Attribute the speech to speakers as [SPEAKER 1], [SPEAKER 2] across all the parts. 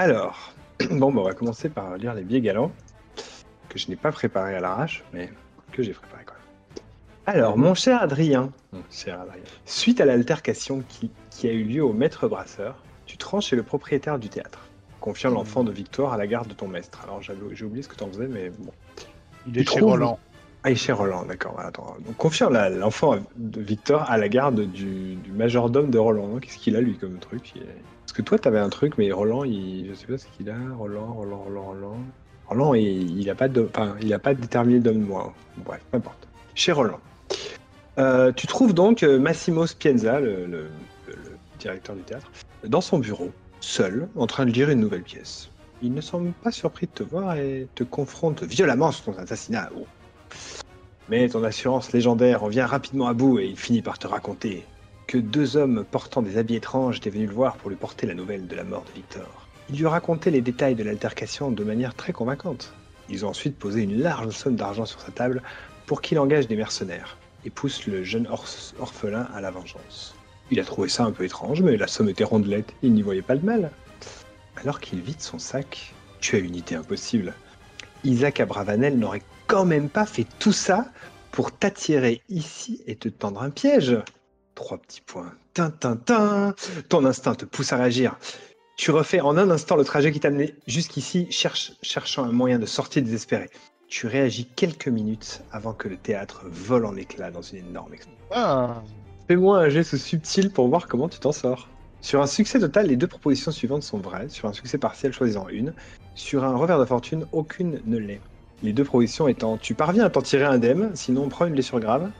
[SPEAKER 1] Alors, bon, bah, on va commencer par lire les biais galants, que je n'ai pas préparé à l'arrache, mais que j'ai préparé quand même. Alors, mon cher Adrien, mon cher Adrien, suite à l'altercation qui, qui a eu lieu au maître brasseur, tu te rends chez le propriétaire du théâtre, confiant l'enfant de Victoire à la garde de ton maître. Alors, j'avais- j'ai oublié ce que tu en faisais, mais bon.
[SPEAKER 2] Il est chez
[SPEAKER 1] trouves-
[SPEAKER 2] Roland.
[SPEAKER 1] Ah, chez Roland, d'accord. Donc, confiant la- l'enfant de Victor à la garde du, majordome de Roland. Qu'est-ce qu'il a, lui, comme truc? Parce que toi, t'avais un truc, mais Roland, il... je sais pas ce qu'il a. Roland, Roland, Roland, Roland. Roland, il, il a pas de... enfin, il a pas déterminé d'homme moi. Bref, peu importe. Chez Roland. Euh, tu trouves donc euh, Massimo Spienza, le directeur du théâtre, dans son bureau, seul, en train de lire une nouvelle pièce. Il ne semble pas surpris de te voir et te confronte violemment sur ton assassinat. Oh. Mais ton assurance légendaire en vient rapidement à bout et il finit par te raconter que deux hommes portant des habits étranges étaient venus le voir pour lui porter la nouvelle de la mort de Victor. Il lui a raconté les détails de l'altercation de manière très convaincante. Ils ont ensuite posé une large somme d'argent sur sa table pour qu'il engage des mercenaires et pousse le jeune orph- orphelin à la vengeance. Il a trouvé ça un peu étrange, mais la somme était rondelette, il n'y voyait pas de mal. Alors qu'il vide son sac, tu as une idée impossible. Isaac Abravanel n'aurait quand même pas fait tout ça pour t'attirer ici et te tendre un piège. Trois petits points. Tin, tin, tin. Ton instinct te pousse à réagir. Tu refais en un instant le trajet qui t'a amené jusqu'ici, cherche- cherchant un moyen de sortir désespéré. Tu réagis quelques minutes avant que le théâtre vole en éclats dans une énorme explosion.
[SPEAKER 2] Ah,
[SPEAKER 1] Fais-moi un geste subtil pour voir comment tu t'en sors. Sur un succès total, les deux propositions suivantes sont vraies. Sur un succès partiel, choisissant une. Sur un revers de fortune, aucune ne l'est. Les deux propositions étant tu parviens à t'en tirer indemne, sinon on prend une blessure grave,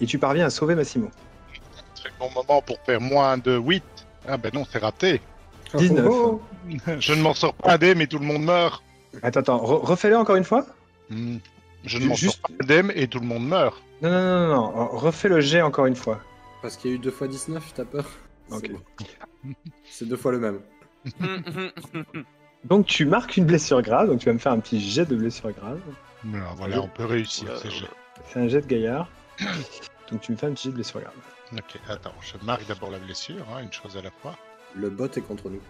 [SPEAKER 1] et tu parviens à sauver Massimo.
[SPEAKER 2] c'est le bon moment pour faire moins de 8. Ah ben non, c'est raté.
[SPEAKER 1] 19.
[SPEAKER 3] Oh,
[SPEAKER 2] Je ne m'en sors pas indemne et tout le monde meurt.
[SPEAKER 1] Attends, attends, re- refais-le encore une fois
[SPEAKER 2] Hmm. Je ne m'en
[SPEAKER 1] juste-
[SPEAKER 2] sors pas indemne et tout le monde meurt.
[SPEAKER 1] Non, non, non, non, non, refais le jet encore une fois.
[SPEAKER 3] Parce qu'il y a eu 2 fois 19, t'as peur
[SPEAKER 1] Ok.
[SPEAKER 3] Bon. C'est deux fois le même.
[SPEAKER 1] Donc tu marques une blessure grave, donc tu vas me faire un petit jet de blessure grave.
[SPEAKER 2] Voilà, voilà, on peut réussir
[SPEAKER 4] Ouais,
[SPEAKER 2] ces
[SPEAKER 4] ouais.
[SPEAKER 2] jeux.
[SPEAKER 1] C'est un jet de gaillard. Donc tu me fais un petit jet de blessure grave.
[SPEAKER 2] Ok, attends, je marque d'abord la blessure, hein, une chose à la fois.
[SPEAKER 3] Le bot est contre nous.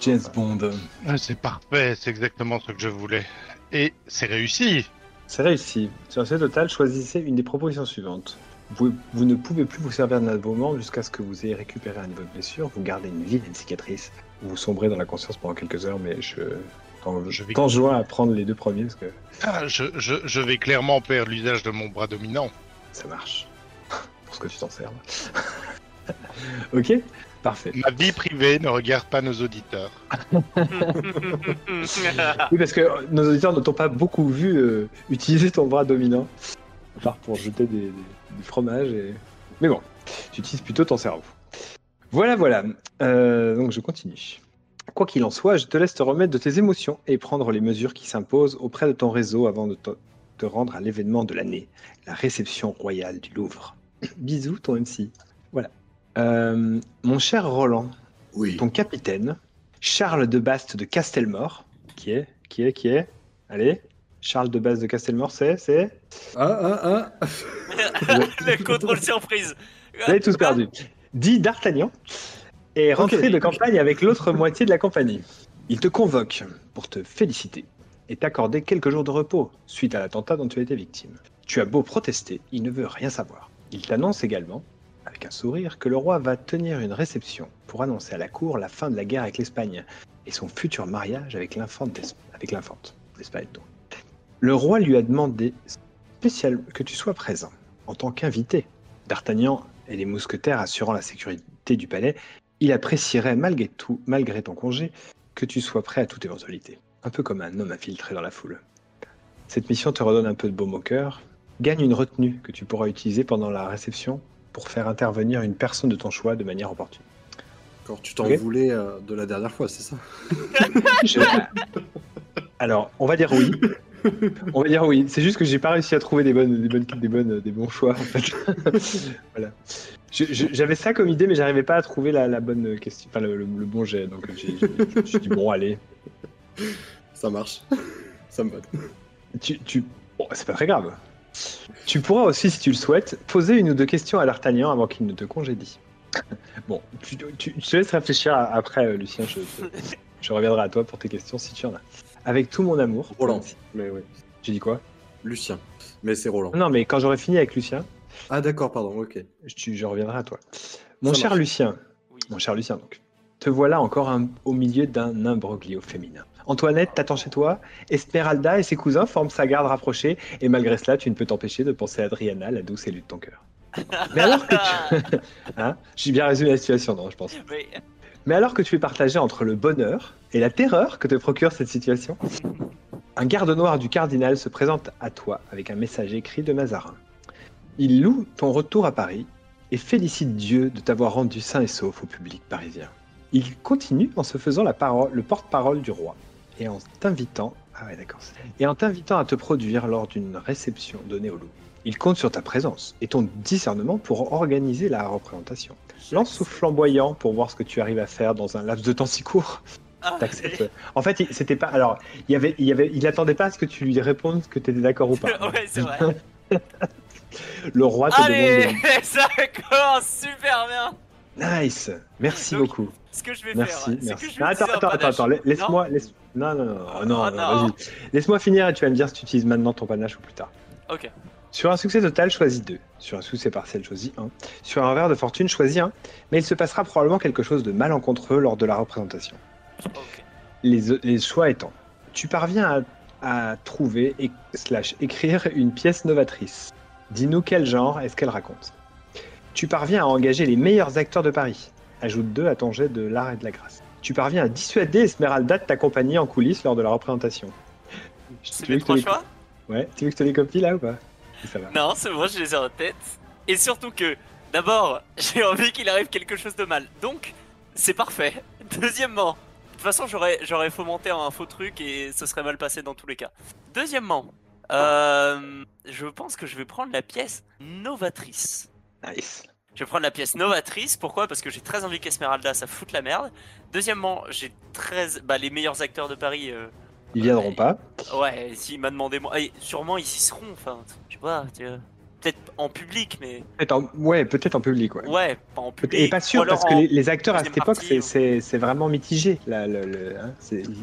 [SPEAKER 1] James Bond.
[SPEAKER 2] Ah, C'est parfait, c'est exactement ce que je voulais. Et c'est réussi.
[SPEAKER 1] C'est réussi. Sur succès total, choisissez une des propositions suivantes. Vous, ne pouvez plus vous servir d'un abonnement jusqu'à ce que vous ayez récupéré un niveau de blessure. Vous gardez une vilaine cicatrice. Vous sombrez dans la conscience pendant quelques heures, mais je
[SPEAKER 2] Je vais-
[SPEAKER 1] t'enjoins à prendre les deux premiers parce que
[SPEAKER 2] Ah, je, je, je vais clairement perdre l'usage de mon bras dominant.
[SPEAKER 1] ça marche. Pour ce que tu t'en sers. ok Parfait.
[SPEAKER 2] Ma vie privée ne regarde pas nos auditeurs.
[SPEAKER 1] Oui, parce que nos auditeurs ne t'ont pas beaucoup vu euh, utiliser ton bras dominant, à part pour jeter des, des- du fromage. Et... Mais bon, tu utilises plutôt ton cerveau. Voilà, voilà. Euh, donc je continue. Quoi qu'il en soit, je te laisse te remettre de tes émotions et prendre les mesures qui s'imposent auprès de ton réseau avant de te, te rendre à l'événement de l'année, la réception royale du Louvre. Bisous, ton MC. Voilà. Euh, mon cher Roland,
[SPEAKER 5] Oui.
[SPEAKER 1] ton capitaine, Charles de Bast de Castelmore, qui est, qui est, qui est, allez, Charles de Bast de Castelmore, c'est, c'est,
[SPEAKER 3] Ah, ah, ah
[SPEAKER 4] Le contrôle surprise.
[SPEAKER 1] vous avez tous perdu. Dit D'Artagnan est rentré de campagne avec l'autre moitié de la compagnie. Il te convoque pour te féliciter et t'accorder quelques jours de repos suite à l'attentat dont tu as été victime. Tu as beau protester, il ne veut rien savoir. Il t'annonce également, avec un sourire, que le roi va tenir une réception pour annoncer à la cour la fin de la guerre avec l'Espagne et son futur mariage avec l'infante d'Espagne. donc. Le roi lui a demandé spécial que tu sois présent en tant qu'invité. D'Artagnan et les mousquetaires assurant la sécurité du palais, il apprécierait malgré tout, malgré ton congé, que tu sois prêt à toute éventualité. Un peu comme un homme infiltré dans la foule. Cette mission te redonne un peu de baume au cœur. Gagne une retenue que tu pourras utiliser pendant la réception pour faire intervenir une personne de ton choix de manière opportune.
[SPEAKER 3] Quand tu t'en voulais euh, de la dernière fois, c'est ça?
[SPEAKER 1] Je- Alors, on va dire oui. On va dire oui. C'est juste que j'ai pas réussi à trouver des bonnes, des bonnes, des bonnes, des bons choix en fait. voilà. J'avais ça comme idée, mais j'arrivais pas à trouver la, la bonne question, enfin le, le- le bon jet. Donc j'ai- dit bon allez.
[SPEAKER 3] Ça marche. ça me va.
[SPEAKER 1] Tu, tu... Bon, c'est pas très grave. Tu pourras aussi, si tu le souhaites, poser une ou deux questions à D'Artagnan avant qu'il ne te congédie. Bon, tu, tu- je te laisse réfléchir à- après, euh, Lucien. Je, je- je reviendrai à toi pour tes questions si tu en as. Avec tout mon amour.
[SPEAKER 3] Roland. Mais oui.
[SPEAKER 1] J'ai dit quoi?
[SPEAKER 3] Lucien. Mais c'est Roland.
[SPEAKER 1] Non, mais quand j'aurai fini avec Lucien,
[SPEAKER 3] Ah d'accord, pardon, ok.
[SPEAKER 1] je, je reviendrai à toi. Mon
[SPEAKER 3] Ça
[SPEAKER 1] cher
[SPEAKER 3] marche.
[SPEAKER 1] Lucien,
[SPEAKER 5] Oui.
[SPEAKER 1] mon cher Lucien, donc, te voilà encore un- au milieu d'un imbroglio féminin. Antoinette t'attend chez toi, Esmeralda et ses cousins forment sa garde rapprochée, et malgré cela, tu ne peux t'empêcher de penser à Adriana, la douce élue de ton cœur. Mais alors que tu... Hein? J'ai bien résumé la situation, non, je pense.
[SPEAKER 5] Oui.
[SPEAKER 1] Mais alors que tu es partagé entre le bonheur et la terreur que te procure cette situation, un garde noir du cardinal se présente à toi avec un message écrit de Mazarin. Il loue ton retour à Paris et félicite Dieu de t'avoir rendu sain et sauf au public parisien. Il continue en se faisant le porte-parole du roi et en t'invitant ah et en t'invitant à te produire lors d'une réception donnée au loup. Il compte sur ta présence et ton discernement pour organiser la représentation. Lance souffle flamboyant pour voir ce que tu arrives à faire dans un laps de temps si court.
[SPEAKER 5] Ah,
[SPEAKER 1] T'acceptes. En fait, il- c'était pas. Alors, il y avait, il y avait, il attendait pas à ce que tu lui répondes que tu étais d'accord ou pas.
[SPEAKER 5] ouais, c'est vrai.
[SPEAKER 1] Le roi te
[SPEAKER 5] Allez,
[SPEAKER 1] demande.
[SPEAKER 5] ça commence super bien.
[SPEAKER 1] Nice. Merci
[SPEAKER 5] Donc,
[SPEAKER 1] beaucoup.
[SPEAKER 5] Ce que je vais
[SPEAKER 1] Merci.
[SPEAKER 5] faire,
[SPEAKER 1] merci.
[SPEAKER 5] que je vais
[SPEAKER 1] attends, attends, attends, attends. la- Laisse-moi. Laisse... Non, non, non, non, non,
[SPEAKER 5] Oh,
[SPEAKER 1] non,
[SPEAKER 5] non.
[SPEAKER 1] vas-y. Laisse-moi finir et tu vas me dire si tu utilises maintenant ton panache ou plus tard.
[SPEAKER 5] Ok.
[SPEAKER 1] Sur un succès total, choisis 2. Sur un succès partiel, choisis 1. Sur un verre de fortune, choisis 1. Mais il se passera probablement quelque chose de malencontreux lors de la représentation. Les, les choix étant, tu parviens à, à trouver et slash écrire une pièce novatrice. Dis-nous quel genre est-ce qu'elle raconte. Tu parviens à engager les meilleurs acteurs de Paris. Ajoute 2 à ton jet de l'art et de la grâce. Tu parviens à dissuader Esmeralda de t'accompagner en coulisses lors de la représentation.
[SPEAKER 5] C'est
[SPEAKER 1] te
[SPEAKER 5] trois
[SPEAKER 1] les-
[SPEAKER 5] choix?
[SPEAKER 1] Ouais, tu veux que je te les copie là ou pas? Ça va.
[SPEAKER 5] Non, c'est moi, je les ai en tête. Et surtout que, d'abord, j'ai envie qu'il arrive quelque chose de mal. Donc, c'est parfait. Deuxièmement, de toute façon, j'aurais, j'aurais fomenté un faux truc et ce serait mal passé dans tous les cas. Deuxièmement, euh, je pense que je vais prendre la pièce novatrice.
[SPEAKER 1] Nice.
[SPEAKER 5] Je vais prendre la pièce novatrice. Pourquoi? Parce que j'ai très envie qu'Esmeralda ça foute la merde. Deuxièmement, j'ai très. Bah, les meilleurs acteurs de Paris. euh,
[SPEAKER 1] Ils viendront pas.
[SPEAKER 5] Ouais, s'il m'a demandé moi. Et sûrement ils y seront, enfin, vois, tu vois. Peut-être en public, mais.
[SPEAKER 1] Peut-être en- Ouais, peut-être en public, ouais.
[SPEAKER 5] Ouais, pas en public.
[SPEAKER 1] Et pas sûr, parce que
[SPEAKER 5] en-
[SPEAKER 1] les, les acteurs à cette époque, c'est-
[SPEAKER 5] ou-
[SPEAKER 1] vraiment mitigé. Là, le, le- hein,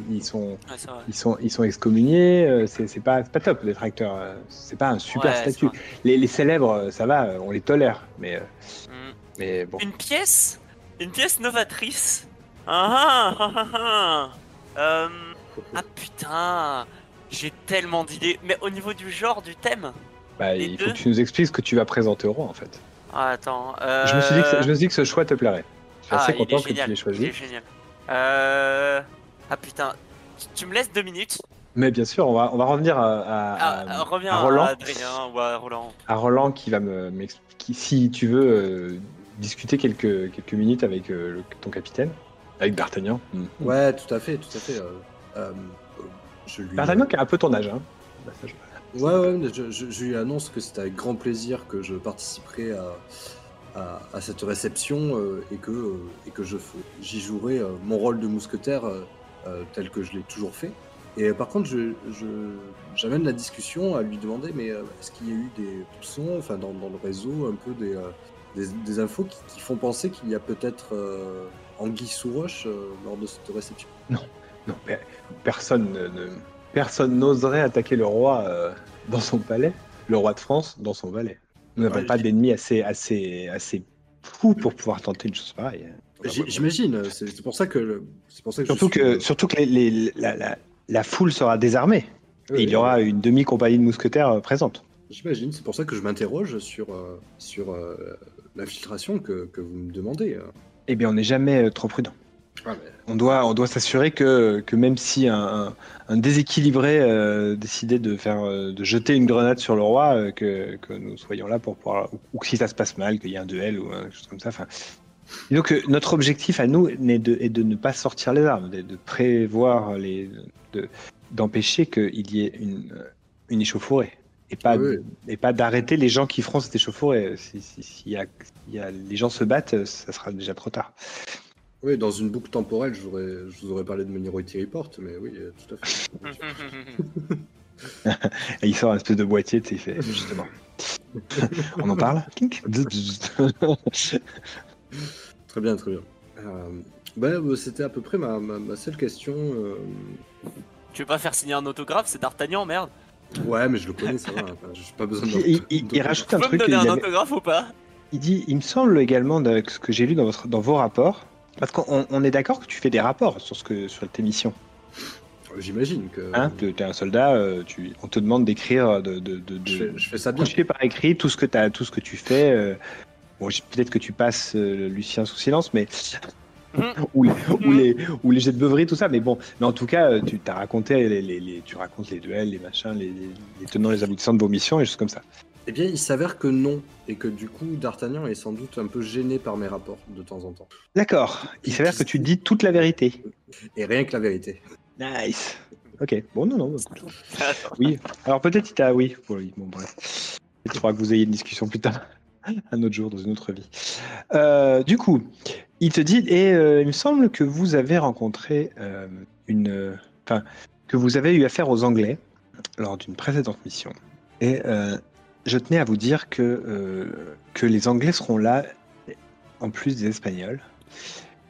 [SPEAKER 1] ils, sont,
[SPEAKER 5] Ouais,
[SPEAKER 1] ils, sont, ils sont excommuniés, euh, c'est pas, pas top d'être acteur. euh, C'est pas un super
[SPEAKER 5] Ouais,
[SPEAKER 1] statut. Les, les célèbres, euh, ça va, on les tolère. Mais,
[SPEAKER 5] Mm.
[SPEAKER 1] mais bon.
[SPEAKER 5] Une pièce? Une pièce novatrice? Ah ah ah ah ah. Euh, Ah putain J'ai tellement d'idées. Mais au niveau du genre, du thème
[SPEAKER 1] Bah,
[SPEAKER 5] les
[SPEAKER 1] il faut que tu nous expliques ce que tu vas présenter au roi, en fait.
[SPEAKER 5] Ah, attends. Euh...
[SPEAKER 1] Je, me suis dit que, ce- je me suis dit que ce choix te plairait. Je suis
[SPEAKER 5] ah,
[SPEAKER 1] assez
[SPEAKER 5] il est
[SPEAKER 1] content que tu
[SPEAKER 5] génial,
[SPEAKER 1] l'aies
[SPEAKER 5] Il
[SPEAKER 1] choisi.
[SPEAKER 5] est génial. Euh... Ah putain. Tu- Tu me laisses deux minutes
[SPEAKER 1] Mais bien sûr, on va, on va revenir à, à-
[SPEAKER 5] ah,
[SPEAKER 1] à-
[SPEAKER 5] Reviens
[SPEAKER 1] à Roland.
[SPEAKER 5] à Adrien ou à Roland.
[SPEAKER 1] à Roland qui va me m'expliquer si tu veux euh, discuter quelques, quelques minutes avec euh, le- ton capitaine, avec D'Artagnan. Mm.
[SPEAKER 3] Ouais, tout à fait, tout à fait. euh, euh, je lui...
[SPEAKER 1] D'Artagnan qui a un peu ton âge. Hein. Bah, ça, je-
[SPEAKER 3] Ouais, je, lui annonce que c'est avec grand plaisir que je participerai à, cette réception euh, et que, euh, et que je j'y jouerai euh, mon rôle de mousquetaire tel que je l'ai toujours fait. Et par contre, j'amène la discussion à lui demander, mais est-ce qu'il y a eu des sons, enfin dans, le réseau, un peu des, infos qui, font penser qu'il y a peut-être anguille sous roche lors de cette réception?
[SPEAKER 1] Non, mais personne ne, ne- personne n'oserait attaquer le roi euh, dans son palais, le roi de France dans son palais. Nous n'avons
[SPEAKER 3] Ouais,
[SPEAKER 1] pas d'ennemis assez, assez, assez fous pour pouvoir tenter une chose pareille.
[SPEAKER 3] J'imagine, c'est pour ça que pour ça que
[SPEAKER 1] Surtout
[SPEAKER 3] suis-
[SPEAKER 1] que, surtout que les- les- la, la- la foule sera désarmée.
[SPEAKER 3] Oui,
[SPEAKER 1] et il y aura une demi-compagnie de mousquetaires euh, présente.
[SPEAKER 3] J'imagine, c'est pour ça que je m'interroge sur, euh, sur euh, l'infiltration que, que vous me demandez. euh.
[SPEAKER 1] Eh bien, on n'est jamais trop prudent.
[SPEAKER 3] Ah, mais-
[SPEAKER 1] On doit, on doit s'assurer que, que même si un, déséquilibré euh, décidait de faire, euh, de jeter une grenade sur le roi, euh, que, que nous soyons là pour pouvoir, ou, ou que si ça se passe mal, qu'il y ait un duel ou quelque chose comme ça. Enfin, que notre objectif à nous de, est de ne pas sortir les armes, de, de prévoir les, de- d'empêcher qu'il y ait une, une échauffourée. Et pas,
[SPEAKER 3] Oui.
[SPEAKER 1] et pas d'arrêter les gens qui feront cette échauffourée. Si, si- a- y a- les gens se battent, ça sera déjà trop tard.
[SPEAKER 3] Oui, dans une boucle temporelle, je vous aurais, je vous aurais parlé de Minority Report, mais oui, euh, tout à fait.
[SPEAKER 1] Et il sort un espèce de boîtier, tu sais, il fait justement. On en parle Kink
[SPEAKER 3] Très bien, très bien. Euh, bah, bah, c'était à peu près ma, ma- ma seule question. euh.
[SPEAKER 4] Tu veux pas faire signer un autographe? C'est D'Artagnan, merde.
[SPEAKER 3] Ouais, mais je le connais, ça va. Enfin, j'ai pas besoin de.
[SPEAKER 1] Il, il- il rajoute
[SPEAKER 4] Tu
[SPEAKER 1] un
[SPEAKER 4] peux me
[SPEAKER 1] truc.
[SPEAKER 4] donner
[SPEAKER 1] il,
[SPEAKER 4] un
[SPEAKER 1] avait-
[SPEAKER 4] autographe ou pas?
[SPEAKER 1] Il dit, il me semble également de ce que j'ai lu dans, votre, dans vos rapports, parce qu'on on est d'accord que tu fais des rapports sur ce que sur tes missions.
[SPEAKER 3] J'imagine que.
[SPEAKER 1] Hein, tu es un soldat, euh, tu, on te demande d'écrire, de, de, de, de-
[SPEAKER 3] je, fais, je fais ça bien.
[SPEAKER 1] par écrit tout ce que, as, tout ce que tu fais. euh, bon, peut-être que tu passes euh, Lucien sous silence, mais. Ou, les, ou, les, ou les jets de beuverie, tout ça, mais bon. Mais en tout cas, euh, tu t'as raconté les, les, les- tu racontes les duels, les machins, les, les, les tenants, les aboutissants de vos missions et choses comme ça.
[SPEAKER 3] Eh bien, il s'avère que non. Et que du coup, D'Artagnan est sans doute un peu gêné par mes rapports de temps en temps.
[SPEAKER 1] D'accord. Il s'avère que tu dis toute la vérité.
[SPEAKER 3] Et rien que la vérité.
[SPEAKER 1] Nice. Ok. Bon, non, non. Oui. Alors peut-être il t'a. Oui. oui. Bon, bref. Qu'il faudra que vous ayez une discussion plus tard, un autre jour, dans une autre vie. Euh, du coup, il te dit et euh, il me semble que vous avez rencontré euh, une. Enfin, que vous avez eu affaire aux Anglais lors d'une précédente mission. Et euh, je tenais à vous dire que euh, que les Anglais seront là en plus des Espagnols,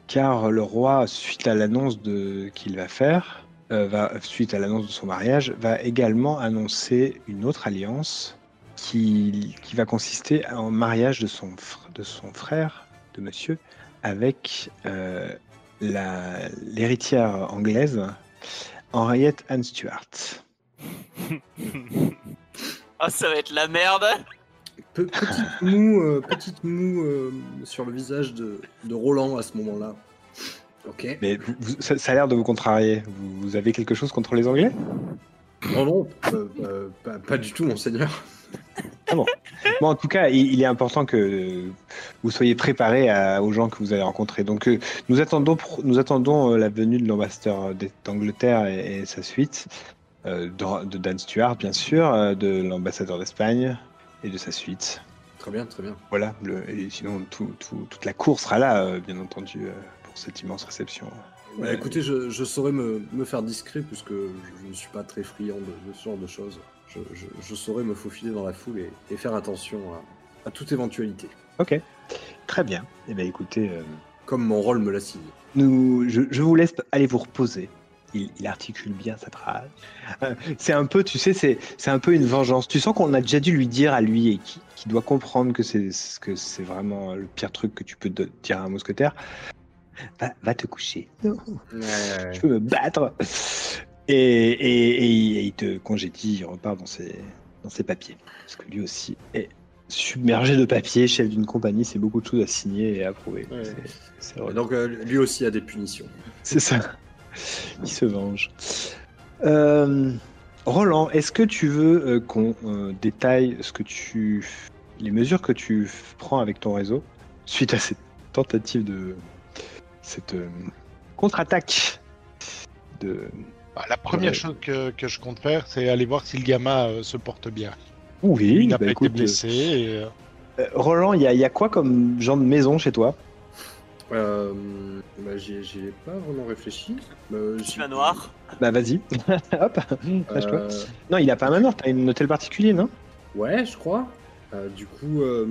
[SPEAKER 1] car le roi, suite à l'annonce de qu'il va faire, euh, va, suite à l'annonce de son mariage, va également annoncer une autre alliance qui, qui va consister en mariage de son, de son frère, de monsieur, avec euh, l'héritière anglaise, Henriette Anne Stuart.
[SPEAKER 4] Oh, ça va être la merde.
[SPEAKER 3] Pe- petite moue, euh, petite moue euh, sur le visage de, de Roland à ce moment-là. Ok.
[SPEAKER 1] Mais vous- vous- ça, ça a l'air de vous contrarier. Vous, vous avez quelque chose contre les Anglais?
[SPEAKER 3] Non, non, euh, euh, pas, pas du tout, monseigneur.
[SPEAKER 1] Bon, en tout cas, il, il est important que vous soyez préparés à- aux gens que vous allez rencontrer. Donc, euh, nous attendons, pro- nous attendons euh, la venue de l'ambassadeur d'Angleterre et, et sa suite, de, de Dan Stuart, bien sûr, euh, de l'ambassadeur d'Espagne et de sa suite.
[SPEAKER 3] Très bien, très bien.
[SPEAKER 1] Voilà, le- et sinon, tout- tout- toute la cour sera là, euh, bien entendu, euh, pour cette immense réception.
[SPEAKER 3] Bah, écoutez, je, je saurais me, me faire discret puisque je, ne suis pas très friand de, de ce genre de choses. Je, je, je saurais me faufiler dans la foule et, et faire attention à, à toute éventualité,
[SPEAKER 1] Ok, très bien. Eh bien, écoutez. euh,
[SPEAKER 3] comme mon rôle me l'assigne.
[SPEAKER 1] Nous, je vous laisse aller vous reposer. Il, il articule bien sa phrase. Euh, C'est un peu, tu sais, c'est c'est un peu une vengeance. Tu sens qu'on a déjà dû lui dire à lui et qui, qui doit comprendre que c'est que c'est vraiment le pire truc que tu peux te- dire à un mousquetaire. Va, va te coucher. Non, je peux me battre. Et, et- et il te congédie, il repart dans ses, dans ses papiers. Parce que lui aussi est submergé de papiers, chef d'une compagnie, c'est beaucoup de choses à signer et à approuver.
[SPEAKER 3] Ouais.
[SPEAKER 1] C'est- c'est
[SPEAKER 3] Et
[SPEAKER 1] horrible.
[SPEAKER 3] donc euh, lui aussi a des punitions.
[SPEAKER 1] C'est ça. Il se venge. Euh, Roland, est-ce que tu veux euh, qu'on euh, détaille ce que tu, les mesures que tu prends avec ton réseau suite à cette tentative de cette contre-attaque de.
[SPEAKER 2] Bah, la première chose que, que je compte faire, c'est aller voir si le gamin se porte bien.
[SPEAKER 1] Oui,
[SPEAKER 2] Il n'a
[SPEAKER 1] bah
[SPEAKER 2] pas
[SPEAKER 1] écoute,
[SPEAKER 2] été blessé. et,
[SPEAKER 1] Roland, il y, a- il y a quoi comme genre de maison chez toi?
[SPEAKER 3] Euh, bah, j'y ai- j'y ai pas vraiment réfléchi. Euh, j'y-
[SPEAKER 4] Petit manoir.
[SPEAKER 1] Bah vas-y, hop, lâche-toi.
[SPEAKER 3] Euh,
[SPEAKER 1] Non, il a pas un manoir, t'as un hôtel particulier, non?
[SPEAKER 3] Ouais, je crois. Euh, du coup, euh,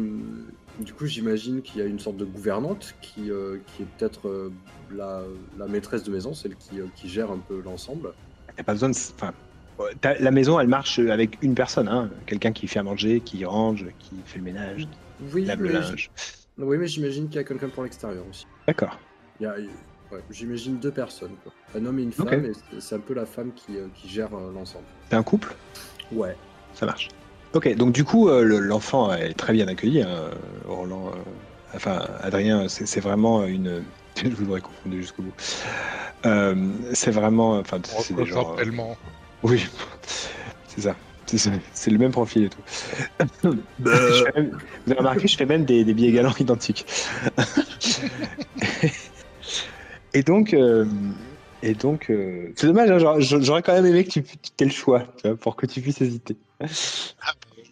[SPEAKER 3] du coup, j'imagine qu'il y a une sorte de gouvernante qui, euh, qui est peut-être euh, la, la maîtresse de maison, celle qui, euh, qui gère un peu l'ensemble.
[SPEAKER 1] T'as pas besoin de. Enfin, t'as- la maison, elle marche avec une personne, hein. Quelqu'un qui fait à manger, qui range, qui fait le ménage,
[SPEAKER 3] Oui,
[SPEAKER 1] lave le
[SPEAKER 3] mais
[SPEAKER 1] linge.
[SPEAKER 3] Oui, mais j'imagine qu'il y a quelqu'un pour l'extérieur aussi.
[SPEAKER 1] D'accord.
[SPEAKER 3] Il y a, ouais, j'imagine deux personnes, quoi. un homme et une femme,
[SPEAKER 1] Ok.
[SPEAKER 3] et c'est- c'est un peu la femme qui, euh, qui gère euh, l'ensemble.
[SPEAKER 1] T'es un couple?
[SPEAKER 3] Ouais.
[SPEAKER 1] Ça marche. Ok, donc du coup, euh, le- l'enfant est très bien accueilli. hein, Roland, euh, enfin, Adrien, c'est c'est vraiment une. Je vous aurais confondu jusqu'au bout. Euh, c'est vraiment. Enfin,
[SPEAKER 2] on
[SPEAKER 1] c'est des gens.
[SPEAKER 2] tellement.
[SPEAKER 1] Oui, c'est ça. C'est le même profil et tout. Même- vous avez remarqué, je fais même des, des billets galants identiques. et donc, euh, et donc, euh, c'est dommage. hein, j'aurais- quand même aimé que tu aies le choix, tu vois, pour que tu puisses hésiter.
[SPEAKER 2] Ah,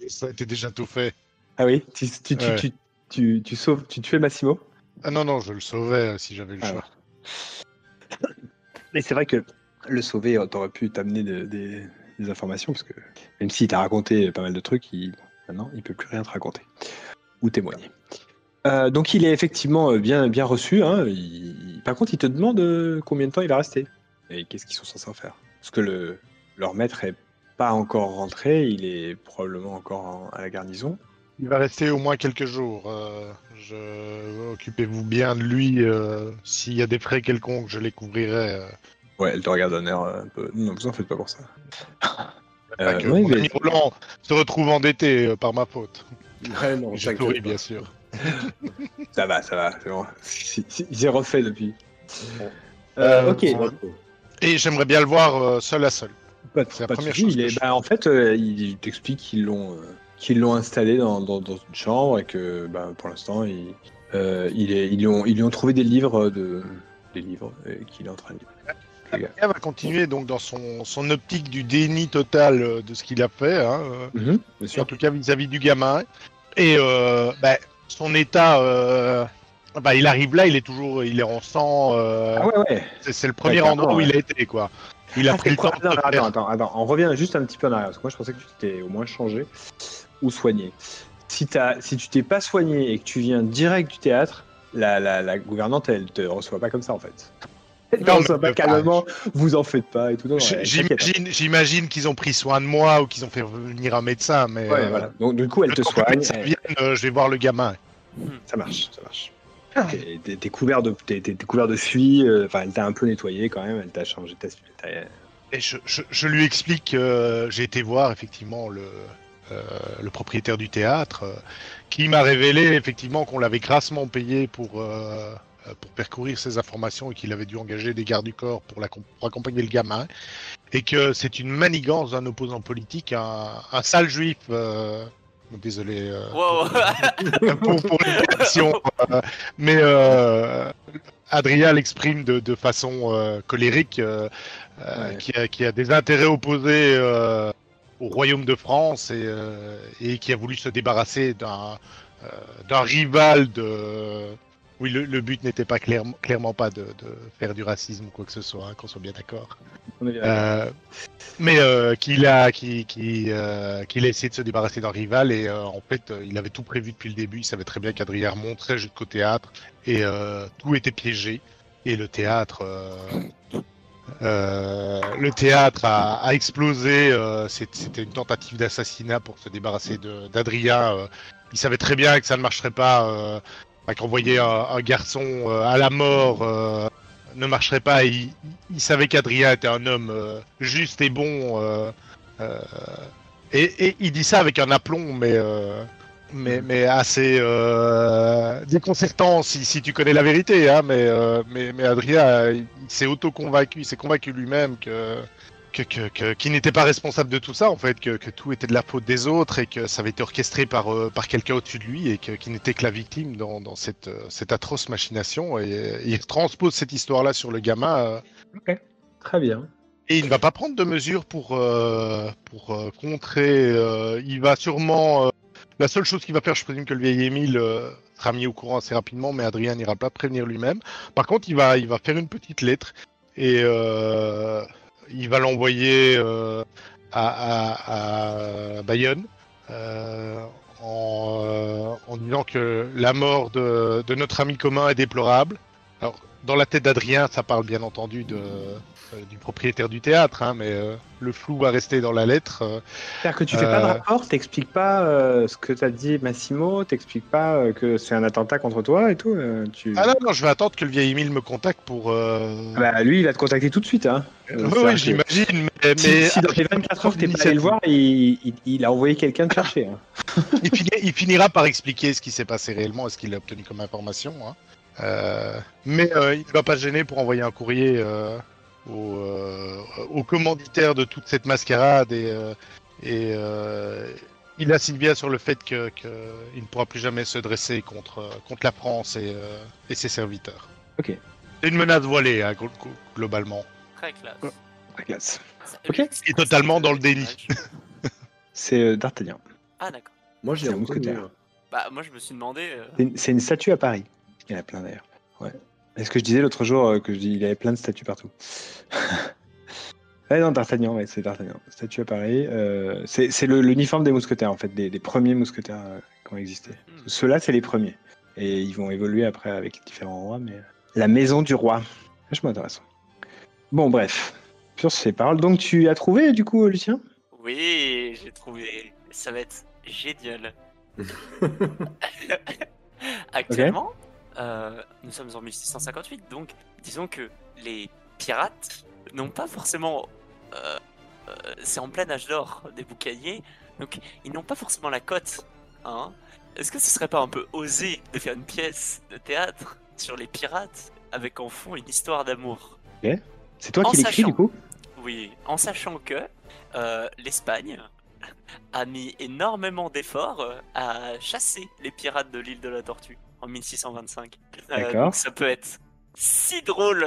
[SPEAKER 2] ça a été déjà tout fait.
[SPEAKER 1] Ah oui, tu, tu,
[SPEAKER 2] Ouais.
[SPEAKER 1] tu, tu, tu sauves, tu tues Massimo.
[SPEAKER 2] Ah non, non, je le sauvais euh, si j'avais le
[SPEAKER 1] Ah
[SPEAKER 2] choix.
[SPEAKER 1] Mais c'est vrai que le sauver, euh, t'aurais pu t'amener de- des, des informations, parce que même s'il t'a raconté pas mal de trucs, il, maintenant, il peut plus rien te raconter ou témoigner. Euh, donc il est effectivement euh, bien, bien reçu. hein. Il- Par contre, il te demande euh, combien de temps il va rester et qu'est-ce qu'ils sont censés en faire. Parce que le... leur maître est pas encore rentré, il est probablement encore en- à la garnison.
[SPEAKER 2] Il va rester au moins quelques jours. euh, je... Occupez-vous bien de lui. euh, S'il y a des frais quelconques, je les couvrirai.
[SPEAKER 1] Ouais, elle te regarde d'un air un peu. Non, vous en faites pas pour ça.
[SPEAKER 2] Pas
[SPEAKER 1] Euh,
[SPEAKER 2] que
[SPEAKER 1] oui, mais-
[SPEAKER 2] Roland se retrouve endetté euh, par ma faute.
[SPEAKER 3] Ouais, non,
[SPEAKER 2] Je souris, bien sûr.
[SPEAKER 1] Ça va, ça va, c'est bon. Il s'est refait depuis.
[SPEAKER 3] Bon.
[SPEAKER 1] Euh,
[SPEAKER 2] Euh,
[SPEAKER 1] ok,
[SPEAKER 2] Et j'aimerais bien le voir euh, seul à seul.
[SPEAKER 1] pas de,
[SPEAKER 2] c'est la
[SPEAKER 1] pas
[SPEAKER 2] première chose
[SPEAKER 1] il est- bah, en fait, euh, il t'explique qu'ils l'ont euh, qu'ils l'ont installé dans, dans- dans une chambre et que bah, pour l'instant, il, euh, il est- ils, lui ont, ils lui ont trouvé des livres, de, des livres qu'il est en train de lire.
[SPEAKER 2] Va continuer donc dans son, son optique du déni total euh, de ce qu'il a fait, hein, euh,
[SPEAKER 1] Mhm,
[SPEAKER 2] en tout cas vis-à-vis du gamin. Et euh, bah, son état, euh, bah, il arrive là, il est toujours, il est en sang. euh,
[SPEAKER 1] Ah ouais, ouais.
[SPEAKER 2] c'est, le premier
[SPEAKER 1] Ouais,
[SPEAKER 2] endroit où il a été, quoi. Il a
[SPEAKER 1] Ah,
[SPEAKER 2] pris le
[SPEAKER 1] quoi
[SPEAKER 2] temps de
[SPEAKER 1] attends,
[SPEAKER 2] se
[SPEAKER 1] attends,
[SPEAKER 2] faire-
[SPEAKER 1] attends, attends, on revient juste un petit peu en arrière, parce que moi je pensais que tu t'étais au moins changé ou soigné. Si, tu t'es pas soigné et que tu viens direct du théâtre, la, la, la gouvernante elle te reçoit pas comme ça en fait.
[SPEAKER 2] Non, mais-
[SPEAKER 1] pas calmement, vous en faites pas et tout. Hein.
[SPEAKER 2] J'imagine, j'imagine qu'ils ont pris soin de moi ou qu'ils ont fait venir un médecin, mais
[SPEAKER 1] Ouais,
[SPEAKER 2] euh,
[SPEAKER 1] voilà. Donc du coup elle
[SPEAKER 2] le
[SPEAKER 1] te soigne,
[SPEAKER 2] médecin
[SPEAKER 1] elle-
[SPEAKER 2] vienne, euh, je vais voir le gamin.
[SPEAKER 1] ça marche, ça marche.
[SPEAKER 2] Ah.
[SPEAKER 1] T'es- couvert de, t'es- t'es- t'es couvert de suie, euh, enfin elle t'a un peu nettoyé quand même, elle t'a changé ta
[SPEAKER 2] Et je, je- je lui explique que j'ai été voir effectivement le, euh, le propriétaire du théâtre, euh, qui m'a révélé effectivement qu'on l'avait grassement payé pour, euh, euh, pour parcourir ces informations et qu'il avait dû engager des gardes du corps pour, accompagner le gamin, et que c'est une manigance d'un opposant politique, un, un sale juif. euh, Désolé euh,
[SPEAKER 4] Wow.
[SPEAKER 2] pour, pour l'expression, euh, mais euh, Adrien l'exprime de, de façon euh, colérique, euh, euh,
[SPEAKER 1] Ouais.
[SPEAKER 2] qui, a, qui a des intérêts opposés euh, au royaume de France et, euh, et qui a voulu se débarrasser d'un euh, d'un rival de. Oui, le, le but n'était pas clairement, clairement pas de, de faire du racisme ou quoi que ce soit, hein, qu'on soit bien d'accord. Euh, mais euh, qu'il a, euh, qu'il a essayé de se débarrasser d'un rival et en fait il avait tout prévu depuis le début. Il savait très bien qu'Adrien remonterait jusqu'au théâtre et tout était piégé. Et le théâtre, le théâtre a, a explosé. C'était une tentative d'assassinat pour se débarrasser d'Adrien. il savait très bien que ça ne marcherait pas. Enfin, qu'envoyer un, un garçon euh, à la mort euh, ne marcherait pas. Il, savait qu'Adrien était un homme euh, juste et bon. et, il dit ça avec un aplomb, mais, mais, assez déconcertant si, si tu connais la vérité. Hein, mais, mais, Adrien, il s'est auto-convaincu, il s'est convaincu lui-même que. Que, que, que- qu'il n'était pas responsable de tout ça en fait, que, que tout était de la faute des autres et que ça avait été orchestré par, euh, par quelqu'un au-dessus de lui et qu'il n'était que la victime dans, dans cette, euh, cette atroce machination et, euh, il transpose cette histoire-là sur le gamin euh,
[SPEAKER 1] Très bien.
[SPEAKER 2] et il ne va pas prendre de mesures pour, pour contrer. il va sûrement. la seule chose qu'il va faire, je présume que le vieil Émile sera mis au courant assez rapidement, mais Adrien n'ira pas prévenir lui-même. Par contre, il va, il va faire une petite lettre et euh, il va l'envoyer euh, à, Bayonne. euh, en, euh, en disant que la mort de, de notre ami commun est déplorable. Alors, dans la tête d'Adrien, ça parle bien entendu de, du propriétaire du théâtre, hein, mais euh, le flou va rester dans la lettre. euh.
[SPEAKER 1] C'est-à-dire que tu fais pas de
[SPEAKER 2] Euh.
[SPEAKER 1] rapport, t'expliques pas euh, ce que t'as dit Massimo, t'expliques pas euh, que c'est un attentat contre toi et tout. euh, tu...
[SPEAKER 2] Ah non, non, je vais attendre que le vieil Émile me contacte pour. euh,
[SPEAKER 1] Ah bah, lui, il va te contacter tout de suite. Hein.
[SPEAKER 2] oui,
[SPEAKER 1] que
[SPEAKER 2] j'imagine, mais,
[SPEAKER 1] Si,
[SPEAKER 2] mais
[SPEAKER 1] si dans les 24 heures t'es pas allé le voir, il, il- il a envoyé quelqu'un te chercher. hein.
[SPEAKER 2] il, fini- il finira par expliquer ce qui s'est passé réellement et ce qu'il a obtenu comme information. hein. Euh, mais euh, il ne va pas se gêner pour envoyer un courrier euh, au, euh, au commanditaire de toute cette mascarade et, euh, et euh, il insiste bien sur le fait qu'il que ne pourra plus jamais se dresser contre, contre la France et, euh, et ses serviteurs.
[SPEAKER 1] Ok.
[SPEAKER 2] C'est une menace voilée, hein, glo- glo- globalement.
[SPEAKER 4] Très classe.
[SPEAKER 1] Très classe. Ok.
[SPEAKER 2] Et totalement dans le déni.
[SPEAKER 1] C'est euh, D'Artagnan.
[SPEAKER 4] Ah d'accord.
[SPEAKER 3] Moi, j'ai
[SPEAKER 1] un mousquetaire.
[SPEAKER 4] Bah moi je me suis demandé. euh,
[SPEAKER 1] C'est une- C'est une statue à Paris. Il y en a plein d'ailleurs. Ouais. Est ce que je disais l'autre jour, euh, que je dis, il y avait plein de statues partout. ouais, non, D'Artagnan, ouais, c'est D'Artagnan. Statue à Paris. euh, c'est l'uniforme des mousquetaires, en fait, des, des premiers mousquetaires euh, qui ont existé.
[SPEAKER 4] hmm.
[SPEAKER 1] Ceux-là, c'est les premiers. Et ils vont évoluer après avec les différents rois, mais la maison du roi. Vachement intéressant. Bon, bref. Sur ces paroles, donc tu as trouvé du coup, Lucien?
[SPEAKER 5] Oui, j'ai trouvé. Ça va être génial. Actuellement, euh, nous sommes en 1658, donc disons que les pirates n'ont pas forcément. euh, euh, c'est en plein âge d'or des boucaniers, donc ils n'ont pas forcément la cote. Hein Est-ce que ce serait pas un peu osé de faire une pièce de théâtre sur les pirates avec en fond une histoire d'amour?
[SPEAKER 1] C'est toi
[SPEAKER 5] En
[SPEAKER 1] qui l'écris du coup?
[SPEAKER 5] Oui, en sachant que l'Espagne a mis énormément d'efforts à chasser les pirates de l'île de la Tortue en 1625. Euh,
[SPEAKER 1] D'accord.
[SPEAKER 5] ça peut être si drôle.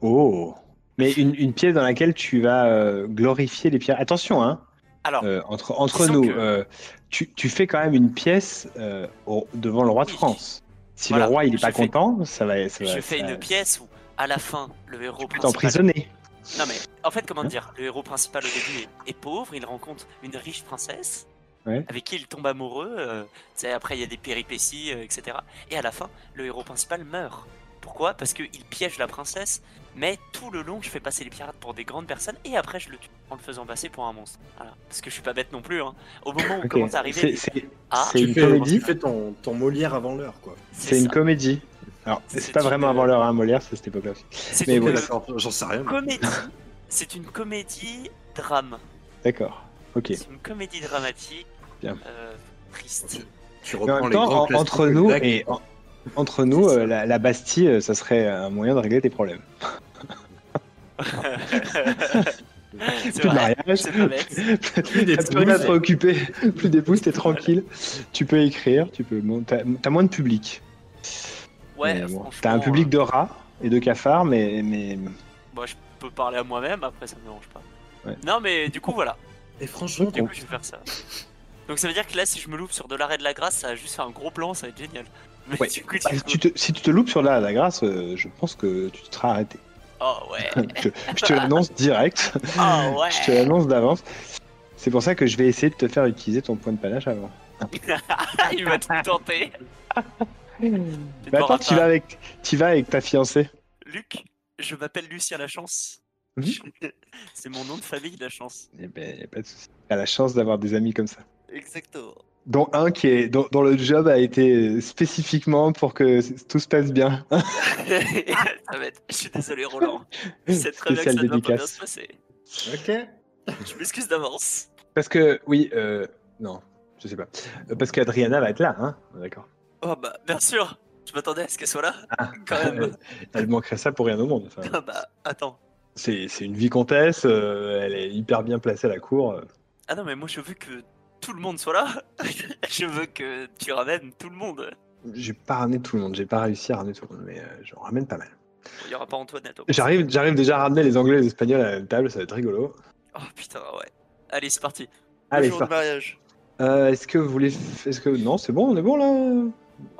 [SPEAKER 1] Oh Mais une, une pièce dans laquelle tu vas euh, glorifier les pirates. Attention, hein
[SPEAKER 5] Alors,
[SPEAKER 1] euh, entre, entre nous,
[SPEAKER 5] que-
[SPEAKER 1] euh, tu, tu fais quand même une pièce euh, au- devant le roi de. France. Si
[SPEAKER 5] Voilà,
[SPEAKER 1] le roi il est pas
[SPEAKER 5] fais-
[SPEAKER 1] content, ça va. Ça va
[SPEAKER 5] je fais
[SPEAKER 1] ça-
[SPEAKER 5] une pièce où, à la fin, le héros
[SPEAKER 1] Tu peux t'emprisonner.
[SPEAKER 5] Non mais, en fait, comment dire? Le héros principal au début est, est pauvre, il rencontre une riche princesse.
[SPEAKER 1] Ouais.
[SPEAKER 5] Avec qui il tombe amoureux, euh, après il y a des péripéties, euh, etc. Et à la fin, le héros principal meurt. Pourquoi? Parce qu'il piège la princesse, mais tout le long, je fais passer les pirates pour des grandes personnes, et après je le tue en le faisant passer pour un monstre. Voilà. Parce que je suis pas bête non plus. Hein. Au moment où
[SPEAKER 1] Ok.
[SPEAKER 5] commence à arriver,
[SPEAKER 1] C'est
[SPEAKER 5] les- Ah,
[SPEAKER 1] une
[SPEAKER 3] fais,
[SPEAKER 1] comédie.
[SPEAKER 3] tu fais ton, ton Molière avant l'heure, quoi.
[SPEAKER 1] c'est une
[SPEAKER 5] ça.
[SPEAKER 1] comédie. Alors,
[SPEAKER 5] C'est
[SPEAKER 1] c'est pas
[SPEAKER 5] une-
[SPEAKER 1] vraiment avant l'heure, hein, Molière, c'est cette époque-là Mais
[SPEAKER 5] une
[SPEAKER 3] j'en sais rien.
[SPEAKER 5] comédie. C'est une comédie drame.
[SPEAKER 1] D'accord. Ok.
[SPEAKER 5] C'est une comédie dramatique.
[SPEAKER 1] Bien.
[SPEAKER 5] euh, triste.
[SPEAKER 3] Tu reprends les
[SPEAKER 1] temps,
[SPEAKER 3] grands
[SPEAKER 1] en-
[SPEAKER 3] classiques
[SPEAKER 1] entre nous
[SPEAKER 3] grecs.
[SPEAKER 1] et en- entre nous,
[SPEAKER 5] C'est ça.
[SPEAKER 1] euh, la, la Bastille, euh, ça serait un moyen de régler tes problèmes. Plus de
[SPEAKER 5] vrai.
[SPEAKER 1] mariage,
[SPEAKER 5] bête.
[SPEAKER 1] T'as plus rien à te
[SPEAKER 3] d'épouses.
[SPEAKER 1] préoccuper, plus d'épouses, t'es tranquille. Tu peux écrire, tu peux. bon, T'as moins de public.
[SPEAKER 5] Ouais,
[SPEAKER 1] bon,
[SPEAKER 5] franchement,
[SPEAKER 1] T'as un public de rats et de cafards, mais mais
[SPEAKER 5] Moi, je peux parler à moi-même, après ça me dérange pas.
[SPEAKER 1] Ouais.
[SPEAKER 5] Non, mais du coup, voilà.
[SPEAKER 3] Et franchement,
[SPEAKER 5] Du coup, je vais faire ça. Donc ça veut dire que là, si je me loupe sur de l'arrêt de la grâce, ça va juste faire un gros plan, ça va être génial. Mais
[SPEAKER 1] Ouais.
[SPEAKER 5] du coup, tu...
[SPEAKER 1] Bah, si, tu te, si tu te loupes sur la, la grâce, euh, je pense que tu te seras arrêté.
[SPEAKER 5] Oh ouais.
[SPEAKER 1] je, je te l'annonce direct.
[SPEAKER 5] Oh ouais.
[SPEAKER 1] Je te l'annonce d'avance. C'est pour ça que je vais essayer de te faire utiliser ton point de panache avant.
[SPEAKER 5] Il va tout tenter.
[SPEAKER 1] Mais attends, tu vas avec, tu vas avec ta fiancée.
[SPEAKER 5] Luc, je m'appelle Lucien La Chance.
[SPEAKER 1] Mhm.
[SPEAKER 5] C'est mon nom de famille, La Chance.
[SPEAKER 1] Eh ben, y a pas de souci. T'as la chance d'avoir des amis comme ça.
[SPEAKER 5] Exactement.
[SPEAKER 1] Dont un qui est, dont, dont le job a été spécifiquement pour que tout se passe bien.
[SPEAKER 5] ça va être... Je suis désolé, Roland. Je sais très bien que ça
[SPEAKER 1] Spécial
[SPEAKER 5] ne va pas bien
[SPEAKER 1] dédicace.
[SPEAKER 5] se passer.
[SPEAKER 3] ok.
[SPEAKER 5] Je m'excuse d'avance.
[SPEAKER 1] Parce que, oui, euh, non, je sais pas. Euh, Parce qu'Adriana va être là, hein D'accord.
[SPEAKER 5] Oh bah, bien sûr. Je m'attendais à ce qu'elle soit là.
[SPEAKER 1] Ah,
[SPEAKER 5] Quand même.
[SPEAKER 1] Elle manquerait ça pour rien au monde. Enfin,
[SPEAKER 5] Ah bah, attends.
[SPEAKER 1] c'est c'est une vicomtesse, euh, elle est hyper bien placée à la cour. euh.
[SPEAKER 5] Ah non, mais moi je veux que tout le monde soit là. je veux que tu ramènes tout le monde.
[SPEAKER 1] J'ai pas ramené tout le monde, j'ai pas réussi à ramener tout le monde, mais euh, j'en ramène pas mal.
[SPEAKER 5] Il y aura pas Antoinette.
[SPEAKER 1] J'arrive, j'arrive déjà à ramener les Anglais et les Espagnols à la table, ça va être rigolo.
[SPEAKER 5] Oh putain, ouais. Allez, c'est parti.
[SPEAKER 1] Allez,
[SPEAKER 5] le jour
[SPEAKER 1] c'est
[SPEAKER 5] du mariage.
[SPEAKER 1] Euh, est-ce que vous voulez, est-ce que non, c'est bon, on est bon là.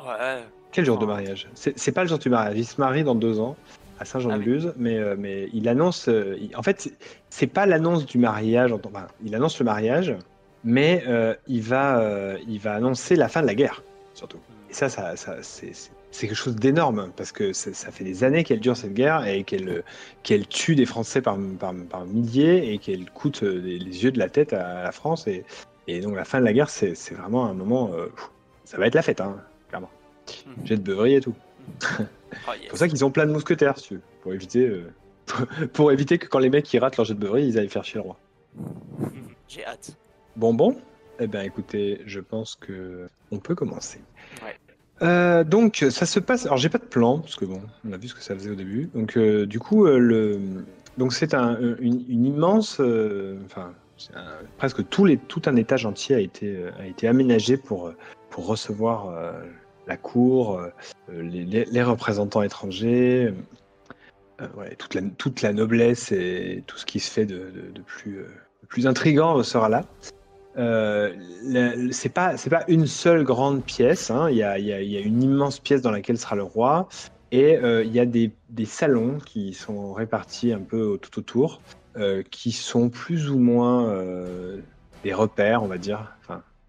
[SPEAKER 5] Ouais.
[SPEAKER 1] Quel jour de mariage? C'est pas le jour du mariage. Il se marie dans deux ans à Saint-Jean-de-Luz, mais euh, mais il annonce. euh, il- en fait, c'est- pas l'annonce du mariage. en tant- enfin, il annonce le mariage, mais euh, il va euh, il va annoncer la fin de la guerre surtout. Et ça, ça, ça c'est quelque chose d'énorme parce que ça, fait des années qu'elle dure cette guerre et qu'elle qu'elle tue des Français par, par, par milliers et qu'elle coûte euh, les, les yeux de la tête à la France et, et donc la fin de la guerre c'est vraiment un moment euh, ça va être la fête hein, clairement
[SPEAKER 5] Mhm.
[SPEAKER 1] jet de beuverie et tout
[SPEAKER 5] Oh, yes.
[SPEAKER 1] c'est pour ça qu'ils ont plein de mousquetaires si tu veux, pour éviter pour éviter que quand les mecs ils ratent leur jet de beuverie ils aillent faire chier le roi
[SPEAKER 5] J'ai hâte.
[SPEAKER 1] Bon bon, eh bien écoutez, je pense que on peut commencer.
[SPEAKER 5] Ouais.
[SPEAKER 1] Euh, donc ça se passe. Alors j'ai pas de plan parce que bon, on a vu ce que ça faisait au début. Donc euh, du coup euh, le donc c'est un, une, une immense, enfin un- presque tous les tout un étage entier a été a été aménagé pour pour recevoir la cour, les, les- les représentants étrangers. ouais, toute la toute la noblesse et tout ce qui se fait de, de- de plus de plus intrigant sera là. Euh, c'est pas une seule grande pièce. hein. Il y, a, une immense pièce dans laquelle sera le roi et euh, il y a des, salons qui sont répartis un peu tout autour, euh, qui sont plus ou moins euh, des repères, on va dire.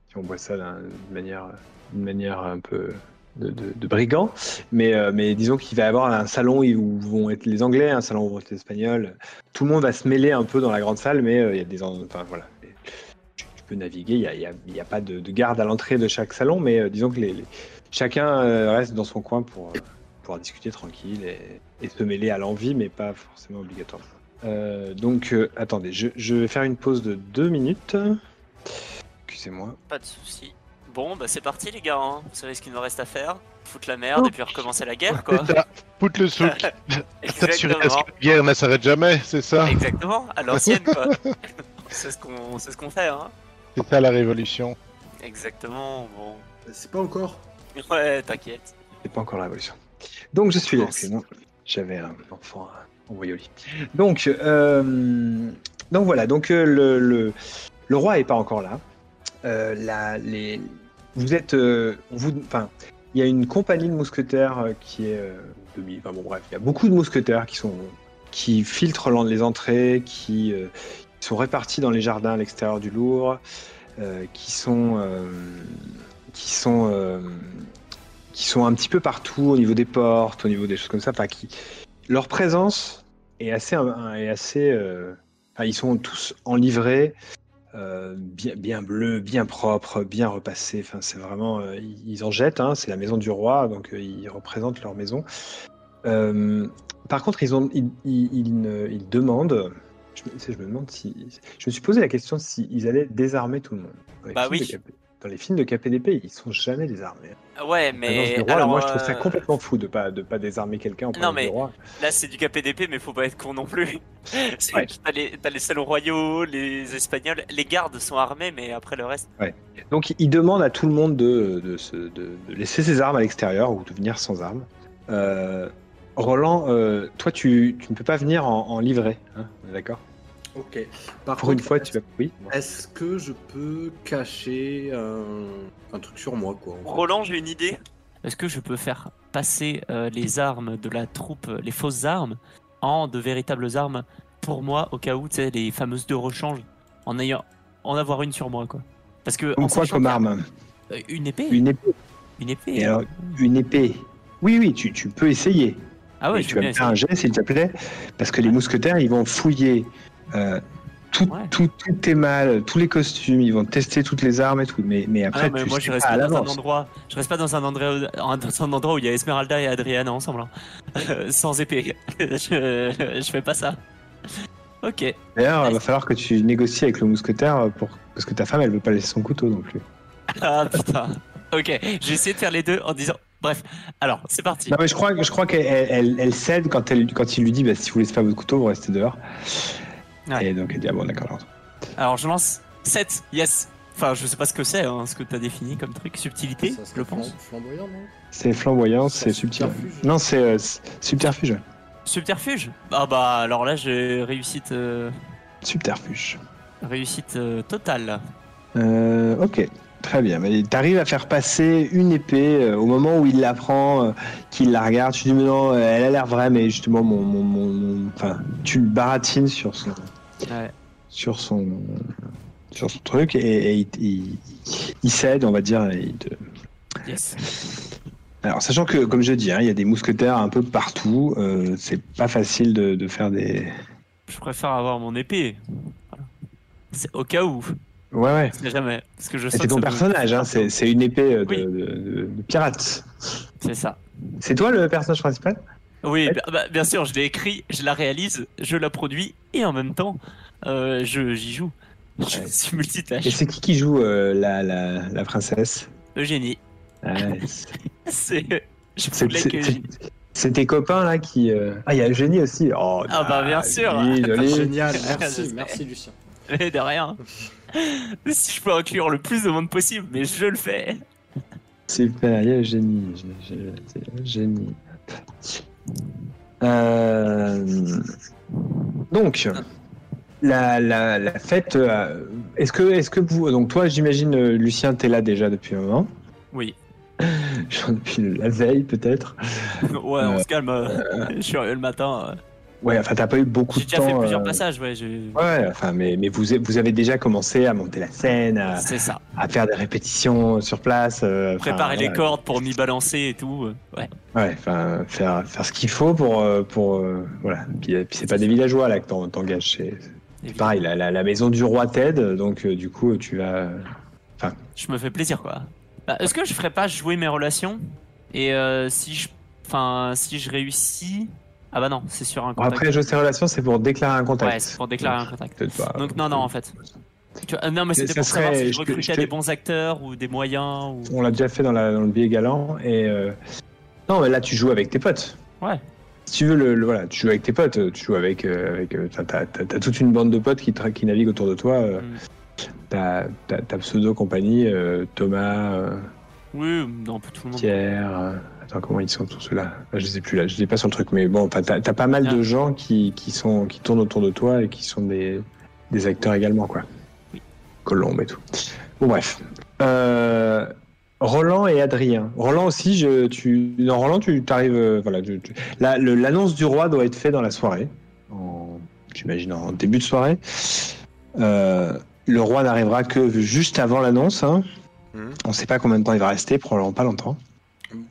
[SPEAKER 1] Si on voit ça d'un- d'une manière un peu de, de- de brigands. Mais, disons qu'il va y avoir un salon où vont être les Anglais, un salon où vont être les Espagnols. Tout le monde va se mêler un peu dans la grande salle, mais il y a des. en- Enfin voilà. Peux naviguer, il n'y a, y a- pas de, de garde à l'entrée de chaque salon, mais euh, disons que les, les- chacun euh, reste dans son coin pour euh, pouvoir discuter tranquille et, et se mêler à l'envie, mais pas forcément obligatoire. Euh, donc, euh, attendez, je, je vais faire une pause de deux minutes. Excusez-moi.
[SPEAKER 4] Pas de soucis. Bon, bah c'est parti les gars, hein. vous savez ce qu'il nous reste à faire. Foutre la merde et puis recommencer la guerre quoi.
[SPEAKER 2] Ça. Foutre le souk. S'assurer que la guerre ne s'arrête jamais, c'est ça?
[SPEAKER 4] Exactement, à l'ancienne quoi. c'est ce qu'on c'est ce qu'on fait hein.
[SPEAKER 2] C'est ça la révolution.
[SPEAKER 4] Exactement, bon.
[SPEAKER 3] C'est pas encore.
[SPEAKER 4] Ouais, t'inquiète.
[SPEAKER 1] C'est pas encore la révolution. Donc je suis là. J'avais un enfant envoyé au lit. Donc, euh, donc voilà, donc euh, le, le, le roi est pas encore là. Euh, la- les, vous êtes, euh, vous, enfin, il y a une compagnie de mousquetaires qui est euh, demi, enfin bon bref, il y a beaucoup de mousquetaires qui sont, qui filtrent les entrées, qui, euh, qui sont répartis dans les jardins à l'extérieur du Louvre, euh, qui sont, euh, qui sont euh, qui sont un petit peu partout au niveau des portes, au niveau des choses comme ça. Enfin, leur présence est assez est assez. ils sont tous en livrée, bien bien bleu, bien propre, bien repassé. Enfin, c'est vraiment ils en jettent. hein, c'est la maison du roi, donc ils représentent leur maison. Par contre, ils ont ils, ils demandent. Je me, je me demande si je me suis posé la question s'ils allaient désarmer tout le monde. Dans les
[SPEAKER 4] Bah
[SPEAKER 1] films
[SPEAKER 4] oui.
[SPEAKER 1] dans les films de KPDP, ils sont jamais désarmés.
[SPEAKER 4] Ouais,
[SPEAKER 1] L'annonce
[SPEAKER 4] mais
[SPEAKER 1] du roi,
[SPEAKER 4] alors,
[SPEAKER 1] moi je trouve ça
[SPEAKER 4] euh,
[SPEAKER 1] complètement fou de pas de pas désarmer quelqu'un en
[SPEAKER 4] Non, mais-
[SPEAKER 1] roi.
[SPEAKER 4] Là, c'est du KPDP, mais faut pas être con non plus.
[SPEAKER 1] Ouais.
[SPEAKER 4] T'as les, t'as les salons royaux, les espagnols, les gardes sont armés, mais après le reste.
[SPEAKER 1] Donc il demande à tout le monde de, de, se- de- de laisser ses armes à l'extérieur ou de venir sans armes. Euh, Roland, euh, toi tu, tu ne peux pas venir en, en livret, hein, d'accord?
[SPEAKER 3] Ok. Par
[SPEAKER 1] Pour une fois tu vas. Oui.
[SPEAKER 3] Est-ce que je peux cacher un, un truc sur moi, quoi
[SPEAKER 4] Roland, j'ai une idée.
[SPEAKER 5] Est-ce que je peux faire passer euh, les armes de la troupe, euh, les fausses armes, en de véritables armes pour moi, au cas où, tu sais, les fameuses de rechange, en ayant en avoir une sur moi, quoi? Parce que
[SPEAKER 1] Comme
[SPEAKER 5] en
[SPEAKER 1] quoi comme arme?
[SPEAKER 5] Une épée.
[SPEAKER 1] Une épée.
[SPEAKER 5] Une épée.
[SPEAKER 1] Et alors, une épée. Oui, oui, tu, tu peux essayer.
[SPEAKER 5] Ah ouais,
[SPEAKER 1] tu vas me faire un jet, s'il te plaît, parce que les mousquetaires, ils vont fouiller euh, tout,
[SPEAKER 5] Ouais.
[SPEAKER 1] tout, tout tes mâles, tous les costumes, ils vont tester toutes les armes et tout. Mais, mais
[SPEAKER 5] Ah
[SPEAKER 1] après,
[SPEAKER 5] non, mais
[SPEAKER 1] tu
[SPEAKER 5] moi je reste
[SPEAKER 1] pas
[SPEAKER 5] dans un endroit, je reste pas dans un endroit, dans un endroit où il y a Esmeralda et Adriana ensemble, hein. sans épée. je, je fais pas ça. Ok.
[SPEAKER 1] D'ailleurs, il va falloir que tu négocies avec le mousquetaire pour... parce que ta femme, elle veut pas laisser son couteau non plus.
[SPEAKER 5] Ah putain. Ok, j'ai essayé de faire les deux en disant. Bref, alors c'est parti.
[SPEAKER 1] Non, mais je crois, je crois qu'elle elle, elle cède quand, elle, quand il lui dit bah, si vous laissez pas votre couteau, vous restez dehors.
[SPEAKER 5] Ouais.
[SPEAKER 1] Et donc elle dit ah bon, d'accord.
[SPEAKER 5] Alors je lance 7, yes. Enfin, je sais pas ce que c'est, hein, ce que t'as défini comme truc. Subtilité,
[SPEAKER 3] Ça
[SPEAKER 5] je pense.
[SPEAKER 3] flam- flamboyant, non?
[SPEAKER 1] C'est flamboyant, c'est subtil. Non, c'est euh, c'est subterfuge.
[SPEAKER 5] Subterfuge? Ah bah alors là j'ai réussite, euh,
[SPEAKER 1] Subterfuge.
[SPEAKER 5] réussite euh, totale.
[SPEAKER 1] Euh, ok, très bien. Mais t'arrives à faire passer une épée euh, au moment où il la prend, euh, qu'il la regarde. Tu dis mais non, euh, elle a l'air vraie, mais justement mon, mon, mon- mon- enfin, tu le baratines sur son,
[SPEAKER 5] Ouais.
[SPEAKER 1] sur son, sur son truc et, et il, il- il cède, on va dire. et il te-
[SPEAKER 5] Yes.
[SPEAKER 1] Alors, sachant que, comme je dis, hein, il y a des mousquetaires un peu partout, euh, c'est pas facile de, de faire des.
[SPEAKER 5] Je préfère avoir mon épée. Voilà. C'est au cas où.
[SPEAKER 1] Ouais, ouais.
[SPEAKER 5] Je sais jamais. Parce que je
[SPEAKER 1] C'est ton personnage, hein, c'est c'est une épée euh, de,
[SPEAKER 5] Oui.
[SPEAKER 1] de- de- de pirate.
[SPEAKER 5] C'est ça.
[SPEAKER 1] C'est toi le personnage principal?
[SPEAKER 5] Oui,
[SPEAKER 1] Ouais.
[SPEAKER 5] bah, bien sûr, je l'ai écrit, je la réalise, je la produis et en même temps, euh, je j'y joue. Je
[SPEAKER 1] Ouais.
[SPEAKER 5] suis multitâche.
[SPEAKER 1] Et c'est qui qui joue euh, la, la, la princesse?
[SPEAKER 5] Eugénie.
[SPEAKER 1] Ouais, c'est-
[SPEAKER 5] C'est. Je
[SPEAKER 1] c'est-
[SPEAKER 5] voulais
[SPEAKER 1] c'est-
[SPEAKER 5] que.
[SPEAKER 1] c'est- C'est tes copains là qui. euh, Ah, il y a Eugénie aussi. Oh,
[SPEAKER 5] Ah, bah, bien sûr.
[SPEAKER 1] joli, joli.
[SPEAKER 3] Génial,
[SPEAKER 5] Je
[SPEAKER 3] merci, merci Lucien.
[SPEAKER 5] Mais de rien. si je peux inclure le plus de monde possible, mais je le fais.
[SPEAKER 1] Super, il y a j'ai- Eugénie. Euh, Donc, la, la, la fête. euh, Est-ce que, est que vous. Donc, toi, j'imagine, euh, Lucien, t'es là déjà depuis un moment.
[SPEAKER 5] Oui.
[SPEAKER 1] Genre depuis la veille, peut-être.
[SPEAKER 5] Ouais, on se calme. je suis arrivé le matin.
[SPEAKER 1] Ouais, enfin, t'as pas eu beaucoup
[SPEAKER 5] J'ai
[SPEAKER 1] de
[SPEAKER 5] déjà
[SPEAKER 1] temps.
[SPEAKER 5] fait plusieurs
[SPEAKER 1] euh,
[SPEAKER 5] passages, ouais. je-
[SPEAKER 1] Ouais, enfin, mais, mais vous, vous avez déjà commencé à monter la scène, à,
[SPEAKER 5] C'est ça.
[SPEAKER 1] à faire des répétitions sur place. euh,
[SPEAKER 5] Préparer les cordes pour m'y balancer et tout. euh, Ouais.
[SPEAKER 1] Ouais, enfin, faire, faire ce qu'il faut pour. pour voilà. Puis, puis c'est pas des villageois là que t'en- t'engages. C'est pareil, la, la, la maison du roi Ted, donc du coup, tu vas.
[SPEAKER 5] Je me fais plaisir, quoi. Bah, Est-ce que je ferais pas jouer mes relations Et si je. Enfin, si je réussis. Ah bah non, c'est sur un contact.
[SPEAKER 1] après, jouer ses relations, c'est pour déclarer un contact.
[SPEAKER 5] Ouais, c'est pour déclarer un contact.
[SPEAKER 1] Pas.
[SPEAKER 5] Donc non, non, en fait. Tu vois, euh, non, mais c'était pour savoir
[SPEAKER 1] serait-
[SPEAKER 5] si je
[SPEAKER 1] je
[SPEAKER 5] recrutais
[SPEAKER 1] je
[SPEAKER 5] des bons acteurs ou des moyens. Ou...
[SPEAKER 1] On l'a déjà fait dans, la, dans le billet galant et. euh, Non, mais là, tu joues avec tes potes.
[SPEAKER 5] Ouais.
[SPEAKER 1] Si tu veux, le, le- voilà, tu joues avec tes potes, euh, tu joues avec. euh, avec t'as, toute une bande de potes qui, naviguent autour de toi. euh,
[SPEAKER 5] Mm.
[SPEAKER 1] T'as, ta pseudo-compagnie, Thomas,
[SPEAKER 5] Oui, non, tout le monde.
[SPEAKER 1] Pierre. Attends, comment ils sont tous ceux-là Là, Je les ai plus là, je les ai pas sur le truc, mais bon, enfin, t'as, t'as pas mal
[SPEAKER 5] Ah.
[SPEAKER 1] de gens qui, qui, sont, qui tournent autour de toi et qui sont des, des acteurs également, quoi.
[SPEAKER 5] Oui.
[SPEAKER 1] Colombe et tout. Bon, bref. Euh, Roland et Adrien. Roland aussi, je, tu, non, Roland, tu t'arrives, euh, voilà, tu- tu- la- le- l'annonce du roi doit être faite dans la soirée, en, j'imagine en début de soirée. Euh, le roi n'arrivera que juste avant l'annonce. Hein.
[SPEAKER 3] Mhm.
[SPEAKER 1] On ne sait pas combien de temps il va rester, probablement pas longtemps.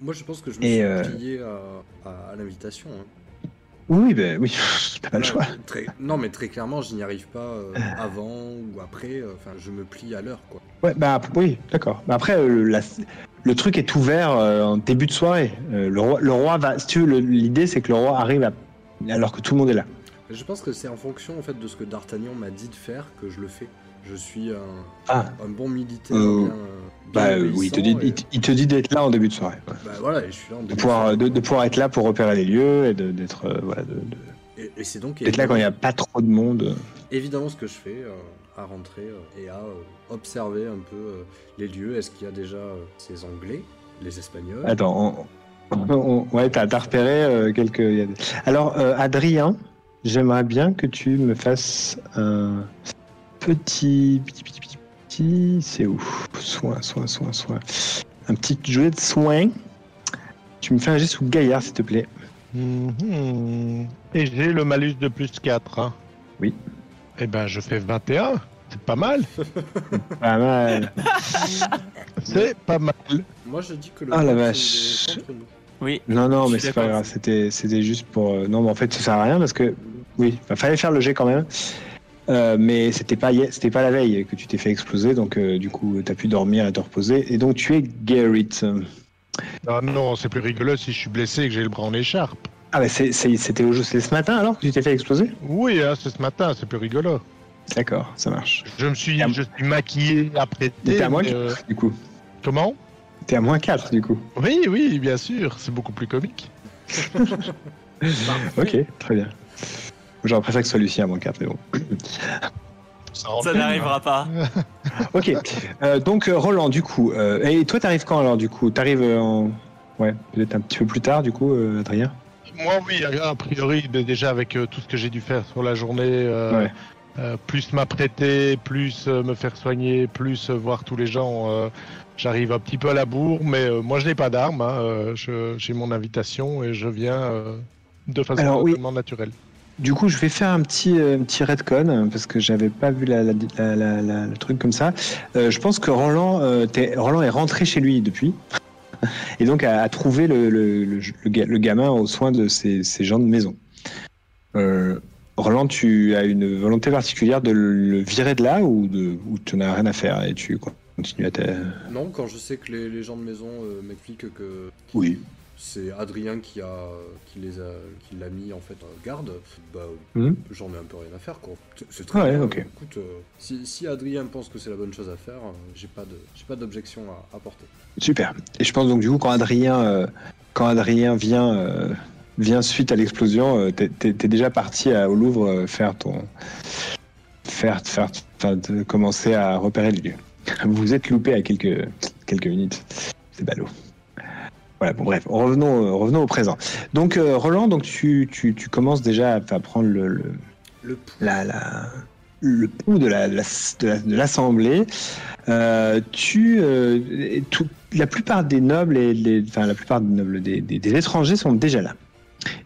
[SPEAKER 3] Moi, je pense que je me
[SPEAKER 1] Et,
[SPEAKER 3] suis
[SPEAKER 1] euh,
[SPEAKER 3] plié à, à- à l'invitation. hein.
[SPEAKER 1] Oui, ben oui, t'as pas le choix.
[SPEAKER 3] très- Non, mais très clairement, je n'y arrive pas euh, avant ou après. euh, Enfin, je me plie à l'heure, quoi.
[SPEAKER 1] Ouais, bah oui, d'accord. Bah, après, euh, la- le truc est ouvert en début de soirée. Le, roi, le roi va. Si tu veux, l'idée c'est que le roi arrive à- alors que tout le monde est là.
[SPEAKER 3] Je pense que c'est en fonction en fait de ce que D'Artagnan m'a dit de faire que je le fais. Je suis un,
[SPEAKER 1] Ah.
[SPEAKER 3] un bon militaire.
[SPEAKER 1] Euh,
[SPEAKER 3] bien,
[SPEAKER 1] Bah
[SPEAKER 3] bien
[SPEAKER 1] euh, oui, il te dit, il, te- dit d'être là en début de soirée. ouais.
[SPEAKER 3] Bah voilà, et je suis là en
[SPEAKER 1] De, pouvoir,
[SPEAKER 3] soirée.
[SPEAKER 1] de, de pouvoir être là pour repérer les lieux et de- d'être euh, voilà, de- de-
[SPEAKER 3] Et, et c'est donc
[SPEAKER 1] d'être là quand il n'y a pas trop de monde.
[SPEAKER 3] évidemment ce que je fais euh, à rentrer euh, et à euh, observer un peu euh, les lieux. Est-ce qu'il y a déjà euh, ces Anglais, les Espagnols?
[SPEAKER 1] Attends, on, on- ouais, t'as repéré euh, quelques. Alors, euh, Adrien, j'aimerais bien que tu me fasses un petit, petit, petit, petit, petit. C'est où? Soin, soin, soin, soin. Un petit jouet de soin. Tu me fais un geste sous gaillard, s'il te plaît.
[SPEAKER 2] Mhm. Et j'ai le malus de plus 4. hein.
[SPEAKER 1] Oui.
[SPEAKER 2] Eh ben, je fais 21. C'est pas mal.
[SPEAKER 1] Pas mal.
[SPEAKER 2] C'est pas mal.
[SPEAKER 3] Moi je dis que le
[SPEAKER 1] Ah, la vache.
[SPEAKER 3] contre nous.
[SPEAKER 5] Oui.
[SPEAKER 1] Non, non,
[SPEAKER 5] Je
[SPEAKER 1] mais
[SPEAKER 5] suis
[SPEAKER 1] c'est pas
[SPEAKER 5] d'accord.
[SPEAKER 1] grave. C'était, c'était juste pour. euh, Non, mais en fait, ça sert à rien parce que. Oui, il fallait faire le jet quand même. Euh, mais c'était pas, c'était pas la veille que tu t'es fait exploser, donc euh, du coup, t'as pu dormir et te reposer. Et donc, tu es Garrett.
[SPEAKER 2] Ah non, c'est plus rigolo si je suis blessé et que j'ai le bras en écharpe.
[SPEAKER 1] Ah, bah, c'est- c'était au jeu. C'est ce matin alors que tu t'es fait exploser?
[SPEAKER 2] Oui, hein, c'est ce matin, c'est plus rigolo.
[SPEAKER 1] D'accord, ça marche.
[SPEAKER 2] Je me suis, je suis maquillé, apprêté.
[SPEAKER 1] T'es à moins
[SPEAKER 2] mais, euh,
[SPEAKER 1] Du coup,
[SPEAKER 2] Comment?
[SPEAKER 1] T'es à moins 4 du coup.
[SPEAKER 2] Oui, oui, bien sûr, c'est beaucoup plus comique.
[SPEAKER 1] Ok, très bien. J'aurais préféré que ce soit Lucien à moins 4, mais bon.
[SPEAKER 5] Ça n'arrivera pas.
[SPEAKER 1] Ok, euh, donc euh, Roland, du coup. euh, et toi, t'arrives quand alors, du coup? T'arrives en. Ouais, peut-être un petit peu plus tard, du coup, euh, Adrien?
[SPEAKER 2] Moi, oui, a priori, déjà avec euh, tout ce que j'ai dû faire sur la journée, euh,
[SPEAKER 1] Ouais.
[SPEAKER 2] euh, plus m'apprêter, plus euh, me faire soigner, plus euh, voir tous les gens, euh, j'arrive un petit peu à la bourre, mais euh, moi je n'ai pas d'armes, hein, euh, j'ai mon invitation et je viens euh, de façon
[SPEAKER 1] Alors, oui.
[SPEAKER 2] naturelle.
[SPEAKER 1] Du coup, je vais faire un petit, euh, petit redcon euh, parce que j'avais pas vu la, la- la- la- la- le truc comme ça. Euh, je pense que Roland, euh, Roland est rentré chez lui depuis et donc a, a trouvé le, le, le, le ga- le gamin aux soins de ses, ses gens de maison. Roland, tu as une volonté particulière de le virer de là ou, de, ou tu n'as rien à faire et tu continues à ta...
[SPEAKER 3] Non, quand je sais que les, les gens de maison m'expliquent que
[SPEAKER 1] Oui.
[SPEAKER 3] C'est Adrien qui a qui les a qui l'a mis en fait en garde, bah
[SPEAKER 1] Mhm.
[SPEAKER 3] j'en ai un peu rien à faire quoi. C'est- très
[SPEAKER 1] Ouais.
[SPEAKER 3] Écoute, euh, si, si Adrien pense que c'est la bonne chose à faire, euh, j'ai pas de j'ai pas d'objection à apporter.
[SPEAKER 1] Super. Et je pense donc du coup quand Adrien, euh, quand Adrien vient, euh, vient suite à l'explosion, t'es, t'es déjà parti à- au Louvre faire ton, faire, faire, de commencer à repérer les lieux. Vous vous êtes loupé à quelques, quelques minutes. C'est ballot. Voilà, bon bref, revenons, euh, revenons au présent. Donc euh, Roland, donc tu, tu, tu commences déjà à, prendre le, le- la, la- le pouls de la- de la- de de l'assemblée. Euh, tu, euh, tout- la plupart des nobles et les, enfin la plupart des nobles des, des- des étrangers sont déjà là.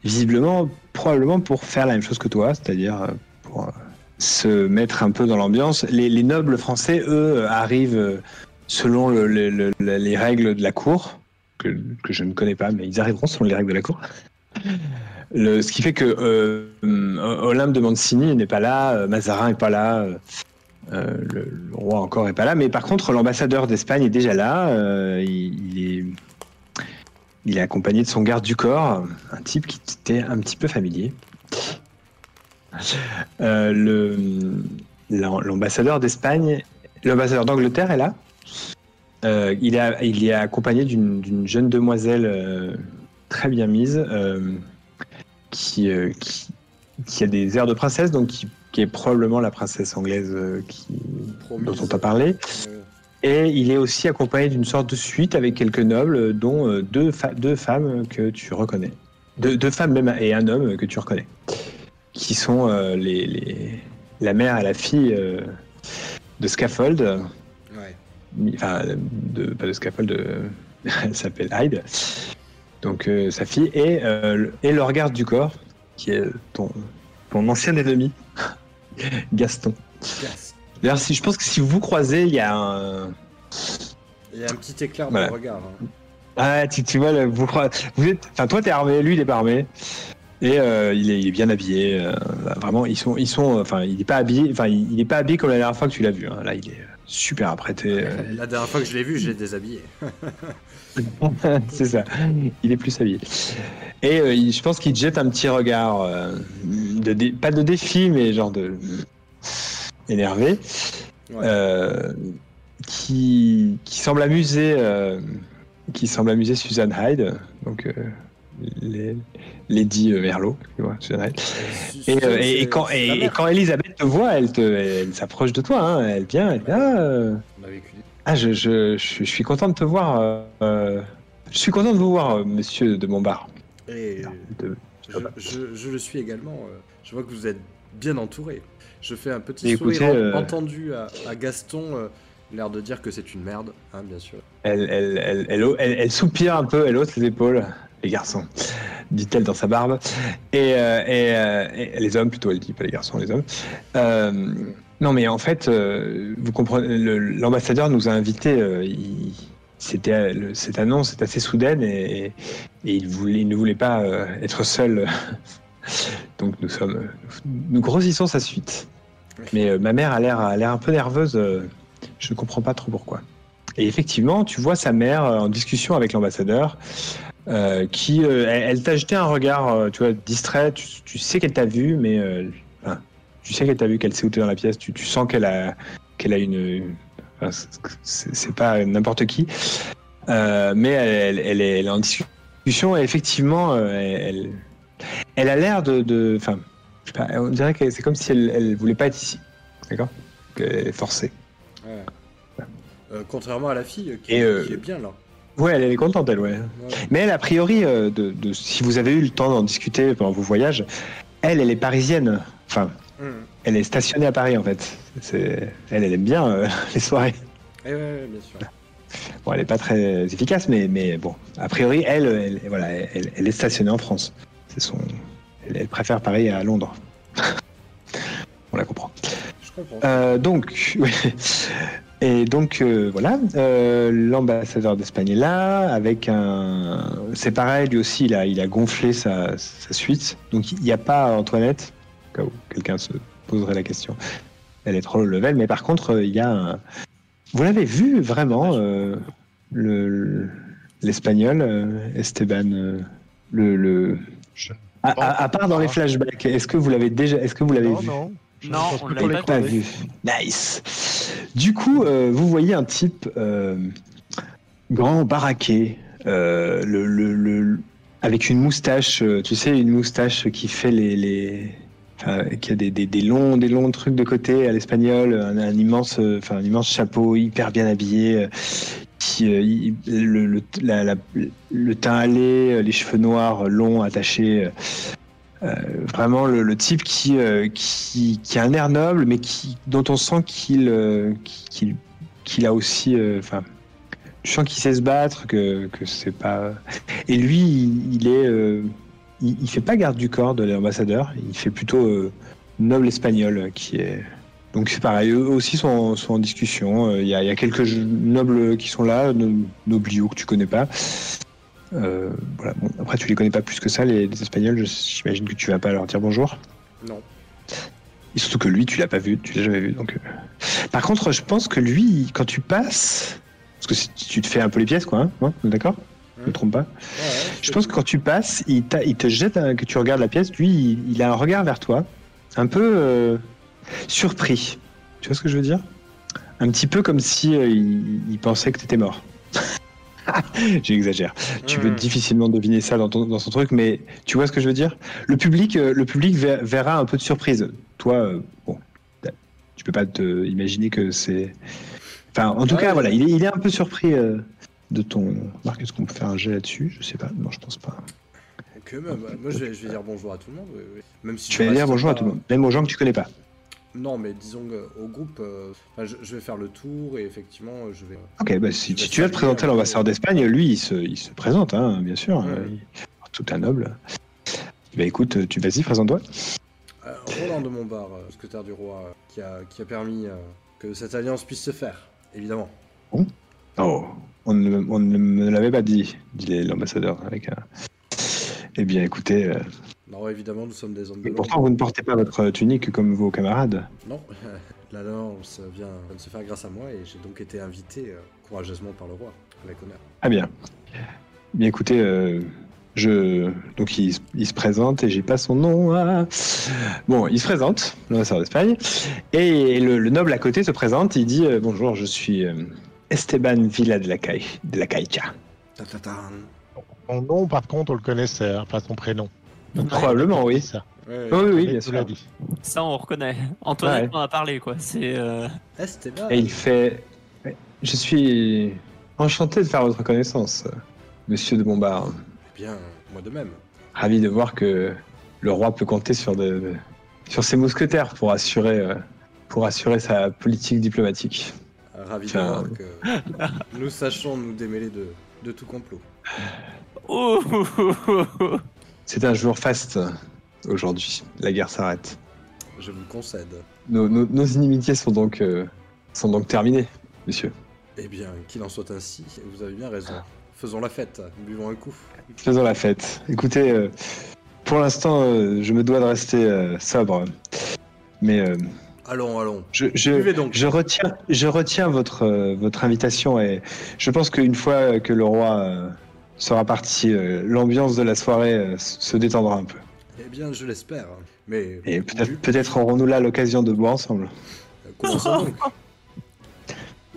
[SPEAKER 1] Visiblement, probablement pour faire la même chose que toi, c'est-à-dire pour se mettre un peu dans l'ambiance. Les, les nobles français, eux, arrivent selon le- les règles de la cour, que, je ne connais pas, mais ils arriveront selon les règles de la cour. Ce qui fait que euh, Olympe de Mancini n'est pas là, euh, Mazarin n'est pas là, euh, euh, le, roi encore est pas là, mais par contre l'ambassadeur d'Espagne est déjà là. il, il est, il est accompagné de son garde du corps, un type qui était un petit peu familier. Le- l'am- L'ambassadeur d'Espagne, l'ambassadeur d'Angleterre est là. Euh, il, est, il est accompagné d'une jeune demoiselle euh, très bien mise euh, qui, qui, qui a des airs de princesse, donc qui, qui est probablement la princesse anglaise dont on t'a parlé. Et il est aussi accompagné d'une sorte de suite avec quelques nobles, dont deux, femmes que tu reconnais. Deux, deux femmes même et un homme que tu reconnais. Qui sont les, les- la mère et la fille de Scaffold. Enfin, de, pas de Scaffold, de- elle s'appelle Hyde. Donc euh, sa fille et, euh, le- et leur garde du corps, qui est ton, ton ancien ennemi, Gaston.
[SPEAKER 3] Yes.
[SPEAKER 1] D'ailleurs, si, je pense que si vous vous croisez, il y a un,
[SPEAKER 3] Il y a un petit éclair
[SPEAKER 1] Voilà.
[SPEAKER 3] dans le regard. hein.
[SPEAKER 1] Ah, tu, tu vois, le- vous, vous êtes, enfin, toi, t'es armé, lui, il est pas armé. Et euh, il, est, il est bien habillé. euh, vraiment, ils sont, ils sont, enfin, il est pas habillé, enfin, il, il est pas habillé comme la dernière fois que tu l'as vu. hein. Là, il est super apprêté. euh,
[SPEAKER 3] La dernière fois que je l'ai vu, je l'ai déshabillé.
[SPEAKER 1] c'est ça. Il est plus habillé. Et euh, il- je pense qu'il te jette un petit regard, euh, de dé- pas de défi, mais genre de énervé,
[SPEAKER 3] Ouais.
[SPEAKER 1] euh, qui, qui semble amuser, qui semble amuser Susan Hyde, donc les, Lady euh, Merlot, tu vois. Et, euh, et- et quand, et, quand Elisabeth te voit, elle, te, elle, s'approche de toi, hein, elle vient, elle dit ah, euh, ah, je, je, je, suis- content de te voir. euh, je suis content de vous voir, monsieur de Montbard.
[SPEAKER 3] Et
[SPEAKER 1] De-
[SPEAKER 3] je, le suis également. Je vois que vous êtes bien entouré. Je fais un petit
[SPEAKER 1] Et
[SPEAKER 3] sourire
[SPEAKER 1] écoutez, euh,
[SPEAKER 3] entendu à, à Gaston, l'air de dire que c'est une merde, hein, bien sûr.
[SPEAKER 1] Elle- elle soupire un peu, elle hausse les épaules. Les garçons, dit-elle dans sa barbe. Et, euh, et, euh, et- les hommes, plutôt, elle dit, pas les garçons, les hommes. Euh, non, mais en fait, euh, vous comprenez, l'ambassadeur nous a invités. il- c'était cette annonce est assez soudaine et, et il, voulait, il ne voulait pas être seul. Donc nous sommes, nous grossissons sa suite. Mais ma mère a l'air, a l'air un peu nerveuse. je ne comprends pas trop pourquoi. Et effectivement, tu vois sa mère en discussion avec l'ambassadeur, euh, qui, euh, elle, elle t'a jeté un regard, euh, tu vois, distrait. Tu, tu sais qu'elle t'a vu, mais enfin, tu sais qu'elle t'a vu, qu'elle s'est ôtée dans la pièce. Tu, tu sens qu'elle a, qu'elle a une, une- enfin, c'est pas n'importe qui, mais elle, est, elle est en discussion et effectivement, elle, elle a l'air de, enfin, on dirait que c'est comme si elle, voulait pas être ici, d'accord? Qu'elle est forcée.
[SPEAKER 3] Ouais. Euh, contrairement à la fille qui,
[SPEAKER 1] Et,
[SPEAKER 3] qui est bien là.
[SPEAKER 1] Ouais, elle, elle est contente, elle, ouais.
[SPEAKER 3] Ouais.
[SPEAKER 1] Mais elle, a priori, euh, de, de- si vous avez eu le temps d'en discuter pendant vos voyages, elle, elle est parisienne. Enfin,
[SPEAKER 3] Hum.
[SPEAKER 1] elle est stationnée à Paris, en fait. C'est, elle, elle aime bien euh, les soirées.
[SPEAKER 3] Eh ouais, ouais, bien sûr.
[SPEAKER 1] Bon, elle est pas très efficace, mais, mais bon, a priori, elle, elle, voilà, elle, elle est stationnée en France. C'est son, elle, préfère Paris à Londres. On la comprend.
[SPEAKER 3] Je comprends.
[SPEAKER 1] Euh, donc, oui. Et donc euh, voilà, euh, l'ambassadeur d'Espagne est là, avec un. C'est pareil, lui aussi, il a, il a gonflé sa, sa suite. Donc il n'y a pas Antoinette, au cas où quelqu'un se poserait la question. Elle est trop low level, mais par contre, euh, il y a un. Vous l'avez vu vraiment, euh, le l'espagnol Esteban, le. À, à- à part dans les flashbacks, est-ce que vous l'avez déjà, est-ce que vous l'avez
[SPEAKER 2] Non,
[SPEAKER 1] vu?
[SPEAKER 2] non.
[SPEAKER 5] Non, on l'a pas
[SPEAKER 1] vu. Nice. Du coup, euh, vous voyez un type euh, grand, baraqué, euh, le, le- le- avec une moustache, tu sais, une moustache qui fait les, les enfin, qui a des, des- des longs, des longs trucs de côté à l'espagnol, un, un immense, enfin, un immense chapeau, hyper bien habillé. Qui, euh, il- le, le, la- la- le teint euh, les cheveux noirs longs attachés, vraiment le, type qui, euh, qui, qui a un air noble, mais qui, dont on sent qu'il euh, qu'il qu'il a aussi. euh, Enfin, tu sens qu'il sait se battre, que, que c'est pas. Et lui, il, il est. euh, il, fait pas garde du corps de l'ambassadeur, il fait plutôt euh, noble espagnol euh, qui est. Donc c'est pareil, eux aussi sont, sont en discussion. Euh, Il y, y a quelques nobles qui sont là, no- nobliaux que tu connais pas. Euh, voilà. Bon, après, tu les connais pas plus que ça, les, les Espagnols. J'imagine que tu vas pas leur dire bonjour.
[SPEAKER 3] Non.
[SPEAKER 1] Et surtout que lui, tu l'as pas vu, tu l'as jamais vu. Donc, euh. Par contre, je pense que lui, quand tu passes, parce que si tu te fais un peu les pièces, quoi, hein, hein, d'accord? Je me trompe pas.
[SPEAKER 3] Ouais, ouais,
[SPEAKER 1] Je pense que quand tu passes, il, te jette, un- que tu regardes la pièce, lui, il, il a un regard vers toi, un peu euh, surpris. Tu vois ce que je veux dire? Un petit peu comme si euh, il, il pensait que tu étais mort. J'exagère. Tu peux
[SPEAKER 3] Hmm.
[SPEAKER 1] difficilement deviner ça dans, ton, dans son truc, mais tu vois ce que je veux dire? Le public, euh, le public ver- verra un peu de surprise. Toi, euh, bon, tu peux pas te imaginer que c'est. Enfin, en tout
[SPEAKER 3] Ouais,
[SPEAKER 1] cas, voilà, il est, il est un peu surpris euh, de ton. Marc, est-ce qu'on peut faire un jet là-dessus? Je sais pas. Non, je pense pas.
[SPEAKER 3] Ok, même, moi je vais, je vais dire bonjour à tout le monde. oui, oui. Même si
[SPEAKER 1] Tu vas dire bonjour à tout le monde, même aux gens que tu connais pas.
[SPEAKER 3] Non, mais disons euh, au groupe, euh, enfin, je, je vais faire le tour et effectivement, euh, je vais.
[SPEAKER 1] Ok, bah, si, tu vas te
[SPEAKER 3] saluer
[SPEAKER 1] présenter à l'ambassadeur d'Espagne, lui, il se, il se présente, hein, bien sûr.
[SPEAKER 3] Ouais.
[SPEAKER 1] euh, il- tout un noble. Bah écoute, tu vas-y, présente-toi.
[SPEAKER 3] Euh, Roland de Montbard, euh, secrétaire du roi, qui, a, qui a permis que cette alliance puisse se faire, évidemment.
[SPEAKER 1] Oh, on ne, on ne me l'avait pas dit, dit l'ambassadeur avec un. Eh bien, écoutez,
[SPEAKER 3] Non, évidemment, nous sommes des hommes de l'ombre.
[SPEAKER 1] pourtant vous ne portez pas votre tunique comme vos camarades.
[SPEAKER 3] Non, l'alliance vient de se faire grâce à moi et j'ai donc été invité euh, courageusement par le roi, avec honneur.
[SPEAKER 1] Ah bien. Bien écoutez, euh, je donc il, il se présente et j'ai pas son nom. ah. Bon, il se présente, l'ambassadeur d'Espagne, et le, le noble à côté se présente. Il dit euh, bonjour, je suis Esteban Villa de la Caille, de la.
[SPEAKER 3] Ta-ta-tan.
[SPEAKER 2] Son nom, par contre, on le connaissait, hein, enfin son prénom.
[SPEAKER 1] Probablement, oui.
[SPEAKER 2] Ça.
[SPEAKER 3] Ouais,
[SPEAKER 1] Oui, oui, bien sûr.
[SPEAKER 2] dit.
[SPEAKER 5] Ça, on reconnaît. Antoinette
[SPEAKER 1] Ouais.
[SPEAKER 5] en a parlé, quoi. C'est. euh,
[SPEAKER 3] Esteban.
[SPEAKER 1] Et il fait Je suis enchanté de faire votre connaissance, monsieur de Bombard.
[SPEAKER 3] Eh bien, moi de même.
[SPEAKER 1] Ravi de voir que le roi peut compter sur, de, sur ses mousquetaires pour assurer, euh, pour assurer sa politique diplomatique.
[SPEAKER 3] Ravi de voir que nous sachons nous démêler de, de tout complot.
[SPEAKER 5] Oh.
[SPEAKER 1] C'est un jour faste aujourd'hui. La guerre s'arrête.
[SPEAKER 3] Je vous concède.
[SPEAKER 1] Nos, nos- nos inimitiés sont donc, euh, sont donc terminées, monsieur.
[SPEAKER 3] Eh bien, qu'il en soit ainsi, vous avez bien raison. Faisons la fête, buvons un coup.
[SPEAKER 1] Faisons la fête. Écoutez, euh, pour l'instant, euh, je me dois de rester sobre. Mais
[SPEAKER 3] Allons, allons.
[SPEAKER 1] je, je,
[SPEAKER 3] Buvez donc.
[SPEAKER 1] je retiens, je retiens votre, votre invitation et je pense qu'une fois que le roi sera parti, euh, l'ambiance de la soirée euh, se détendra un peu.
[SPEAKER 3] Eh bien, je l'espère. Mais
[SPEAKER 1] Et peut-être aurons-nous là l'occasion de boire ensemble.
[SPEAKER 3] euh.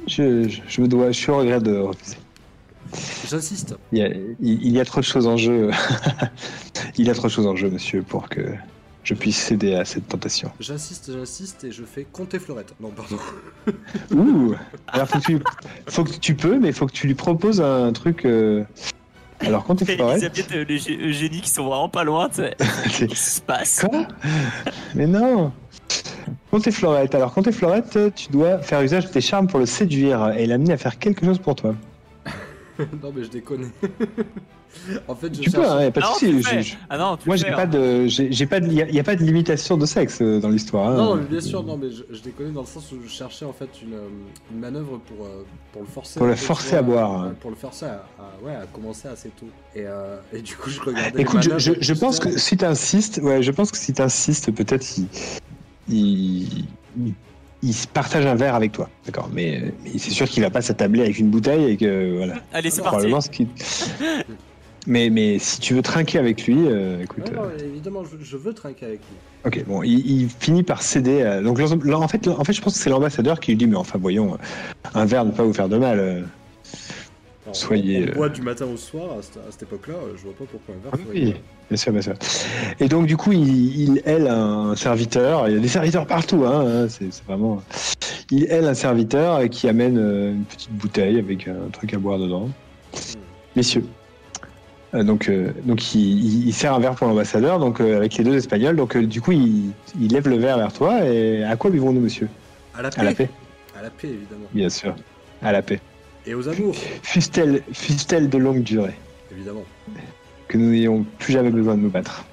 [SPEAKER 1] Je, je, je me dois, je suis au regret de refuser.
[SPEAKER 3] J'insiste.
[SPEAKER 1] Il y, a, il, il y a trop de choses en jeu. il y a trop de choses en jeu, monsieur, pour que je puisse céder à cette tentation.
[SPEAKER 3] J'insiste, j'insiste et je fais compter fleurette. Non, pardon.
[SPEAKER 1] Ouh Alors faut que tu, faut que tu peux, mais faut que tu lui proposes un truc. euh, Alors quand t'es forêt,
[SPEAKER 5] Elisabeth et Eugé- Eugénie qui sont vraiment pas loin, tu sais. Qu'est-ce qui se passe?
[SPEAKER 1] Quoi? Mais non Comté Florette? Alors, Comté Florette, tu dois faire usage de tes charmes pour le séduire et l'amener à faire quelque chose pour toi.
[SPEAKER 3] non, mais je déconne. en fait, je
[SPEAKER 1] tu peux,
[SPEAKER 3] cherche-
[SPEAKER 1] hein, y a pas de
[SPEAKER 5] Non,
[SPEAKER 1] souci.
[SPEAKER 5] tu le
[SPEAKER 1] Je-
[SPEAKER 5] Ah non, tu
[SPEAKER 1] Moi,
[SPEAKER 5] le
[SPEAKER 1] j'ai pas
[SPEAKER 5] hein.
[SPEAKER 1] de, j'ai j'ai pas de, y a, y a pas de limitation de sexe euh, dans l'histoire. hein.
[SPEAKER 3] Non, mais bien sûr, non, mais je, je déconne dans le sens où je cherchais en fait une, euh, une manœuvre pour, euh, pour le forcer.
[SPEAKER 1] Pour le forcer
[SPEAKER 3] vois,
[SPEAKER 1] à boire.
[SPEAKER 3] euh, Pour le forcer à, à- ouais, à commencer assez tôt. Et, euh, et du coup, je regardais.
[SPEAKER 1] Écoute, je, pense que si t'insistes, ouais, je pense que si t'insistes, peut-être il, il, il, il se partage un verre avec toi, d'accord. Mais, mais c'est sûr qu'il va pas s'attabler avec une bouteille et que voilà.
[SPEAKER 5] Allez, c'est parti.
[SPEAKER 1] Probablement ce qui. Mais, mais si tu veux trinquer avec lui, euh, écoute. Euh,
[SPEAKER 3] non, évidemment, je, je veux trinquer avec lui.
[SPEAKER 1] Ok, bon, il, il finit par céder. à- Donc, en fait, en fait, je pense que c'est l'ambassadeur qui lui dit, mais enfin, voyons, euh, un verre ne peut pas vous faire de mal.
[SPEAKER 3] Alors,
[SPEAKER 1] Soyez,
[SPEAKER 3] On, on
[SPEAKER 1] euh,
[SPEAKER 3] boit du matin au soir à cette, à cette époque-là, euh, je vois pas pourquoi un verre.
[SPEAKER 1] Ah oui. Bien sûr, bien sûr. Et donc, du coup, il, il aile un serviteur. Il y a des serviteurs partout, hein. hein, C'est vraiment. Il aile un serviteur qui amène euh, une petite bouteille avec un truc à boire dedans. Messieurs. Euh, donc, euh, donc il, il- il sert un verre pour l'ambassadeur, donc euh, avec les deux Espagnols. Donc, euh, du coup, il, il lève le verre vers toi. Et à quoi buvons-nous, monsieur?
[SPEAKER 3] À la paix.
[SPEAKER 1] À la paix,
[SPEAKER 3] À la paix, évidemment.
[SPEAKER 1] bien sûr. À la paix.
[SPEAKER 3] Et aux amours,
[SPEAKER 1] fustelle de longue durée.
[SPEAKER 3] évidemment.
[SPEAKER 1] que nous n'ayons plus jamais besoin de nous battre.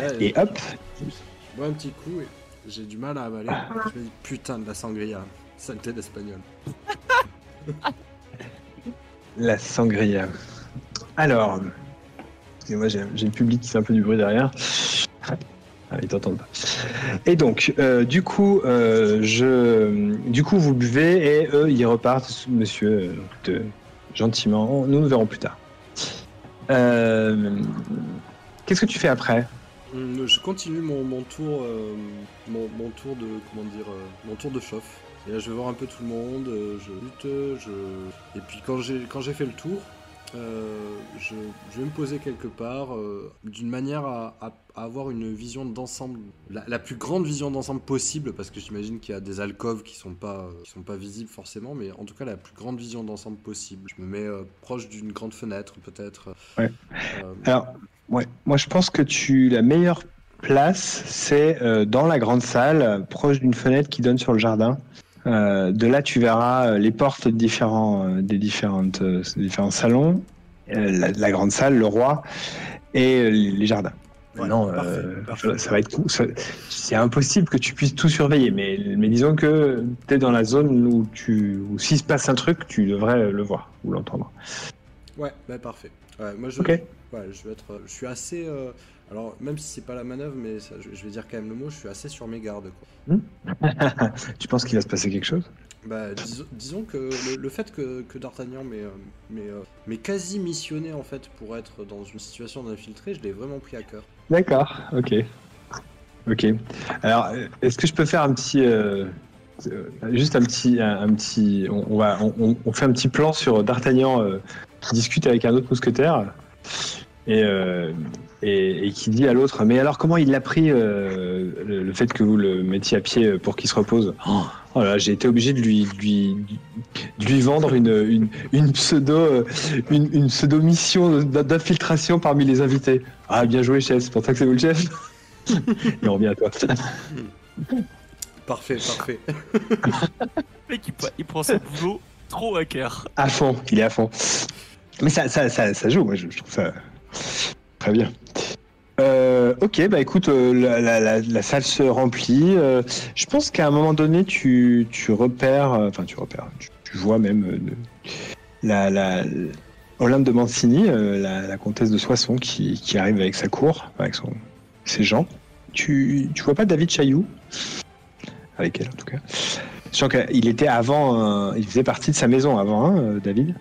[SPEAKER 3] Ouais,
[SPEAKER 1] Et hop,
[SPEAKER 3] je bois un petit coup et j'ai du mal à avaler. Je me dis putain de la sangria, saleté d'espagnol.
[SPEAKER 1] la sangria. Alors, excusez-moi, j'ai j'ai le public qui fait un peu du bruit derrière. Ah, ils t'entendent pas. Et donc, euh, du coup, euh, je, du coup, vous buvez et eux, ils repartent, monsieur, gentiment. Nous nous verrons plus tard. Euh, Qu'est-ce que tu fais après?
[SPEAKER 3] Hum, Je continue mon, tour, mon, tour de comment dire, mon tour de chauffe. Et là, je vais voir un peu tout le monde. Je lutte, je et puis quand j'ai quand j'ai fait le tour, euh, je, je vais me poser quelque part euh, d'une manière à, à- à avoir une vision d'ensemble, la, la plus grande vision d'ensemble possible, parce que j'imagine qu'il y a des alcôves qui sont pas qui sont pas visibles forcément, mais en tout cas la plus grande vision d'ensemble possible. Je me mets euh, proche d'une grande fenêtre peut-être.
[SPEAKER 1] Ouais. Alors, ouais, moi je pense que tu la meilleure place, c'est dans la grande salle, proche d'une fenêtre qui donne sur le jardin. Euh, de là, tu verras euh, les portes de différents, euh, des différentes, euh, différents salons, euh, la, la grande salle, le roi et euh, les jardins.
[SPEAKER 3] Ouais,
[SPEAKER 1] Maintenant,
[SPEAKER 3] parfait,
[SPEAKER 1] euh,
[SPEAKER 3] parfait.
[SPEAKER 1] ça va être cool. C'est impossible que tu puisses tout surveiller, mais, mais disons que tu es dans la zone où, tu, où s'il se passe un truc, tu devrais le voir ou l'entendre.
[SPEAKER 3] Ouais, bah parfait. Ouais, moi je,
[SPEAKER 1] Ok.
[SPEAKER 3] ouais, je vais être, je suis assez, euh, alors même si c'est pas la manœuvre, mais ça, je, je vais dire quand même le mot, je suis assez sur mes gardes. Quoi.
[SPEAKER 1] tu penses qu'il va se passer quelque chose?
[SPEAKER 3] Bah, dis- disons que le, le fait que, que D'Artagnan m'ait, euh, m'ait, euh, m'ait quasi missionné en fait pour être dans une situation d'infiltré, je l'ai vraiment pris à cœur.
[SPEAKER 1] D'accord, ok. Ok. Alors, est-ce que je peux faire un petit. euh, euh, juste un petit. Un, un petit on, on va, on, on fait un petit plan sur D'Artagnan euh, qui discute avec un autre mousquetaire? Et, euh, et, et qui dit à l'autre Mais alors, comment il l'a pris euh, le, le fait que vous le mettiez à pied pour qu'il se repose? Oh, oh là, j'ai été obligé de lui, de lui, de lui vendre une, une, une pseudo, euh, une, une pseudo mission d'infiltration parmi les invités. Ah, bien joué, chef. C'est pour ça que c'est vous le chef. Et on revient à toi.
[SPEAKER 3] Parfait, parfait.
[SPEAKER 5] Le mec, il, pre- il prend son boulot trop à cœur.
[SPEAKER 1] À fond, il est à fond. Mais ça, ça, ça, ça joue, moi, je, je trouve ça très bien. Euh, ok, bah écoute, euh, la, salle se remplit. Euh, je pense qu'à un moment donné, tu, tu repères, enfin, tu repères, tu, vois même la, la, Olympe de Mancini, la, comtesse de Soissons, qui, qui arrive avec sa cour, avec ses gens. Tu, tu vois pas David Chailloux? Avec elle, en tout cas. Sachant qu'il était avant, il faisait partie de sa maison avant, hein, David.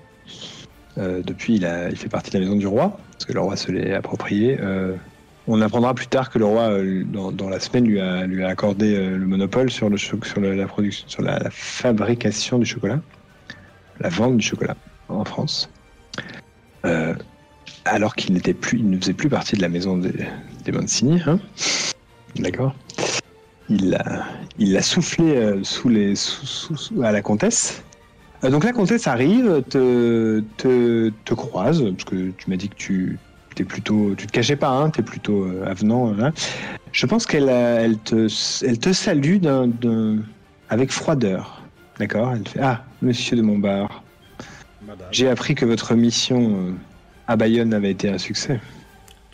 [SPEAKER 1] Depuis, il, a, il fait partie de la maison du roi, parce que le roi se l'est approprié. On apprendra plus tard que le roi, euh, dans, la semaine, lui a, accordé euh, le monopole sur, la fabrication du chocolat, la vente du chocolat en France. Euh, alors qu'il n'était plus, il ne faisait plus partie de la maison des, Mancini, hein. D'accord. Il l'a, soufflé à la comtesse. Donc la comtesse arrive, te croise, parce que tu m'as dit que tu es plutôt, tu te cachais pas, hein, tu es plutôt euh, avenant. là. Je pense qu'elle euh, elle te, elle te salue avec froideur. D'accord? Elle fait Ah, monsieur de Montbard, j'ai appris que votre mission euh, à Bayonne avait été un succès.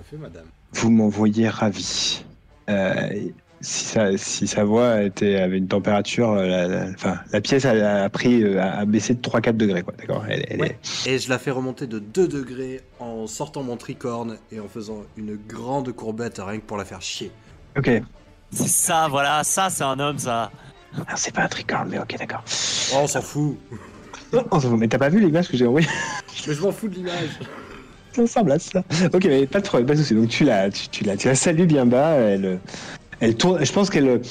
[SPEAKER 3] Fait, madame.
[SPEAKER 1] Vous m'envoyez ravi. Euh, si, sa, si sa voix était, avait une température, euh, la, la- enfin, la pièce a, a pris, euh, a, a baissé de 3-4 degrés, quoi. D'accord elle, elle
[SPEAKER 3] Ouais.
[SPEAKER 1] est-
[SPEAKER 3] Et je la fais remonter de 2 degrés en sortant mon tricorne et en faisant une grande courbette rien que pour la faire chier.
[SPEAKER 1] Ok.
[SPEAKER 5] C'est ça, voilà, ça c'est un homme, ça.
[SPEAKER 1] C'est pas un tricorne, mais ok, d'accord.
[SPEAKER 3] Oh, on s'en fout.
[SPEAKER 1] On s'en fout. Mais t'as pas vu l'image que j'ai envoyée?
[SPEAKER 3] Mais je m'en fous de l'image.
[SPEAKER 1] Ça ressemble à ça. Ok, mais pas de problème, pas de souci. Donc tu la, tu, tu la, tu la salues bien bas. Elle, elle tourne. Je pense qu'elle,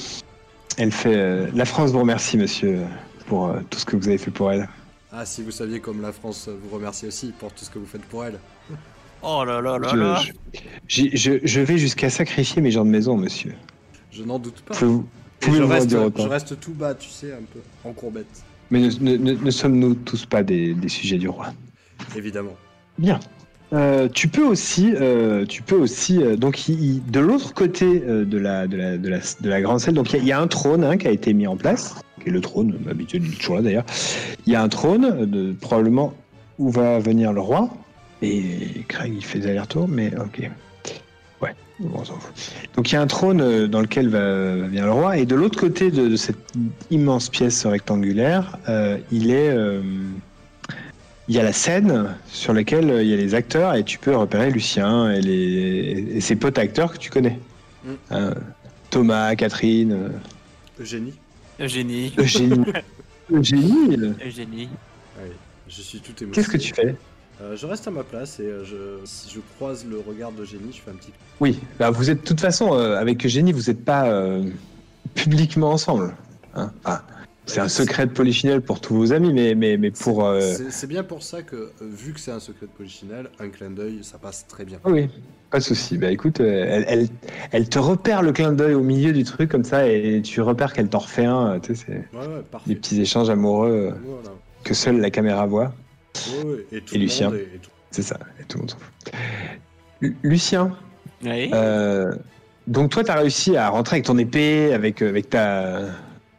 [SPEAKER 1] elle fait. euh, la France vous remercie, monsieur, pour euh, tout ce que vous avez fait pour elle.
[SPEAKER 3] Ah, si vous saviez comme la France vous remercie aussi pour tout ce que vous faites pour elle.
[SPEAKER 5] Oh là là là
[SPEAKER 1] Je,
[SPEAKER 5] là.
[SPEAKER 1] je, je- je vais jusqu'à sacrifier mes gens de maison, monsieur.
[SPEAKER 3] Je n'en doute pas.
[SPEAKER 1] Pouvez
[SPEAKER 3] je,
[SPEAKER 1] vous
[SPEAKER 3] reste, je reste tout bas, tu sais, un peu, en courbette.
[SPEAKER 1] Mais ne, ne- ne- ne sommes-nous tous pas des, des sujets du roi?
[SPEAKER 3] Évidemment.
[SPEAKER 1] Bien. Euh, tu peux aussi, euh, tu peux aussi, euh, donc de l'autre côté de, la, de, la, de, la, de la grande salle, donc il y, a- un trône hein, qui a été mis en place, qui est le trône, d'habitude il est toujours là d'ailleurs. Il y a un trône, probablement où va venir le roi, Et Craig, il fait des allers-retours, mais ok. Ouais, on s'en fout. Donc il y a un trône dans lequel va, bien le roi, et de l'autre côté de, cette immense pièce rectangulaire, il est. euh, il y a la scène sur laquelle euh, il y a les acteurs, et tu peux repérer Lucien et, les, et ses potes acteurs que tu connais.
[SPEAKER 3] Mm.
[SPEAKER 1] Hein, Thomas, Catherine, euh,
[SPEAKER 3] Eugénie.
[SPEAKER 5] Eugénie.
[SPEAKER 1] Eugénie. Eugénie, euh,
[SPEAKER 5] Eugénie.
[SPEAKER 3] Allez, je suis tout émotif.
[SPEAKER 1] qu'est-ce que tu fais?
[SPEAKER 3] Euh, Je reste à ma place et euh, je, si je croise le regard d'Eugénie, je fais un petit.
[SPEAKER 1] Oui, bah vous êtes de toute façon euh, avec Eugénie, vous n'êtes pas euh, publiquement ensemble. hein. Ah, c'est un secret de polichinelle pour tous vos amis, mais mais mais pour euh,
[SPEAKER 3] C'est- C'est bien pour ça que, euh, vu que c'est un secret de polichinelle, un clin d'œil, ça passe très bien.
[SPEAKER 1] ah oui, pas de souci. Bah écoute, euh, elle, elle elle te repère le clin d'œil au milieu du truc comme ça et tu repères qu'elle t'en refait un. euh, Tu sais, c'est
[SPEAKER 3] Ouais, ouais,
[SPEAKER 1] des petits échanges amoureux euh,
[SPEAKER 3] Voilà.
[SPEAKER 1] que seule la caméra voit.
[SPEAKER 3] Ouais, Et, tout
[SPEAKER 1] Et Lucien.
[SPEAKER 3] tout-
[SPEAKER 1] C'est ça. Et tout le monde s'en fout. Lu- Lucien,
[SPEAKER 5] Oui.
[SPEAKER 1] Euh, donc toi, tu as réussi à rentrer avec ton épée, avec, euh, avec, ta,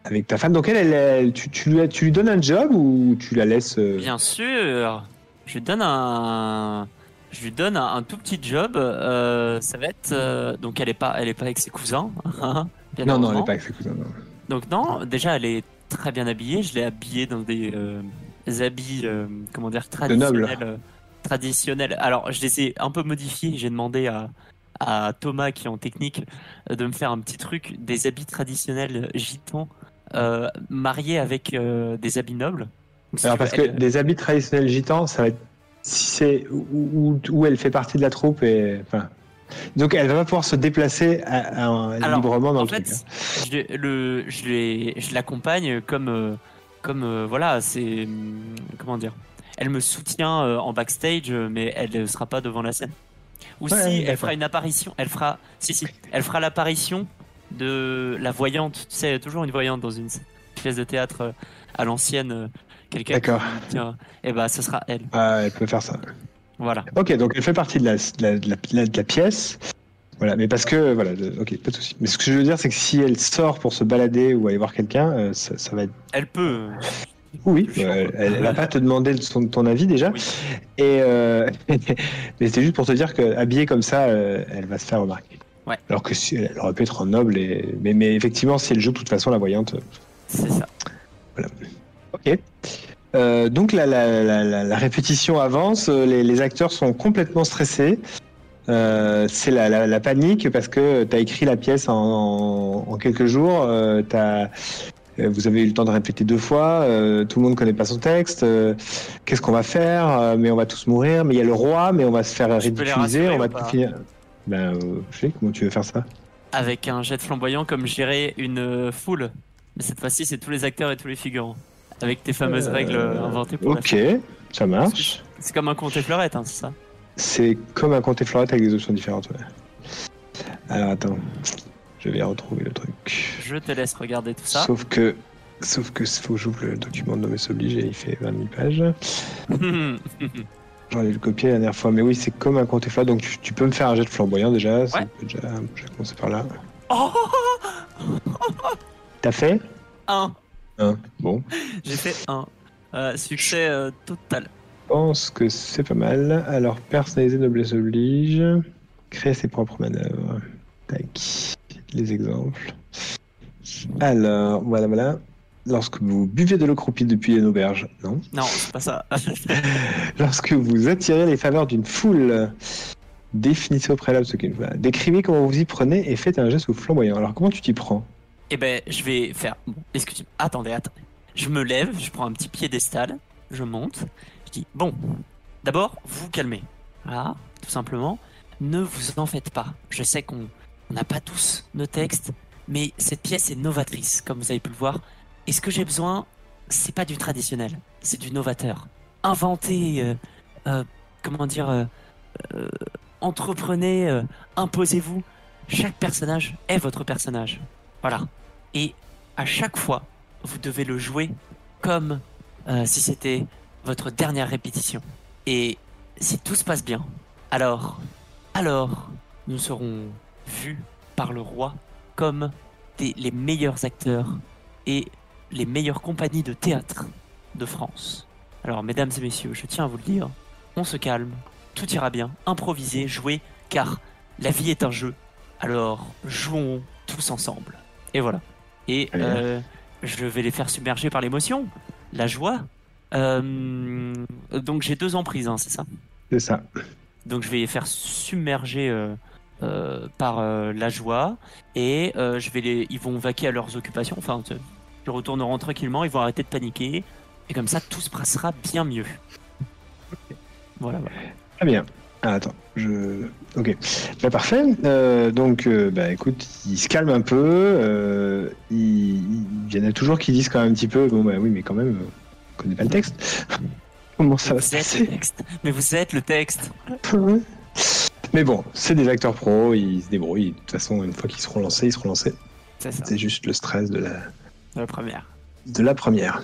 [SPEAKER 1] avec ta femme. Donc elle, elle, elle- tu, tu, lui, tu lui donnes un job ou tu la laisses euh,
[SPEAKER 5] Bien sûr. Je lui donne un. Je lui donne un, un tout petit job. euh, ça va être euh, donc elle est pas, elle est pas avec ses cousins. hein, bien
[SPEAKER 1] Non, non, elle n'est pas avec ses cousins. non.
[SPEAKER 5] Donc non, déjà elle est très bien habillée. Je l'ai habillée dans des, des habits, comment dire, traditionnels. traditionnels. Alors je les ai un peu modifiés. J'ai demandé à, à Thomas qui est en technique de me faire un petit truc, des habits traditionnels gitans euh, mariés avec euh, des habits nobles. Donc, si
[SPEAKER 1] Alors parce
[SPEAKER 5] veux,
[SPEAKER 1] que des habits traditionnels gitans, ça va être si c'est où, où- où elle fait partie de la troupe et enfin. Donc elle va pas pouvoir se déplacer à- à-
[SPEAKER 5] Alors,
[SPEAKER 1] librement dans
[SPEAKER 5] en
[SPEAKER 1] le truc.
[SPEAKER 5] fait,
[SPEAKER 1] hein.
[SPEAKER 5] je, le, je, l'accompagne comme, euh, comme voilà, c'est hum, comment dire. Elle me soutient en backstage, mais elle ne sera pas devant la scène. Ou
[SPEAKER 1] Ouais,
[SPEAKER 5] si elle fera une apparition, elle fera, si si, elle fera l'apparition de la voyante. Tu sais, toujours une voyante dans une pièce de théâtre euh, à l'ancienne, euh, quelqu'un.
[SPEAKER 1] D'accord.
[SPEAKER 5] Et bah, ce sera elle.
[SPEAKER 1] Ah, elle peut faire ça.
[SPEAKER 5] Voilà.
[SPEAKER 1] Ok, donc elle fait partie de la, de la, de la- de la pièce. Voilà, mais parce que voilà, ok, pas de souci. Mais ce que je veux dire, c'est que si elle sort pour se balader ou aller voir quelqu'un, euh, ça, ça va être
[SPEAKER 5] Elle peut.
[SPEAKER 1] Oui, euh, elle, elle va pas te demander de son- ton avis déjà.
[SPEAKER 5] Oui.
[SPEAKER 1] Et euh, mais c'était juste pour te dire que habillée comme ça, euh, elle va se faire remarquer.
[SPEAKER 5] Ouais.
[SPEAKER 1] Alors que si, elle aurait pu être en noble, et... mais, mais effectivement, si elle joue de toute façon la voyante.
[SPEAKER 5] C'est ça.
[SPEAKER 1] Ok. Euh, donc la, la, la, la- la répétition avance, euh, les, les acteurs sont complètement stressés. Euh, c'est la, la, la panique parce que tu as écrit la pièce en, en, en quelques jours. euh, t'as- vous avez eu le temps de répéter deux fois. euh, tout le monde connaît pas son texte. euh, Qu'est-ce qu'on va faire Mais on va tous mourir. Mais il y a le roi. Mais on va se faire ridiculiser. On va
[SPEAKER 5] ou pas?
[SPEAKER 1] finir. Ben, euh, je sais comment tu veux faire ça.
[SPEAKER 5] Avec un jet de flamboyant comme gérer une euh, foule. Mais cette fois-ci, c'est tous les acteurs et tous les figurants. Avec tes fameuses
[SPEAKER 1] Euh,
[SPEAKER 5] règles inventées pour la
[SPEAKER 1] Ok, ça marche.
[SPEAKER 5] C'est comme un conte et fleurette, hein, c'est ça
[SPEAKER 1] C'est comme un comté et fleurette avec des options différentes. ouais. Alors attends, je vais retrouver le truc.
[SPEAKER 5] Je te laisse regarder tout ça.
[SPEAKER 1] Sauf que, sauf que faut que j'ouvre le document de noblesse oblige et il fait 20 000 pages. J'en ai le copié la dernière fois, mais oui, c'est comme un comté et fleurette. Donc tu, tu peux me faire un jet de flamboyant déjà. ça
[SPEAKER 5] Ouais.
[SPEAKER 1] peut déjà, je vais commencer par là.
[SPEAKER 5] oh
[SPEAKER 1] T'as fait?
[SPEAKER 5] Un
[SPEAKER 1] Un. Bon,
[SPEAKER 5] J'ai fait un. Euh, succès euh, total.
[SPEAKER 1] je pense que c'est pas mal. Alors personnaliser noblesse oblige, créer ses propres manœuvres. Tac, les exemples. Alors voilà, voilà. Lorsque vous buvez de l'eau croupie depuis une auberge, non
[SPEAKER 5] Non, c'est pas ça.
[SPEAKER 1] Lorsque vous attirez les faveurs d'une foule, définissez au préalable ce une foule. Décrivez comment vous y prenez et faites un geste flamboyant. Alors comment tu t'y prends
[SPEAKER 5] Eh ben, je vais faire. Bon, excusez-moi. Attendez, attendez. Je me lève, je prends un petit piédestal, je monte. Je dis bon. D'abord, vous calmez. Voilà, tout simplement. Ne vous en faites pas. Je sais qu'on on n'a pas tous nos textes, mais cette pièce est novatrice, comme vous avez pu le voir. Et ce que j'ai besoin, c'est pas du traditionnel, c'est du novateur. Inventez, euh, euh, comment dire, euh, entreprenez, imposez-vous. Chaque personnage est votre personnage. Voilà. Et à chaque fois, vous devez le jouer comme si c'était votre dernière répétition. Et si tout se passe bien, alors, alors, nous serons vus par le roi comme les meilleurs acteurs et les meilleures compagnies de théâtre de France. Alors, mesdames et messieurs, je tiens à vous le dire, on se calme, tout ira bien. Improvisez, jouez, car la vie est un jeu. Alors jouons tous ensemble. Et voilà. Et euh, je vais les faire submerger par l'émotion, la joie. Euh, donc j'ai deux emprises, hein, c'est ça?
[SPEAKER 1] C'est ça.
[SPEAKER 5] Donc je vais les faire submerger euh, euh, par euh, la joie et euh, je vais les, ils vont vaquer à leurs occupations. Enfin, ils retourneront tranquillement, ils vont arrêter de paniquer et comme ça tout se passera bien mieux. Voilà. voilà.
[SPEAKER 1] Très bien. Ah, attends, je. Ok. Bah, parfait. Euh, donc, euh, bah, écoute, il se calme un peu. euh, il... il y en a toujours qui disent quand même un petit peu Bon, bah oui, mais quand même, on connaît pas le texte. Comment ça va
[SPEAKER 5] vous
[SPEAKER 1] se passer
[SPEAKER 5] le texte. Mais vous êtes le texte.
[SPEAKER 1] Mais bon, c'est des acteurs pros, ils se débrouillent. De toute façon, une fois qu'ils seront lancés, ils seront lancés.
[SPEAKER 5] C'est
[SPEAKER 1] juste le stress de la,
[SPEAKER 5] La première.
[SPEAKER 1] de la première.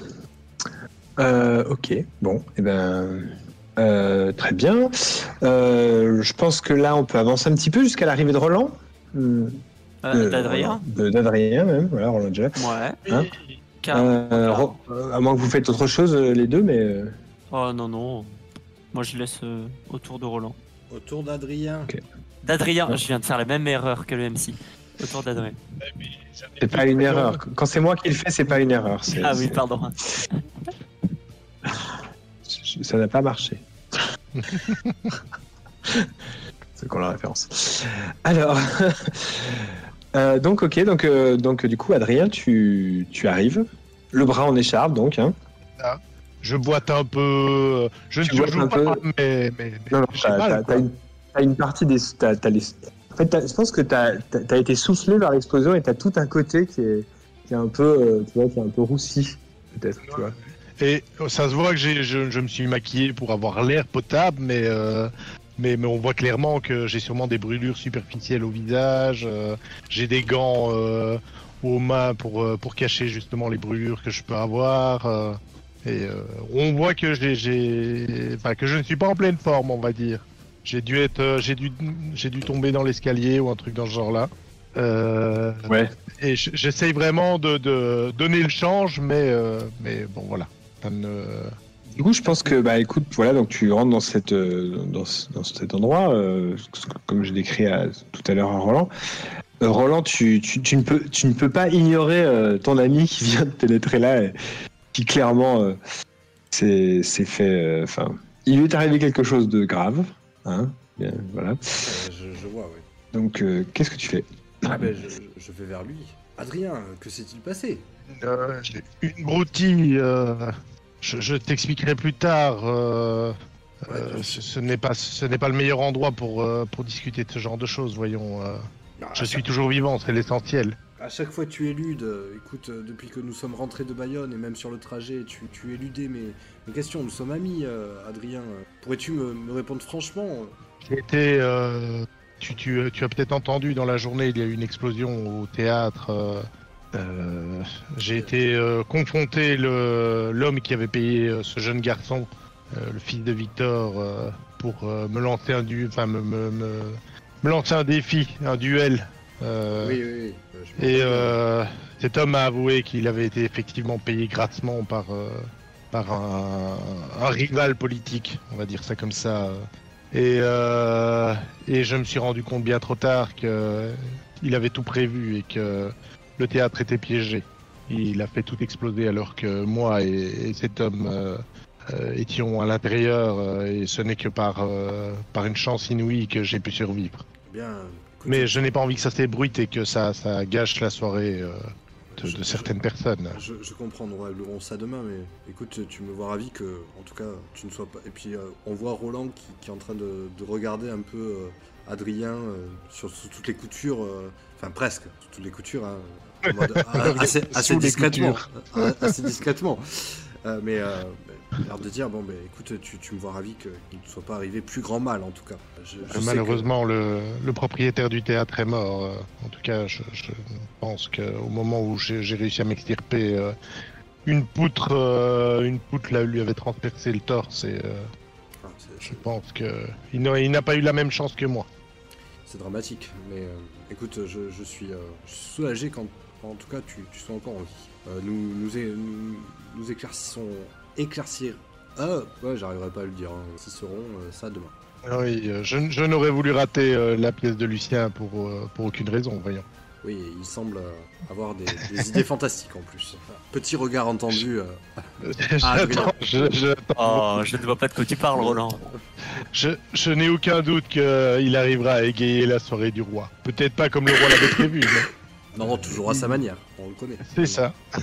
[SPEAKER 1] Euh, ok, bon, et ben. euh, très bien. Euh, je pense que là, on peut avancer un petit peu jusqu'à l'arrivée de Roland. Euh,
[SPEAKER 5] Euh,
[SPEAKER 1] Euh,
[SPEAKER 5] D'Adrien.
[SPEAKER 1] de- D'Adrien même, voilà, Roland déjà.
[SPEAKER 5] Ouais.
[SPEAKER 1] Hein Euh, Ro- euh, à moins que vous faites autre chose les deux, mais
[SPEAKER 5] Oh non non. Moi je laisse euh, autour de Roland.
[SPEAKER 3] Autour d'Adrien.
[SPEAKER 5] D'Adrien,
[SPEAKER 1] Ouais.
[SPEAKER 5] je viens de faire la même erreur que le MC. Autour d'Adrien.
[SPEAKER 1] c'est pas une erreur. Quand c'est moi qui le fais, c'est pas une erreur.
[SPEAKER 5] Ah oui, pardon.
[SPEAKER 1] Ça n'a pas marché. c'est qu'on la référence? Alors, euh, donc ok, donc euh, donc du coup, Adrien, tu, tu arrives, le bras en écharpe, donc. Hein.
[SPEAKER 2] Je boite un peu. euh, Je ne
[SPEAKER 1] un
[SPEAKER 2] pas,
[SPEAKER 1] peu
[SPEAKER 2] mais, mais, mais
[SPEAKER 1] Non, non, t'as, une, une partie des. les- fait, je pense que tu as, été soufflé vers l'explosion et tu as tout un côté qui est, un peu, euh, tu vois, qui est un peu roussi, peut-être.
[SPEAKER 2] Et euh, ça se voit que je, je me suis maquillé pour avoir l'air potable, mais, euh, mais, mais on voit clairement que j'ai sûrement des brûlures superficielles au visage. euh, j'ai des gants aux mains pour, pour cacher justement les brûlures que je peux avoir. et on voit que, j'ai, que je ne suis pas en pleine forme, on va dire. J'ai dû, être, euh, j'ai dû, j'ai dû tomber dans l'escalier ou un truc dans ce genre-là. Euh,
[SPEAKER 1] Ouais.
[SPEAKER 2] et j'essaye vraiment de, de donner le change, mais, euh, mais bon, voilà. Ça ne-
[SPEAKER 1] Du coup, je pense que, bah, écoute, voilà, donc tu rentres dans cette, dans, dans cet endroit, euh, comme je décris à- tout à l'heure à Roland. Euh, Roland, tu, tu, tu ne peux, tu ne peux pas ignorer euh, ton ami qui vient de pénétrer là, et qui clairement euh, s'est fait, euh, enfin, il lui est arrivé quelque chose de grave, hein, bien, voilà.
[SPEAKER 3] Euh, je, je vois, oui.
[SPEAKER 1] Donc, euh, qu'est-ce que tu fais
[SPEAKER 3] Ah ben, je, je vais vers lui. Adrien, que s'est-il passé?
[SPEAKER 2] Euh, j'ai une broutille. euh, je je t'expliquerai plus tard. euh,
[SPEAKER 3] Ouais,
[SPEAKER 2] euh, ce ce n'est pas, ce n'est pas le meilleur endroit pour, euh, pour discuter de ce genre de choses, voyons. euh.
[SPEAKER 3] Ah,
[SPEAKER 2] je suis toujours vivant, c'est l'essentiel.
[SPEAKER 3] À chaque fois, tu éludes. Euh, Écoute, euh, depuis que nous sommes rentrés de Bayonne et même sur le trajet, tu, éludais mes, questions. Nous sommes amis, euh, Adrien. Pourrais-tu me, répondre franchement
[SPEAKER 2] été, euh, tu, as peut-être entendu dans la journée, il y a eu une explosion au théâtre. J'ai été confronté l'homme qui avait payé ce jeune garçon, le fils de Victor, pour me lancer un enfin me lancer un défi, un duel. Euh,
[SPEAKER 3] Oui, oui, oui. euh,
[SPEAKER 2] Et
[SPEAKER 3] rappelle.
[SPEAKER 2] euh, cet homme a avoué qu'il avait été effectivement payé grassement par, euh, par un, un rival politique, on va dire ça comme ça. Et, et je me suis rendu compte bien trop tard qu'il avait tout prévu et que le théâtre était piégé. Il a fait tout exploser alors que moi et, et cet homme étions à l'intérieur et ce n'est que par, par une chance inouïe que j'ai pu survivre.
[SPEAKER 3] Bien.
[SPEAKER 2] Mais je n'ai pas envie que ça s'ébruite et que ça, ça gâche la soirée euh, de,
[SPEAKER 3] Je-
[SPEAKER 2] de
[SPEAKER 3] je-
[SPEAKER 2] certaines personnes.
[SPEAKER 3] Je, je comprends, nous réglerons ça demain, mais écoute, tu me vois ravi que, en tout cas, tu ne sois pas. Et puis, euh, on voit Roland qui, qui est en train de, de regarder un peu euh, Adrien sur toutes les coutures, enfin presque, sous toutes les coutures, hein, mode, assez, assez
[SPEAKER 2] Sous les
[SPEAKER 3] discrètement.
[SPEAKER 2] coutures.
[SPEAKER 3] Assez discrètement. Mais l'air de dire, bon, ben écoute, tu, tu me vois ravi qu'il ne soit pas arrivé plus grand mal, en tout cas. Je- je sais que-
[SPEAKER 2] Malheureusement, le, le propriétaire du théâtre est mort. euh, en tout cas, je, je pense qu'au moment où j'ai réussi à m'extirper, euh, une poutre, euh, une poutre là, lui avait transpercé le torse et euh,
[SPEAKER 3] Ah, c'est-
[SPEAKER 2] je pense que il n'a il n'a pas eu la même chance que moi.
[SPEAKER 3] C'est dramatique, mais écoute, je, je suis, soulagé quand, en tout cas, tu, tu sois encore en vie. Nous, nous, nous éclaircissons, éclaircir. Ah, ouais, j'arriverai pas à le dire. Hein. Éclaircisserons, euh, ça demain.
[SPEAKER 2] Oui, euh, je, je n'aurais voulu rater euh, la pièce de Lucien pour, euh, pour aucune raison, voyons.
[SPEAKER 3] Oui, il semble euh, avoir des, des idées fantastiques en plus. Petit regard entendu.
[SPEAKER 2] J'attends, je, je-
[SPEAKER 5] Oh, je ne vois pas de quoi tu parles, Roland.
[SPEAKER 2] je- je n'ai aucun doute qu'il arrivera à égayer la soirée du roi. Peut-être pas comme le roi l'avait prévu, mais
[SPEAKER 3] Non, toujours à sa manière, on le connaît.
[SPEAKER 2] c'est ça.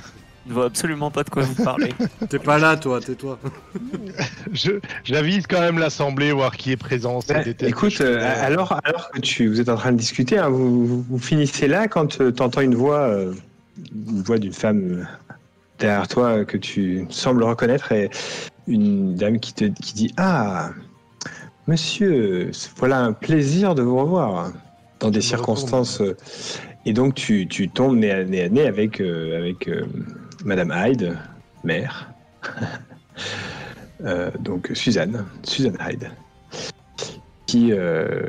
[SPEAKER 5] Ne vois absolument pas de quoi vous parlez.
[SPEAKER 3] T'es pas là, toi, tais-toi.
[SPEAKER 2] Je, j'avise quand même l'assemblée, voir qui est présent.
[SPEAKER 1] Bah, écoute, euh, alors, alors que tu, vous êtes en train de discuter, hein, vous, vous- vous finissez là quand tu entends une voix, euh, une voix d'une femme euh, derrière toi euh, que tu sembles reconnaître et une dame qui te qui dit Ah, monsieur, voilà un plaisir de vous revoir dans des circonstances. euh, et donc tu, tu tombes nez à nez, à nez avec, euh, avec euh, Madame Hyde, mère. Euh, donc Suzanne, Suzanne Hyde qui, euh,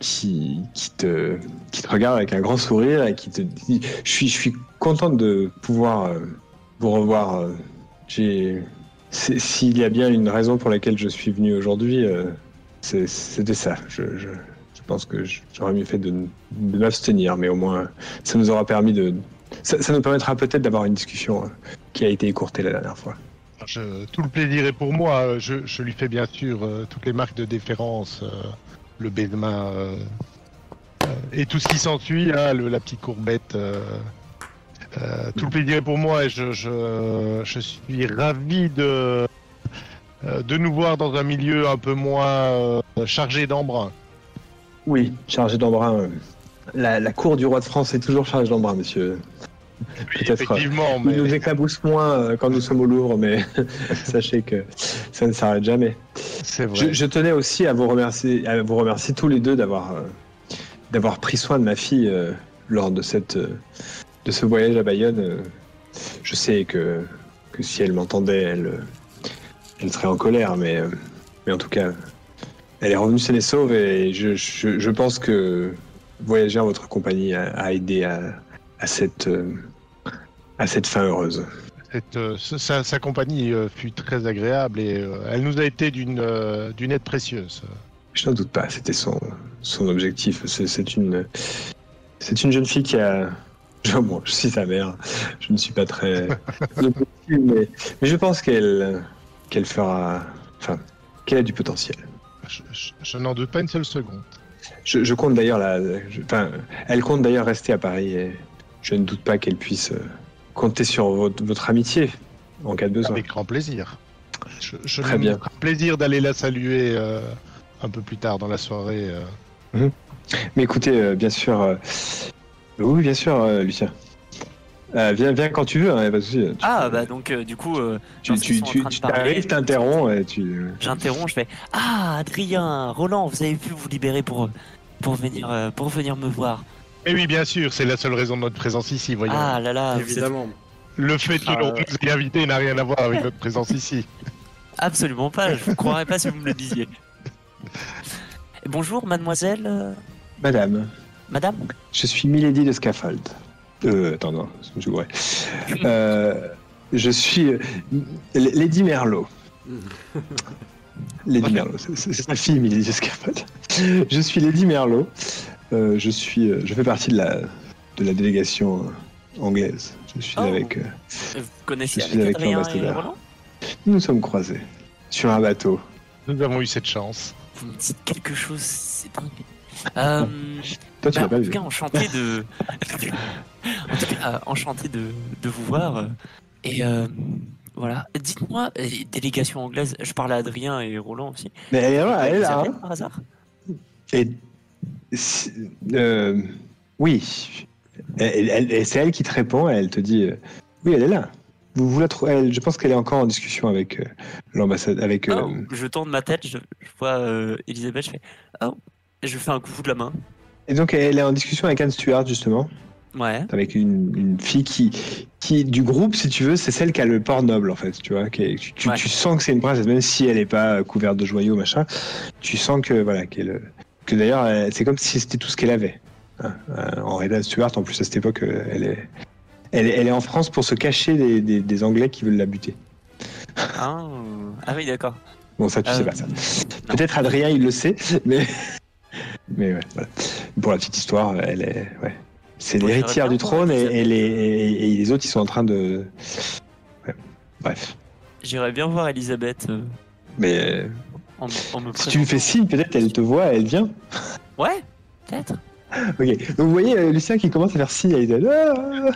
[SPEAKER 1] qui, qui, te, qui te regarde avec un grand sourire et qui te dit Je suis, je suis contente de pouvoir euh, vous revoir. S'il y a bien une raison pour laquelle je suis venu aujourd'hui, euh, c'était ça. Je, je, je pense que j'aurais mieux fait de, de m'abstenir, mais au moins ça nous aura permis de. Ça, ça nous permettra peut-être d'avoir une discussion euh, qui a été écourtée la dernière fois.
[SPEAKER 2] Je- tout le plaisir est pour moi. Je, je lui fais bien sûr euh, toutes les marques de déférence, euh, le de main euh, et tout ce qui s'ensuit, hein, la petite courbette. tout le plaisir est pour moi et je, suis ravi de, de nous voir dans un milieu un peu moins chargé d'embrun.
[SPEAKER 1] Oui, chargé d'embrun. Euh, La, la cour du roi de France est toujours chargée d'embrun, monsieur. Peut-être.
[SPEAKER 2] Effectivement,
[SPEAKER 1] Il
[SPEAKER 2] mais
[SPEAKER 1] nous éclabousse moins euh, quand nous sommes au Louvre, mais sachez que ça ne s'arrête jamais.
[SPEAKER 2] c'est vrai.
[SPEAKER 1] Je, je tenais aussi à vous remercier, à vous remercier tous les deux d'avoir euh, d'avoir pris soin de ma fille euh, lors de cette euh, de ce voyage à Bayonne. euh. je sais que que si elle m'entendait, elle euh, elle serait en colère, mais euh, mais en tout cas, elle est revenue saine et sauve et je, je, je pense que voyager en votre compagnie a, a aidé à, à cette euh, à cette fin heureuse.
[SPEAKER 2] Cette, euh, sa, sa compagnie euh, fut très agréable et elle nous a été d'une d'une aide précieuse.
[SPEAKER 1] Je n'en doute pas, c'était son, son objectif. C'est une, c'est une jeune fille qui a. Je, bon, je suis sa mère, je ne suis pas très. mais, mais je pense qu'elle qu'elle fera. Enfin, qu'elle a du potentiel.
[SPEAKER 2] Je, je- je n'en doute pas une seule seconde.
[SPEAKER 1] Je, je compte d'ailleurs la. je- Enfin, elle compte d'ailleurs rester à Paris et je ne doute pas qu'elle puisse euh, compter sur votre, votre amitié en cas de besoin.
[SPEAKER 2] Avec grand plaisir. Je, je
[SPEAKER 1] Très
[SPEAKER 2] me
[SPEAKER 1] bien.
[SPEAKER 2] ferai plaisir d'aller la saluer euh, un peu plus tard dans la soirée. euh.
[SPEAKER 1] Mais écoutez, euh, bien sûr. euh, Oui, bien sûr, euh, Lucien. Euh, viens, viens quand tu veux, hein, y a pas de souci. Tu-
[SPEAKER 5] Ah, bah donc, euh, du coup, euh,
[SPEAKER 1] Tu, t'arrives, t'interromps et tu.
[SPEAKER 5] j'interromps, je fais Ah, Adrien, Roland, vous avez pu vous libérer pour, pour, venir, euh, pour venir me voir.
[SPEAKER 2] Mais oui, bien sûr, c'est la seule raison de notre présence ici, voyons.
[SPEAKER 5] Ah là là, êtes
[SPEAKER 3] Évidemment.
[SPEAKER 2] Le fait que
[SPEAKER 3] Ah,
[SPEAKER 2] l'on nous ait invités n'a rien à voir avec notre présence ici.
[SPEAKER 5] absolument pas, je vous croirais pas si vous me le disiez. Bonjour, mademoiselle,
[SPEAKER 1] Madame,
[SPEAKER 5] madame?
[SPEAKER 1] Je suis Milady de Scaffold. Euh, attends, non, je ouais. Euh, je suis euh, Lady Merlot. Lady Merlot, c'est- sa fille, Milady de Scaffold. Je suis Lady Merlot. Euh, je suis, euh, je fais partie de la, de la délégation euh, anglaise. Je suis
[SPEAKER 5] Oh.
[SPEAKER 1] avec. euh,
[SPEAKER 5] Vous connaissez
[SPEAKER 1] Je suis
[SPEAKER 5] avec
[SPEAKER 1] avec l'ambassadeur. Nous nous sommes croisés sur un bateau.
[SPEAKER 2] Nous avons eu cette chance.
[SPEAKER 5] Vous me dites quelque chose, c'est dingue.
[SPEAKER 1] Toi, tu
[SPEAKER 5] bah,
[SPEAKER 1] l'as pas
[SPEAKER 5] en tout cas, enchanté de, en tout cas, euh, enchanté de, de vous voir. Et euh, voilà, dites-moi, euh, délégation anglaise, je parle à Adrien et Roland aussi.
[SPEAKER 1] Mais elle est là, elle est là.
[SPEAKER 5] par hasard?
[SPEAKER 1] Et euh, oui, c'est elle qui te répond. Elle te dit, euh, oui, elle est là. Vous, vous la trouvez elle- Je pense qu'elle est encore en discussion avec l'ambassade, avec.
[SPEAKER 5] Oh, Je tourne ma tête, je, je vois Elisabeth, je fais Oh, je fais un coucou de la main.
[SPEAKER 1] Et donc, elle est en discussion avec Anne Stewart justement,
[SPEAKER 5] Ouais.
[SPEAKER 1] avec une, une fille qui, qui du groupe, si tu veux, c'est celle qui a le port noble en fait. Tu vois, qui est- tu, tu-
[SPEAKER 5] Ouais.
[SPEAKER 1] tu sens que c'est une princesse, même si elle n'est pas couverte de joyaux machin. Tu sens que voilà, qu'elle, que d'ailleurs, elle- c'est comme si c'était tout ce qu'elle avait. Hein, euh, Henri Anne Stewart, en plus à cette époque, euh, elle est, elle est, elle est en France pour se cacher des, des- des Anglais qui veulent la buter.
[SPEAKER 5] Ah, ah oui, d'accord.
[SPEAKER 1] Bon, ça, tu
[SPEAKER 5] Euh,
[SPEAKER 1] sais pas ça. Peut-être Adrien, il le sait, mais. Mais ouais, voilà. Pour la petite histoire, elle est. Ouais. C'est l'héritière du trône et, les, et, et les autres, ils sont en train de. Ouais. Bref.
[SPEAKER 5] J'irais bien voir Elisabeth euh,
[SPEAKER 1] Mais
[SPEAKER 5] en, en me
[SPEAKER 1] si tu lui fais signe, peut-être elle te voit, elle vient.
[SPEAKER 5] Ouais, peut-être.
[SPEAKER 1] Ok. Donc vous voyez euh, Lucien qui commence à faire signe à Elisabeth. Ah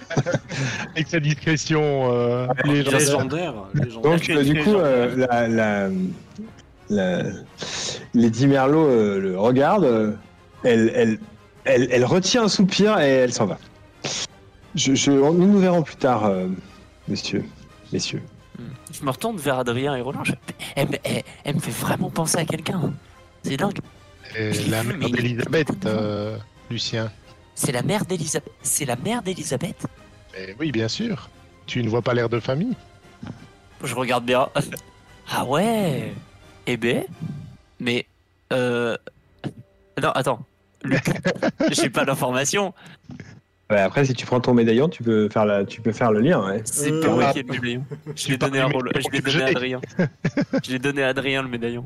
[SPEAKER 2] Avec sa discrétion euh, légendaire.
[SPEAKER 3] Légendaire. légendaire.
[SPEAKER 1] Donc euh, du coup, euh, la, la, la- Lady Merlot euh, le regarde, euh, elle, elle, elle, elle retient un soupir et elle s'en va. Je, je- nous nous verrons plus tard, euh, messieurs. Messieurs.
[SPEAKER 5] Je me retourne vers Adrien et Roland. je- Elle, me- elle- elle me fait vraiment penser à quelqu'un. C'est dingue. L'ai
[SPEAKER 2] la mère d'Elisabeth, Lucien.
[SPEAKER 5] C'est la mère d'Elisabeth. C'est la mère d'Elisabeth?
[SPEAKER 2] Oui, bien sûr. Tu ne vois pas l'air de famille?
[SPEAKER 5] Je regarde bien. Ah ouais. Eh ben. Mais euh. Non, attends. J'ai pas d'informations.
[SPEAKER 1] Ouais, après, si tu prends ton médaillon, tu peux faire, la, tu peux faire le lien. Ouais.
[SPEAKER 5] C'est
[SPEAKER 3] Euh,
[SPEAKER 5] pas moi
[SPEAKER 2] ah.
[SPEAKER 5] qui ai le médaillon. Je l'ai donné à Je l'ai donné à Adrien. Je l'ai donné à Adrien le médaillon.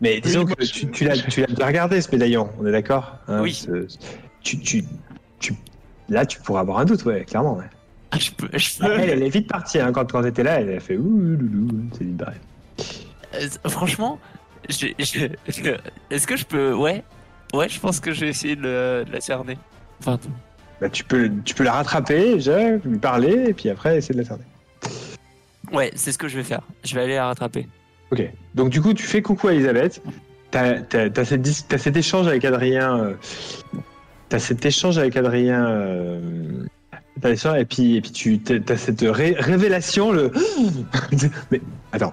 [SPEAKER 1] Mais disons
[SPEAKER 2] moi,
[SPEAKER 1] que tu, tu l'as tu l'as déjà regardé ce médaillon, on est d'accord hein,
[SPEAKER 5] Oui.
[SPEAKER 1] ce- tu, tu, tu, Là, tu pourras avoir un doute, ouais, clairement. Ouais.
[SPEAKER 5] Ah, je peux. Je
[SPEAKER 1] Elle,
[SPEAKER 5] peux.
[SPEAKER 1] elle est vite partie hein, quand, quand t'étais là, elle a fait ouh loulou, c'est vite barré.
[SPEAKER 5] Euh, franchement, je- je- je- est-ce que je peux. Ouais. Ouais, je pense que je vais essayer de, le- de la cerner. Enfin,
[SPEAKER 1] Bah, tu, peux, tu peux la rattraper, déjà, lui parler, et puis après essayer de la cerner.
[SPEAKER 5] ouais, c'est ce que je vais faire. Je vais aller la rattraper.
[SPEAKER 1] Ok. Donc, du coup, tu fais coucou à Elisabeth. T'as t'as- t'as cette t'as cet échange avec Adrien. euh, T'as cet échange avec Adrien. euh, t'as l'échange, et puis, et puis tu as cette ré- révélation, le. Mais attends,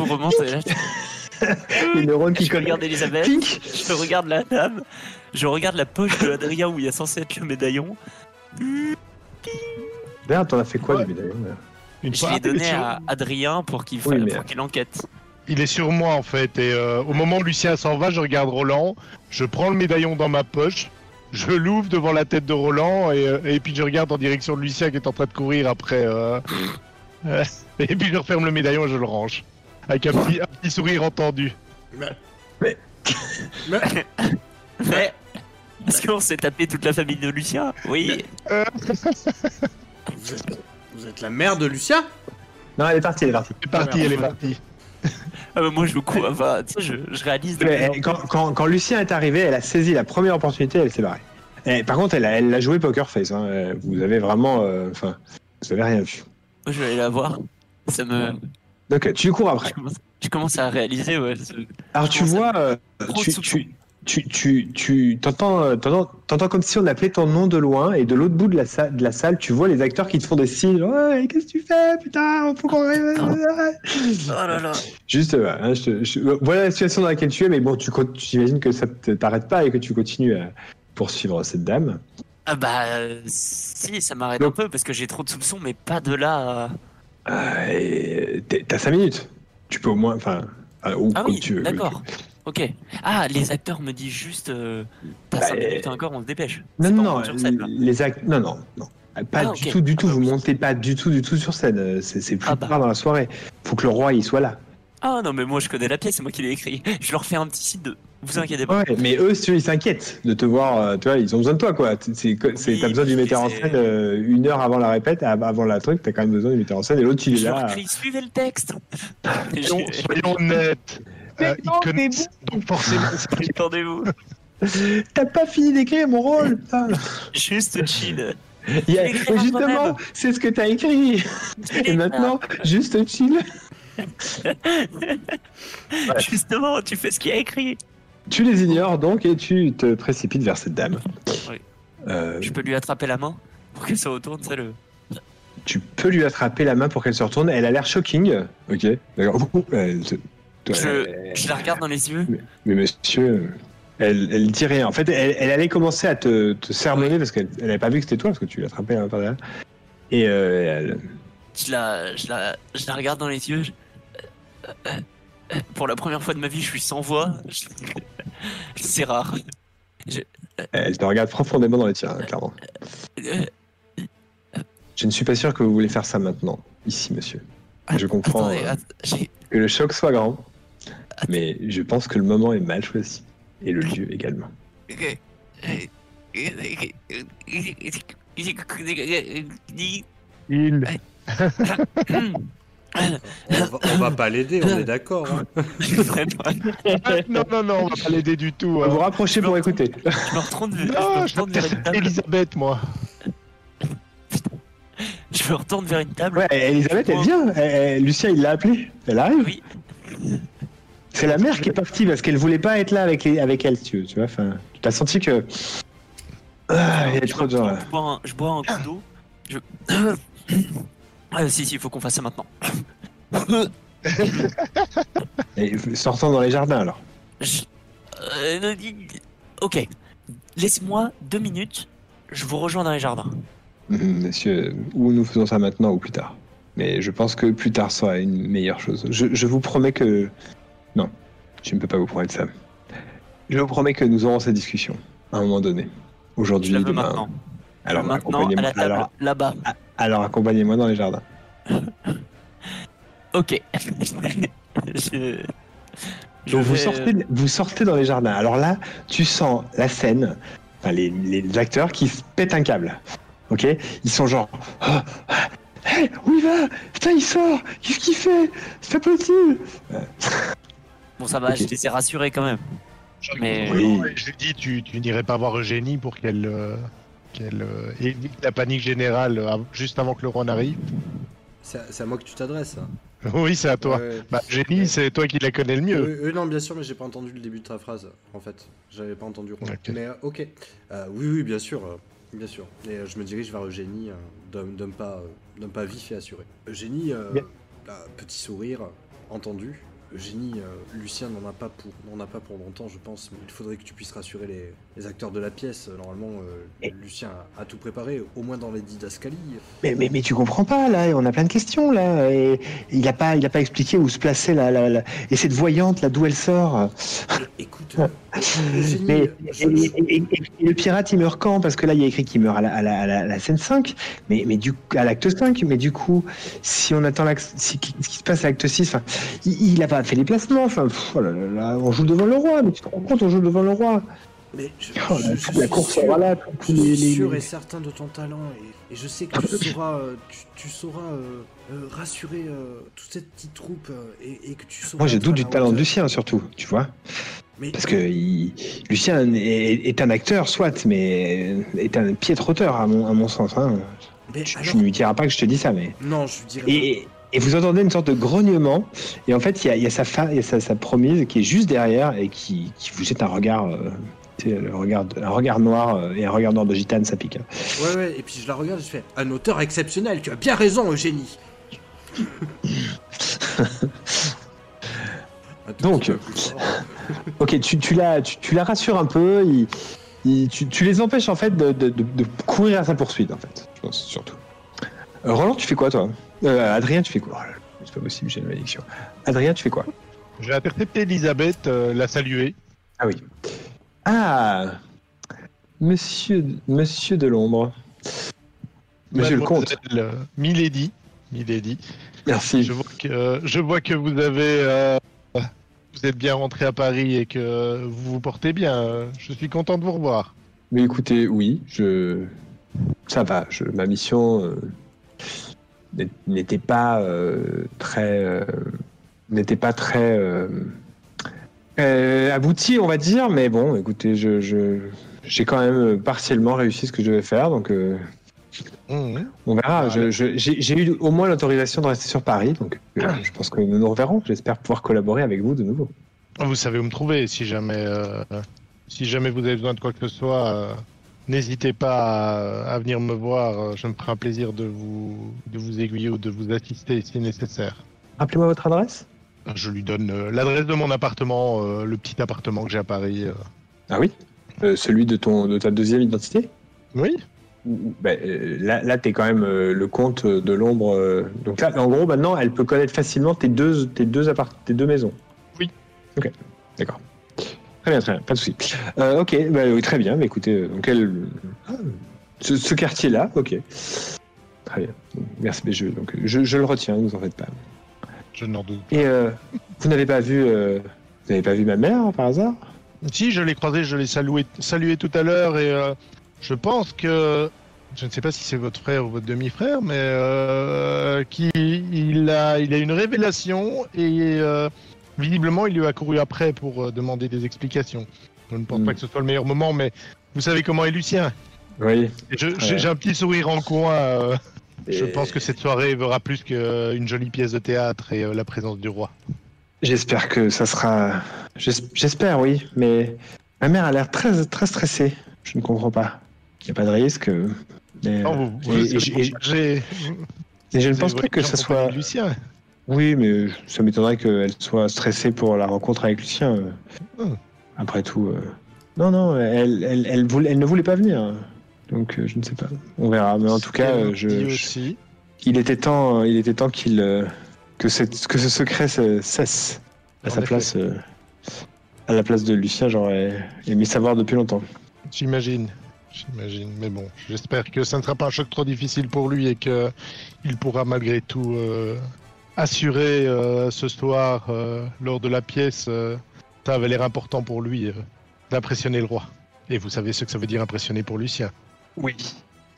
[SPEAKER 5] On remonte. là,
[SPEAKER 1] les neurones qui
[SPEAKER 5] je
[SPEAKER 1] collent.
[SPEAKER 5] regarde Elisabeth.
[SPEAKER 1] Pink
[SPEAKER 5] Je regarde la dame. Je regarde la poche de Adrien où il y a censé être le médaillon.
[SPEAKER 1] D'ailleurs, t'en as fait quoi
[SPEAKER 2] Ouais.
[SPEAKER 1] du médaillon
[SPEAKER 2] Une
[SPEAKER 5] Je l'ai
[SPEAKER 2] il est
[SPEAKER 5] donné
[SPEAKER 2] sur-
[SPEAKER 5] à Adrien pour qu'il
[SPEAKER 1] Oui, mais-
[SPEAKER 5] pour qu'il enquête.
[SPEAKER 2] Il est sur moi en fait. Et euh, au moment où Lucien s'en va, je regarde Roland. Je prends le médaillon dans ma poche. Je l'ouvre devant la tête de Roland et, euh, et puis je regarde en direction de Lucien qui est en train de courir après. euh, et puis je referme le médaillon et je le range. Avec un petit, un petit sourire entendu.
[SPEAKER 3] Mais-
[SPEAKER 5] Mais. Est-ce qu'on s'est tapé toute la famille de Lucien Oui.
[SPEAKER 3] Vous êtes, vous êtes la mère de Lucien
[SPEAKER 1] Non, elle est partie, elle est partie.
[SPEAKER 2] C'est parti, elle est partie.
[SPEAKER 5] Ah bah, moi je cours. Enfin, tu sais, je, je réalise.
[SPEAKER 1] Mais, eh, quand, quand, quand Lucien est arrivé, elle a saisi la première opportunité, elle s'est barrée. Eh, par contre, elle a, elle a joué Poker Face. hein. Euh, Vous avez vraiment. euh, Enfin, vous avez rien vu.
[SPEAKER 5] plus. Je vais aller la voir. Ça me.
[SPEAKER 1] Tu cours après.
[SPEAKER 5] Je commence, je commence à réaliser. Ouais, ce-
[SPEAKER 1] Alors, tu vois, euh, tu, tu, tu, tu, tu t'entends, euh, t'entends, t'entends comme si on appelait ton nom de loin, et de l'autre bout de la, salle, de la salle, tu vois les acteurs qui te font des signes. Ouais, qu'est-ce que tu fais, putain Faut qu'on rêve.
[SPEAKER 5] Oh là là.
[SPEAKER 1] Juste, euh, hein, je te- je- voilà la situation dans laquelle tu es, mais bon, tu j'imagine que ça ne t'arrête pas et que tu continues à poursuivre cette dame.
[SPEAKER 5] Ah bah euh, si, ça m'arrête
[SPEAKER 1] Donc-
[SPEAKER 5] un peu parce que j'ai trop de soupçons, mais pas de là. à-
[SPEAKER 1] Euh, T'as 5 minutes. Tu peux au moins. Enfin. euh, ou
[SPEAKER 5] Ah
[SPEAKER 1] comme
[SPEAKER 5] oui,
[SPEAKER 1] tu veux.
[SPEAKER 5] d'accord. Ok. Ah, les acteurs me disent juste. euh, T'as
[SPEAKER 1] Bah,
[SPEAKER 5] 5
[SPEAKER 1] euh,
[SPEAKER 5] minutes encore, on se dépêche.
[SPEAKER 1] Non, non, non, les actes. Non, non, non. Pas
[SPEAKER 5] Ah,
[SPEAKER 1] du tout, du
[SPEAKER 5] Ah,
[SPEAKER 1] tout.
[SPEAKER 5] bah
[SPEAKER 1] vous
[SPEAKER 5] oui.
[SPEAKER 1] montez pas du tout, du tout sur scène. C'est c'est plus
[SPEAKER 5] Ah, bah.
[SPEAKER 1] tard dans la soirée. Faut que le roi il soit là.
[SPEAKER 5] Ah non, mais moi je connais la pièce, c'est moi qui l'ai écrit. Je leur fais un petit site de. Vous inquiétez pas.
[SPEAKER 1] Ouais, mais eux, ils s'inquiètent de te voir. euh, tu vois, ils ont besoin de toi, quoi. C'est,
[SPEAKER 5] Oui,
[SPEAKER 1] t'as besoin du metteur en scène euh, une heure avant la répète, av- avant la truc. T'as quand même besoin du metteur en scène. Et l'autre, il est là.
[SPEAKER 5] crie, suivez le texte.
[SPEAKER 2] Soyons, honnêtes. Euh, ils connaissent, donc forcément, c'est-
[SPEAKER 5] Attendez-vous.
[SPEAKER 1] T'as pas fini d'écrire mon rôle. putain.
[SPEAKER 5] Juste chill.
[SPEAKER 1] Il y a-
[SPEAKER 5] l'écrire
[SPEAKER 1] justement, c'est ce que t'as écrit. Et maintenant, juste chill.
[SPEAKER 5] Justement, tu fais ce qu'il y a écrit.
[SPEAKER 1] Tu les ignores donc et tu te précipites vers cette dame.
[SPEAKER 5] Oui.
[SPEAKER 1] Euh,
[SPEAKER 5] Je peux lui attraper la main pour qu'elle se retourne, c'est le.
[SPEAKER 1] tu peux lui attraper la main pour qu'elle se retourne. Elle a l'air shocking. Ok. D'accord.
[SPEAKER 5] Je, je la regarde dans les yeux.
[SPEAKER 1] Mais monsieur, elle, elle dit rien. En fait, elle, elle allait commencer à te, te sermonner parce qu'elle elle avait pas vu que c'était toi parce que tu l'attrapais par derrière. Et euh, elle-
[SPEAKER 5] Je la, je la, je la regarde dans les yeux. je- Pour la première fois de ma vie, je suis sans voix. Je- C'est rare.
[SPEAKER 1] elle te regarde profondément dans les tirs, hein, clairement.
[SPEAKER 5] Euh,
[SPEAKER 1] Je ne suis pas sûr que vous voulez faire ça maintenant, ici, monsieur. Je comprends
[SPEAKER 5] Attendez,
[SPEAKER 1] euh,
[SPEAKER 5] att-
[SPEAKER 1] que le choc soit grand. Mais je pense que le moment est mal choisi. Et le lieu également.
[SPEAKER 2] Il.
[SPEAKER 3] On va, on va pas l'aider, on est d'accord. hein.
[SPEAKER 2] non, non, non, on va pas l'aider du tout.
[SPEAKER 1] Vous
[SPEAKER 2] hein.
[SPEAKER 1] vous rapprochez pour écouter.
[SPEAKER 5] Je me retourne, je me retourne vers une table.
[SPEAKER 2] Elisabeth, moi.
[SPEAKER 5] Je me retourne vers une table.
[SPEAKER 1] Ouais, Elisabeth, elle vient. Elle- elle- Lucien, il l'a appelée. Elle arrive.
[SPEAKER 5] Oui.
[SPEAKER 1] C'est la mère qui est partie parce qu'elle voulait pas être là avec, les, avec elle, tu veux. Tu vois, enfin, tu as senti que. Ah, il y a
[SPEAKER 5] je,
[SPEAKER 1] trop de gens là.
[SPEAKER 5] je bois un, je bois un coup d'eau. Je... Ah, si, si, il faut qu'on fasse ça maintenant.
[SPEAKER 1] Et sortant dans les jardins alors.
[SPEAKER 5] Je- euh, Ok. Laisse-moi deux minutes. Je vous rejoins dans les jardins.
[SPEAKER 1] Mhm, Monsieur, ou nous faisons ça maintenant ou plus tard. Mais je pense que plus tard sera une meilleure chose. Je, je vous promets que. Non, je ne peux pas vous promettre ça. Je vous promets que nous aurons cette discussion à un moment donné.
[SPEAKER 5] Je
[SPEAKER 1] Aujourd'hui,
[SPEAKER 5] la veux
[SPEAKER 1] demain.
[SPEAKER 5] maintenant.
[SPEAKER 1] Alors,
[SPEAKER 5] maintenant, à
[SPEAKER 1] accompagnez-moi.
[SPEAKER 5] la table,
[SPEAKER 1] Alors,
[SPEAKER 5] là-bas.
[SPEAKER 1] Alors accompagnez-moi dans les jardins.
[SPEAKER 5] Ok. je... je
[SPEAKER 1] Donc vous sortez, vous sortez dans les jardins. Alors là, tu sens la scène, enfin, les, les acteurs qui se pètent un câble. Ok? Ils sont genre. Hé, où il va? Putain, il sort Qu'est-ce qu'il fait? C'est pas possible
[SPEAKER 5] Bon, ça va,
[SPEAKER 1] Ok.
[SPEAKER 5] je les ai rassurés quand même. Mais-
[SPEAKER 1] Oui.
[SPEAKER 2] Je lui dis, tu, tu n'irais pas voir Eugénie pour qu'elle euh, qu'elle euh, évite la panique générale euh, juste avant que le roi n'arrive.
[SPEAKER 3] C'est à- moi que tu t'adresses. hein.
[SPEAKER 2] Oui, c'est à toi.
[SPEAKER 3] Ouais, ouais.
[SPEAKER 2] Bah, Eugénie, c'est toi qui la connais le mieux.
[SPEAKER 3] Euh, euh, non, bien sûr, mais j'ai pas entendu le début de ta phrase, en fait. J'avais pas entendu. Mais euh, ok. Oui, oui, bien sûr. bien sûr. Et je me dirige vers Eugénie, d'homme pas, vif et assuré. Eugénie, là, petit sourire, entendu. Eugénie, Lucien n'en a pas pour, n'en a pas pour longtemps, je pense. Mais il faudrait que tu puisses rassurer les, les acteurs de la pièce. Euh, Normalement, euh, Lucien a, a tout préparé, au moins dans les didascalies.
[SPEAKER 1] mais, mais, mais tu comprends pas, là, on a plein de questions, là. Et il a pas, il a pas expliqué où se plaçait la, la, la- Et cette voyante, là, d'où elle sort
[SPEAKER 3] écoute, euh,
[SPEAKER 1] Mais
[SPEAKER 3] je-
[SPEAKER 1] et, le pirate, il meurt quand? Parce que là, il y a écrit qu'il meurt à la, à à scène 5, mais, mais du, à l'acte 5. Mais du coup, si on attend l'acte- si- ce qui se passe à l'acte 6, enfin, il, il a pas fait les placements. Enfin, pff, oh là là là, on joue devant le roi, mais tu te rends compte, on joue devant le roi.
[SPEAKER 3] Mais je,
[SPEAKER 1] Oh, la,
[SPEAKER 3] je- je
[SPEAKER 1] la
[SPEAKER 3] suis
[SPEAKER 1] course
[SPEAKER 3] sûr-
[SPEAKER 1] là,
[SPEAKER 3] Je
[SPEAKER 1] les-
[SPEAKER 3] suis
[SPEAKER 1] les-
[SPEAKER 3] sûr
[SPEAKER 1] les-
[SPEAKER 3] et certain de ton talent et, et je sais que tu sauras, euh, tu, tu sauras euh, euh, rassurer euh, toute cette petite troupe euh, et, et que tu sauras.
[SPEAKER 1] Moi, j'ai
[SPEAKER 3] être
[SPEAKER 1] doute du talent de. Lucien, surtout, tu vois.
[SPEAKER 3] Mais
[SPEAKER 1] Parce que il- Lucien est, est un acteur, soit, mais est un piètre auteur, à mon, à mon sens. Hein.
[SPEAKER 3] mais
[SPEAKER 1] Tu,
[SPEAKER 3] alors-
[SPEAKER 1] tu ne lui diras pas que je te dis ça, mais.
[SPEAKER 3] non, je lui dirais.
[SPEAKER 1] Et, et vous entendez une sorte de grognement, et en fait, il y a, il y a sa femme, il y a sa, sa promise qui est juste derrière et qui, qui vous jette un regard, euh, le regard, un regard noir euh, et un regard noir de gitane, ça pique. hein.
[SPEAKER 3] Ouais, ouais. Et puis je la regarde et je fais un auteur exceptionnel. Tu as bien raison, Eugénie.
[SPEAKER 1] Donc,
[SPEAKER 3] fort.
[SPEAKER 1] Ok, tu, tu la, tu, tu la rassures un peu, il- il- tu, tu les empêches en fait de, de- de- de courir à sa poursuite, en fait, je pense, surtout. Euh, Roland, tu fais quoi, toi? Euh, Adrien, tu fais quoi? Oh C'est pas possible, j'ai une malédiction. Adrien, tu fais quoi?
[SPEAKER 2] J'ai intercepté Elisabeth, euh, la saluer.
[SPEAKER 1] Ah oui. Ah Monsieur, monsieur de l'ombre. Monsieur le comte.
[SPEAKER 2] Euh, Milady. Milady.
[SPEAKER 1] Merci.
[SPEAKER 2] Je vois que, je vois que vous avez. euh, vous êtes bien rentré à Paris et que vous vous portez bien. Euh, Je suis content de vous revoir.
[SPEAKER 1] Mais écoutez, oui, je. Ça va, je... ma mission euh, n'est- n'était pas euh, très. euh, n'était pas très. Euh, aboutie, on va dire, mais bon, écoutez, je. je- J'ai quand même partiellement réussi ce que je devais faire, donc euh,
[SPEAKER 2] Mhm.
[SPEAKER 1] on verra. Je- je- J'ai j'ai eu au moins l'autorisation de rester sur Paris, donc euh, je pense que nous nous reverrons. J'espère pouvoir collaborer avec vous de nouveau.
[SPEAKER 2] Vous savez où me trouver si jamais, si jamais vous avez besoin de quoi que ce soit. N'hésitez pas à, à venir me voir. Je me ferai un plaisir de vous, de vous aiguiller ou de vous assister si nécessaire.
[SPEAKER 1] Rappelez-moi votre adresse?
[SPEAKER 2] Je lui donne euh, l'adresse de mon appartement, euh, le petit appartement que j'ai à Paris. euh.
[SPEAKER 1] Ah oui? Celui de, ton, de ta deuxième identité?
[SPEAKER 2] Oui.
[SPEAKER 1] Ben, là, là tu es quand même le comte de l'ombre. donc là, en gros, maintenant, elle peut connaître facilement tes deux, tes deux, appart tes deux maisons?
[SPEAKER 2] Oui.
[SPEAKER 1] Ok, d'accord. Très bien, très bien, pas de souci. Euh, ok, bah, oui, très bien. Mais écoutez, euh, donc elle, ah, ce, ce quartier-là, ok. Très bien. Merci, mais je, donc, je, je le retiens, ne vous en faites pas.
[SPEAKER 2] Je n'en doute.
[SPEAKER 1] Et euh, vous n'avez pas vu euh, Vous avez pas vu ma mère par hasard?
[SPEAKER 2] Si, je l'ai croisé, je l'ai salué, salué tout à l'heure et euh, je pense que. Je ne sais pas si c'est votre frère ou votre demi-frère, mais qui, il, a, il a une révélation et visiblement il lui a couru après pour demander des explications. Je ne pense
[SPEAKER 1] Hmm.
[SPEAKER 2] pas que ce soit le meilleur moment, mais vous savez comment est Lucien.
[SPEAKER 1] Oui.
[SPEAKER 2] J'ai un petit sourire en coin. Je pense que cette soirée verra plus qu'une jolie pièce de théâtre et euh, la présence du roi.
[SPEAKER 1] J'espère que ça sera. j'es- J'espère, oui, mais ma mère a l'air très, très stressée. Je ne comprends pas. Il n'y a pas de risque. Mais...
[SPEAKER 2] Non, vous, vous-
[SPEAKER 1] et- et- et- je ne pense pas que ça soit.
[SPEAKER 2] Lucien.
[SPEAKER 1] Oui, mais ça m'étonnerait qu'elle soit stressée pour la rencontre avec Lucien.
[SPEAKER 2] Hmm.
[SPEAKER 1] Après tout. euh, Non, non, elle, elle, elle, voulait- elle ne voulait pas venir. Donc euh, je ne sais pas. On verra. Mais en tout cas, euh, je, il était temps, il était temps qu'il euh, que, cette- que ce secret se- cesse. À
[SPEAKER 2] En
[SPEAKER 1] sa
[SPEAKER 2] effet.
[SPEAKER 1] place, euh, à la place de Lucien, j'aurais aimé savoir depuis longtemps.
[SPEAKER 2] J'imagine. J'imagine. Mais bon, j'espère que ça ne sera pas un choc trop difficile pour lui et que il pourra malgré tout euh, assurer euh, ce soir euh, lors de la pièce. euh, ça avait l'air important pour lui euh, d'impressionner le roi. Et vous savez ce que ça veut dire impressionner pour Lucien.
[SPEAKER 1] Oui.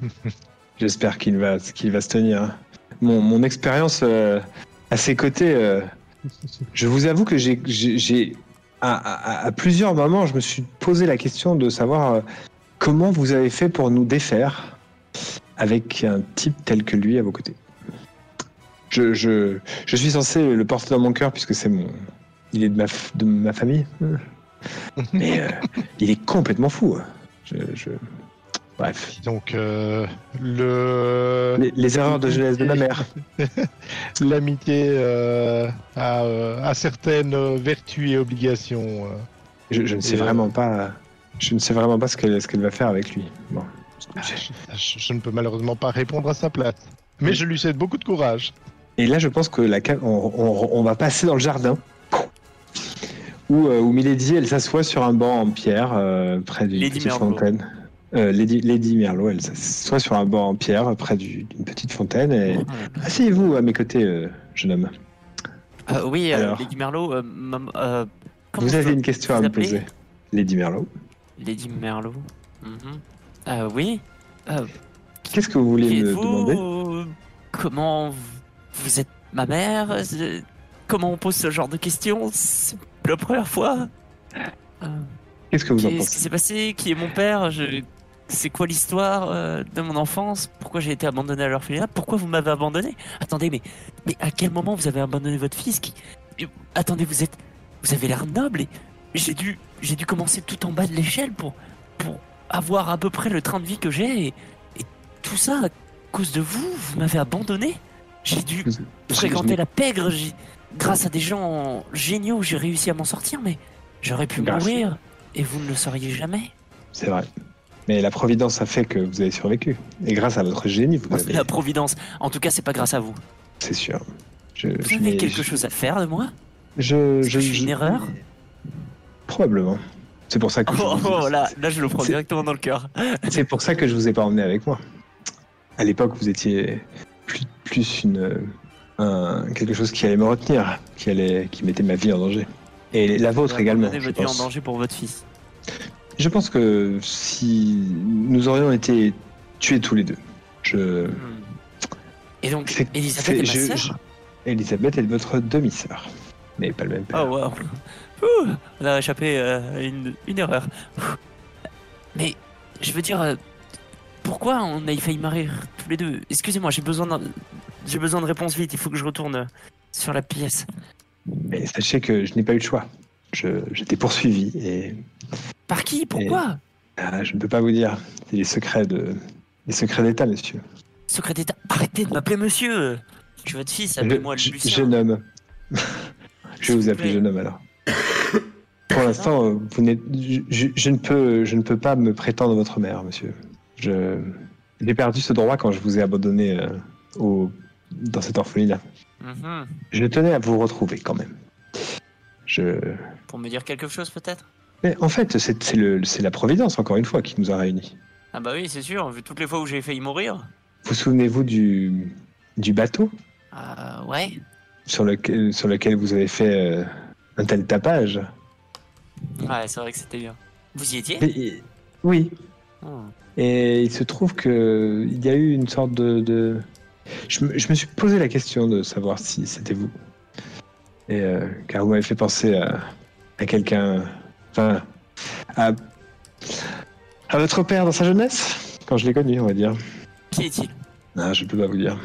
[SPEAKER 1] J'espère qu'il va, qu'il va se tenir. Mon, mon expérience euh, à ses côtés, euh, je vous avoue que j'ai, à, à- à plusieurs moments, je me suis posé la question de savoir euh, comment vous avez fait pour nous défaire avec un type tel que lui à vos côtés. Je, je, je suis censé le porter dans mon cœur puisque c'est mon, il est de ma, de ma famille. Mais il est complètement fou. Je, je- Bref.
[SPEAKER 2] Donc euh, le
[SPEAKER 1] Les, les erreurs de jeunesse de ma mère.
[SPEAKER 2] l'amitié euh, a, euh, a certaines vertus et obligations. euh.
[SPEAKER 1] Je, je ne sais
[SPEAKER 2] Et, euh,
[SPEAKER 1] vraiment pas. Je ne sais vraiment pas ce qu'elle ce qu'elle va faire avec lui. Bon.
[SPEAKER 2] Je, je- je ne peux malheureusement pas répondre à sa place. Mais je lui souhaite beaucoup de courage.
[SPEAKER 1] Et là, je pense que la on, on- on va passer dans le jardin où, où Milady elle s'assoit sur un banc en pierre euh, près d'une petite fontaine. Euh, Lady, Lady Merlot, elle s'assoit sur un banc en pierre près du- d'une petite fontaine et asseyez-vous à mes côtés, euh, jeune homme.
[SPEAKER 5] Euh, oui, euh,
[SPEAKER 1] Alors.
[SPEAKER 5] Lady Merlot, euh, euh,
[SPEAKER 1] Vous avez une question à
[SPEAKER 5] vous
[SPEAKER 1] me poser, Lady Merlot.
[SPEAKER 5] Lady Merlot. Mhm. Euh, oui. Euh,
[SPEAKER 1] Qu'est-ce que vous voulez me
[SPEAKER 5] êtes-vous
[SPEAKER 1] demander?
[SPEAKER 5] Comment vous- vous êtes ma mère? Comment on pose ce genre de questions? C'est la première fois. Euh,
[SPEAKER 1] Qu'est-ce que vous en
[SPEAKER 5] Qu'est-ce qui
[SPEAKER 1] pensez
[SPEAKER 5] s'est passé? Qui est mon père? Je- C'est quoi l'histoire euh, de mon enfance? Pourquoi j'ai été abandonné à l'orphelinat? Pourquoi vous m'avez abandonné? Attendez, mais, mais à quel moment vous avez abandonné votre fils qui... Attendez, vous êtes... Vous avez l'air noble et j'ai dû, j'ai dû commencer tout en bas de l'échelle pour, pour avoir à peu près le train de vie que j'ai et, et tout ça à cause de vous, vous m'avez abandonné J'ai dû fréquenter la pègre, grâce à des gens géniaux, j'ai réussi à m'en sortir, mais j'aurais pu
[SPEAKER 1] Grâce.
[SPEAKER 5] mourir et vous ne le sauriez jamais.
[SPEAKER 1] C'est vrai. Mais la Providence a fait que vous avez survécu. Et grâce à votre génie, vous avez.
[SPEAKER 5] La providence. En tout cas, c'est pas grâce à vous.
[SPEAKER 1] C'est sûr. Je,
[SPEAKER 5] Vous
[SPEAKER 1] je
[SPEAKER 5] avez quelque
[SPEAKER 1] je-
[SPEAKER 5] chose à faire de moi
[SPEAKER 1] Je,
[SPEAKER 5] je fais une erreur
[SPEAKER 1] Probablement. C'est pour ça que je
[SPEAKER 5] Oh,
[SPEAKER 1] vous-
[SPEAKER 5] oh, là, là, je le prends directement dans le cœur.
[SPEAKER 1] c'est pour ça que je vous ai pas emmené avec moi. À l'époque, vous étiez plus, plus une un- quelque chose qui allait me retenir, qui allait qui mettait ma vie en danger. Et la vôtre
[SPEAKER 5] Vous
[SPEAKER 1] également.
[SPEAKER 5] abandonnez
[SPEAKER 1] Je
[SPEAKER 5] votre vie en danger pour votre fils.
[SPEAKER 1] Je pense que si nous aurions été tués tous les deux, je
[SPEAKER 5] Hmm. Et donc,
[SPEAKER 1] C'est-
[SPEAKER 5] Elisabeth est ma
[SPEAKER 1] je-
[SPEAKER 5] sœur
[SPEAKER 1] je- Elisabeth est votre demi-sœur, mais pas le même père.
[SPEAKER 5] Oh, wow. Ouh, on a échappé à une, une erreur. Mais, je veux dire, euh, pourquoi on a failli mourir tous les deux? Excusez-moi, j'ai besoin, d'un- j'ai besoin de réponses vite. Il faut que je retourne sur la pièce.
[SPEAKER 1] Mais sachez que je n'ai pas eu le choix. J'étais poursuivi et
[SPEAKER 5] Par qui? Pourquoi?
[SPEAKER 1] ah, je ne peux pas vous dire. C'est les secrets de les secrets d'État, monsieur.
[SPEAKER 5] Secret d'État. Arrêtez de m'appeler monsieur. Je suis votre fils, appelez-moi
[SPEAKER 1] Je-
[SPEAKER 5] Lucien.
[SPEAKER 1] jeune homme. je vais vous appeler jeune homme alors. Pour l'instant, euh, vous n'êtes, je, ne peux, je ne peux pas me prétendre votre mère, monsieur. Je, j'ai perdu ce droit quand je vous ai abandonné euh, au, dans cette orphelinat.
[SPEAKER 5] Mhm.
[SPEAKER 1] Je tenais à vous retrouver quand même. Je,
[SPEAKER 5] Pour me dire quelque chose peut-être
[SPEAKER 1] mais en fait, c'est, la providence encore une fois qui nous a réunis.
[SPEAKER 5] Ah bah oui, c'est sûr, vu toutes les fois où j'ai failli mourir.
[SPEAKER 1] Vous souvenez-vous du, du bateau
[SPEAKER 5] Euh, ouais.
[SPEAKER 1] sur lequel, sur lequel vous avez fait euh, un tel tapage.
[SPEAKER 5] Ouais, c'est vrai que c'était bien. Vous y étiez
[SPEAKER 1] oui,
[SPEAKER 5] Oh.
[SPEAKER 1] et il se trouve que il y a eu une sorte de. de- Je, me, je me suis posé la question de savoir si c'était vous. Et euh, car vous m'avez fait penser à, à quelqu'un. Enfin, à, à votre père dans sa jeunesse, quand je l'ai connu, on va dire.
[SPEAKER 5] Qui est-il?
[SPEAKER 1] Non, je peux pas vous dire.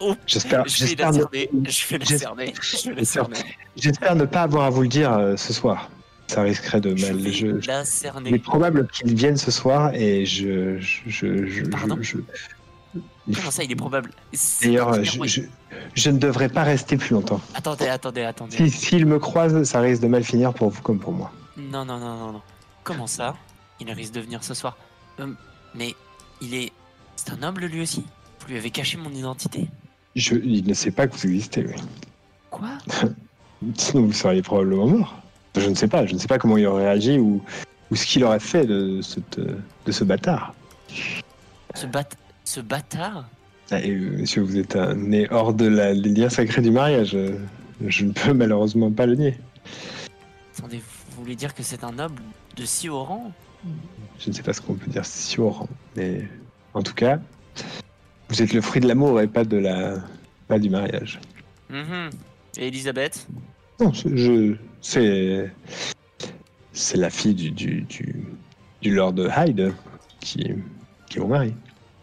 [SPEAKER 5] Oh,
[SPEAKER 1] J'espère,
[SPEAKER 5] Je
[SPEAKER 1] j'espère, ne, j'espère- ne pas avoir à vous le dire euh, ce soir. Ça risquerait de mal. Je, il est probable qu'il vienne ce soir et je. je,
[SPEAKER 5] Pardon?
[SPEAKER 1] je-
[SPEAKER 5] Comment ça, il est probable
[SPEAKER 1] D'ailleurs, je, ne devrais pas rester plus longtemps.
[SPEAKER 5] Attendez, attendez, attendez.
[SPEAKER 1] Si- S'il me croise, ça risque de mal finir pour vous comme pour moi.
[SPEAKER 5] Non, non, non, non, non. Comment ça Il risque de venir ce soir. Euh, mais il est. C'est un noble lui aussi Vous lui avez caché mon identité
[SPEAKER 1] Je, il ne sait pas que vous existez, lui.
[SPEAKER 5] Quoi
[SPEAKER 1] Sinon, vous seriez probablement mort. Je ne sais pas. Je ne sais pas comment il aurait réagi ou, ou ce qu'il aurait fait de, cette- de ce bâtard.
[SPEAKER 5] Ce, bat... ce bâtard
[SPEAKER 1] Ah, et, euh, monsieur, vous êtes un- né hors de la, des liens sacrés du mariage. Euh, Je ne peux malheureusement pas le nier.
[SPEAKER 5] Attendez, vous voulez dire que c'est un noble de si haut rang?
[SPEAKER 1] Je ne sais pas ce qu'on peut dire si au rang, mais en tout cas, vous êtes le fruit de l'amour et pas de la, pas du mariage.
[SPEAKER 5] Mhm. Et Elisabeth?
[SPEAKER 1] Non, je, je- c'est, c'est la fille du, du, du, du Lord Hyde qui, qui est mon mari.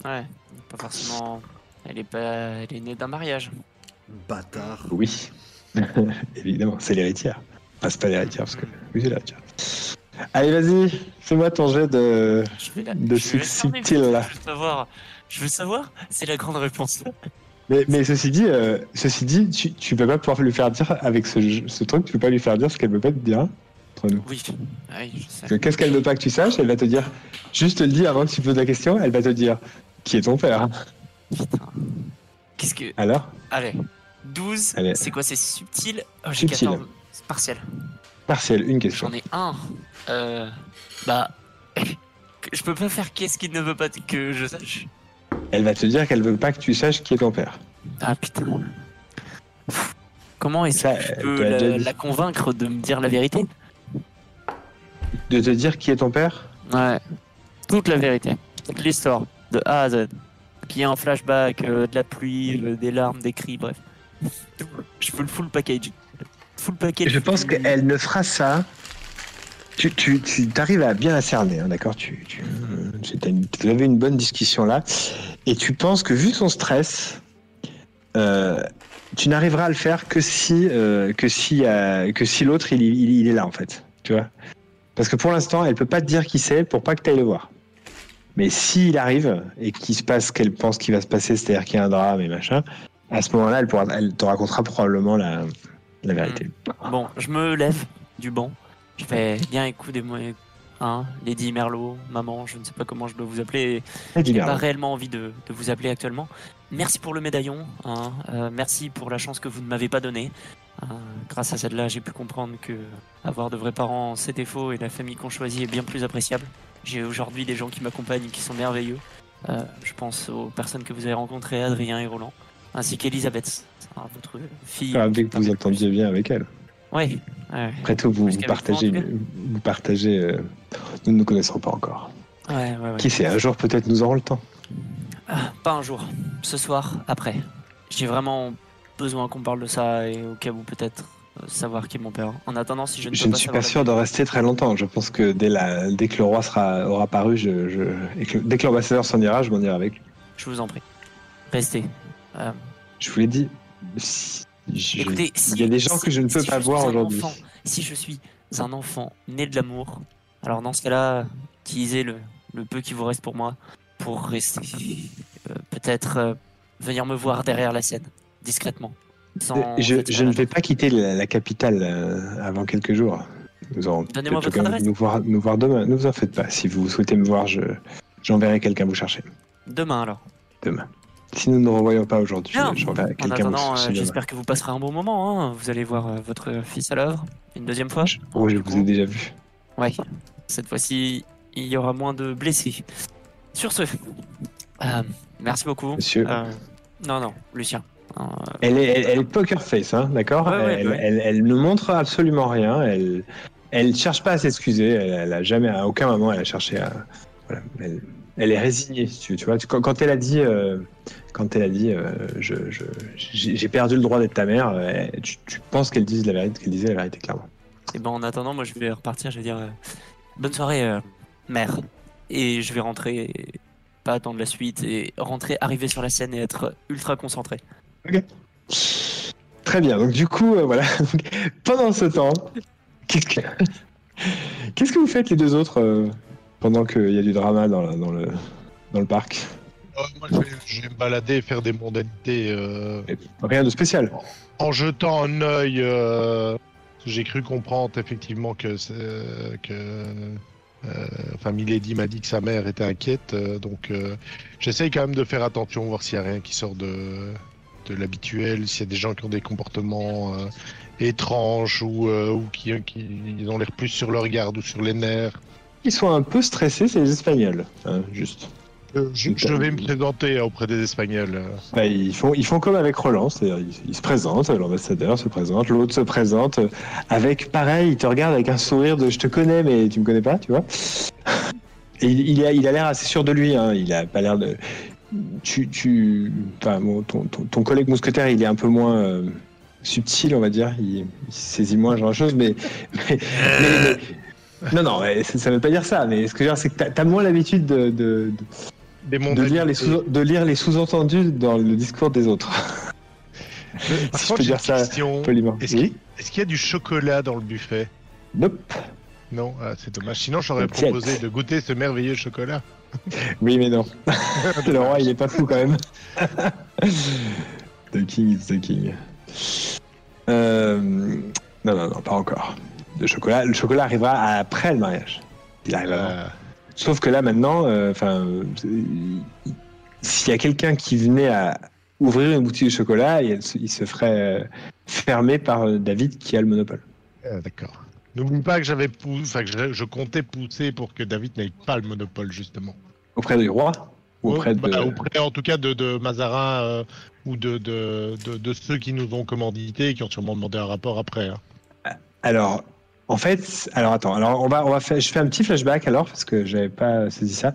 [SPEAKER 5] Ouais, pas forcément. Elle est pas. Elle est née d'un mariage.
[SPEAKER 3] Bâtard.
[SPEAKER 1] Oui, évidemment, c'est l'héritière. Enfin, c'est pas l'héritière parce que oui, c'est l'héritière. Allez, vas-y, fais-moi ton jet de.
[SPEAKER 5] Je vais la.
[SPEAKER 1] De
[SPEAKER 5] je vais
[SPEAKER 1] subtil, là.
[SPEAKER 5] Je veux savoir. Je veux savoir. C'est la grande réponse.
[SPEAKER 1] Mais, mais ceci dit, euh, ceci dit, tu, tu peux pas pouvoir lui faire dire avec ce, ce truc, tu peux pas lui faire dire ce qu'elle veut pas te dire entre nous.
[SPEAKER 5] Oui. Oui, je sais.
[SPEAKER 1] Qu'est-ce qu'elle veut pas que tu saches? Elle va te dire, juste te le dire avant que tu poses la question, elle va te dire qui est ton père?
[SPEAKER 5] Putain. Qu'est-ce que.
[SPEAKER 1] Alors?
[SPEAKER 5] Allez. 12.
[SPEAKER 1] Allez.
[SPEAKER 5] C'est quoi C'est subtil? Oh, j'ai
[SPEAKER 1] Subtil.
[SPEAKER 5] 14. C'est partiel.
[SPEAKER 1] Partiel, une question.
[SPEAKER 5] J'en ai un. Euh. Bah. Je peux pas faire qu'est-ce qu'il ne veut pas que je sache.
[SPEAKER 1] Elle va te dire qu'elle veut pas que tu saches qui est ton père.
[SPEAKER 5] Ah putain. Comment est-ce
[SPEAKER 1] Ça,
[SPEAKER 5] que je peux
[SPEAKER 1] l'a déjà
[SPEAKER 5] la convaincre de me dire la vérité?
[SPEAKER 1] De te dire qui est ton père?
[SPEAKER 5] Ouais. Toute la vérité. Toute l'histoire. De A à Z. Qu'il y ait un flashback, euh, de la pluie, euh, des larmes, des cris, bref. Je veux le full package. Full package.
[SPEAKER 1] Je pense qu'elle ne fera ça. Tu, tu, tu arrives à bien la cerner, hein, d'accord tu, tu, tu- une- vous avez une bonne discussion là. Et tu penses que vu son stress, euh, tu n'arriveras à le faire que si, que si, que si l'autre il, il- il est là en fait. Tu vois Parce que pour l'instant, elle peut pas te dire qui c'est pour pas que tu ailles le voir. Mais s'il arrive et qu'il se passe ce qu'elle pense qu'il va se passer, c'est-à-dire qu'il y a un drame et machin, à ce moment-là, elle, pourra, elle te racontera probablement la, la vérité.
[SPEAKER 5] Bon, je me lève du banc. Je fais bien écoutez-moi. Hein, Lady Merlot, maman, je ne sais pas comment je dois vous appeler.
[SPEAKER 1] Bien.
[SPEAKER 5] pas réellement envie de, de vous appeler actuellement. Merci pour le médaillon. hein, euh, merci pour la chance que vous ne m'avez pas donnée. Euh, grâce à celle-là, j'ai pu comprendre que avoir de vrais parents, c'est défaut et la famille qu'on choisit est bien plus appréciable. J'ai aujourd'hui des gens qui m'accompagnent qui sont merveilleux. Euh, je pense aux personnes que vous avez rencontrées, Adrien et Roland, ainsi qu'Elisabeth, votre fille.
[SPEAKER 1] Ah, dès que vous entendiez bien avec elle.
[SPEAKER 5] Oui, ouais,
[SPEAKER 1] Après tout, vous, partagez, vous partagez. euh, nous ne nous connaissons pas encore.
[SPEAKER 5] ouais, ouais, ouais.
[SPEAKER 1] Qui sait, un jour peut-être nous aurons le temps.
[SPEAKER 5] Ah, pas un jour. Ce soir, après. J'ai vraiment besoin qu'on parle de ça et au cas où peut-être savoir qui est mon père. En attendant, si je ne
[SPEAKER 1] Je
[SPEAKER 5] peux
[SPEAKER 1] ne
[SPEAKER 5] pas
[SPEAKER 1] suis pas sûr de rester très longtemps. Je pense que dès, la, dès que le roi sera, aura paru, je, je- et que- dès que l'ambassadeur s'en ira, je m'en irai avec lui.
[SPEAKER 5] Je vous en prie. Restez. Euh,
[SPEAKER 1] Je vous l'ai dit. si- je-
[SPEAKER 5] écoutez,
[SPEAKER 1] il y a des gens
[SPEAKER 5] si-
[SPEAKER 1] que je ne peux pas voir aujourd'hui.
[SPEAKER 5] enfant- Si je suis un enfant né de l'amour, alors dans ce cas-là, utilisez le, le peu qui vous reste pour moi pour rester. Euh, peut-être euh, venir me voir derrière la scène, discrètement. Sans
[SPEAKER 1] Je, ne vais pas quitter la, la capitale euh, avant quelques jours. Nous aurons
[SPEAKER 5] Donnez-moi votre adresse.
[SPEAKER 1] nous voir, nous voir demain. Ne vous en faites pas. Si vous souhaitez me voir, je, j'enverrai quelqu'un vous chercher
[SPEAKER 5] Demain alors.
[SPEAKER 1] demain. Si nous ne nous revoyons pas aujourd'hui,
[SPEAKER 5] Non.
[SPEAKER 1] je-
[SPEAKER 5] En
[SPEAKER 1] quelqu'un vous
[SPEAKER 5] attendant, euh, j'espère que vous passerez un bon moment. hein. Vous allez voir euh, votre fils à l'œuvre une deuxième fois.
[SPEAKER 1] Je- Oui, je vous ai déjà vu.
[SPEAKER 5] Ouais. Cette fois-ci, il y aura moins de blessés. Sur ce, euh, merci beaucoup.
[SPEAKER 1] Monsieur,
[SPEAKER 5] Euh, non, non, Lucien. Euh,
[SPEAKER 1] Elle est, elle, elle est poker face, hein, d'accord
[SPEAKER 5] Ouais, ouais,
[SPEAKER 1] elle,
[SPEAKER 5] ouais.
[SPEAKER 1] elle- elle ne montre absolument rien. Elle, elle cherche pas à s'excuser. Elle, elle a jamais, à aucun moment, elle a cherché à. Voilà, elle, elle est résignée, si tu vois, quand, quand elle a dit, euh, quand elle a dit, euh, je, j'ai perdu le droit d'être ta mère, euh, tu, tu penses qu'elle dise la vérité, qu'elle disait la vérité clairement.
[SPEAKER 5] Et ben en attendant, moi je vais repartir, je vais dire euh, bonne soirée, euh, mère. Et je vais rentrer, et pas attendre la suite, et rentrer, arriver sur la scène et être ultra concentré.
[SPEAKER 1] Très bien. Donc du coup, euh, voilà. Pendant ce temps, qu'est-ce que, qu'est-ce que vous faites les deux autres euh, pendant qu'il y a du drama dans, la- dans le dans le parc?
[SPEAKER 2] Euh, moi, je vais, je vais me balader et faire des mondanités
[SPEAKER 1] Rien de spécial.
[SPEAKER 2] en jetant un œil. J'ai cru comprendre effectivement que, euh, enfin Milady m'a dit que sa mère était inquiète, euh, donc euh, j'essaye quand même de faire attention, voir s'il n'y a rien qui sort de, de l'habituel, s'il y a des gens qui ont des comportements euh, étranges ou, euh, ou qui, qui ont l'air plus sur leur garde ou sur les nerfs.
[SPEAKER 1] Ils sont un peu stressés, c'est les Espagnols, hein, juste.
[SPEAKER 2] Euh, je, je vais me présenter auprès des Espagnols.
[SPEAKER 1] Bah, ils, font, ils font comme avec Roland, c'est-à-dire ils, ils se présentent, l'ambassadeur se présente, l'autre se présente, avec pareil, il te regarde avec un sourire de je te connais mais tu me connais pas, tu vois. Et il, il a il a l'air assez sûr de lui, hein, il a pas l'air de. Tu, tu, enfin, bon, ton, ton, ton collègue mousquetaire, il est un peu moins euh, subtil, on va dire, il, il saisit moins ce genre de choses, mais. mais- mais- mais- non, non, ça, ça veut pas dire ça, mais ce que je veux dire, c'est que t'as as moins l'habitude de- de- de,
[SPEAKER 2] Des
[SPEAKER 1] de lire les sous de lire les sous-entendus dans le discours des autres.
[SPEAKER 2] Par
[SPEAKER 1] si je peux dire ça.
[SPEAKER 2] Est-ce
[SPEAKER 1] Oui.
[SPEAKER 2] qu'il est-ce qu'il y a du chocolat dans le buffet?
[SPEAKER 1] Nope.
[SPEAKER 2] Non, ah, c'est dommage. Sinon, j'aurais proposé de goûter ce merveilleux chocolat.
[SPEAKER 1] Oui, mais non. le roi, il est pas fou quand même. the king is the king. Euh, Non, non, non, pas encore. Le chocolat, le chocolat arrivera après le mariage. Il arrive.
[SPEAKER 2] Euh,
[SPEAKER 1] Sauf que là maintenant, euh, enfin, s'il y a quelqu'un qui venait à ouvrir une boutique de chocolat, il, il se ferait fermer par David qui a le monopole.
[SPEAKER 2] euh, D'accord. N'oublie pas que j'avais pou- enfin, que je, comptais pousser pour que David n'ait pas le monopole justement.
[SPEAKER 1] Auprès du roi ou auprès de...
[SPEAKER 2] Bah, auprès, en tout cas de, de Mazarin euh, ou de, de, de, ceux qui nous ont commandité et qui ont sûrement demandé un rapport après. hein.
[SPEAKER 1] Alors, en fait, alors attends, alors on va, on va faire, je fais un petit flashback alors parce que j'avais pas saisi ça.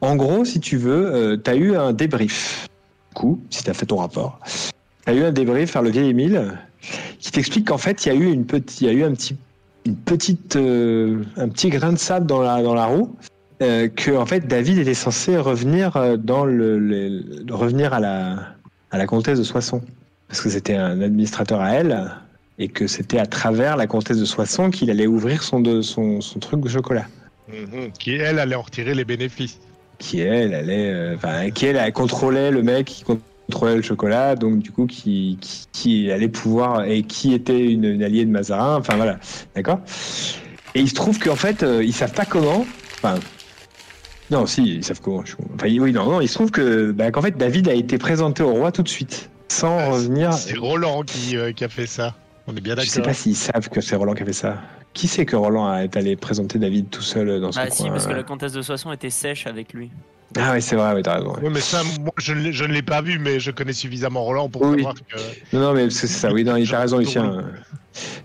[SPEAKER 1] En gros, si tu veux, tu as eu un débrief. Du coup, si tu as fait ton rapport, tu as eu un débrief par le vieil Émile qui t'explique qu'en fait, il y a eu une petite, il y a eu un petit, une petite, euh, un petit grain de sable dans la, dans la roue. euh, que en fait David était censé revenir euh, dans le, le- le- revenir à la à la comtesse de Soissons parce que c'était un administrateur à elle et que c'était à travers la comtesse de Soissons qu'il allait ouvrir son, de, son, son truc de chocolat.
[SPEAKER 2] Qui elle allait en retirer les bénéfices.
[SPEAKER 1] Qui elle allait, euh, enfin, qui elle, elle contrôlait le mec qui contrôlait le chocolat, donc du coup qui, qui, qui allait pouvoir et qui était une, une alliée de Mazarin. Enfin voilà, d'accord? Et il se trouve qu'en fait euh, ils savent pas comment. Enfin. Non, si, ils savent comment. je. Enfin, oui, non, non, il se trouve que, bah, qu'en fait, David a été présenté au roi tout de suite, sans
[SPEAKER 2] Ah,
[SPEAKER 1] revenir.
[SPEAKER 2] C'est Roland qui, euh, qui a fait ça. On est bien
[SPEAKER 1] Je sais
[SPEAKER 2] d'accord.
[SPEAKER 1] pas s'ils savent que c'est Roland qui a fait ça. Qui sait que Roland est allé présenter David tout seul dans son
[SPEAKER 5] Bah si,
[SPEAKER 1] coin
[SPEAKER 5] parce que
[SPEAKER 1] euh
[SPEAKER 5] la comtesse de Soissons était sèche avec lui.
[SPEAKER 1] Ah oui, c'est vrai, oui, t'as raison.
[SPEAKER 2] Oui, mais ça, moi, je ne l'ai- je ne l'ai pas vu, mais je connais suffisamment Roland pour
[SPEAKER 1] Oui.
[SPEAKER 2] savoir que.
[SPEAKER 1] Non, non, mais c'est ça, oui, t'as raison, Lucien. euh,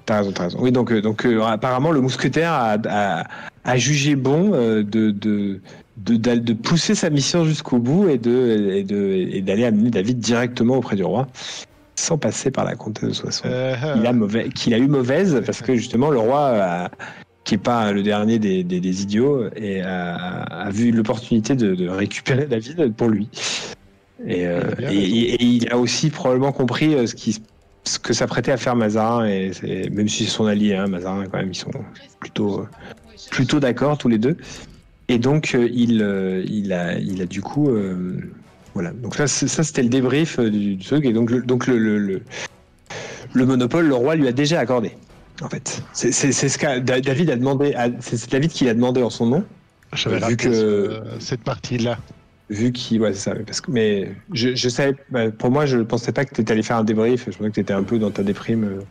[SPEAKER 1] T'as raison, t'as raison. Oui, donc, euh, donc euh, apparemment, le mousquetaire a, a, a jugé bon euh, de, de, de, d'aller- de pousser sa mission jusqu'au bout et de et de et d'aller amener David directement auprès du roi, sans passer par la comtesse de Soissons.
[SPEAKER 2] Euh,
[SPEAKER 1] il a mauvais, qu'il a eu mauvaise parce que justement le roi, a- qui est pas le dernier des, des, des idiots, et a, a vu l'opportunité de, de récupérer David pour lui. Et, euh,
[SPEAKER 2] Il a bien
[SPEAKER 1] et-
[SPEAKER 2] raison.
[SPEAKER 1] et- et il a aussi probablement compris euh, ce, qui, ce que s'apprêtait à faire Mazarin, et même si c'est son allié, hein, Mazarin quand même, ils sont plutôt, euh, plutôt d'accord tous les deux. Et donc il, il, a, il a du coup... euh, voilà, donc ça, c'était le débrief du, du truc, et donc, le, donc le, le, le- le monopole, le roi lui a déjà accordé. En fait, c'est ce que David a demandé. à- C'est David qui l'a demandé en son nom,
[SPEAKER 2] J'avais
[SPEAKER 1] vu que-
[SPEAKER 2] ce- cette partie-là.
[SPEAKER 1] vu qu'il. Ouais, c'est ça. Parce que, mais je, je savais. bah, pour moi, je pensais pas que tu étais allé faire un débrief. Je pensais que tu étais un peu dans ta déprime. euh.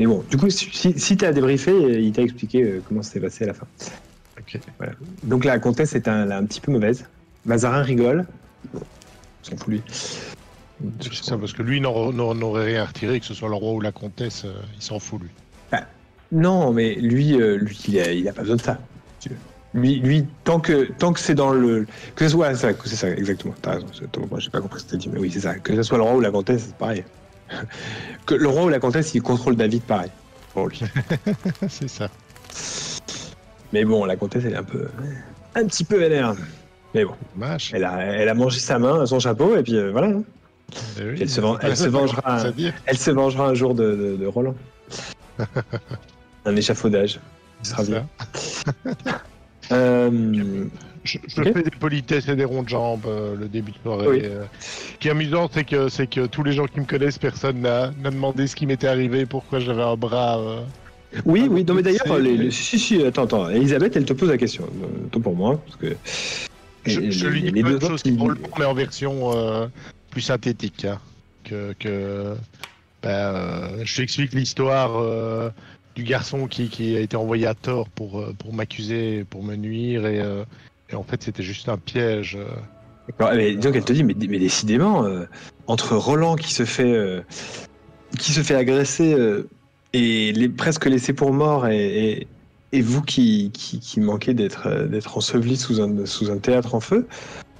[SPEAKER 1] Mais bon, du coup, si, si tu as débriefé, il t'a expliqué euh, comment ça s'est passé à la fin. Donc la comtesse est un, un petit peu mauvaise. Mazarin rigole. Bon, on s'en fout lui.
[SPEAKER 2] C'est ça, parce que lui n'aurait rien retiré, que ce soit le roi ou la comtesse, euh, il s'en fout lui.
[SPEAKER 1] Non, mais lui, euh, lui il, a, il a pas besoin de ça. Lui, lui tant que, tant que c'est dans le. Que ce soit. ça, c'est ça, exactement. T'as raison. Moi, j'ai pas compris ce que t'as dit, mais oui, c'est ça. Que ce soit le roi ou la comtesse, c'est pareil. que le roi ou la comtesse, il contrôle David pareil. Pour lui.
[SPEAKER 2] c'est ça.
[SPEAKER 1] Mais bon, la comtesse, elle est un peu. Un petit peu vénère. Mais bon, elle a, elle a mangé sa main, son chapeau, et puis euh, voilà. hein.
[SPEAKER 2] Eh oui,
[SPEAKER 1] elle se elle se vengera. Elle se vengera un jour de, de, de Roland. un échafaudage. Ce sera bien. Euh,
[SPEAKER 2] Je, je fais des politesses et des ronds de jambes euh, le début de soirée.
[SPEAKER 1] Oui.
[SPEAKER 2] euh. Ce qui est amusant, c'est que, c'est que tous les gens qui me connaissent, personne n'a demandé ce qui m'était arrivé, pourquoi j'avais un bras.
[SPEAKER 1] Oui, oui, non, mais d'ailleurs,
[SPEAKER 2] c'est-
[SPEAKER 1] les, les- si, si, attends, attends. Elisabeth, elle te pose la question. Tant pour moi, parce que.
[SPEAKER 2] Je, lui dis
[SPEAKER 1] les deux
[SPEAKER 2] choses qui mais en version plus synthétique. hein, que, que ben, euh, je t'explique l'histoire euh, du garçon qui, a été envoyé à tort pour, euh, pour m'accuser, pour me nuire, et, euh, et en fait c'était juste un piège.
[SPEAKER 1] mais donc, elle te dit, mais, décidément, entre Roland qui se fait, qui se fait agresser et presque laissé pour mort, et, vous qui, qui, manquez d'être enseveli sous un, théâtre en feu,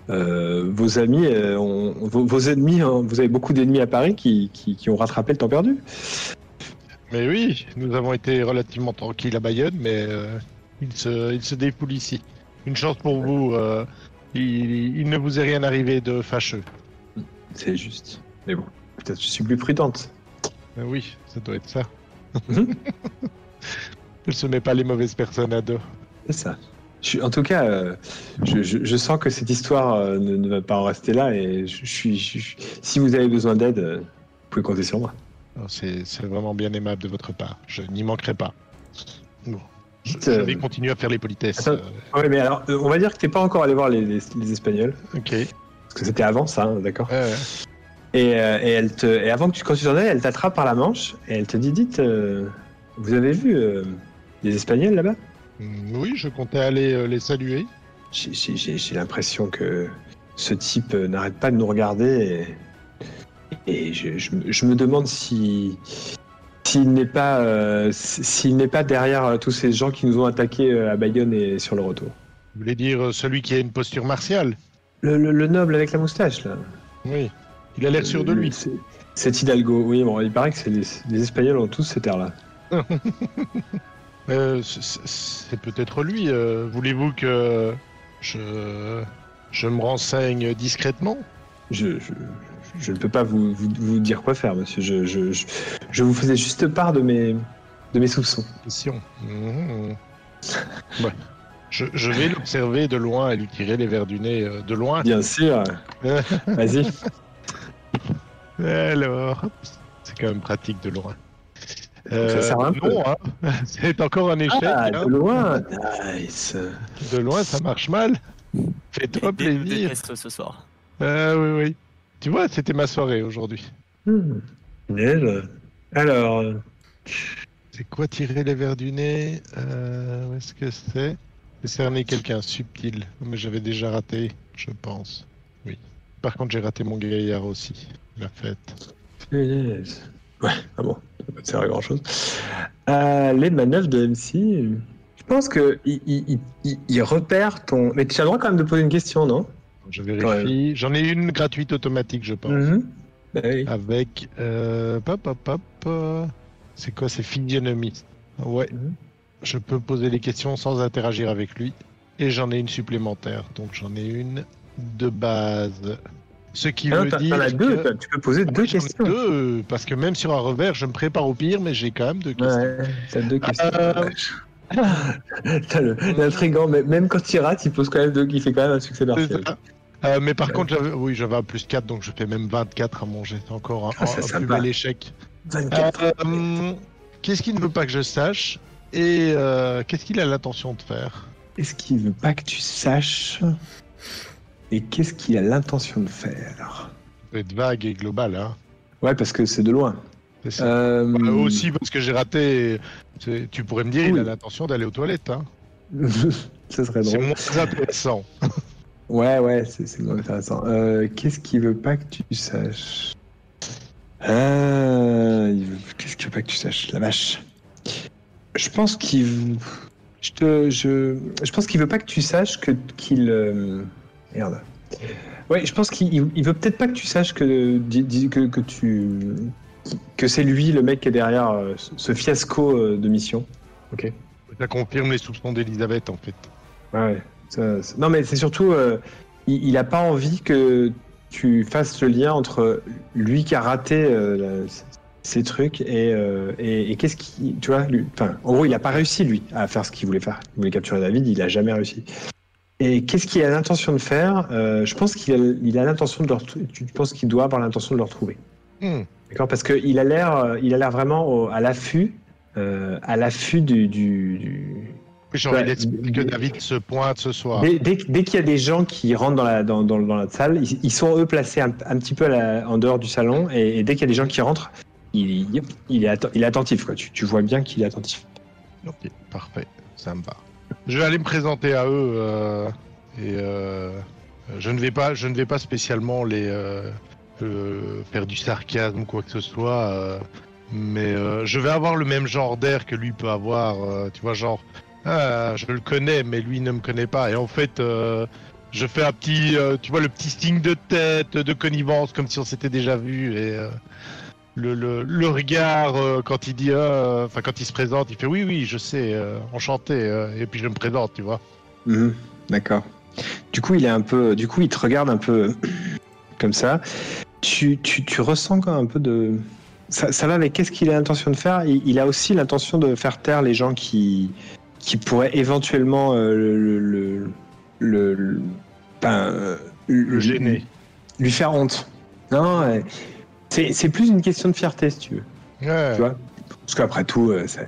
[SPEAKER 1] vos amis, euh, ont- vos, vos ennemis, hein, vous avez beaucoup d'ennemis à Paris qui, qui, qui ont rattrapé le temps perdu.
[SPEAKER 2] Mais oui, nous avons été relativement tranquilles à Bayonne, mais euh, il, se, il se ici. Une chance pour vous, euh, il, il ne vous est rien arrivé de fâcheux.
[SPEAKER 1] C'est juste. Mais bon, peut-être je suis plus prudente.
[SPEAKER 2] Euh, oui, ça doit être ça. Elle se met pas les mauvaises personnes à dos.
[SPEAKER 1] C'est ça. Je en tout cas, euh, je, je- je sens que cette histoire euh, ne, ne va pas en rester là et je, suis. si vous avez besoin d'aide, euh, vous pouvez compter sur moi.
[SPEAKER 2] C'est vraiment bien aimable de votre part. Je n'y manquerai pas. Bon. Je, vais continuer à faire les politesses.
[SPEAKER 1] Oui, mais alors, on va dire que t'es pas encore allé voir les, les- les Espagnols,
[SPEAKER 2] ok.
[SPEAKER 1] Parce que c'était avant ça, hein, d'accord
[SPEAKER 2] ouais.
[SPEAKER 1] et, et elle te, et avant que tu, quand tu t'en ailles, elle t'attrape par la manche et elle te dit Dites, vous avez vu les Espagnols là-bas?
[SPEAKER 2] Oui, je comptais aller euh, les saluer.
[SPEAKER 1] J'ai- l'impression que ce type euh, n'arrête pas de nous regarder et, et je, je me- je me demande si s'il n'est pas euh, s'il n'est pas derrière tous ces gens qui nous ont attaqués à Bayonne et sur le retour.
[SPEAKER 2] Vous voulez dire celui qui a une posture martiale?
[SPEAKER 1] Le, le- le noble avec la moustache là.
[SPEAKER 2] Oui. Il a l'air sûr de lui.
[SPEAKER 1] c'est- Cet Hidalgo, oui, bon, il paraît que c'est les, les Espagnols ont tous cet air-là.
[SPEAKER 2] Euh, c'est- peut-être lui. euh, Voulez-vous que je, je me renseigne discrètement?
[SPEAKER 1] Je, je, je ne peux pas vous, vous, vous dire quoi faire, monsieur. Je, je, je, je vous faisais juste part de mes, de mes soupçons.
[SPEAKER 2] Mhm. Ouais. Je, je vais l'observer de loin et lui tirer les verres du nez euh, de loin.
[SPEAKER 1] Bien sûr. Vas-y.
[SPEAKER 2] Alors, c'est quand même pratique de loin.
[SPEAKER 1] Ça sert un peu.
[SPEAKER 2] non, hein. c'est encore un échec.
[SPEAKER 1] Ah,
[SPEAKER 2] hein.
[SPEAKER 1] de loin. Nice.
[SPEAKER 2] De loin, ça marche mal. Fais-toi plaisir.
[SPEAKER 5] ce soir.
[SPEAKER 2] Ah oui, oui. Tu vois, c'était ma soirée aujourd'hui.
[SPEAKER 1] Hmm. Alors, euh,
[SPEAKER 2] C'est quoi tirer les verres du nez? Euh, Où est-ce que c'est? Décerner quelqu'un subtil. Mais j'avais déjà raté, je pense. Oui. Par contre, j'ai raté mon gaillard aussi. La fête.
[SPEAKER 1] Ouais, ah bon, ça te servir à grand chose. Euh, les manœuvres de MC, je pense que il, il, il- il- il repère ton. Mais tu as le droit quand même de poser une question, non?
[SPEAKER 2] Je vérifie. J'en ai une gratuite automatique, je pense.
[SPEAKER 1] Mhm. Bah oui.
[SPEAKER 2] Avec. Euh, pop, pop, pop, euh, C'est quoi? C'est physionomie. Ouais.
[SPEAKER 1] Mhm.
[SPEAKER 2] Je peux poser les questions sans interagir avec lui. Et j'en ai une supplémentaire. Donc j'en ai une de base. Ce qui
[SPEAKER 1] non,
[SPEAKER 2] veut dire.
[SPEAKER 1] as deux,
[SPEAKER 2] que-
[SPEAKER 1] tu peux poser
[SPEAKER 2] Ah
[SPEAKER 1] deux questions.
[SPEAKER 2] Deux, parce que même sur un revers, je me prépare au pire, mais j'ai quand même deux questions.
[SPEAKER 1] Ouais, t'as deux questions.
[SPEAKER 2] Euh,
[SPEAKER 1] L'intrigant, mais même quand il rate, il pose quand même deux, il fait quand même un succès partiel.
[SPEAKER 2] Euh, mais par contre, j'avais, oui, j'avais un plus 4, donc je fais même 24 à manger. C'est encore un,
[SPEAKER 1] Ah, c'est
[SPEAKER 2] un plus bel échec.
[SPEAKER 1] 24.
[SPEAKER 2] Euh, qu'est-ce qu'il ne veut pas que je sache Et euh, qu'est-ce qu'il a l'intention de faire?
[SPEAKER 1] Qu'est-ce qu'il veut pas que tu saches? Et qu'est-ce qu'il a l'intention de faire
[SPEAKER 2] Ça peut être vague et global, hein.
[SPEAKER 1] Ouais, parce que c'est de loin. Euh,
[SPEAKER 2] Euh, aussi parce que j'ai raté. Tu pourrais me dire, il a l'intention d'aller aux toilettes. Hein.
[SPEAKER 1] Ce serait
[SPEAKER 2] C'est moins intéressant.
[SPEAKER 1] Ouais, ouais, c'est c'est moins intéressant. Euh, Qu'est-ce qu'il veut pas que tu saches Euh, veut- Qu'est-ce qu'il veut pas que tu saches La vache. Je pense qu'il. veut- Je te, je, je pense qu'il veut pas que tu saches que qu'il. Merde. Ouais, je pense qu'il il- il veut peut-être pas que tu saches que que, que tu que c'est lui le mec qui est derrière euh, ce- fiasco euh, de mission. Ok.
[SPEAKER 2] Ça confirme les soupçons d'Elisabeth, en fait.
[SPEAKER 1] Ouais, ça- ça- Non, mais c'est surtout, euh, il, il a pas envie que tu fasses le lien entre lui qui a raté euh, ces trucs et, et, et qu'est-ce qui, tu vois, lui, enfin, en gros, il a pas réussi lui à faire ce qu'il voulait faire. Il voulait capturer David, il a jamais réussi. Et qu'est-ce qu'il a l'intention de faire? Euh, Je pense qu'il a, il a l'intention de. Tu penses qu'il doit avoir l'intention de le retrouver
[SPEAKER 2] Hmm.
[SPEAKER 1] D'accord, parce qu'il a l'air, euh, il a l'air vraiment au- à l'affût, euh, à l'affût du- du- du,
[SPEAKER 2] J'ai envie d'expliquer que David se pointe ce soir.
[SPEAKER 1] Dès, dès- dès qu'il y a des gens qui rentrent dans la, dans, dans, dans la salle, ils, ils sont eux placés un, un petit peu la- en dehors du salon, et, et dès qu'il y a des gens qui rentrent, il, il, il est attentif. Quoi. Tu, tu vois bien qu'il est attentif.
[SPEAKER 2] Ok, parfait, ça me va. Je vais aller me présenter à eux euh, et euh, je ne vais pas, je ne vais pas spécialement les euh, faire du sarcasme ou quoi que ce soit, mais je vais avoir le même genre d'air que lui peut avoir. tu vois, genre, ah, je le connais, mais lui ne me connaît pas. Et en fait, je fais un petit, tu vois, le petit signe de tête, de connivence, comme si on s'était déjà vu et. Le, le, le regard euh, quand il dit, euh, enfin quand il se présente, il fait oui oui je sais, euh, enchanté, euh, et puis je me présente, tu vois.
[SPEAKER 1] Mhm, D'accord. Du coup, il est un peu, du coup, il te regarde un peu comme ça. Tu, tu, tu ressens quand même un peu de. Ça, ça va avec qu'est-ce qu'il a l'intention de faire? Il, il a aussi l'intention de faire taire les gens qui, qui pourraient éventuellement euh, le, le, le, le- ben, euh,
[SPEAKER 2] Le gêner.
[SPEAKER 1] lui faire honte. Non, ouais. C'est c'est plus une question de fierté, si tu veux.
[SPEAKER 2] Ouais.
[SPEAKER 1] Tu vois Parce qu'après tout, euh, ça-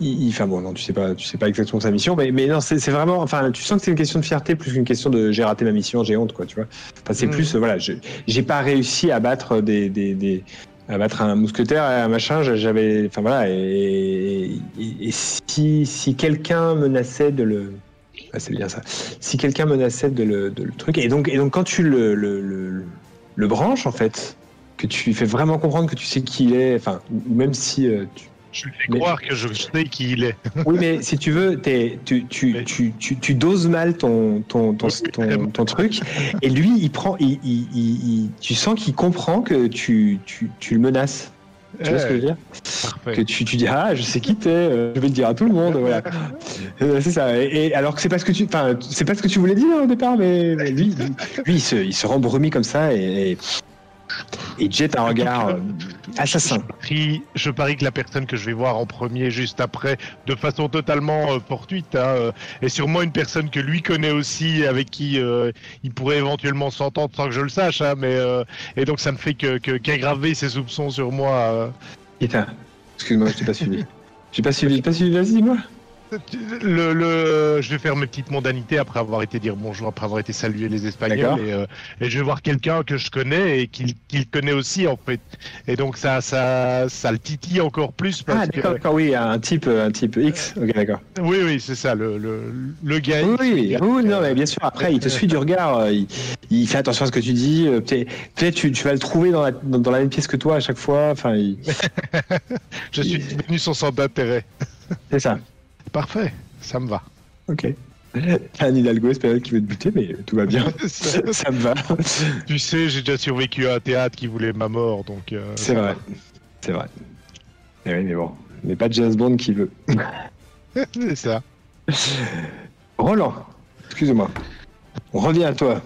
[SPEAKER 1] il, il- enfin bon, non, tu sais pas, tu sais pas exactement sa mission, mais, mais non, c'est c'est vraiment, enfin, tu sens que c'est une question de fierté plus qu'une question de j'ai raté ma mission, j'ai honte, quoi, tu vois. Enfin, c'est
[SPEAKER 2] Mm.
[SPEAKER 1] plus, euh, voilà, je- j'ai pas réussi à battre des, des, des- à battre un mousquetaire et un machin, j'avais, enfin voilà, et, et- et si, si quelqu'un menaçait de le, ah, c'est bien ça, si quelqu'un menaçait de le, de le truc, et donc, et donc quand tu le, le, le, le branches en fait, que tu lui fais vraiment comprendre que tu sais qui il est, enfin, même si euh, tu,
[SPEAKER 2] Je lui fais
[SPEAKER 1] Mais-
[SPEAKER 2] croire que je sais qui il est.
[SPEAKER 1] oui, mais si tu veux, tu, tu,
[SPEAKER 2] Mais-
[SPEAKER 1] tu, tu, tu doses mal ton, ton, ton,
[SPEAKER 2] Oui,
[SPEAKER 1] ton,
[SPEAKER 2] vraiment.
[SPEAKER 1] ton truc, et lui, il prend, il, il, il- il- tu sens qu'il comprend que tu, le menaces. Tu vois ce que je veux dire? Que
[SPEAKER 2] Parfait.
[SPEAKER 1] tu, tu dis ah je sais qui t'es, euh, je vais le dire à tout le monde, voilà. Euh, c'est ça. Et, et alors que c'est pas ce que tu, pas ce que tu voulais dire au départ, mais, mais lui, lui, lui, il se, il se rembrumit comme ça et il te jette un regard euh, assassin.
[SPEAKER 2] Je parie, je parie que la personne que je vais voir en premier, juste après, de façon totalement euh, fortuite, hein, euh, est sûrement une personne que lui connaît aussi, avec qui euh, il pourrait éventuellement s'entendre sans que je le sache. hein, mais euh, et donc ça me fait que que- qu'aggraver ses soupçons sur moi. euh,
[SPEAKER 1] excuse-moi, je t'ai pas suivi. J'ai pas suivi, j'ai pas suivi. Vas-y, dis-moi.
[SPEAKER 2] Le, le, je vais faire mes petites mondanités après avoir été dire bonjour, après avoir été saluer les Espagnols, et, euh, et je vais voir quelqu'un que je connais et qu'il connaît aussi en fait. Et donc ça, ça, ça le titille encore plus parce
[SPEAKER 1] Ah d'accord, oui, un type, un type X. Ok, d'accord.
[SPEAKER 2] oui, oui, c'est ça, le, le, le gars.
[SPEAKER 1] Oui, oui, non, mais bien sûr. Après, il te suit du regard. euh, Il, il fait attention à ce que tu dis. euh, Peut-être, peut-être tu, tu vas le trouver dans la, dans, dans la même pièce que toi à chaque fois. Enfin, il-
[SPEAKER 2] je suis devenu son centre d'intérêt.
[SPEAKER 1] c'est ça.
[SPEAKER 2] Parfait, ça me va.
[SPEAKER 1] Ok. Un Hidalgo espagnol qui veut te buter, mais tout va bien. ça me va.
[SPEAKER 2] tu sais, j'ai déjà survécu à un théâtre qui voulait ma mort, donc. euh,
[SPEAKER 1] C'est vrai. C'est vrai. Eh oui, mais bon, mais pas James Bond qui veut.
[SPEAKER 2] c'est ça.
[SPEAKER 1] Roland, excuse-moi. On revient à toi.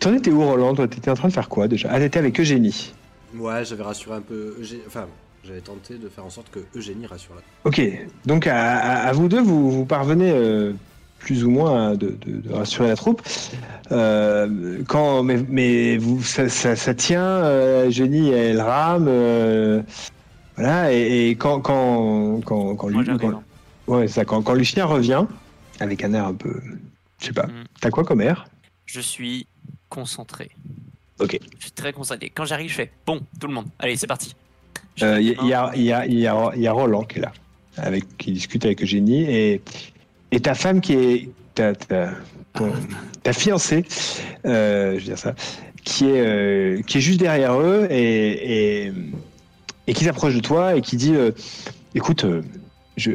[SPEAKER 1] T'en étais où, Roland Toi, t'étais en train de faire quoi déjà? Ah, t'étais avec Eugénie.
[SPEAKER 3] Ouais, j'avais rassuré un peu. Enfin, j'avais tenté de faire en sorte que Eugénie rassure la.
[SPEAKER 1] Ok, donc à, à- à vous deux, vous, vous parvenez euh, plus ou moins à de, de- de rassurer la troupe. Euh, quand, mais mais vous, ça, ça, ça tient, euh, Jenny, elle rame. euh, voilà, et, et quand, quand, quand, quand,
[SPEAKER 5] Moi
[SPEAKER 1] lui-
[SPEAKER 5] j'arrive.
[SPEAKER 1] quand- ouais, ça, quand, quand Lucien revient, avec un air un peu. Je sais pas,
[SPEAKER 5] Mm.
[SPEAKER 1] t'as quoi comme air?
[SPEAKER 5] Je suis concentré.
[SPEAKER 1] Ok.
[SPEAKER 5] Je suis très concentré. Quand j'arrive, je fais bon, tout le monde, allez, c'est parti.
[SPEAKER 1] Euh, Il
[SPEAKER 5] les
[SPEAKER 1] y, il a, il y, a, il y, a, il y a Roland qui est là, avec, qui discute avec Eugénie, et, et ta femme qui est ta, ta, ton- ta fiancée, euh, je veux dire ça, qui est, euh, qui est juste derrière eux et, et, et qui s'approche de toi et qui dit euh, Écoute, euh,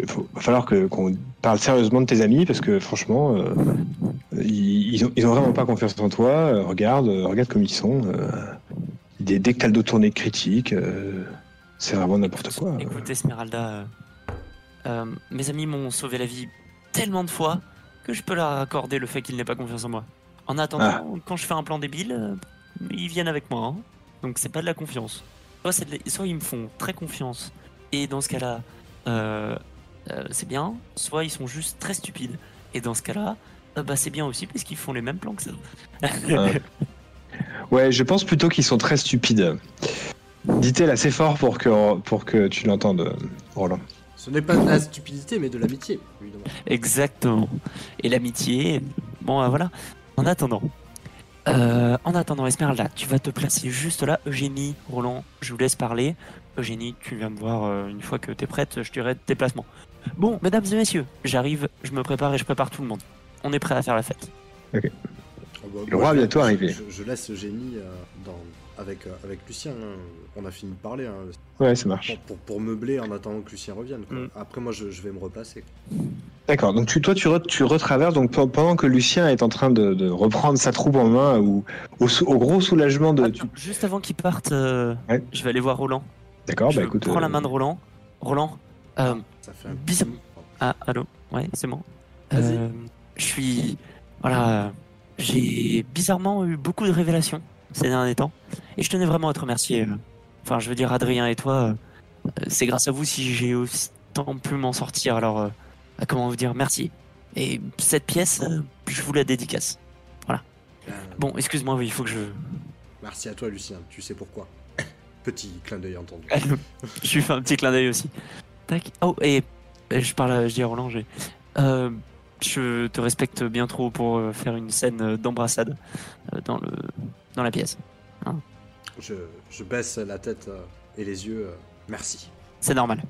[SPEAKER 1] faut, va falloir que, qu'on parle sérieusement de tes amis parce que franchement, euh, ils, ils, ont, ils ont vraiment pas confiance en toi. Euh, regarde, euh, regarde comme ils sont. euh, dès, dès que t'as le dos tourné critique, euh, c'est vraiment n'importe quoi.
[SPEAKER 5] Écoute, Esmeralda, euh, euh, mes amis m'ont sauvé la vie tellement de fois que je peux leur accorder le fait qu'ils n'aient pas confiance en moi. En attendant,
[SPEAKER 1] Ah.
[SPEAKER 5] quand je fais un plan débile, euh, ils viennent avec moi. hein. Donc c'est pas de la confiance. Soit, c'est de la- soit ils me font très confiance, et dans ce cas-là, euh, c'est bien, soit ils sont juste très stupides. Et dans ce cas-là, bah, c'est bien aussi parce qu'ils font les mêmes plans que ça.
[SPEAKER 1] Ouais, je pense plutôt qu'ils sont très stupides. Dit-elle assez fort pour que, pour que tu l'entendes, Roland.
[SPEAKER 3] Ce n'est pas de la stupidité, mais de l'amitié, évidemment.
[SPEAKER 5] Exactement. Et l'amitié, bon euh, voilà. En attendant, euh, en attendant Esmeralda, tu vas te placer juste là. Eugénie, Roland, je vous laisse parler. Eugénie, tu viens me voir euh, une fois que t'es prête, je dirai déplacement. Bon, mesdames et messieurs, j'arrive, je me prépare et je prépare tout le monde. On est prêt à faire la fête.
[SPEAKER 3] Oh, bah,
[SPEAKER 1] Le roi
[SPEAKER 3] je-
[SPEAKER 1] bientôt arrivé.
[SPEAKER 3] Je, je laisse Eugénie euh, dans, avec, euh, avec Lucien. hein. On a fini de parler. hein,
[SPEAKER 1] Ouais, ça marche.
[SPEAKER 3] pour, pour, pour meubler en attendant que Lucien revienne. quoi.
[SPEAKER 5] Mm.
[SPEAKER 3] Après, moi, je, je vais me replacer.
[SPEAKER 1] D'accord, donc tu, toi, tu, re- tu retraverses, donc pe- pendant que Lucien est en train de, de reprendre sa troupe en main, ou au, gros soulagement de. tu-
[SPEAKER 5] Attends, juste avant qu'ils partent, euh,
[SPEAKER 1] Ouais.
[SPEAKER 5] je vais aller voir Roland.
[SPEAKER 1] D'accord,
[SPEAKER 5] je
[SPEAKER 1] bah écoute.
[SPEAKER 5] prends la
[SPEAKER 1] euh,
[SPEAKER 5] main de Roland. Roland, euh,
[SPEAKER 3] Ça fait un
[SPEAKER 5] Bizarre. Ah, allô Ouais, c'est bon.
[SPEAKER 3] Vas-y.
[SPEAKER 5] Euh, je suis. Voilà. J'ai bizarrement eu beaucoup de révélations ces derniers temps. Et je tenais vraiment à te remercier. euh. Enfin, je veux dire, Adrien et toi, euh, euh, c'est grâce à vous si j'ai autant pu m'en sortir. Alors, euh, comment vous dire, merci. Et cette pièce, je vous la dédicace.
[SPEAKER 3] Euh,
[SPEAKER 5] Bon, excuse-moi, oui, il faut que je.
[SPEAKER 3] Merci à toi, Lucien. Tu sais pourquoi. Petit clin d'œil entendu.
[SPEAKER 5] je lui fais un petit clin d'œil aussi. Tac. Oh, et je parle, à- je dis à Roland, j'ai. Euh, je te respecte bien trop pour faire une scène d'embrassade dans, le, dans la pièce.
[SPEAKER 3] Je, je baisse la tête euh, et les yeux. euh, merci.
[SPEAKER 5] C'est normal.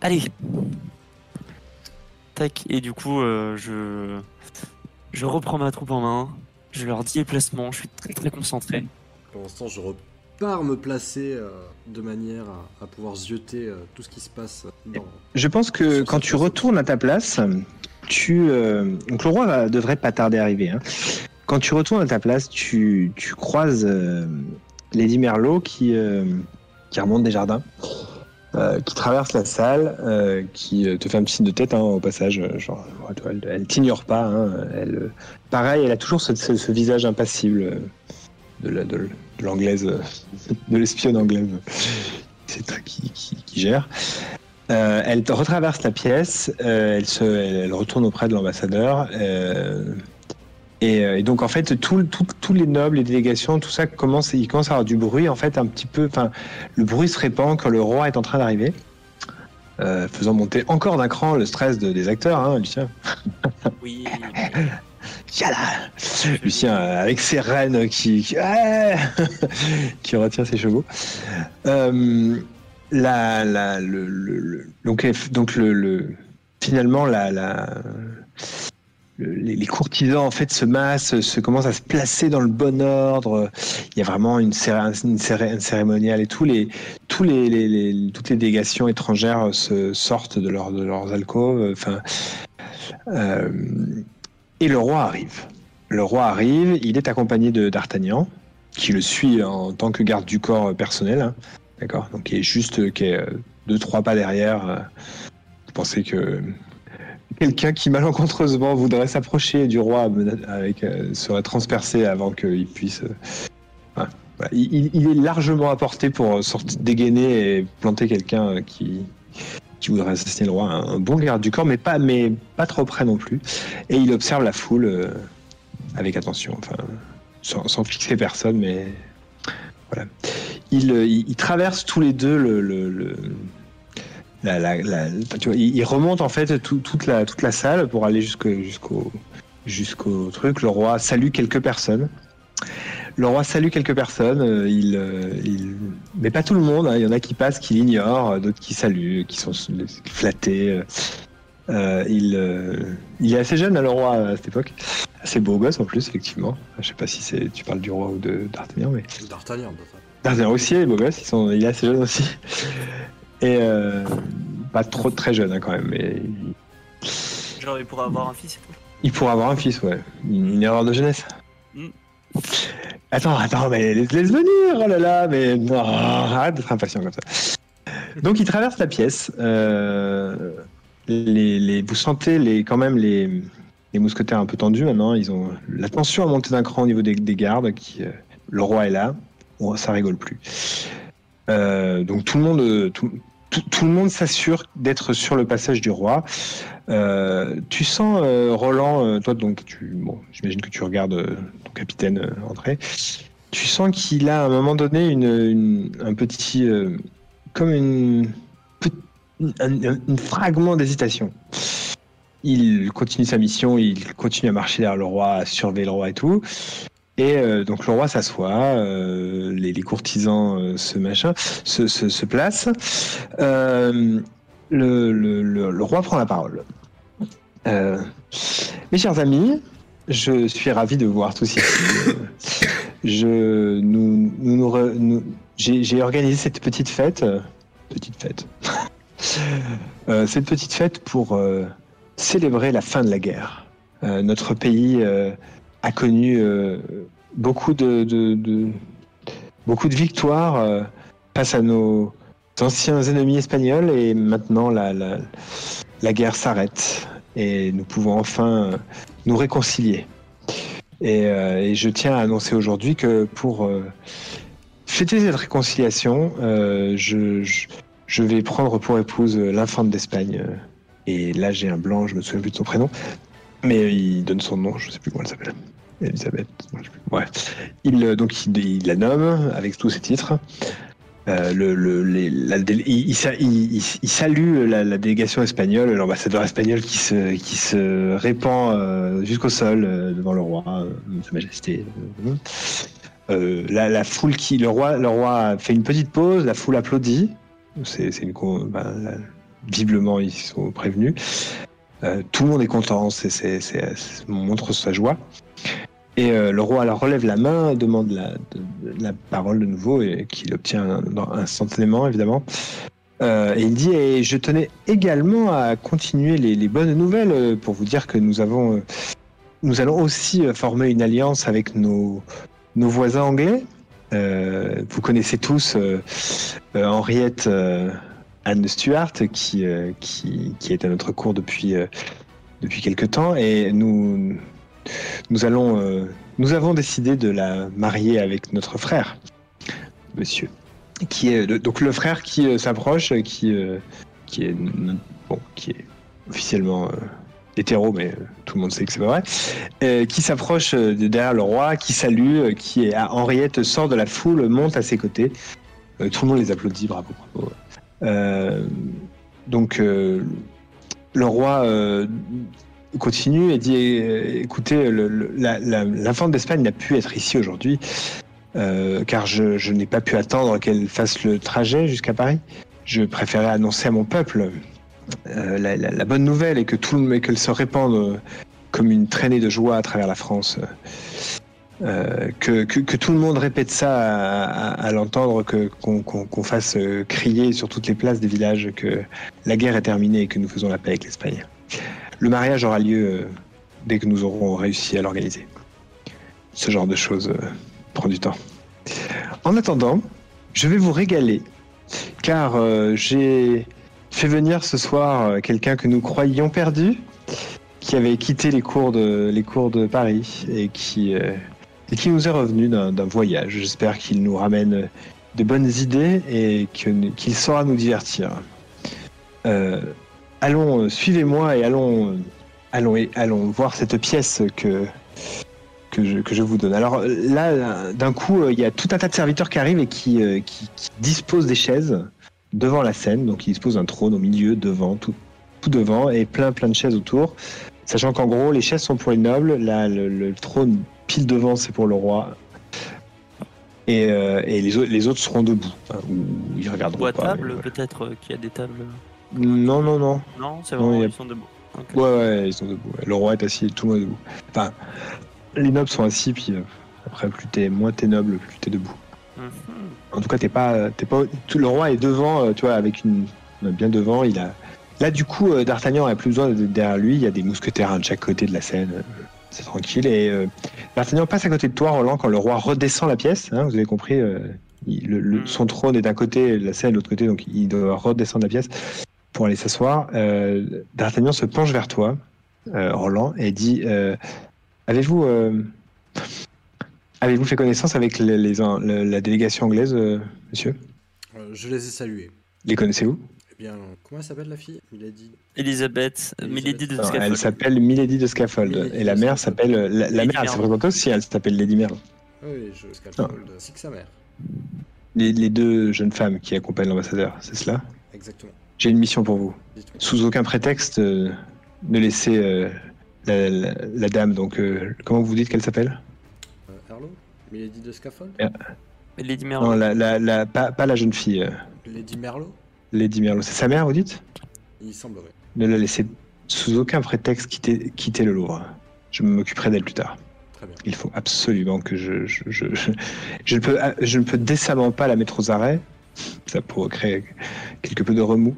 [SPEAKER 5] Allez. Tac. Et du coup, euh, je, je reprends ma troupe en main. Je leur dis les placements. Je suis très très concentré.
[SPEAKER 3] Pour l'instant, je repars me placer euh, de manière à, à pouvoir zioter euh, tout ce qui se passe dans.
[SPEAKER 1] Je pense que quand tu retournes à ta place, tu. euh, donc le roi devrait pas tarder à arriver. hein. Quand tu retournes à ta place, tu, croises euh, Lady Merlot qui, euh, qui remonte des jardins, euh, qui traverse la salle, qui te fait un petit signe de tête hein, au passage. Genre, elle, elle t'ignore pas. hein, pareil, elle a toujours ce, visage impassible de la- de de l'anglaise, de l'espionne anglaise. C'est toi qui, qui, gère. Elle retraverse la pièce, elle, retourne auprès de l'ambassadeur. Et, euh, et donc en fait, tout- tout- tous les nobles, les délégations, tout ça commence, il commence à avoir du bruit. En fait, un petit peu, enfin, le bruit se répand quand le roi est en train d'arriver, euh, faisant monter encore d'un cran le stress de- des acteurs. Hein, Lucien,
[SPEAKER 5] Oui.
[SPEAKER 1] Yala Lucien euh, avec ses reines qui qui, ouais qui retient ses chevaux. Euh, la, la, le, le- le- donc donc le, le- finalement la, la le- les, courtisans en fait se massent, se commencent à se placer dans le bon ordre. Il y a vraiment une, céré- cérémoniale et tous les, toutes les délégations étrangères se sortent de, leur, de leurs alcôves. Enfin, euh, et le roi arrive. Le roi arrive. Il est accompagné de d'Artagnan, qui le suit en tant que garde du corps personnel. hein. D'accord. Donc, qui est juste, qui euh, deux trois pas derrière. euh. Vous pensez que quelqu'un qui malencontreusement voudrait s'approcher du roi avec, euh, serait transpercé avant qu'il puisse. euh. Il, est largement apporté pour sortir, dégainer et planter quelqu'un euh, qui, qui voudrait assassiner le roi. Un, bon garde du corps, mais pas, mais pas trop près non plus. Et il observe la foule euh, avec attention, enfin, sans, sans fixer personne, mais voilà. Il, euh, il, il traverse tous les deux le- le- la, la- la- enfin, tu vois, il, remonte en fait tout- toute, la, toute la salle pour aller jusqu'au jusqu'au jusqu'au truc. Le roi salue quelques personnes. Le roi salue quelques personnes, euh, il, euh, il- mais pas tout le monde. hein. Il y en a qui passent, qui l'ignorent, euh, d'autres qui saluent, qui sont flattés. euh. Il, euh, il est assez jeune, à le roi, à cette époque. Assez beau gosse en plus, effectivement. Je sais pas si c'est tu parles du roi ou de d'Artagnan, mais
[SPEAKER 3] D'Artagnan, D'Artagnan.
[SPEAKER 1] D'Artagnan aussi, il est beau gosse. Ils sont, il est assez jeune aussi. Et euh, pas trop très jeune hein, quand même, mais
[SPEAKER 4] Genre, il pourrait avoir un fils
[SPEAKER 1] il pourra avoir un fils, ouais. Une, erreur de jeunesse.
[SPEAKER 4] Mm.
[SPEAKER 1] Attends, attends, mais laisse, laisse venir, oh là là, mais non, arrête d'être impatient comme ça. Donc il traverse la pièce. euh, les, les, vous sentez les, quand même les, les mousquetaires un peu tendus maintenant. Ils ont la tension a monté d'un cran au niveau des, des gardes. Qui, euh, le roi est là. Ça rigole plus. Euh, donc tout le monde, tout, tout, le monde s'assure d'être sur le passage du roi. Euh, tu sens euh, Roland, euh, toi donc tu, bon, j'imagine que tu regardes ton capitaine entrer. Tu sens qu'il a à un moment donné une, un petit, comme fragment d'hésitation. Il continue sa mission, il continue à marcher derrière le roi, à surveiller le roi et tout. Et euh, donc le roi s'assoit, euh, les, courtisans euh, se machin, se, placent. Le, roi prend la parole. Mes chers amis, je suis ravi de vous voir tous ici. Je, nous, j'ai, organisé cette petite fête, petite fête, cette petite fête pour célébrer la fin de la guerre. Notre pays a connu euh, beaucoup de, beaucoup de victoires euh, face à nos anciens ennemis espagnols et maintenant la, la, guerre s'arrête et nous pouvons enfin euh, nous réconcilier. Et, je tiens à annoncer aujourd'hui que pour fêter cette réconciliation, je, je, vais prendre pour épouse l'infante d'Espagne. Et là, j'ai un blanc, je me souviens plus de son prénom, mais il donne son nom, je sais plus comment elle s'appelle. Elisabeth. Ouais. Il, euh, donc il, la nomme avec tous ses titres. Il, il sa- il- il- il salue la, délégation espagnole, l'ambassadeur espagnol qui se, répand euh, jusqu'au sol euh, devant le roi, Sa Majesté. la, foule qui, le roi, fait une petite pause, la foule applaudit. C'est, ben, visiblement ils sont prévenus. Tout le monde est content, c'est- montre sa joie. Et euh, le roi alors relève la main, demande la, parole de nouveau et qu'il obtient instantanément évidemment. Euh, et il dit et je tenais également à continuer les, bonnes nouvelles euh, pour vous dire que nous avons nous allons aussi former une alliance avec nos voisins anglais. Vous connaissez tous Henriette Anne Stuart qui, qui est à notre cour depuis depuis quelque temps et nous nous allons, euh, nous avons décidé de la marier avec notre frère, monsieur, qui est donc le frère qui euh, s'approche, qui euh, qui est bon, qui est officiellement hétéro, mais tout le monde sait que c'est pas vrai, qui s'approche de derrière le roi, qui salue, qui est à Henriette sort de la foule, monte à ses côtés, tout le monde les applaudit, bravo, bravo. Donc le roi continue et dit écoutez, l'infante d'Espagne n'a pu être ici aujourd'hui euh, car je, n'ai pas pu attendre qu'elle fasse le trajet jusqu'à Paris. Je préférais annoncer à mon peuple euh, la, bonne nouvelle et que tout le qu'elle se répande euh, comme une traînée de joie à travers la France. Que, que, tout le monde répète ça à, à- l'entendre, que qu'on fasse crier sur toutes les places des villages que la guerre est terminée et que nous faisons la paix avec l'Espagne. Le mariage aura lieu euh, dès que nous aurons réussi à l'organiser. Ce genre de choses euh, prend du temps. En attendant, je vais vous régaler, car euh, j'ai fait venir ce soir quelqu'un que nous croyions perdu, qui avait quitté les cours de, les cours de Paris et qui, et qui nous est revenu d'un voyage. J'espère qu'il nous ramène de bonnes idées et qu'il saura nous divertir. Allons, euh, suivez-moi et allons, euh, allons, et- allons voir cette pièce que, que, je, que je vous donne. Alors euh, là, d'un coup, il y a tout un tas de serviteurs qui arrivent et qui, qui, qui disposent des chaises devant la scène. Donc ils disposent d'un trône au milieu, devant, tout, tout devant, et plein plein de chaises autour. Sachant qu'en gros, les chaises sont pour les nobles, là, le, le trône pile devant, c'est pour le roi. Et, euh, et les, autres, les autres seront debout, hein, ou ils regarderont
[SPEAKER 5] Ou à
[SPEAKER 1] pas,
[SPEAKER 5] table, peut-être euh, qu'il y a des tables.
[SPEAKER 1] Non, non, non.
[SPEAKER 5] Non, c'est vraiment,
[SPEAKER 1] a-
[SPEAKER 5] ils sont debout. Ok.
[SPEAKER 1] Ouais, ouais, ils sont debout. Le roi est assis et tout le monde est debout. Enfin, les nobles sont assis, puis euh, après, plus t'es, moins t'es noble, plus t'es debout.
[SPEAKER 5] Mhm.
[SPEAKER 1] En tout cas, t'es pas, t'es pas. Tout le roi est devant, euh, tu vois, avec une bien devant. Il a. Là, du coup, euh, D'Artagnan a plus besoin d'être derrière lui. Il y a des mousquetaires hein, de chaque côté de la scène. euh, C'est tranquille. Et euh, D'Artagnan passe à côté de toi, Roland, quand le roi redescend la pièce. hein, vous avez compris. euh, il- le- le-
[SPEAKER 5] Mm.
[SPEAKER 1] son trône est d'un côté, la scène de l'autre côté, donc il doit redescendre la pièce pour aller s'asseoir. Euh, D'Artagnan se penche vers toi, euh, Roland, et dit euh, Avez-vous euh, avez-vous fait connaissance avec les- les- le- la délégation anglaise, euh, monsieur?
[SPEAKER 3] Euh, je les ai salués.
[SPEAKER 1] Les connaissez-vous?
[SPEAKER 3] Eh bien, comment elle s'appelle la fille? Il a dit.
[SPEAKER 5] Elisabeth. Milady de
[SPEAKER 1] Non,
[SPEAKER 5] Scaffold.
[SPEAKER 1] Elle s'appelle Milady de Scaffold.
[SPEAKER 3] Milady
[SPEAKER 1] et la mère s'appelle. La, la
[SPEAKER 5] Lady
[SPEAKER 1] mère, elle se présente aussi, elle s'appelle Lady Merlin.
[SPEAKER 3] Ah Oui, je Scaffold, c'est que sa mère.
[SPEAKER 1] Les, les deux jeunes femmes qui accompagnent l'ambassadeur, c'est cela?
[SPEAKER 3] Exactement.
[SPEAKER 1] J'ai une mission pour vous. Sous aucun prétexte, euh, ne laissez euh, la, la- la dame, donc. euh, comment vous dites qu'elle s'appelle?
[SPEAKER 3] Euh, Erlo Milady de Scaffold?
[SPEAKER 5] Lady
[SPEAKER 1] Non, la, la, la- pas, pas la jeune fille. euh,
[SPEAKER 3] Lady Merlot
[SPEAKER 1] Lady Merlot. C'est sa mère, vous dites?
[SPEAKER 3] Il semblerait.
[SPEAKER 1] Ne la laissez sous aucun prétexte quitter, quitter le Louvre. Je m'occuperai d'elle plus tard.
[SPEAKER 3] Très bien.
[SPEAKER 1] Il faut absolument que je. Je, je, je- je ne, peux, je ne peux décemment pas la mettre aux arrêts. Ça pourrait créer quelque peu de remous.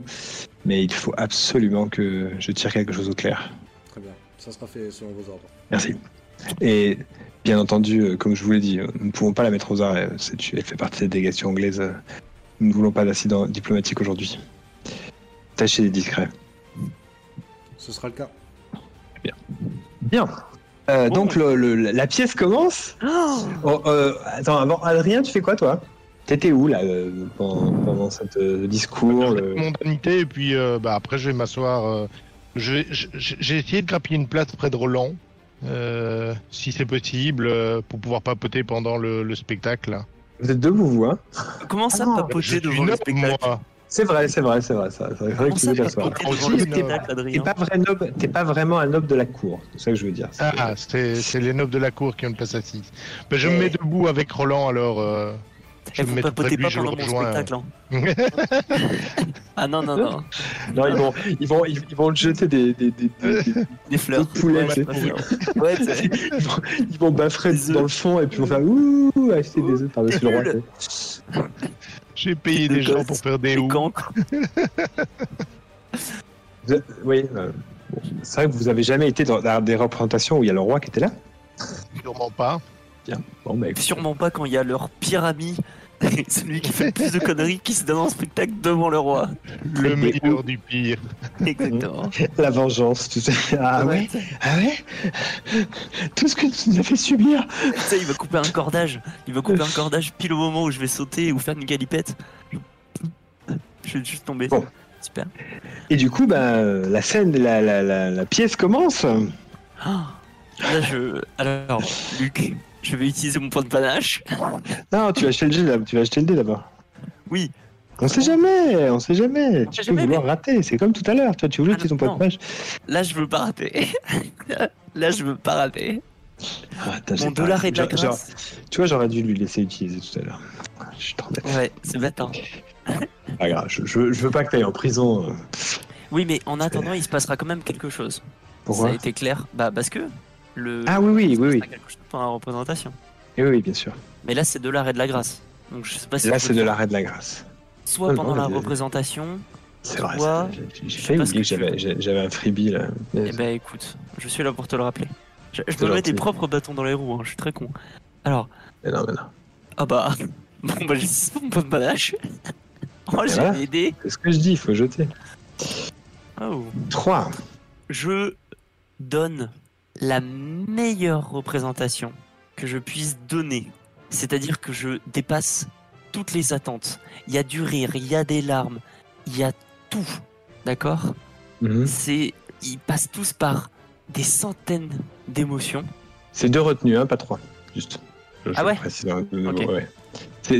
[SPEAKER 1] Mais il faut absolument que je tire quelque chose au clair.
[SPEAKER 3] Très bien. Ça sera fait selon vos ordres.
[SPEAKER 1] Merci. Et bien entendu, euh, comme je vous l'ai dit, euh, nous ne pouvons pas la mettre aux arrêts. C'est- Elle fait partie de la délégation anglaise. euh, Nous ne voulons pas d'incident diplomatique aujourd'hui. Tâchez d'être discret.
[SPEAKER 3] Ce sera le cas.
[SPEAKER 1] Bien. Euh,
[SPEAKER 5] Bon.
[SPEAKER 1] donc le- le- la pièce commence.
[SPEAKER 5] Oh
[SPEAKER 1] Oh, euh, attends, avant Adrien, tu fais quoi toi? T'étais où là euh, pendant, pendant cette euh, discours le-
[SPEAKER 2] mondanité et puis euh, bah, après je vais m'asseoir. euh, J'ai essayé de grappiller une place près de Roland, euh, si c'est possible, euh, pour pouvoir papoter pendant le, le spectacle.
[SPEAKER 1] Vous êtes debout vous, hein?
[SPEAKER 5] Comment ça,
[SPEAKER 1] Ah
[SPEAKER 5] papoter devant le spectacle?
[SPEAKER 2] moi.
[SPEAKER 1] C'est vrai, c'est vrai, c'est vrai. ça. C'est vrai que tu veux T'es pas vrai noble, t'es pas vraiment un noble de la cour. C'est ça que je veux dire. C'est-
[SPEAKER 2] Ah, c'est c'est les nobles de la cour qui ont une place assise. Ben, je me mets debout avec Roland alors. Je me
[SPEAKER 5] vous papotez pas pendant mon spectacle. hein. ah non, non, non.
[SPEAKER 1] Non, ils vont, ils vont, ils, ils vont te jeter des, des, des, des-
[SPEAKER 5] fleurs.
[SPEAKER 1] Des poulets,
[SPEAKER 5] Ouais,
[SPEAKER 1] ils vont, ils vont baffrer dans le fond et puis ils vont faire ouh, acheter des œufs par-dessus le roi.
[SPEAKER 2] J'ai payé
[SPEAKER 5] De
[SPEAKER 2] des gens pour faire des
[SPEAKER 1] êtes- Oui, euh, c'est vrai que vous avez jamais été dans, dans des représentations où il y a le roi qui était là?
[SPEAKER 2] Sûrement pas.
[SPEAKER 1] Bon, bah.
[SPEAKER 5] Sûrement pas quand il y a leur pire ami, celui qui fait le plus de conneries, qui se donne en spectacle devant le roi.
[SPEAKER 2] Le meilleur du pire.
[SPEAKER 5] Exactement.
[SPEAKER 1] la vengeance, tu sais. Ah ouais, ah ouais? Tout ce que tu nous as fait subir.
[SPEAKER 5] Tu sais, il va couper un cordage. Il va couper un cordage pile au moment où je vais sauter ou faire une galipette. Je vais juste tomber.
[SPEAKER 1] Bon.
[SPEAKER 5] Super.
[SPEAKER 1] Et du coup, bah, la scène, la, la, la, la pièce commence.
[SPEAKER 5] Ah. Là, je. Alors, Luc, je vais utiliser mon point de panache.
[SPEAKER 1] Non, tu vas acheter le dé, là, tu vas acheter le dé d'abord.
[SPEAKER 5] Oui.
[SPEAKER 1] On sait jamais, on sait jamais.
[SPEAKER 5] On
[SPEAKER 1] Tu
[SPEAKER 5] sait
[SPEAKER 1] peux
[SPEAKER 5] jamais,
[SPEAKER 1] vouloir rater. C'est comme tout à l'heure. Toi, tu voulais
[SPEAKER 5] Ah,
[SPEAKER 1] utiliser ton point de
[SPEAKER 5] non.
[SPEAKER 1] page.
[SPEAKER 5] Là, je veux pas rater. Là, je veux pas rater.
[SPEAKER 1] Ah,
[SPEAKER 5] Mon dollar est de la
[SPEAKER 1] genre-
[SPEAKER 5] grâce.
[SPEAKER 1] Tu vois, j'aurais dû lui laisser utiliser tout à l'heure. Je suis trop bête.
[SPEAKER 5] Ouais, c'est bête, hein.
[SPEAKER 1] Pas grave, je, je, je veux pas que tu ailles en prison. euh.
[SPEAKER 5] Oui, mais en attendant, il se passera quand même quelque chose.
[SPEAKER 1] Pourquoi
[SPEAKER 5] Ça a été clair Bah, parce que. Le...
[SPEAKER 1] Ah oui, oui, oui, oui.
[SPEAKER 5] quelque chose la représentation.
[SPEAKER 1] Eh oui, oui, bien sûr.
[SPEAKER 5] Mais là, c'est de l'art et de la grâce. Donc, je sais pas si.
[SPEAKER 1] Là, c'est de l'arrêt de la grâce.
[SPEAKER 5] Soit
[SPEAKER 1] Non,
[SPEAKER 5] pendant
[SPEAKER 1] non,
[SPEAKER 5] la représentation,
[SPEAKER 1] C'est vrai, j'ai- failli oublier que j'avais un freebie là.
[SPEAKER 5] Eh ben écoute, je suis là pour te le rappeler. Je, je me mets des propres bâtons dans les roues, hein, je suis très con. Alors,
[SPEAKER 1] Mais non, mais non.
[SPEAKER 5] ah bah, bon bah j'ai 6 points de point de panache. Oh, j'ai
[SPEAKER 1] voilà.
[SPEAKER 5] aidé.
[SPEAKER 1] C'est ce que je dis, il faut jeter.
[SPEAKER 5] Oh.
[SPEAKER 1] 3.
[SPEAKER 5] Je donne la meilleure représentation que je puisse donner. C'est-à-dire que je dépasse toutes les attentes. Il y a du rire, il y a des larmes, il y a tout. D'accord?
[SPEAKER 1] Mhm.
[SPEAKER 5] C'est, ils passent tous par des centaines d'émotions.
[SPEAKER 1] C'est deux retenues, hein, pas trois. Juste. Je-
[SPEAKER 5] Ah ouais?
[SPEAKER 1] ouais.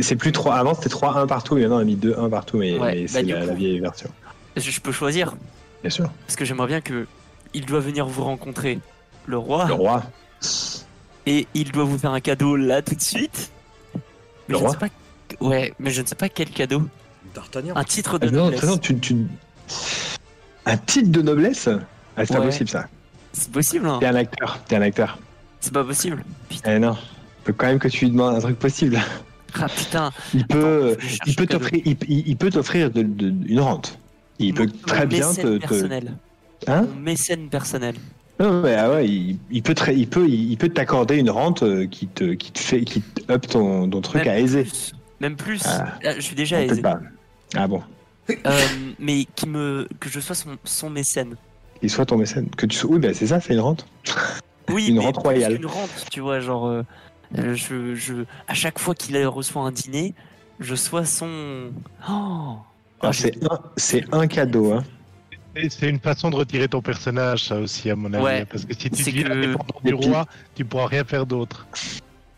[SPEAKER 1] C'est plus 3. Avant, c'était 3-1 partout, et maintenant, on a mis 2-1 partout, mais,
[SPEAKER 5] Ouais,
[SPEAKER 1] mais
[SPEAKER 5] bah,
[SPEAKER 1] c'est la vieille version.
[SPEAKER 5] Je, je peux choisir
[SPEAKER 1] Bien sûr.
[SPEAKER 5] parce que j'aimerais bien que il doit venir vous rencontrer, le roi,
[SPEAKER 1] Le roi.
[SPEAKER 5] et il doit vous faire un cadeau là tout de suite. Mais
[SPEAKER 1] Le
[SPEAKER 5] je ne
[SPEAKER 1] roi
[SPEAKER 5] sais pas. Ouais, mais je ne sais pas quel cadeau.
[SPEAKER 3] D'Artagnan.
[SPEAKER 5] Un titre de
[SPEAKER 1] Ah, non,
[SPEAKER 5] noblesse.
[SPEAKER 1] non, tu, tu... Un titre de noblesse Ah, c'est pas
[SPEAKER 5] Ouais.
[SPEAKER 1] possible ça.
[SPEAKER 5] C'est possible, hein
[SPEAKER 1] T'es un acteur, t'es un acteur.
[SPEAKER 5] C'est pas possible. Putain,
[SPEAKER 1] Eh non. Faut quand même que tu lui demandes un truc possible.
[SPEAKER 5] ah, putain.
[SPEAKER 1] Il peut,
[SPEAKER 5] Attends,
[SPEAKER 1] il peut t'offrir, il, il- il peut t'offrir de- de- une rente. Il peut très
[SPEAKER 5] mon
[SPEAKER 1] bien
[SPEAKER 5] mécène
[SPEAKER 1] te, te- hein
[SPEAKER 5] Mon mécène personnel.
[SPEAKER 1] Non, mais ah ouais, il, il peut il peut, il, peut t'accorder une rente euh, qui te, qui te fait, qui te up ton, ton truc
[SPEAKER 5] Même
[SPEAKER 1] à aiser.
[SPEAKER 5] plus. Même plus.
[SPEAKER 1] Ah.
[SPEAKER 5] Ah, Je suis déjà
[SPEAKER 1] Non,
[SPEAKER 5] aisé.
[SPEAKER 1] pas. Ah bon.
[SPEAKER 5] Euh, mais qui me, que je sois son, son mécène.
[SPEAKER 1] Il soit ton mécène. Que tu sois... Oui, bah c'est ça, c'est une rente.
[SPEAKER 5] Oui,
[SPEAKER 1] Une
[SPEAKER 5] mais
[SPEAKER 1] rente royale.
[SPEAKER 5] qu'une rente, tu vois, genre, euh, euh, je, je, à chaque fois qu'il reçoit un dîner, je sois son. Oh j'ai-
[SPEAKER 1] c'est un, c'est un cadeau. Hein.
[SPEAKER 2] C'est une façon de retirer ton personnage, ça aussi, à mon avis.
[SPEAKER 5] Ouais.
[SPEAKER 2] Parce que si tu deviens
[SPEAKER 5] que-
[SPEAKER 2] dépendant du roi, tu pourras rien faire d'autre.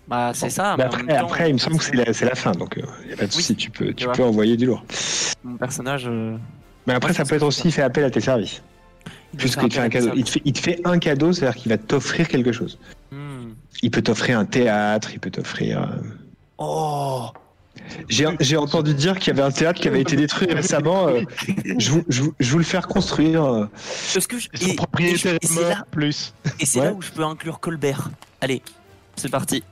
[SPEAKER 5] Bah, c'est ça.
[SPEAKER 1] Mais
[SPEAKER 5] en
[SPEAKER 1] après,
[SPEAKER 5] même temps,
[SPEAKER 1] après, il me semble que c'est la, fin, donc il n'y a pas de
[SPEAKER 5] Oui.
[SPEAKER 1] souci. Tu peux, tu peux envoyer du lourd.
[SPEAKER 5] Mon personnage. euh,
[SPEAKER 1] Mais après, ça peut être aussi fait appel à tes services.
[SPEAKER 5] il
[SPEAKER 1] tu un cadeau. te, fait, il te fait un cadeau, c'est-à-dire qu'il va t'offrir quelque chose.
[SPEAKER 5] Hmm.
[SPEAKER 1] Il peut t'offrir un théâtre, il peut t'offrir. euh,
[SPEAKER 5] Oh
[SPEAKER 1] J'ai entendu dire qu'il y avait un théâtre qui avait été détruit récemment. euh, je, vous, je, vous, je vous le faire construire. euh.
[SPEAKER 5] Parce que je-
[SPEAKER 2] Et son
[SPEAKER 5] et- et
[SPEAKER 2] propriétaire
[SPEAKER 5] je- et
[SPEAKER 2] est
[SPEAKER 5] c'est
[SPEAKER 2] mort,
[SPEAKER 5] là,
[SPEAKER 2] plus.
[SPEAKER 5] et c'est
[SPEAKER 1] Ouais.
[SPEAKER 5] là où je peux inclure Colbert. Allez, c'est parti.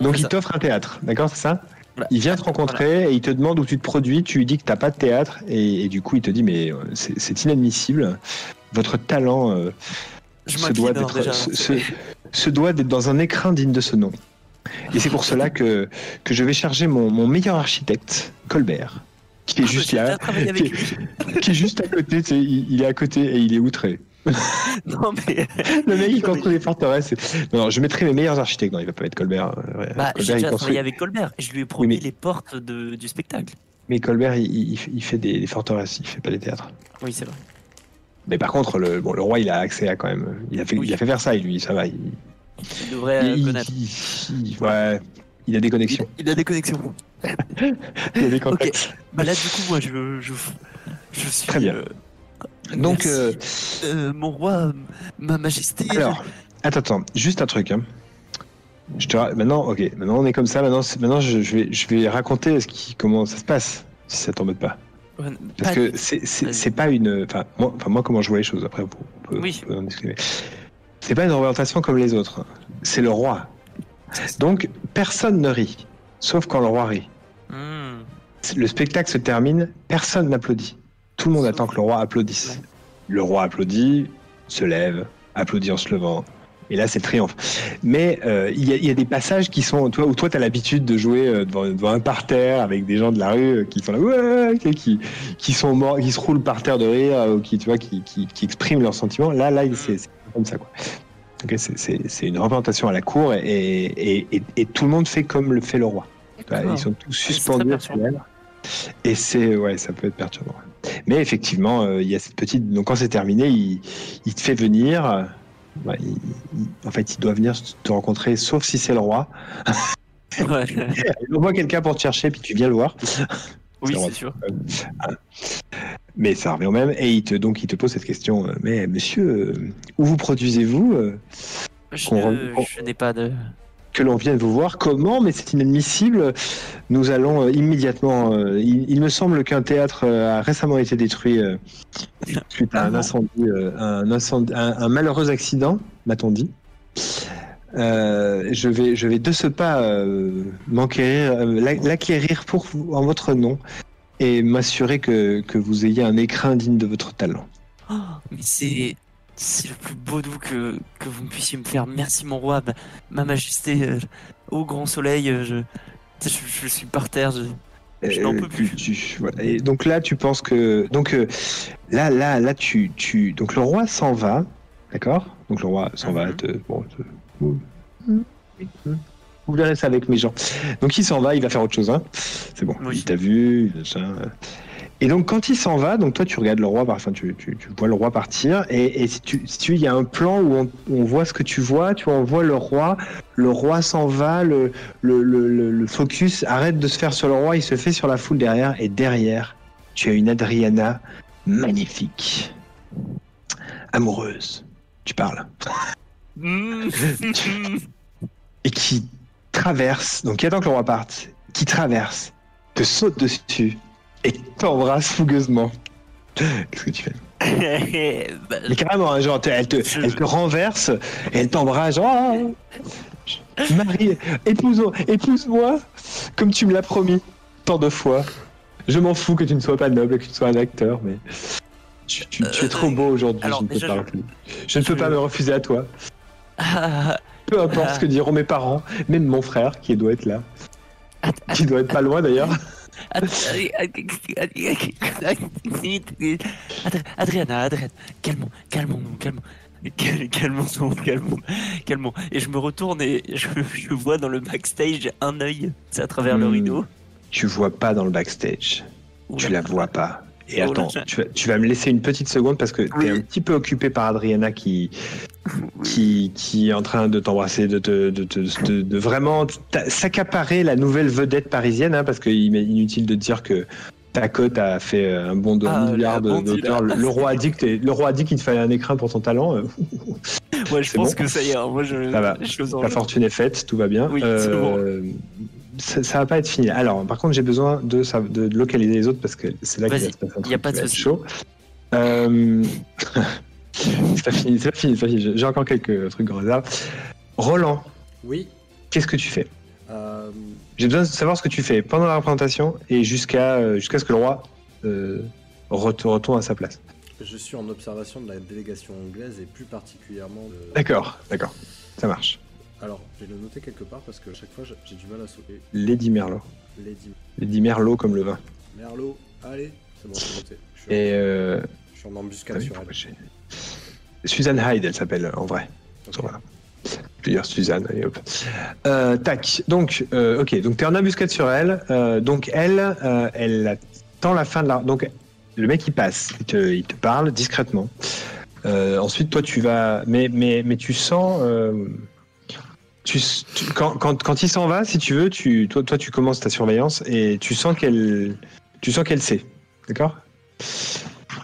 [SPEAKER 5] On
[SPEAKER 1] Donc il t'offre un théâtre, d'accord, c'est ça
[SPEAKER 5] Voilà.
[SPEAKER 1] Il vient te rencontrer et il te demande où tu te produis. Tu lui dis que t'as pas de théâtre et, et du coup il te dit mais euh, c'est inadmissible. Votre talent euh,
[SPEAKER 5] Je
[SPEAKER 1] se doit
[SPEAKER 5] hein,
[SPEAKER 1] d'être
[SPEAKER 5] déjà.
[SPEAKER 1] se, se- se doit d'être dans un écrin digne de ce nom. Et c'est pour cela que, que je vais charger mon, mon meilleur architecte, Colbert, qui est
[SPEAKER 5] Ah,
[SPEAKER 1] juste là,
[SPEAKER 5] avec lui.
[SPEAKER 1] qui est juste à côté, tu sais, il, il est à côté et il est outré.
[SPEAKER 5] Non mais
[SPEAKER 1] Le mec il construit des forteresses. Non, non, je mettrai mes meilleurs architectes. Non, il va pas être Colbert. euh,
[SPEAKER 5] bah, j'ai déjà
[SPEAKER 1] construit-
[SPEAKER 5] travaillé avec Colbert je lui ai promis
[SPEAKER 1] mais-
[SPEAKER 5] les portes de, du spectacle.
[SPEAKER 1] Mais Colbert, il, il- il fait des, des forteresses, il fait pas des théâtres.
[SPEAKER 5] Oui, c'est vrai.
[SPEAKER 1] Mais par contre, le, bon, le roi, il a accès à quand même. Il a fait,
[SPEAKER 5] Oui.
[SPEAKER 1] il a fait Versailles, lui, ça va. Il,
[SPEAKER 5] Il devrait euh,
[SPEAKER 1] il-
[SPEAKER 5] connaître.
[SPEAKER 1] il- il- ouais, il a des connexions.
[SPEAKER 5] il a des connexions.
[SPEAKER 1] Il a des contacts.
[SPEAKER 5] Bah là, du coup, moi, je, je, je suis.
[SPEAKER 1] Très bien.
[SPEAKER 5] euh,
[SPEAKER 1] Donc, euh,
[SPEAKER 5] Euh, mon roi, ma majesté.
[SPEAKER 1] alors, attends, attends, juste un truc. Hein. Je te maintenant, ok, maintenant on est comme ça. Maintenant, maintenant je, je vais, je vais raconter ce qui, comment ça se passe, si ça t'embête pas. Parce que c'est- pas une. Enfin moi, enfin, moi, comment je vois les choses, après, on peut,
[SPEAKER 5] Oui.
[SPEAKER 1] on peut en discuter. C'est pas une représentation comme les autres. C'est le roi. Donc, personne ne rit, sauf quand le roi rit.
[SPEAKER 5] Hmm.
[SPEAKER 1] Le spectacle se termine, personne n'applaudit. Tout le monde attend que le roi applaudisse. Le roi applaudit, se lève, applaudit en se levant. Et là, c'est le triomphe. Mais euh, il y, a- il y a des passages qui sont, toi, où toi, tu as l'habitude de jouer euh, devant, devant un parterre avec des gens de la rue euh, qui sont là, ouais, qui, sont morts, qui se roulent par terre de rire, ou qui, tu vois, qui, qui, qui expriment leurs sentiments. Là, là, c'est comme ça, quoi. Ok, c'est- une représentation à la cour et, et, et, et tout le monde fait comme le fait le roi. Bah, ils sont tous suspendus. Et c'est ouais, ça peut être perturbant. Mais effectivement, euh, il y a cette petite. Donc quand c'est terminé, il, il te fait venir. bah, il- il- en fait, il doit venir te rencontrer, sauf si c'est le roi.
[SPEAKER 5] Ouais.
[SPEAKER 1] Il envoie quelqu'un pour te chercher, puis tu viens le voir.
[SPEAKER 5] Oui, c'est sûr.
[SPEAKER 1] Mais ça revient au même. Et il te donc il te pose cette question. euh, Mais monsieur, euh, où vous produisez-vous euh,
[SPEAKER 5] Je,
[SPEAKER 1] rem-
[SPEAKER 5] n'ai pas de.
[SPEAKER 1] que l'on vienne vous voir. Comment Mais c'est inadmissible. Nous allons immédiatement. il, il me semble qu'un théâtre a récemment été détruit suite à
[SPEAKER 5] Ah
[SPEAKER 1] un
[SPEAKER 5] bon
[SPEAKER 1] incendie, un, incendie- un- un malheureux accident, m'a-t-on dit. Euh, je vais, je vais de ce pas euh, m'enquérir, euh, l'a- l'acquérir pour vous en votre nom et m'assurer que, que vous ayez un écrin digne de votre talent.
[SPEAKER 5] Oh, mais c'est. C'est le plus beau doux que, que vous puissiez me faire. Merci, mon roi, ma, ma majesté. euh, au grand soleil, je, je, je suis par terre. Je, Je n'en peux plus.
[SPEAKER 1] Tu- tu- voilà. Et donc là, tu penses que donc euh, là, là, là, tu, tu donc le roi s'en va, d'accord? Donc le roi s'en va.
[SPEAKER 5] Mhm.
[SPEAKER 1] Te, bon, te- vous, vous verrez ça avec mes gens. Donc il s'en va, il va faire autre chose. Hein C'est bon.
[SPEAKER 5] Oui.
[SPEAKER 1] Il t'a vu. Et donc quand il s'en va, donc toi tu regardes le roi, enfin tu, tu, tu vois le roi partir, et, et si tu, si tu, il y a un plan où on, on voit ce que tu vois, tu vois, on voit le roi, le roi s'en va, le, le, le, le- le focus arrête de se faire sur le roi, il se fait sur la foule derrière, et derrière, tu as une Adriana magnifique, amoureuse, tu parles. Et qui traverse, donc qui attend que le roi parte, qui traverse, te saute dessus, et t'embrasse fougueusement. Qu'est-ce que tu fais?
[SPEAKER 5] Bah,
[SPEAKER 1] Mais carrément, hein, genre, elle te,
[SPEAKER 5] Je-
[SPEAKER 1] elle te renverse et elle t'embrasse. genre, Ah, Marie, épouse, épouse-moi comme tu me l'as promis tant de fois. Je m'en fous que tu ne sois pas noble, que tu sois un acteur, mais tu, tu- tu es
[SPEAKER 5] Euh,
[SPEAKER 1] trop beau aujourd'hui. Je
[SPEAKER 5] je-
[SPEAKER 1] ne peux pas me refuser à toi. Peu importe ce que diront mes parents, même mon frère qui doit être là, qui doit être pas loin d'ailleurs.
[SPEAKER 5] Adriana, Adriana, calmons, calmons-nous, calmons. Cal- Calmons-nous, calmons, calmons. Et je me retourne et je, je vois dans le backstage un œil, c'est à travers le
[SPEAKER 1] Hmm.
[SPEAKER 5] rideau.
[SPEAKER 1] Tu vois pas dans le backstage. Tu la vois pas. Et
[SPEAKER 5] Oh
[SPEAKER 1] attends, tu vas, tu vas me laisser une petite seconde parce que tu
[SPEAKER 5] Oui.
[SPEAKER 1] es un petit peu occupé par Adriana qui, qui, qui est en train de t'embrasser, de, te, de, te- de- de vraiment s'accaparer la nouvelle vedette parisienne, hein, parce qu'il est inutile de dire que ta cote a fait un bond de
[SPEAKER 5] Ah,
[SPEAKER 1] un milliard
[SPEAKER 5] elle a bondi,
[SPEAKER 1] d'auteurs. Le, le roi a dit que le roi a dit qu'il te fallait un écrin pour ton talent. euh,
[SPEAKER 5] Ouais, je pense
[SPEAKER 1] bon
[SPEAKER 5] que ça y est. hein. Moi, je,
[SPEAKER 1] La fortune est faite, tout va bien.
[SPEAKER 5] Oui,
[SPEAKER 1] Euh, ça, ça va pas être fini. Alors, par contre, j'ai besoin de, localiser les autres parce que c'est là qu'il va se passer un
[SPEAKER 5] y a pas de
[SPEAKER 1] chaud. Euh, c'est pas fini, c'est pas fini, c'est pas fini. J'ai encore quelques trucs en réserve. Roland,
[SPEAKER 3] Oui.
[SPEAKER 1] qu'est-ce que tu fais
[SPEAKER 3] euh,
[SPEAKER 1] J'ai besoin de savoir ce que tu fais pendant la représentation et jusqu'à euh, jusqu'à ce que le roi euh, ret- retourne à sa place.
[SPEAKER 3] je suis en observation de la délégation anglaise et plus particulièrement de.
[SPEAKER 1] D'accord, d'accord, ça marche.
[SPEAKER 3] Alors, je vais le noter quelque part parce que à chaque fois j'ai du mal à sauter.
[SPEAKER 1] Lady Merlot.
[SPEAKER 3] Lady
[SPEAKER 1] Lady Merlot comme le vin.
[SPEAKER 3] Merlot, allez, c'est bon, c'est noté. Je suis,
[SPEAKER 1] Et euh,
[SPEAKER 3] je suis en embuscade
[SPEAKER 1] Ah
[SPEAKER 3] sur elle.
[SPEAKER 1] j'ai- Susan Hyde, elle s'appelle en vrai.
[SPEAKER 3] Ok.
[SPEAKER 1] Voilà. Dire Suzanne, allez hop. Euh, tac. Donc, euh, ok. Donc, t'es en embuscade sur elle. Euh, donc, elle, elle attend la fin de la. Donc, le mec, il passe. Il te, il te parle discrètement. Ensuite, toi, tu vas. Mais, mais, mais tu sens. Quand, quand, quand il s'en va, si tu veux, tu, toi, toi, tu commences ta surveillance et tu sens qu'elle, tu sens qu'elle sait, d'accord?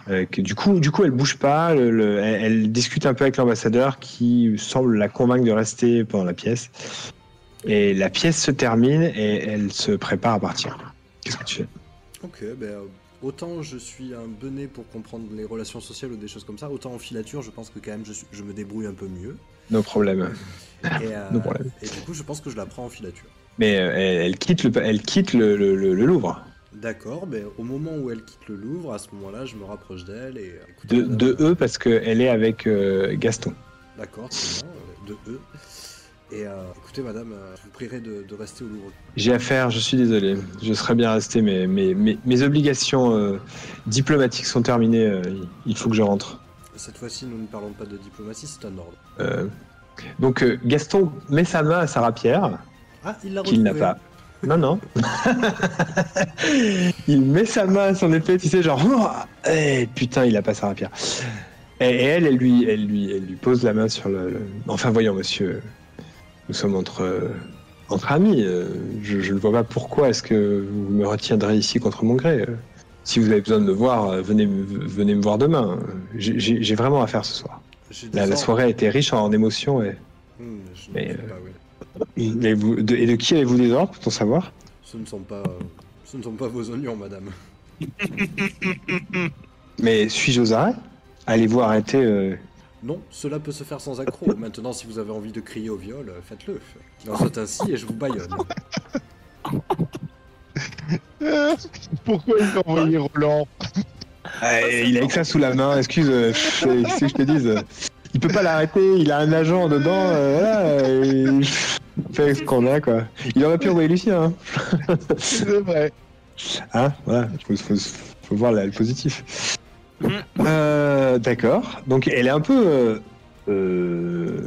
[SPEAKER 1] Euh, du coup, du coup, elle bouge pas. le- le- elle, discute un peu avec l'ambassadeur qui semble la convaincre de rester pendant la pièce. Et la pièce se termine et elle se prépare à partir. Qu'est-ce que tu fais?
[SPEAKER 3] Ok, ben autant je suis un benet pour comprendre les relations sociales ou des choses comme ça, autant en filature, je pense que quand même je, je me débrouille un peu mieux.
[SPEAKER 1] No problème.
[SPEAKER 3] Et, euh,
[SPEAKER 1] No problème.
[SPEAKER 3] et du coup, je pense que je la prends en filature.
[SPEAKER 1] Mais euh, elle, elle quitte le, elle quitte le, le- le- le Louvre.
[SPEAKER 3] D'accord, ben au moment où elle quitte le Louvre, à ce moment-là, je me rapproche d'elle et. euh,
[SPEAKER 1] De,
[SPEAKER 3] madame,
[SPEAKER 1] de eux parce qu'elle est avec euh, Gaston.
[SPEAKER 3] D'accord, bien, euh, de eux. Et euh, écoutez, madame, je vous prierai de, de rester au Louvre.
[SPEAKER 1] J'ai affaire, je suis désolé. Je serais bien resté, mais mes, obligations euh, diplomatiques sont terminées. euh, il faut que je rentre.
[SPEAKER 3] Cette fois-ci, nous ne parlons pas de diplomatie, c'est un ordre.
[SPEAKER 1] Euh, donc euh, Gaston met sa main à sa rapière,
[SPEAKER 3] Ah, il l'a
[SPEAKER 1] qu'il n'a pas. Non, non. il met sa main à son épée, tu sais, genre, oh, eh, putain, il a pas sa rapière. Et, et elle, elle lui, elle, lui, elle lui pose la main sur le. le- Enfin, voyons, monsieur, nous sommes entre, euh, entre amis. Je, je ne vois pas pourquoi est-ce que vous me retiendrez ici contre mon gré. Si vous avez besoin de me voir, euh, venez, me- venez me voir demain. J'ai- vraiment à faire ce soir. La, soirée a été riche en émotions. Et,
[SPEAKER 3] Hmm,
[SPEAKER 1] Mais, euh,
[SPEAKER 3] pas, oui.
[SPEAKER 1] et, vous- de, et de qui avez-vous des ordres, pour savoir?
[SPEAKER 3] Ce ne sont pas, ce ne sont pas vos oignons, madame.
[SPEAKER 1] Mais suis-je aux arrêts? Allez-vous arrêter euh,
[SPEAKER 3] Non, cela peut se faire sans accroc. Maintenant, si vous avez envie de crier au viol, faites-le. En soit ainsi et je vous baillonne.
[SPEAKER 2] Pourquoi il t'a envoyé Roland
[SPEAKER 1] Il a que ça sous la main, excuse, euh, que je te dise euh, Il peut pas l'arrêter, il a un agent dedans, euh, voilà, il fait ce qu'on a, quoi. Il aurait pu envoyer Lucien, hein,
[SPEAKER 2] C'est vrai.
[SPEAKER 1] hein voilà, il faut, faut- faut voir le positif. Euh, D'accord, donc elle est un peu... euh, euh,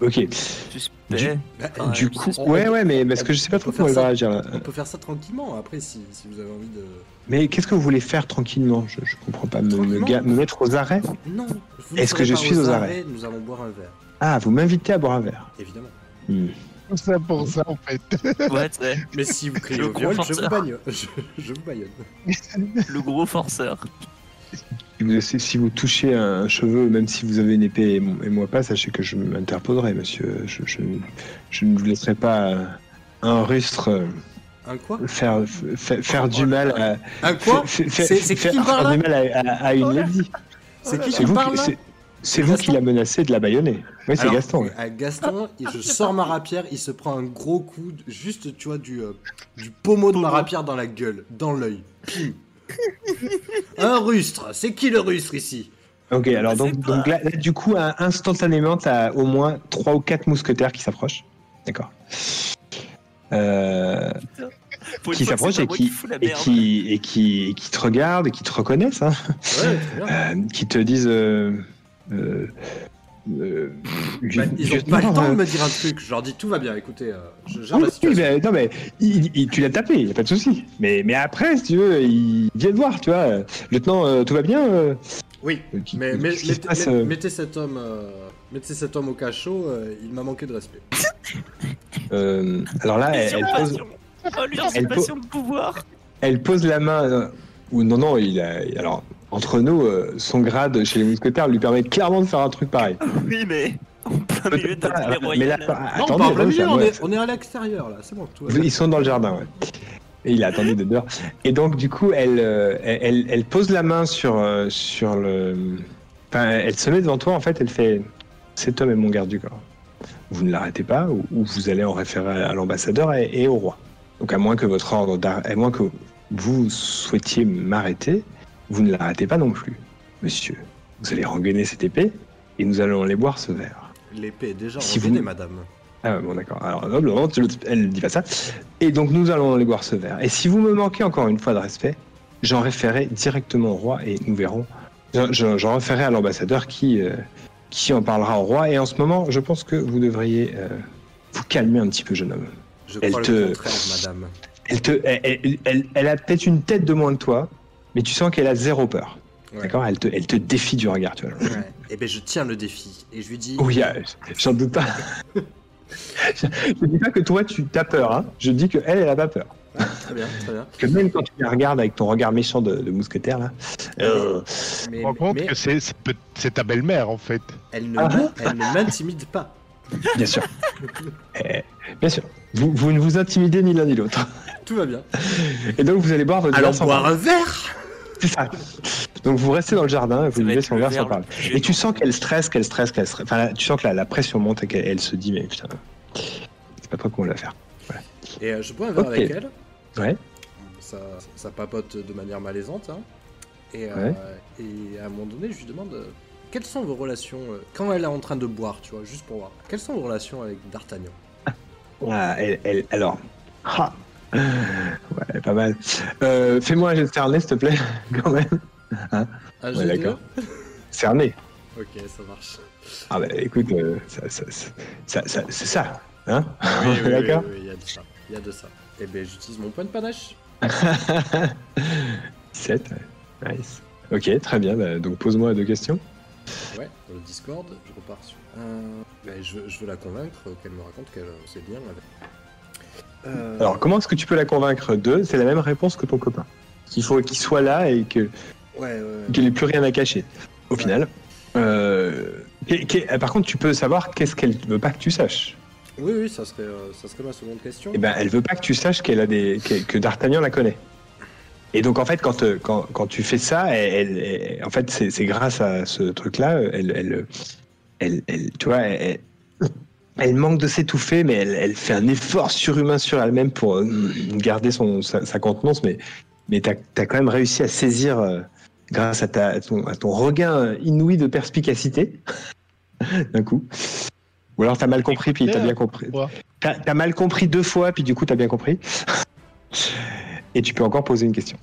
[SPEAKER 1] ok,
[SPEAKER 5] Suspect.
[SPEAKER 3] Bah,
[SPEAKER 5] Ah,
[SPEAKER 1] du coup...
[SPEAKER 3] on-
[SPEAKER 1] Ouais, ouais, mais parce que je sais pas
[SPEAKER 3] on
[SPEAKER 1] trop comment
[SPEAKER 3] faire
[SPEAKER 1] va réagir. là.
[SPEAKER 3] On peut faire ça tranquillement après si, si vous avez envie de.
[SPEAKER 1] Mais qu'est-ce que vous voulez faire tranquillement? Je, je comprends pas. Me, me mettre aux arrêts?
[SPEAKER 3] Non.
[SPEAKER 1] Est-ce que je suis aux arrêts?
[SPEAKER 3] Nous allons boire un verre,
[SPEAKER 1] Ah, vous m'invitez à boire un verre?
[SPEAKER 3] évidemment.
[SPEAKER 1] Hmm.
[SPEAKER 2] Ça pour ça, en fait.
[SPEAKER 5] Ouais, c'est
[SPEAKER 3] Mais si vous criez
[SPEAKER 5] Le
[SPEAKER 3] au
[SPEAKER 5] gros
[SPEAKER 3] viol, je vous
[SPEAKER 5] forceur.
[SPEAKER 3] bagnole. Je, je vous baillonne.
[SPEAKER 5] le gros forceur.
[SPEAKER 1] Si vous, si- si vous touchez un cheveu, même si vous avez une épée et, mo- et moi pas, sachez que je m'interposerai, monsieur. Je, je, je ne vous laisserai pas un rustre euh,
[SPEAKER 3] Un quoi?
[SPEAKER 1] faire, faire, faire du mal à,
[SPEAKER 3] Un quoi?
[SPEAKER 1] Faire, faire-
[SPEAKER 3] C'est- c'est qui
[SPEAKER 1] faire-
[SPEAKER 3] qui parle
[SPEAKER 1] faire
[SPEAKER 3] là
[SPEAKER 1] du mal à, à- à une lady.
[SPEAKER 3] C'est qui qui
[SPEAKER 1] vous,
[SPEAKER 3] parle
[SPEAKER 1] c'est- vous
[SPEAKER 3] Gaston?
[SPEAKER 1] qui l'a menacé de la baïonner. Oui, c'est Gaston. ouais.
[SPEAKER 3] à Gaston, et je sors ma rapière, il se prend un gros coup, de- juste, tu vois, du, euh, du pommeau de ma rapière dans la gueule, dans l'œil. Pim. Un rustre, c'est qui le rustre ici?
[SPEAKER 1] Ok, alors donc, donc là, là, du coup, instantanément, t'as au moins 3 ou 4 mousquetaires qui s'approchent. D'accord. Euh, qui s'approchent et qui, et, qui, et, qui, et qui te regardent et qui te reconnaissent, hein,
[SPEAKER 3] Ouais,
[SPEAKER 1] euh, qui te disent. euh, euh,
[SPEAKER 3] Bah, ils ont pas le
[SPEAKER 1] lieutenant,
[SPEAKER 3] temps de
[SPEAKER 1] euh,
[SPEAKER 3] me dire un truc, je leur dis tout va bien, écoutez, euh, je gère
[SPEAKER 1] Oui,
[SPEAKER 3] la
[SPEAKER 1] oui,
[SPEAKER 3] situation.
[SPEAKER 1] mais, non, mais il- il- tu l'as tapé, il n'y a pas de souci. Mais, mais après, si tu veux, il vient de voir, tu vois. Lieutenant, euh, tout va bien euh,
[SPEAKER 3] Oui,
[SPEAKER 1] qui-
[SPEAKER 3] mais,
[SPEAKER 1] qui
[SPEAKER 3] mettez,
[SPEAKER 1] passe,
[SPEAKER 3] met-
[SPEAKER 1] euh,
[SPEAKER 3] mettez cet homme, euh, mettez cet homme au cachot, euh, il m'a manqué de respect.
[SPEAKER 1] euh, Alors là, elle, elle pose.
[SPEAKER 4] Oh, l'usurpation de pouvoir.
[SPEAKER 1] elle pose la main. Ou non, non, il a. Alors, entre nous, euh, son grade chez les mousquetaires lui permet clairement de faire un truc pareil.
[SPEAKER 4] Oui, mais en plein milieu d'un dîner
[SPEAKER 1] mais là,
[SPEAKER 4] royal.
[SPEAKER 3] non,
[SPEAKER 1] attendez,
[SPEAKER 3] pas en plein
[SPEAKER 1] non,
[SPEAKER 3] milieu,
[SPEAKER 1] ça-
[SPEAKER 3] on, est, on est à l'extérieur là, c'est bon, tout va
[SPEAKER 1] Ils sont dans le jardin, ouais. Et il a attendu de dehors. Et donc, du coup, elle, euh, elle, elle- pose la main sur, euh, sur le. Enfin, elle se met devant toi, en fait, elle fait Cet homme est mon garde du corps. Vous ne l'arrêtez pas, ou, ou vous allez en référer à l'ambassadeur et, et au roi. Donc, à moins que votre ordre d'arrêt. À moins que vous souhaitiez m'arrêter, vous ne l'arrêtez pas non plus. Monsieur, vous allez rengainer cette épée, et nous allons aller boire ce verre.
[SPEAKER 3] L'épée est déjà
[SPEAKER 1] Si
[SPEAKER 3] enchaînée,
[SPEAKER 1] vous-
[SPEAKER 3] madame.
[SPEAKER 1] Ah bon d'accord. Alors tu- elle dit pas ça. Et donc nous allons aller boire ce verre. Et si vous me manquez encore une fois de respect, j'en référerai directement au roi et nous verrons. J'en- référerai à l'ambassadeur qui euh, qui en parlera au roi. Et en ce moment, je pense que vous devriez euh, vous calmer un petit peu, jeune homme.
[SPEAKER 3] Je
[SPEAKER 1] Elle
[SPEAKER 3] crois
[SPEAKER 1] te-
[SPEAKER 3] le contraire, madame.
[SPEAKER 1] Elle te, elle, elle- elle- elle a peut-être une tête de moins que toi, mais tu sens qu'elle a zéro peur.
[SPEAKER 3] Ouais.
[SPEAKER 1] D'accord? Elle te, elle te défie du regard, tu vois.
[SPEAKER 3] Ouais. Et ben je tiens le défi et je lui dis.
[SPEAKER 1] Oui, euh, j'en doute pas. je, je dis pas que toi tu as peur, hein. Je dis que elle, elle a pas peur.
[SPEAKER 3] Très bien, très bien.
[SPEAKER 1] que même quand tu la regardes avec ton regard méchant de, de mousquetaire là, euh,
[SPEAKER 3] Mais,
[SPEAKER 2] compte
[SPEAKER 3] mais
[SPEAKER 2] que c'est ta belle-mère en fait.
[SPEAKER 3] elle ne
[SPEAKER 1] Ah
[SPEAKER 3] ne m'intimide pas.
[SPEAKER 1] bien sûr, Eh, bien sûr, vous, vous ne vous intimidez ni l'un ni l'autre.
[SPEAKER 3] Tout va bien.
[SPEAKER 1] Et donc vous allez boire votre
[SPEAKER 3] Alors
[SPEAKER 1] verre
[SPEAKER 3] boire un verre
[SPEAKER 1] C'est ça. Donc vous restez dans le jardin et vous buvez son verre sans parler. Et tu sens qu'elle stresse, qu'elle stresse, qu'elle stresse. Enfin, là, tu sens que la, la pression monte et qu'elle elle se dit mais putain, c'est pas toi qu'on va faire.
[SPEAKER 3] Et euh, je bois un verre avec elle.
[SPEAKER 1] Ouais.
[SPEAKER 3] Ça, ça papote de manière malaisante. hein. Et, euh,
[SPEAKER 1] Ouais.
[SPEAKER 3] et à un moment donné, je lui demande euh, quelles sont vos relations euh, quand elle est en train de boire, tu vois, juste pour voir. Quelles sont vos relations avec D'Artagnan?
[SPEAKER 1] Ah, elle, elle- alors. Ah. Ouais, pas mal. Euh, Fais-moi un jet de cerné, s'il te plaît, quand même.
[SPEAKER 3] Un
[SPEAKER 1] Ouais,
[SPEAKER 3] G2
[SPEAKER 1] d'accord. Cerné.
[SPEAKER 3] Ok, ça marche.
[SPEAKER 1] Ah bah écoute, euh, ça, ça- ça- ça- ça- c'est ça, hein
[SPEAKER 3] Oui, oui, oui,
[SPEAKER 1] D'accord
[SPEAKER 3] oui, il y a de ça. Il y a de ça. Et ben j'utilise mon point de panache.
[SPEAKER 1] 7, nice. Ok, très bien, bah, donc pose-moi deux questions.
[SPEAKER 3] Ouais, dans le Discord, je repars sur. Euh, ben, je, veux- je veux la convaincre qu'elle me raconte qu'elle euh, c'est bien avec. Euh,
[SPEAKER 1] Alors, comment est-ce que tu peux la convaincre d'eux? C'est la même réponse que ton copain. Qu'il faut qu'il soit là et que-
[SPEAKER 3] Ouais, ouais.
[SPEAKER 1] qu'il n'ait plus rien à cacher, au
[SPEAKER 3] Ouais.
[SPEAKER 1] final. Euh, qu'est- par contre, tu peux savoir qu'est-ce qu'elle veut pas que tu saches.
[SPEAKER 3] Oui, oui, ça serait, euh, ça serait ma seconde question.
[SPEAKER 1] Eh ben, elle veut pas que tu saches qu'elle a des que D'Artagnan la connaît. Et donc en fait, quand quand, quand tu fais ça, elle, elle- en fait, c'est grâce à ce truc-là, elle, elle- tu vois, elle, elle manque de s'étouffer, mais elle, elle fait un effort surhumain sur elle-même pour euh, garder son sa, sa contenance, mais mais t'as as quand même réussi à saisir euh, grâce à, ta, à ton, à ton regain inouï de perspicacité d'un coup. Ou alors t'as mal compris puis t'as bien compris. T'as as mal compris deux fois, puis du coup, t'as bien compris. Et tu peux encore poser une question.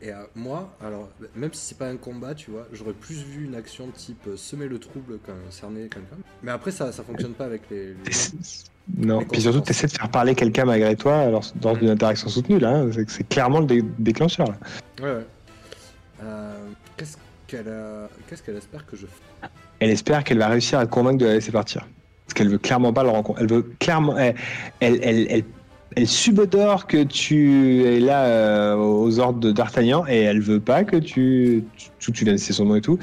[SPEAKER 3] Et euh, moi, alors, même si c'est pas un combat, tu vois, j'aurais plus vu une action type euh, semer le trouble qu'un cerner quelqu'un. Mais après, ça, ça fonctionne pas avec les. les-
[SPEAKER 1] Non,
[SPEAKER 3] Les
[SPEAKER 1] puis surtout, tu essaies de faire parler quelqu'un malgré toi alors, dans une interaction soutenue, là. hein. C'est- clairement le dé- déclencheur, là.
[SPEAKER 3] Ouais, ouais. Euh, Qu'est-ce qu'elle a... Qu'est-ce qu'elle espère que je fasse?
[SPEAKER 1] Elle espère qu'elle va réussir à te convaincre de la laisser partir. Parce qu'elle veut clairement pas le rencontrer. Elle veut clairement. Elle, elle, elle, elle, elle subodore que tu es là euh, aux ordres de D'Artagnan et elle veut pas que tu. Tu, tu c'est son nom et tout.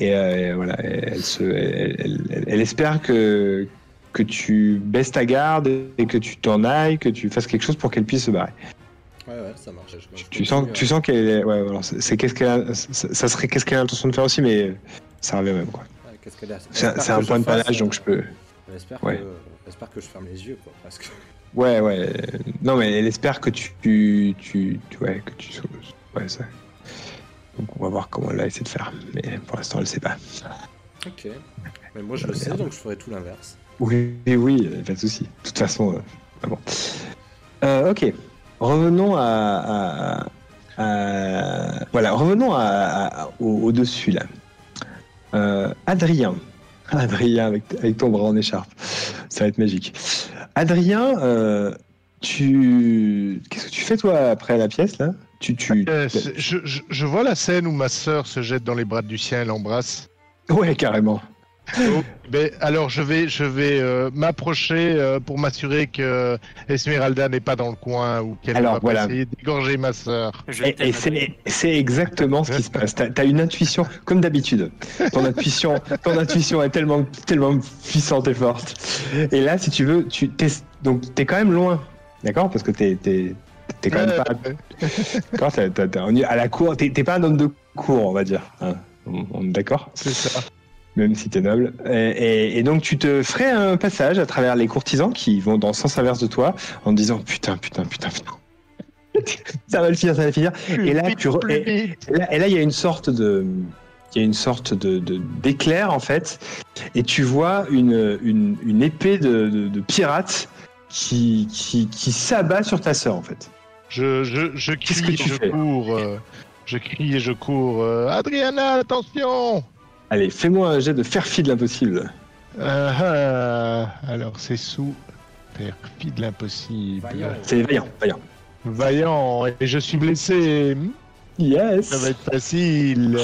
[SPEAKER 1] Et, euh, et voilà, elle, se, elle, elle- espère que, que tu baisses ta garde et que tu t'en ailles, que tu fasses quelque chose pour qu'elle puisse se barrer.
[SPEAKER 3] Ouais, ouais, ça marche. Je- je
[SPEAKER 1] Tu sens, tu sens qu'elle est. Ouais, c'est qu'est-ce qu'elle a- ça serait qu'est-ce qu'elle a l'intention de faire aussi, mais ça revient même quoi.
[SPEAKER 3] Ouais, qu'est-ce qu'elle a-
[SPEAKER 1] C'est un-
[SPEAKER 3] que
[SPEAKER 1] point de panage, donc je peux.
[SPEAKER 3] J'espère
[SPEAKER 1] Ouais.
[SPEAKER 3] que, j'espère que je ferme les yeux, quoi, parce que.
[SPEAKER 1] Ouais, ouais. Non, mais elle espère que tu. tu, ouais, que tu. Ouais, ça. Donc on va voir comment elle va essayer de faire. Mais pour l'instant, elle sait pas.
[SPEAKER 3] Ok. Mais moi, je le
[SPEAKER 1] Ah,
[SPEAKER 3] sais,
[SPEAKER 1] merde.
[SPEAKER 3] donc je ferai tout l'inverse.
[SPEAKER 1] Oui, oui, pas de souci. De toute façon, euh, ah bon. Euh, ok. Revenons à, à- à- voilà, revenons à, à- au, au dessus là. Euh, Adrien, Adrien avec, avec ton bras en écharpe, ça va être magique. Adrien, euh, tu, qu'est-ce que tu fais toi après la pièce là? Tu, tu,
[SPEAKER 2] Euh, je- je vois la scène où ma sœur se jette dans les bras du sien et l'embrasse.
[SPEAKER 1] ouais, carrément.
[SPEAKER 2] Ben, alors je vais, je vais euh, m'approcher euh, pour m'assurer que Esmeralda n'est pas dans le coin ou qu'elle va
[SPEAKER 1] voilà.
[SPEAKER 2] pas essayer d'égorger ma sœur.
[SPEAKER 1] Et, c'est- exactement ce qui se passe. T'as as une intuition, comme d'habitude. Ton intuition, ton intuition est tellement, tellement puissante et forte. Et là, si tu veux, tu t'es donc t'es quand même loin, d'accord? Parce que t'es t'es t'es quand même pas
[SPEAKER 2] Euh,
[SPEAKER 1] on y- à la cour, t'es t'es pas un homme de cour, on va dire. hein. on, on est d'accord?
[SPEAKER 2] C'est ça.
[SPEAKER 1] Même si t'es noble. Et, et- et donc tu te ferais un passage à travers les courtisans qui vont dans le sens inverse de toi en te disant putain, putain, putain, putain. ça va le finir, ça va le finir. Et là, tu re- et- là, et là, il y a une sorte de, il y a une sorte de de- d'éclair en fait, et tu vois une, une, une épée de, de, de pirate qui, qui, qui s'abat sur ta sœur en fait.
[SPEAKER 2] Je, je, je crie
[SPEAKER 1] que
[SPEAKER 2] et
[SPEAKER 1] tu
[SPEAKER 2] je
[SPEAKER 1] fais?
[SPEAKER 2] cours. euh, je crie et je cours. euh, Adriana, attention
[SPEAKER 1] Allez, fais-moi un jet de faire fi de l'impossible.
[SPEAKER 2] Euh, ah, Alors c'est sous perfide de l'impossible.
[SPEAKER 1] C'est vaillant, vaillant.
[SPEAKER 2] Vaillant et je suis blessé.
[SPEAKER 1] Yes.
[SPEAKER 2] Ça va être facile.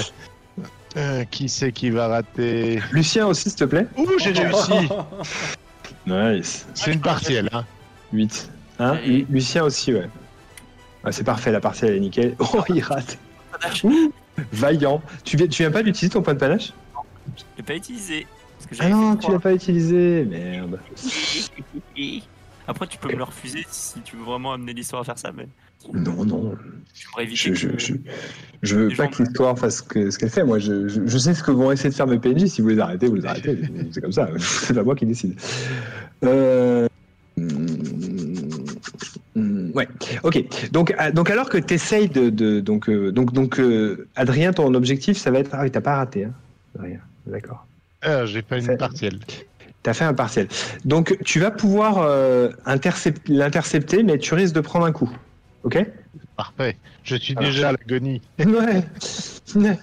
[SPEAKER 2] Euh, qui c'est qui va rater?
[SPEAKER 1] Lucien aussi, s'il te plaît.
[SPEAKER 2] Ouh, j'ai réussi.
[SPEAKER 1] Nice.
[SPEAKER 2] C'est une partielle. Hein.
[SPEAKER 1] 8. Hein? Lucien aussi, ouais. Ah, c'est parfait, la partielle elle est nickel. Oh, il rate. Ouh, Vaillant. Tu viens, tu viens pas d'utiliser ton point de panache?
[SPEAKER 5] Je l'ai pas utilisé. Parce que
[SPEAKER 1] Ah
[SPEAKER 5] j'avais
[SPEAKER 1] non,
[SPEAKER 5] fait
[SPEAKER 1] tu l'as
[SPEAKER 5] trois.
[SPEAKER 1] pas utilisé. Merde.
[SPEAKER 5] Après, tu peux me le refuser si tu veux vraiment amener l'histoire à faire ça, mais
[SPEAKER 1] Non, non.
[SPEAKER 5] j'aimerais éviter
[SPEAKER 1] Je, je,
[SPEAKER 5] que-
[SPEAKER 1] je, je veux
[SPEAKER 5] Les
[SPEAKER 1] pas
[SPEAKER 5] gens-
[SPEAKER 1] que l'histoire fasse ce que- ce qu'elle fait. Moi, je, je, je sais ce que vont essayer de faire mes PNJ. Si vous les arrêtez, vous les arrêtez. C'est comme ça. C'est pas moi qui décide. Euh... Ouais, ok. Donc, ah, donc alors que tu essayes de, de- donc euh, donc donc euh, Adrien, ton objectif, ça va être ah oui, t'as pas raté, hein, Adrien. D'accord.
[SPEAKER 2] Ah, j'ai fait une partielle.
[SPEAKER 1] T'as fait un partiel. Donc tu vas pouvoir euh, intercept- l'intercepter, mais tu risques de prendre un coup. Ok?
[SPEAKER 2] Parfait. Je suis
[SPEAKER 1] Alors.
[SPEAKER 2] déjà à l'agonie.
[SPEAKER 1] Ouais.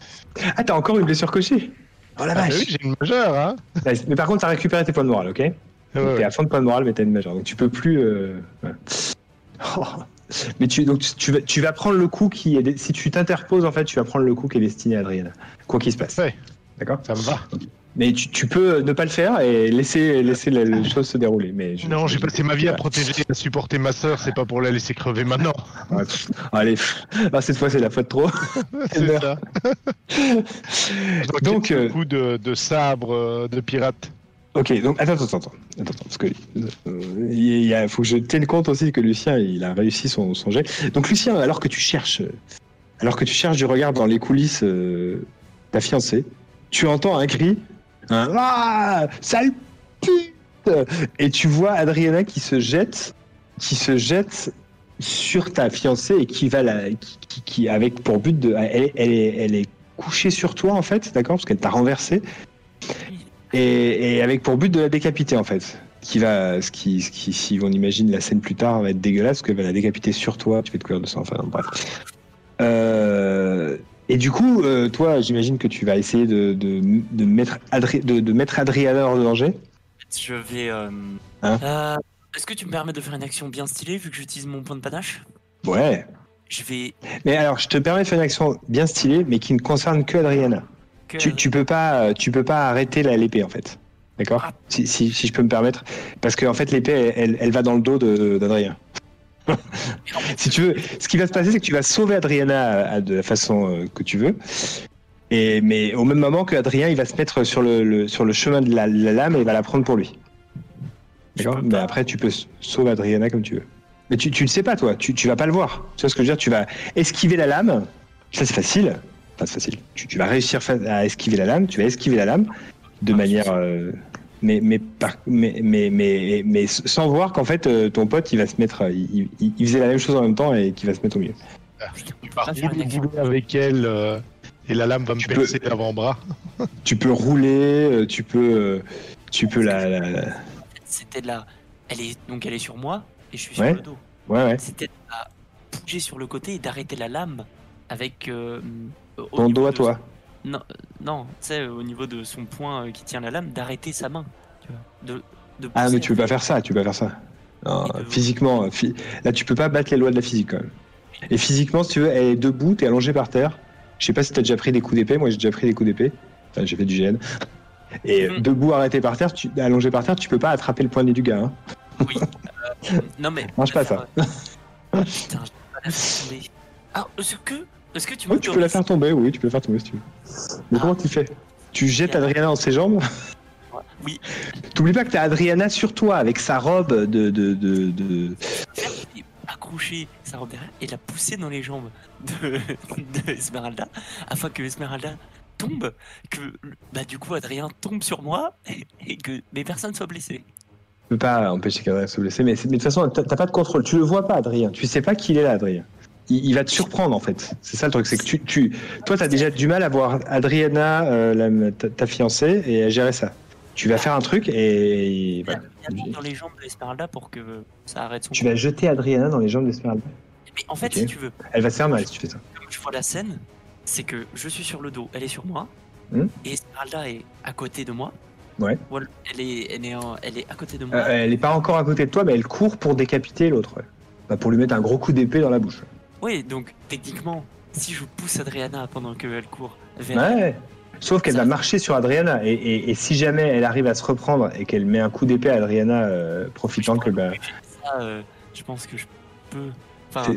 [SPEAKER 1] Ah, t'as encore une blessure cochée. Oh la
[SPEAKER 2] Ah, bah
[SPEAKER 1] vache.
[SPEAKER 2] oui, j'ai une majeure, hein.
[SPEAKER 1] Mais par contre, t'as récupéré tes points de morale, ok?
[SPEAKER 2] Ouais,
[SPEAKER 1] T'es
[SPEAKER 2] ouais.
[SPEAKER 1] à fond de points de morale, mais t'as une majeure. Donc tu peux plus. euh, ouais. Oh. Mais tu, donc, tu, vas, tu vas prendre le coup qui est. Si tu t'interposes, en fait, tu vas prendre le coup qui est destiné à Adriana. Quoi qu'il se passe.
[SPEAKER 2] Ouais.
[SPEAKER 1] D'accord
[SPEAKER 2] Ça me va.
[SPEAKER 1] Mais tu, tu peux ne pas le faire et laisser, laisser la, les choses se dérouler. Mais je-
[SPEAKER 2] Non, j'ai passé ma vie à protéger et à supporter ma sœur, c'est pas pour la laisser crever maintenant.
[SPEAKER 1] Ouais. Allez, pff. Ah, cette fois, c'est la de trop.
[SPEAKER 2] C'est ça.
[SPEAKER 1] Donc,
[SPEAKER 2] Donc,
[SPEAKER 1] euh,
[SPEAKER 2] coup de, de sabre euh, de pirate.
[SPEAKER 1] Ok, donc attends, attends, attends, attends, parce que euh, il y a- faut que je tienne compte aussi que Lucien, il a réussi son, son jet. Donc Lucien, alors que tu cherches, alors que tu cherches du regard dans les coulisses euh, ta fiancée, tu entends un cri, un ah, sale pute, et tu vois Adriana qui se jette, qui se jette sur ta fiancée et qui va la, qui, qui- avec pour but de, elle, elle est, elle est couchée sur toi en fait, d'accord, parce qu'elle t'a renversé et, et avec pour but de la décapiter en fait. Qui va, ce qui, ce qui, si on imagine la scène plus tard, va être dégueulasse parce qu'elle va la décapiter sur toi, tu vas te couvrir de sang. Enfin, bref. Euh, et du coup, euh, toi, j'imagine que tu vas essayer de, de, de mettre, Adri- de, de mettre Adriana hors de danger.
[SPEAKER 5] Je vais. euh,
[SPEAKER 1] Hein
[SPEAKER 5] euh, Est-ce que tu me permets de faire une action bien stylée vu que j'utilise mon point de panache?
[SPEAKER 1] Ouais.
[SPEAKER 5] Je vais.
[SPEAKER 1] Mais alors, je te permets de faire une action bien stylée, mais qui ne concerne que Adriana. Tu, tu peux pas, euh, tu peux pas arrêter l'épée en fait. D'accord?
[SPEAKER 5] Ah.
[SPEAKER 1] si, si, si je peux me permettre, parce que en fait l'épée, elle, elle, elle va dans le dos d'Adrien. si tu veux, ce qui va se passer, c'est que tu vas sauver Adriana à de la façon euh, que tu veux. Et, mais au même moment que Adrien, il va se mettre sur le, le- sur le chemin de la, la lame et il va la prendre pour lui. D'accord? Mais après, tu peux sauver Adriana comme tu veux. Mais tu, tu le sais pas, toi. Tu, tu vas pas le voir. Tu vois ce que je veux dire? Tu vas esquiver la lame. Ça, c'est facile. C'est facile. Tu, tu vas réussir à esquiver la lame. Tu vas esquiver la lame de manière. euh, mais, mais, par- mais, mais, mais, mais sans voir qu'en fait, euh, ton pote, il va se mettre. euh, Il, il- il faisait la même chose en même temps et qu'il va se mettre au milieu.
[SPEAKER 2] Tu
[SPEAKER 5] pas faire une
[SPEAKER 2] rouler, avec elle euh, et la lame va me
[SPEAKER 1] Tu
[SPEAKER 2] percer l'avant-bras.
[SPEAKER 1] Tu peux rouler, tu peux. Tu peux la. la- la-
[SPEAKER 5] C'était de la. Elle est donc elle est sur moi et je suis
[SPEAKER 1] Ouais.
[SPEAKER 5] sur le dos.
[SPEAKER 1] Ouais, ouais.
[SPEAKER 5] C'était de la bouger sur le côté et d'arrêter la lame avec euh,
[SPEAKER 1] Ton dos à toi.
[SPEAKER 5] son- Non, euh, non, tu sais au niveau de son point euh, qui tient la lame, d'arrêter sa main. Tu vois, de, de
[SPEAKER 1] Ah, mais tu peux pas faire ça, tu peux pas faire ça. Non, physiquement, euh, là, tu peux pas battre les lois de la physique quand même. Et physiquement, si tu veux, elle est debout, t'es allongé par terre. Je sais pas si t'as déjà pris des coups d'épée, moi j'ai déjà pris des coups d'épée. Enfin, j'ai fait du GN. Et
[SPEAKER 5] Mhm.
[SPEAKER 1] debout, arrêté par terre, tu, allongé par terre, tu peux pas attraper le poignet du gars. Hein.
[SPEAKER 5] Oui. euh, non mais.
[SPEAKER 1] Marche pas, ça.
[SPEAKER 5] Putain, je pas la. Ah, est-ce que, est-ce que tu
[SPEAKER 1] tu peux la faire tomber, oui, tu peux la faire tomber si tu veux. Mais
[SPEAKER 5] Ah.
[SPEAKER 1] comment tu fais? Tu jettes Adriana dans ses jambes?
[SPEAKER 5] Oui.
[SPEAKER 1] T'oublies pas que t'as Adriana sur toi avec sa robe de. de, de, de-
[SPEAKER 5] accrocher sa robe derrière et la pousser dans les jambes de, de Esmeralda afin que Esmeralda tombe, que bah du coup Adrien tombe sur moi et, que mes personnes soient blessées.
[SPEAKER 1] Tu peux pas empêcher qu'Adrien se blesse. Mais, de toute façon, t'as t'as pas de contrôle. Tu le vois pas, Adrien. Tu sais pas qu'il est là, Adrien. Il, il va te surprendre, en fait. C'est ça le truc. C'est que tu, tu, toi, t'as déjà du mal à voir Adriana, euh, la- ta, ta fiancée, et à gérer ça. Tu vas faire un truc et.
[SPEAKER 5] Il dans les jambes de pour que ça arrête son
[SPEAKER 1] tu vas jeter Adriana dans les jambes d'Esmeralda.
[SPEAKER 5] Mais en fait, si tu veux,
[SPEAKER 1] Elle va se faire mal si tu fais ça.
[SPEAKER 5] comme je vois la scène, c'est que je suis sur le dos, elle est sur moi,
[SPEAKER 1] Hmm.
[SPEAKER 5] et Esmeralda est à côté de moi.
[SPEAKER 1] Ouais.
[SPEAKER 5] Ou elle elle est, elle est, en- elle est à côté de moi.
[SPEAKER 1] Euh, elle est pas encore à côté de toi, mais elle court pour décapiter l'autre. ouais. Bah, pour lui mettre un gros coup d'épée dans la bouche.
[SPEAKER 5] Oui, donc techniquement, si je pousse Adriana pendant qu'elle court vers
[SPEAKER 1] Ouais. Sauf qu'elle va marcher sur Adriana. Et, et- et si jamais elle arrive à se reprendre et qu'elle met un coup d'épée à Adriana, euh, profitant que. Bah,
[SPEAKER 5] ça, euh, je pense que je peux. Enfin,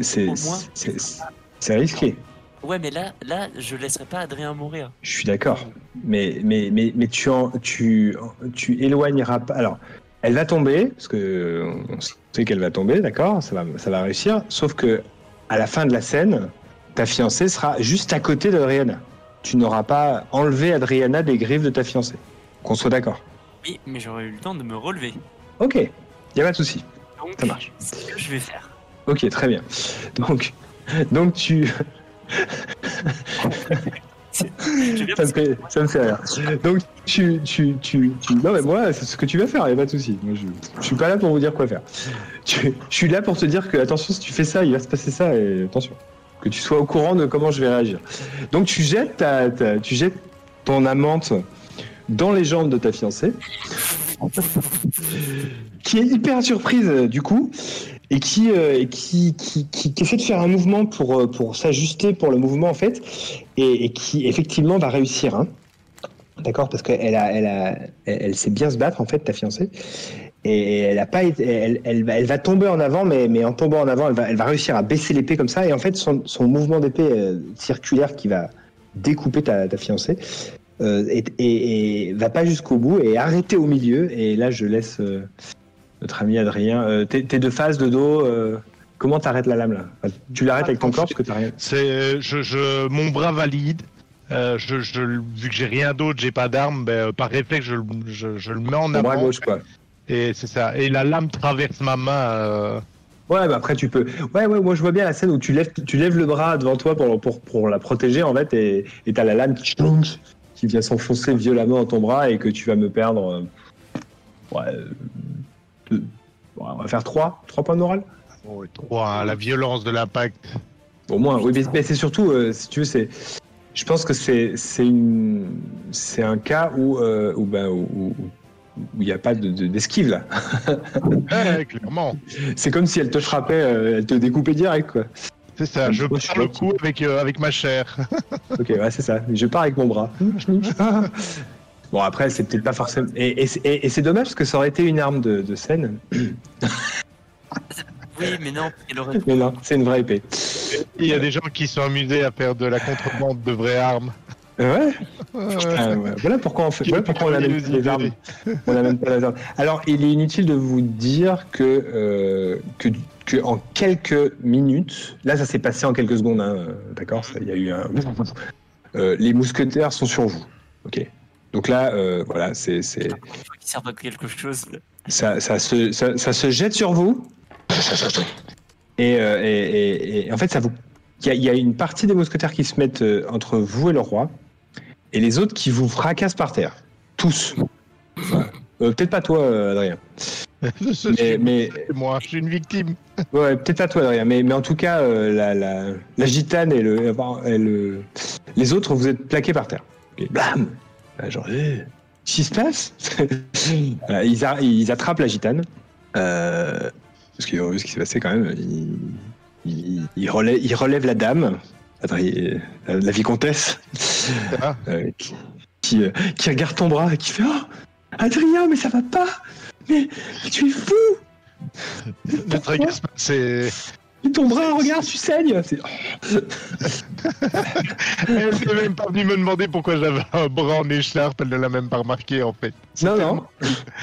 [SPEAKER 1] c'est risqué.
[SPEAKER 5] Ouais, mais là, là, je laisserai pas Adrien mourir.
[SPEAKER 1] Je suis d'accord. Mais, mais, mais, mais tu, en, tu, tu éloigneras pas. Alors, elle va tomber, parce que on sait qu'elle va tomber, d'accord? Ça va, ça va réussir. Sauf que à la fin de la scène, ta fiancée sera juste à côté d'Adriana. Tu n'auras pas enlevé Adriana des griffes de ta fiancée. Qu'on soit d'accord.
[SPEAKER 5] Oui, mais j'aurais eu le temps de me relever.
[SPEAKER 1] Ok, il n'y a pas de souci.
[SPEAKER 5] Donc,
[SPEAKER 1] Ça marche.
[SPEAKER 5] c'est ce que je vais faire.
[SPEAKER 1] Ok, très bien. Donc, donc tu. Ça, me fait, ça me fait rire. Donc, tu, tu, tu, tu- Non, mais moi, c'est ce que tu vas faire, il n'y a pas de souci. Moi, je, je suis pas là pour vous dire quoi faire. Tu- je suis là pour te dire que, attention, si tu fais ça, il va se passer ça, et attention. Que tu sois au courant de comment je vais réagir. Donc, tu jettes, ta, ta- tu jettes ton amante dans les jambes de ta fiancée, qui est hyper surprise, euh, du coup, et qui, euh, et qui, qui, qui, qui essaie de faire un mouvement pour, euh, pour s'ajuster pour le mouvement, en fait, et, qui, effectivement, va réussir. Hein. D'accord? Parce qu'elle a, elle a, elle, sait bien se battre, en fait, ta fiancée. Et elle a pas elle, elle, va, tomber en avant, mais, mais en tombant en avant, elle va, elle va réussir à baisser l'épée comme ça. Et en fait, son, son mouvement d'épée euh, circulaire qui va découper ta, ta fiancée euh, et, et, va pas jusqu'au bout et arrêter au milieu. Et là, je laisse notre ami Adrien. Euh, tes, tes deux faces de dos, euh, comment t'arrêtes la lame là Enfin, Tu l'arrêtes avec ton corps parce que t'as rien.
[SPEAKER 2] C'est, je, je, mon bras valide. Euh, je, je, vu que j'ai rien d'autre, j'ai pas d'arme, ben, euh, par réflexe, je, le- je, je le mets en
[SPEAKER 1] Ton bras
[SPEAKER 2] avant.
[SPEAKER 1] gauche, quoi.
[SPEAKER 2] Et c'est ça. Et la lame traverse ma main. euh,
[SPEAKER 1] Ouais, bah après tu peux. Ouais, ouais, moi je vois bien la scène où tu lèves, tu lèves le bras devant toi pour, pour, pour la protéger en fait, et t'as la lame qui, vient s'enfoncer violemment dans ton bras et que tu vas me perdre. euh, Ouais, euh, deux. On va faire trois, trois points de morale.
[SPEAKER 2] trois, hein, la violence de l'impact.
[SPEAKER 1] Au moins, oui, mais, mais c'est surtout, euh, si tu veux, c'est. Je pense que c'est c'est un cas où euh, où ben où où- où il n'y a pas de- de- d'esquive là.
[SPEAKER 2] Ouais, clairement.
[SPEAKER 1] C'est comme si elle te frappait, euh, elle te découpait direct quoi.
[SPEAKER 2] C'est ça. Je prends le coup avec, euh, avec ma chair.
[SPEAKER 1] Ok, ouais, c'est ça. Je pars avec mon bras. bon, après, c'est peut-être pas forcément. Et, et c'est- et- et c'est dommage parce que ça aurait été une arme de, de scène.
[SPEAKER 5] Oui, mais non, il aurait
[SPEAKER 1] Mais non, c'est une vraie épée.
[SPEAKER 2] Il y a des gens qui sont amusés à faire de la contrebande de vraies armes.
[SPEAKER 1] Ouais. Voilà pourquoi on fait. Voilà pourquoi on n'amène pas
[SPEAKER 2] les
[SPEAKER 1] armes. On n'amène pas les armes. Alors, il est inutile de vous dire que euh, que, que en quelques minutes, là, ça s'est passé en quelques secondes, hein, d'accord ça- Il y a eu un. Euh, les mousquetaires sont sur vous. Ok? Donc là, euh, voilà, c'est c'est
[SPEAKER 5] à quelque chose.
[SPEAKER 1] ça, ça se ça, ça se jette sur vous. Et, euh, et, et- et en fait, ça vous. Il y, a- il y a une partie des mousquetaires qui se mettent euh, entre vous et le roi, et les autres qui vous fracassent par terre. Tous. Euh, peut-être pas toi, Adrien. Mais, mais
[SPEAKER 2] moi, je suis une victime.
[SPEAKER 1] ouais, peut-être pas toi, Adrien. Mais, mais en tout cas, euh, la, la, la gitane et le, et le- les autres, vous êtes plaqués par terre. Et blam Genre, eh, qu'est-ce qui se passe ils, a- ils attrapent la gitane. Euh, parce qu'ils ont vu ce qui s'est passé quand même. Ils, ils, ils relèvent, ils relèvent la dame, Adrien- la, la vicomtesse,
[SPEAKER 2] Ah.
[SPEAKER 1] euh, qui, qui, euh, qui regarde ton bras et qui fait Oh Adrien, mais ça va pas mais, mais tu es fou
[SPEAKER 2] tragasme, c'est.
[SPEAKER 1] Ton bras, regarde, tu saignes
[SPEAKER 2] Elle n'est même pas venue me demander pourquoi j'avais un bras en écharpe, elle ne l'a même pas remarqué en fait.
[SPEAKER 1] Non, non,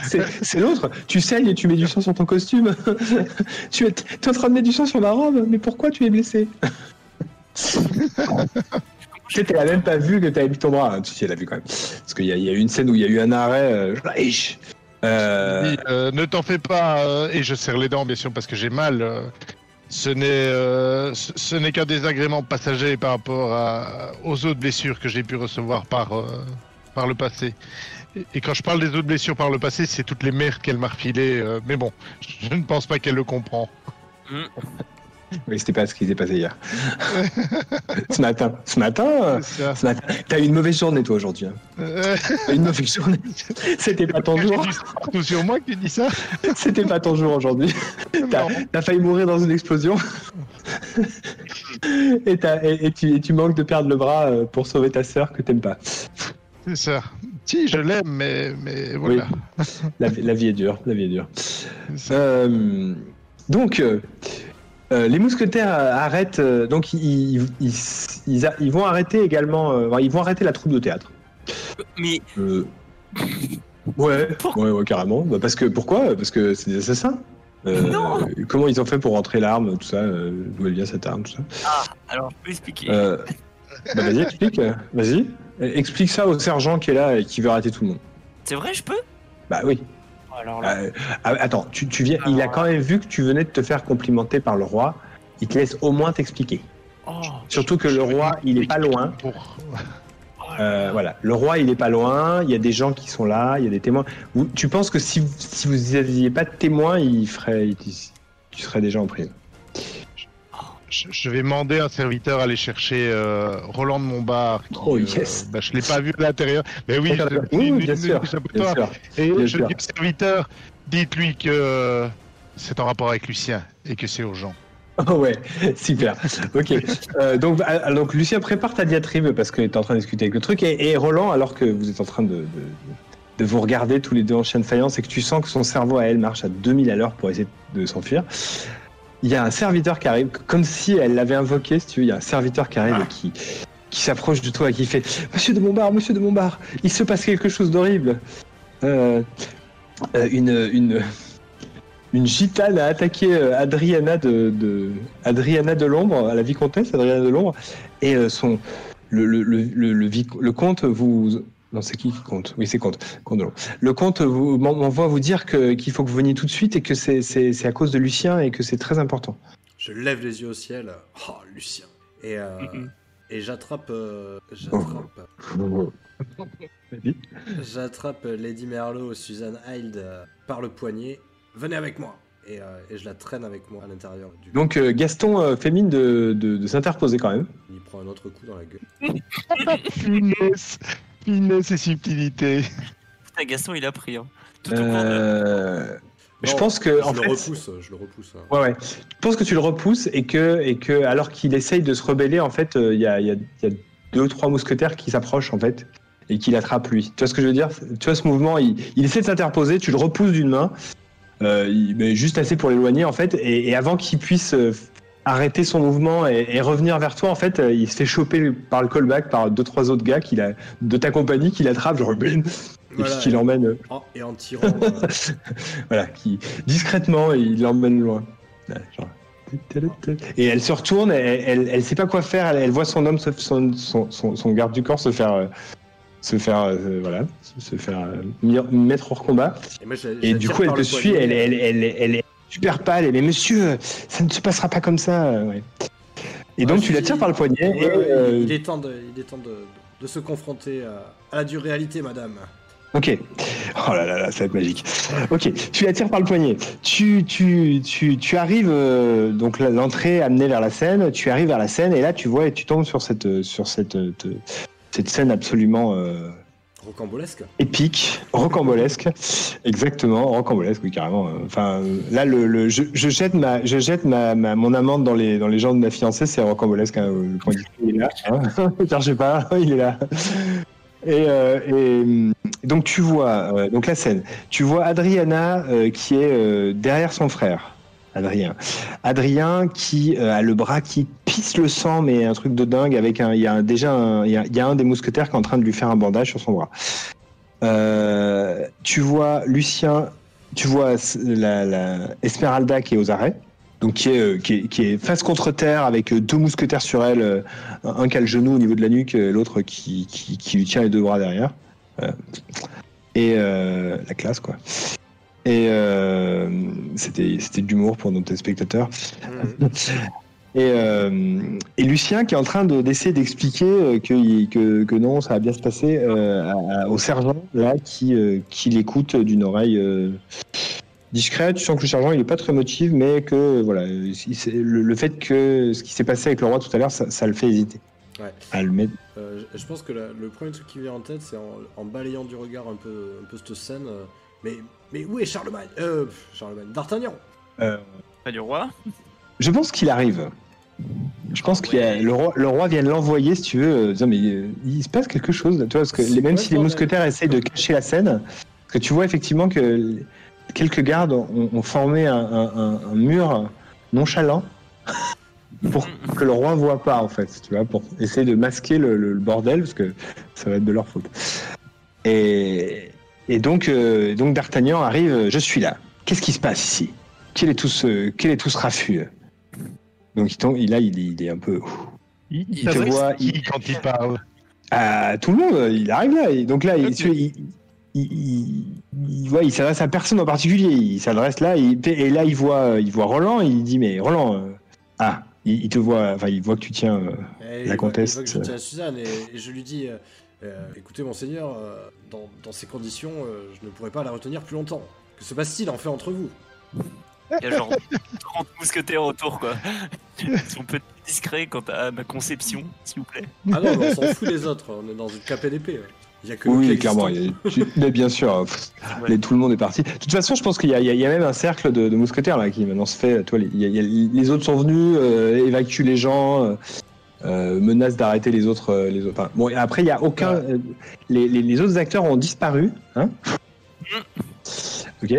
[SPEAKER 1] c'est l'autre. Tu saignes et tu mets du sang sur ton costume. tu es, es en train de mettre du sang sur ma robe, mais pourquoi tu es blessé? Tu sais, elle a même pas vu que t'avais mis ton bras. Tu sais, elle a vu quand même. Parce qu'il y, a- il y a eu une scène où il y a eu un arrêt. euh. Euh,
[SPEAKER 2] euh, ne t'en fais pas, euh, et je serre les dents bien sûr parce que j'ai mal. Ce n'est euh, ce, n'est qu'un désagrément passager par rapport à- aux autres blessures que j'ai pu recevoir par, euh, par le passé. Et, quand je parle des autres blessures par le passé, c'est toutes les merdes qu'elle m'a refilées. euh, mais bon, je ne pense pas qu'elle le comprend.
[SPEAKER 1] Oui, c'était pas ce qui s'est passé hier. ce matin. Ce matin, euh, ce matin. T'as eu une mauvaise journée, toi, aujourd'hui. hein.
[SPEAKER 2] Euh,
[SPEAKER 1] une mauvaise journée. C'était pas ton jour.
[SPEAKER 2] partout sur moi que tu dis ça
[SPEAKER 1] C'était pas ton jour aujourd'hui. T'as failli mourir dans une explosion. et, t'as- et- et tu, et tu manques de perdre le bras euh, pour sauver ta sœur que t'aimes pas.
[SPEAKER 2] C'est ça. Si, je l'aime, mais, mais voilà.
[SPEAKER 1] La, la vie est dure. La vie est dure. Euh, donc, euh, euh, les mousquetaires euh, arrêtent. euh, donc, ils, ils, ils, ils a- ils vont arrêter également. euh, ils vont arrêter la troupe de théâtre.
[SPEAKER 5] Mais
[SPEAKER 1] ouais, ouais, ouais, carrément. Bah, parce que pourquoi? Parce que c'est des assassins.
[SPEAKER 5] Non.
[SPEAKER 1] Comment ils ont fait pour rentrer l'arme, tout ça D'où elle vient cette arme, tout ça?
[SPEAKER 5] Ah, alors je peux expliquer.
[SPEAKER 1] Bah, Vas-y, explique. Vas-y. Explique ça au sergent qui est là et qui veut arrêter tout le monde.
[SPEAKER 5] C'est vrai, je peux?
[SPEAKER 1] Bah oui.
[SPEAKER 5] Alors là,
[SPEAKER 1] Euh, ah, attends, tu, tu viens. Il a quand même vu que tu venais de te faire complimenter par le roi. Il te laisse au moins t'expliquer.
[SPEAKER 5] oh,
[SPEAKER 1] Surtout que le roi, il est pas loin.
[SPEAKER 2] Pour...
[SPEAKER 1] Euh, voilà, le roi, il est pas loin. Il y a des gens qui sont là. Il y a des témoins. Vous- tu penses que si, si vous n'aviez pas de témoins, il ferait, il- tu serais déjà en prison?
[SPEAKER 2] Je, je vais demander à un serviteur à aller chercher euh, Roland de Montbard. qui,
[SPEAKER 1] Oh,
[SPEAKER 2] euh,
[SPEAKER 1] yes.
[SPEAKER 2] bah, je l'ai pas vu à l'intérieur. Mais oui,
[SPEAKER 1] Oui, bien sûr, sûr.
[SPEAKER 2] Et
[SPEAKER 1] bien
[SPEAKER 2] je
[SPEAKER 1] sûr.
[SPEAKER 2] dis au serviteur, dites-lui que euh, c'est en rapport avec Lucien et que c'est urgent.
[SPEAKER 1] Oh ouais, super. Ok. Euh, donc, ah, donc, Lucien, prépare ta diatribe parce que tu es en train de discuter avec le truc. Et, et Roland, alors que vous êtes en train de, de, de vous regarder tous les deux en chaîne de faïence et que tu sens que son cerveau à elle marche à 2000 à l'heure pour essayer de s'enfuir, il y a un serviteur qui arrive, comme si elle l'avait invoqué, si tu veux. Il y a un serviteur qui arrive et qui, qui s'approche de toi et qui fait Monsieur de Montbard, Monsieur de Montbard, il se passe quelque chose d'horrible. Euh, euh, une, une, une gitane a attaqué euh, Adriana de, de Adriana de l'ombre, à la vicomtesse Adriana de l'ombre, et son le le, le, le comte vous non c'est qui qui compte? Oui c'est l'ombre. Le comte m'envoie vous dire qu'il faut que vous veniez tout de suite et que c'est à cause de Lucien et que c'est très important.
[SPEAKER 3] Je lève les yeux au ciel. Oh, Lucien. Et, euh,
[SPEAKER 5] Mhm.
[SPEAKER 3] et j'attrape. euh, j'attrape. J'attrape Lady Merlot, Suzanne Hild euh, par le poignet. Venez avec moi. Et, euh, et je la traîne avec moi à l'intérieur du.
[SPEAKER 1] Donc euh, Gaston euh, fait mine de, de, de s'interposer quand même.
[SPEAKER 3] Il prend un autre coup dans la gueule.
[SPEAKER 2] Finesse, finesse et subtilité.
[SPEAKER 5] putain, Gaston, il a pris. Hein. Tout au cours de...
[SPEAKER 1] Euh, je
[SPEAKER 3] Non,
[SPEAKER 1] pense que
[SPEAKER 3] je
[SPEAKER 1] en
[SPEAKER 3] le
[SPEAKER 1] fait,
[SPEAKER 3] repousse. Je le repousse. hein.
[SPEAKER 1] Ouais, ouais. Je pense que tu le repousses et que, et que alors qu'il essaye de se rebeller, en fait, euh, il y, a, il y a- il y a deux ou trois mousquetaires qui s'approchent, en fait, et qui l'attrapent lui. Tu vois ce que je veux dire? Tu vois ce mouvement? Il, il essaie de s'interposer, tu le repousses d'une main, euh, il- mais juste assez pour l'éloigner, en fait, et, et avant qu'il puisse arrêter son mouvement et, et revenir vers toi, en fait, euh, il se fait choper par le callback par deux trois autres gars qu'il a de ta compagnie qui l'attrape, genre bing, et
[SPEAKER 3] Voilà,
[SPEAKER 1] puis qui l'emmène,
[SPEAKER 3] en- et en tirant. euh,
[SPEAKER 1] voilà, qui discrètement il l'emmène loin. Genre. Et elle se retourne, elle, elle, elle sait pas quoi faire, elle, elle voit son homme, son, son, son, son garde du corps se faire, euh, se faire, euh, voilà, se faire mettre hors combat.
[SPEAKER 3] et moi,
[SPEAKER 1] du coup, elle te
[SPEAKER 3] le
[SPEAKER 1] suit, elle, elle, elle, super pâle. Est, mais monsieur, ça ne se passera pas comme ça. euh, ouais. Et donc, tu la
[SPEAKER 3] dis-
[SPEAKER 1] tires par le poignet. Et, euh,
[SPEAKER 3] il, est temps de, il est temps de, de se confronter à, à la dure réalité, madame.
[SPEAKER 1] Ok. Oh là là là, ça va être magique. Ok, tu la tires par le poignet. Tu, tu, tu, tu arrives, euh, donc l'entrée amenée vers la scène, tu arrives vers la scène et là tu vois et tu tombes sur cette, euh, sur cette, euh, te- cette scène absolument euh,
[SPEAKER 3] Rocambolesque.
[SPEAKER 1] épique, rocambolesque. Exactement, rocambolesque, oui, carrément. euh, Enfin, euh, là, le, je, je jette, ma, je jette ma, mon amende dans les, dans les jambes de ma fiancée, c'est rocambolesque. Hein, le point du il est là. Hein pas, il est là. Et, euh, donc tu vois, euh, donc la scène, tu vois Adriana euh, qui est euh, derrière son frère, Adrien. Adrien qui euh, a le bras qui pisse le sang, mais un truc de dingue avec un, il y a déjà il y a, un des mousquetaires qui est en train de lui faire un bandage sur son bras. Euh, tu vois Lucien, tu vois la, Esmeralda qui est aux arrêts, donc qui est, euh, face contre terre avec deux mousquetaires sur elle, un qui a le genou au niveau de la nuque, l'autre qui, lui tient les deux bras derrière. Et la classe quoi. Et euh, c'était c'était de l'humour pour nos spectateurs.
[SPEAKER 3] Mhm.
[SPEAKER 1] Et, euh, et Lucien qui est en train de- d'essayer d'expliquer euh, que, que, que non, ça va bien se passer euh, à- au sergent là qui, euh, qui l'écoute d'une oreille euh, discrète. Tu sens que le sergent il est pas très motivé, mais que voilà, il- le, le fait que ce qui s'est passé avec le roi tout à l'heure, ça, ça le fait hésiter.
[SPEAKER 3] Ouais.
[SPEAKER 1] À le mettre.
[SPEAKER 3] Euh, je je pense que la- le premier truc qui me vient en tête, c'est en, en balayant du regard un peu, un peu cette scène. euh, mais, mais où est Charlemagne? Euh, Charlemagne. D'Artagnan
[SPEAKER 1] Euh,
[SPEAKER 5] Pas du roi?
[SPEAKER 1] Je pense qu'il arrive. Je pense que
[SPEAKER 4] Ouais.
[SPEAKER 1] le roi, le roi vient de l'envoyer, si tu veux, euh, disant mais euh, il se passe quelque chose, là, tu vois, parce que
[SPEAKER 3] C'est
[SPEAKER 1] les- même si
[SPEAKER 3] le
[SPEAKER 1] les mousquetaires essayent de cacher la scène, parce que tu vois effectivement que quelques gardes ont, ont formé un, un- un- un mur nonchalant pour que le roi voit pas en fait, tu vois, pour essayer de masquer le, le- le bordel, parce que ça va être de leur faute. Et, et donc, euh, donc D'Artagnan arrive, euh, je suis là. Qu'est-ce qui se passe ici? Quel est tout ce, quel est tout ce raffut Donc il tombe, il, là, il, est- il est un peu.
[SPEAKER 2] Il,
[SPEAKER 1] Il te voit, il-
[SPEAKER 2] quand il parle?
[SPEAKER 1] à tout le monde, il arrive là. Et donc là, il, vois, il, il, il- il- ouais, il s'adresse à personne en particulier. Il s'adresse là, et là, il voit, il voit Roland. Il dit mais Roland, euh, ah, il, il te voit, enfin, il voit que tu tiens. euh, La
[SPEAKER 3] voit-
[SPEAKER 1] comtesse,
[SPEAKER 3] Il voit que je
[SPEAKER 1] euh.
[SPEAKER 3] tiens à Suzanne et, et je lui dis euh, écoutez, monseigneur, euh, dans, dans ces conditions, euh, je ne pourrais pas la retenir plus longtemps. Que se passe-t-il en fait entre vous?
[SPEAKER 4] Il y a genre 30 mousquetaires autour, quoi. Ils sont peu discrets quant à ma conception, s'il vous plaît.
[SPEAKER 3] Ah non, mais on s'en fout les autres, on est dans une KPDP. ouais. Il y a que
[SPEAKER 1] Oui, clairement. il y a- tu- mais bien sûr, pff, les- tout le monde est parti. De toute façon, je pense qu'il y, a- y y même un cercle de, de mousquetaires là qui maintenant se fait. Toi, les, il y a- il y a- les autres sont venus, euh, évacuent les gens, euh, euh, menacent d'arrêter les autres. euh, les autres. Enfin, bon, et après, il y a aucun. euh, les, les- les autres acteurs ont disparu. Hein ok.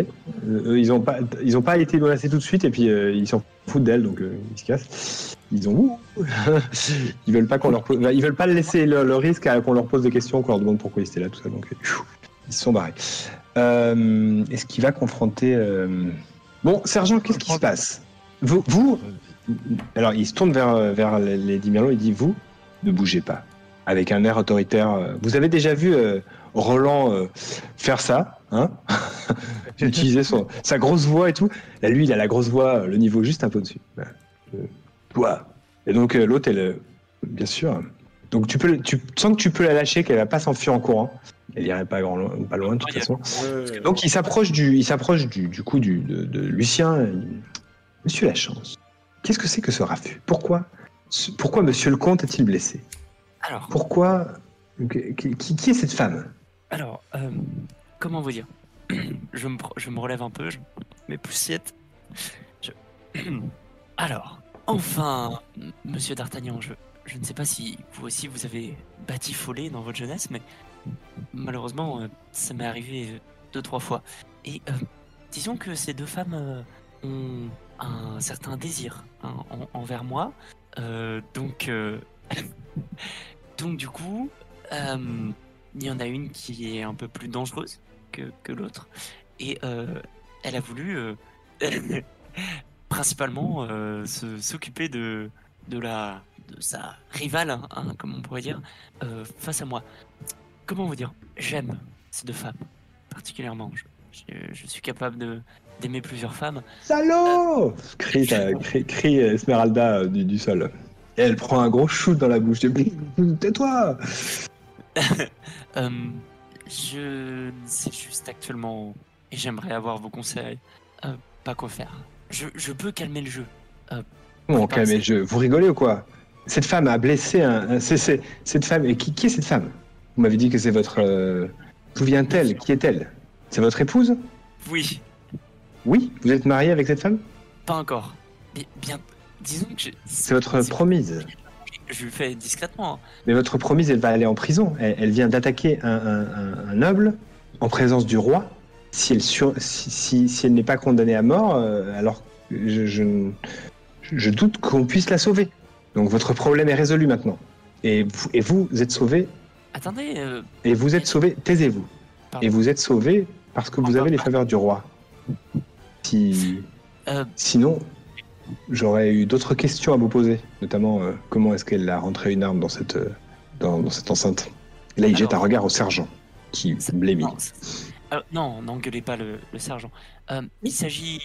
[SPEAKER 1] Eux, ils ont pas, ils ont pas été menacés tout de suite et puis ils s'en foutent d'elle, donc ils se cassent. Ils ont. ils veulent pas qu'on leur pose. Ils veulent pas laisser le, le risque à qu'on leur pose des questions, qu'on leur demande pourquoi ils étaient là, tout ça. Donc ils se sont barrés. Est-ce qu'il va confronter Bon, sergent, qu'est-ce qui se passe? Vous, vous, alors il se tourne vers dix Merlot et dit vous ne bougez pas, avec un air autoritaire. euh, Vous avez déjà vu euh, Roland euh, faire ça, hein Utiliser son sa grosse voix et tout. Là, lui, il a la grosse voix, le niveau juste un peu au-dessus. Voilà. Euh, Toi. Et donc euh, l'autre, elle, bien sûr. Donc tu peux, tu sens que tu peux la lâcher, qu'elle va pas s'enfuir en courant. Elle irait pas grand, pas loin de toute façon. Donc il s'approche du, il s'approche du, du coup du, de, de Lucien. Monsieur Lachance, qu'est-ce que c'est que ce raffut? Pourquoi, pourquoi Monsieur le Comte est-il blessé?
[SPEAKER 4] Alors,
[SPEAKER 1] Pourquoi qui, est cette femme?
[SPEAKER 5] Alors, euh, comment vous dire? Je me, pre- je me relève un peu, je mets poussiette. Je... Alors, enfin, monsieur d'Artagnan, je, je ne sais pas si vous aussi vous avez batifolé dans votre jeunesse, mais malheureusement, euh, ça m'est arrivé deux, trois fois. Et euh, disons que ces deux femmes ont un certain désir hein, en- envers moi. Euh, donc, euh, donc du coup, euh, il y en a une qui est un peu plus dangereuse que, l'autre. Et elle a voulu principalement s'occuper de, de, la, de sa rivale, hein, hein, comme on pourrait dire, face à moi. Comment vous dire? J'aime ces deux femmes, particulièrement. Je- je suis capable de d'aimer plusieurs femmes.
[SPEAKER 1] Salaud crie, ta- crie- crie Esmeralda euh, du, du sol. Et elle prend un gros shoot dans la bouche. Tais-toi
[SPEAKER 5] Euh, je ne sais juste actuellement et j'aimerais avoir vos conseils. euh, pas quoi faire. Je, je peux calmer le jeu.
[SPEAKER 1] Bon, calmez le jeu? Vous rigolez ou quoi? Cette femme a blessé un. un- cette femme. Et qui, qui est cette femme? Vous m'avez dit que c'est votre. euh, D'où vient-elle Qui est-elle? C'est votre épouse?
[SPEAKER 5] Oui,
[SPEAKER 1] Oui Vous êtes marié avec cette femme?
[SPEAKER 5] Pas encore. Bien, bien- disons que je,
[SPEAKER 1] C'est votre promise.
[SPEAKER 5] je le fais discrètement.
[SPEAKER 1] Mais votre promise, elle va aller en prison. Elle, elle vient d'attaquer un, un- un- un noble en présence du roi. Si elle, sur- si, si- si elle n'est pas condamnée à mort, euh, alors je, je, je doute qu'on puisse la sauver. Donc votre problème est résolu maintenant. Et vous, et vous êtes sauvé.
[SPEAKER 5] Attendez, euh,
[SPEAKER 1] Et vous êtes sauvé. Taisez-vous.
[SPEAKER 5] Pardon.
[SPEAKER 1] Et vous êtes sauvé parce que vous avez les faveurs du roi. Si,
[SPEAKER 5] Euh.
[SPEAKER 1] sinon, j'aurais eu d'autres questions à vous poser, notamment euh, comment est-ce qu'elle a rentré une arme dans cette, euh, dans, dans cette enceinte? Et là, il
[SPEAKER 5] Alors-
[SPEAKER 1] jette un regard au sergent qui blémit.
[SPEAKER 5] Non, n'engueulez pas le, le sergent. Il s'agit,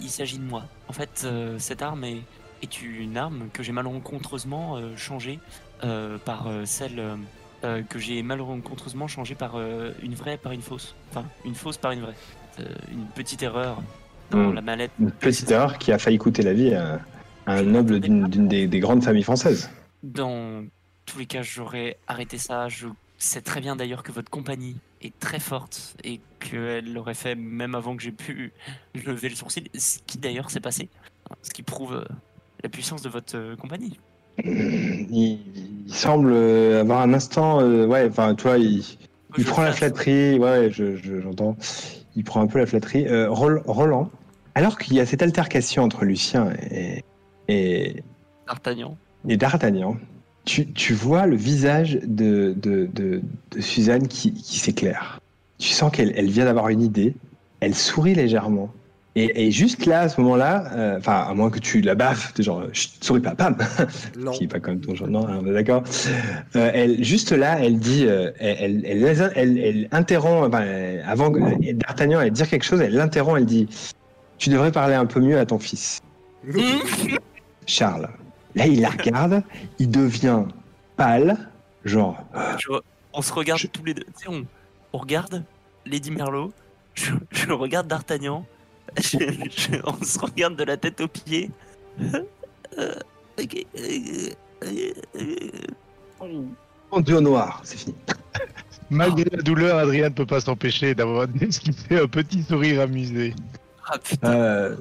[SPEAKER 5] il s'agit de moi. En fait, cette arme est, est une arme que j'ai malencontreusement changée par celle euh, que j'ai malencontreusement par euh, une vraie par une fausse. Enfin, une fausse par une vraie. Euh, une petite erreur dans
[SPEAKER 1] Hmm.
[SPEAKER 5] la mallette.
[SPEAKER 1] Une petite erreur qui a failli coûter la vie à, à un noble d'une des, des grandes familles françaises.
[SPEAKER 5] Dans tous les cas, j'aurais arrêté ça. Je sais très bien d'ailleurs que votre compagnie est très forte et qu'elle l'aurait fait même avant que j'ai pu lever le sourcil. Ce qui d'ailleurs s'est passé. Ce qui prouve euh, la puissance de votre euh, compagnie.
[SPEAKER 1] Il, il semble avoir un instant, euh, ouais, enfin, toi, il, il
[SPEAKER 5] Je
[SPEAKER 1] prend la flatterie, ouais, je- je- j'entends. il prend un peu la flatterie. Euh, Rol- Roland, alors qu'il y a cette altercation entre Lucien et, et,
[SPEAKER 5] D'Artagnan.
[SPEAKER 1] et D'Artagnan, tu, tu vois le visage de, de, de, de Suzanne qui, qui s'éclaire. Tu sens qu'elle elle vient d'avoir une idée, elle sourit légèrement. Et, et juste là, à ce moment-là, euh, enfin, à moins que tu la baffes, t'es genre, Chut, souris pas, bam
[SPEAKER 3] Non.
[SPEAKER 1] qui est pas comme ton genre. Non, on est d'accord. Euh, elle, juste là, elle dit, euh, elle, elle, elle, elle- elle interrompt, euh, avant que D'Artagnan allait dire quelque chose, elle l'interrompt, elle dit, tu devrais parler un peu mieux à ton fils, Charles. Là, il la regarde, il devient pâle, genre,
[SPEAKER 5] Je- on se regarde
[SPEAKER 1] Je-
[SPEAKER 5] tous les deux. Tu sais, on, on regarde Lady Merlot. Je, je regarde D'Artagnan. Je- je- on se regarde de la tête aux pieds. Ok,
[SPEAKER 1] en duo noir, c'est fini.
[SPEAKER 2] Malgré la douleur, Adrien ne peut pas s'empêcher d'avoir d'esquisser un petit sourire amusé.
[SPEAKER 5] Ah.
[SPEAKER 1] Euh,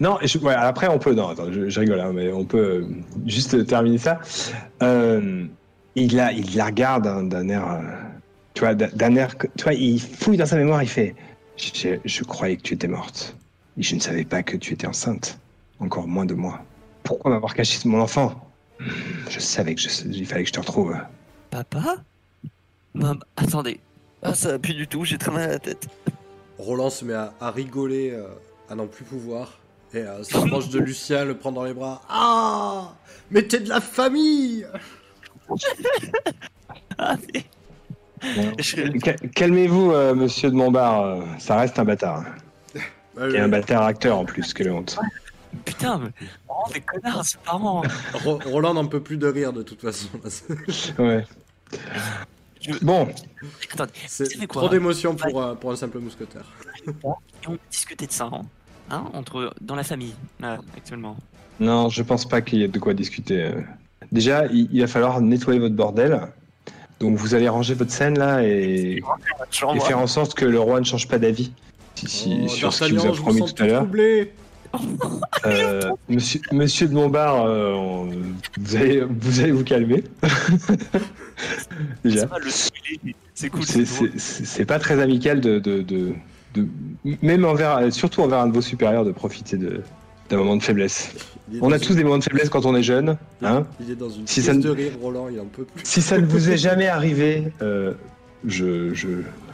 [SPEAKER 1] non, je- ouais, après on peut. Non, attends, je, je rigole, hein, mais on peut euh, juste terminer ça. Euh, il la, il la regarde hein, d'un air, tu vois, d'un air, tu vois, il fouille dans sa mémoire, il fait. Je, je- je croyais que tu étais morte. Et je ne savais pas que tu étais enceinte. Encore moins de moi. Pourquoi m'avoir caché mon enfant? Je savais que je, il fallait que je te retrouve.
[SPEAKER 5] Papa? Mam- Attendez. Ah, ça va plus du tout, j'ai très mal à la tête.
[SPEAKER 3] Roland se met à, à rigoler, euh, à n'en plus pouvoir, et euh, s'approche de Lucien, le prend dans les bras. Ah Mais t'es de la famille
[SPEAKER 5] Ah, mais- Je-
[SPEAKER 1] Cal- Calmez-vous, euh, monsieur de Montbard. euh, ça reste un bâtard.
[SPEAKER 3] Ouais,
[SPEAKER 1] Et un bâtard acteur en plus, quelle honte.
[SPEAKER 5] Putain, mais. Oh, des connards, c'est marrant.
[SPEAKER 3] Ro- Roland n'en peut plus de rire de toute façon.
[SPEAKER 1] Ouais.
[SPEAKER 5] Je-
[SPEAKER 1] Bon,
[SPEAKER 5] Attendez,
[SPEAKER 3] C'est trop d'émotions pour, euh, pour un simple mousquetaire.
[SPEAKER 5] et on peut discuter de ça, hein, hein, entre, dans la famille, là, actuellement.
[SPEAKER 1] non, je pense pas qu'il y ait de quoi discuter. euh. Déjà, il, il va falloir nettoyer votre bordel. Donc vous allez ranger votre scène là et, et faire en sorte que le roi ne change pas d'avis si- si-
[SPEAKER 3] Oh,
[SPEAKER 1] sur ce qu'il vous a promis tout à l'heure. Euh, monsieur, monsieur de Montbard, euh, on- vous, allez, vous allez vous calmer. Déjà.
[SPEAKER 5] C'est cool.
[SPEAKER 1] Pas très amical de, de, de- de- même envers, surtout envers un de vos supérieurs, de profiter de, d'un moment de faiblesse. On a
[SPEAKER 3] une-
[SPEAKER 1] tous des moments de faiblesse quand on est jeune. Hein
[SPEAKER 3] Il est dans une
[SPEAKER 1] Si ça ne-
[SPEAKER 3] de rire, Roland, il en peut plus.
[SPEAKER 1] si ça ne vous est jamais arrivé, euh, je, je,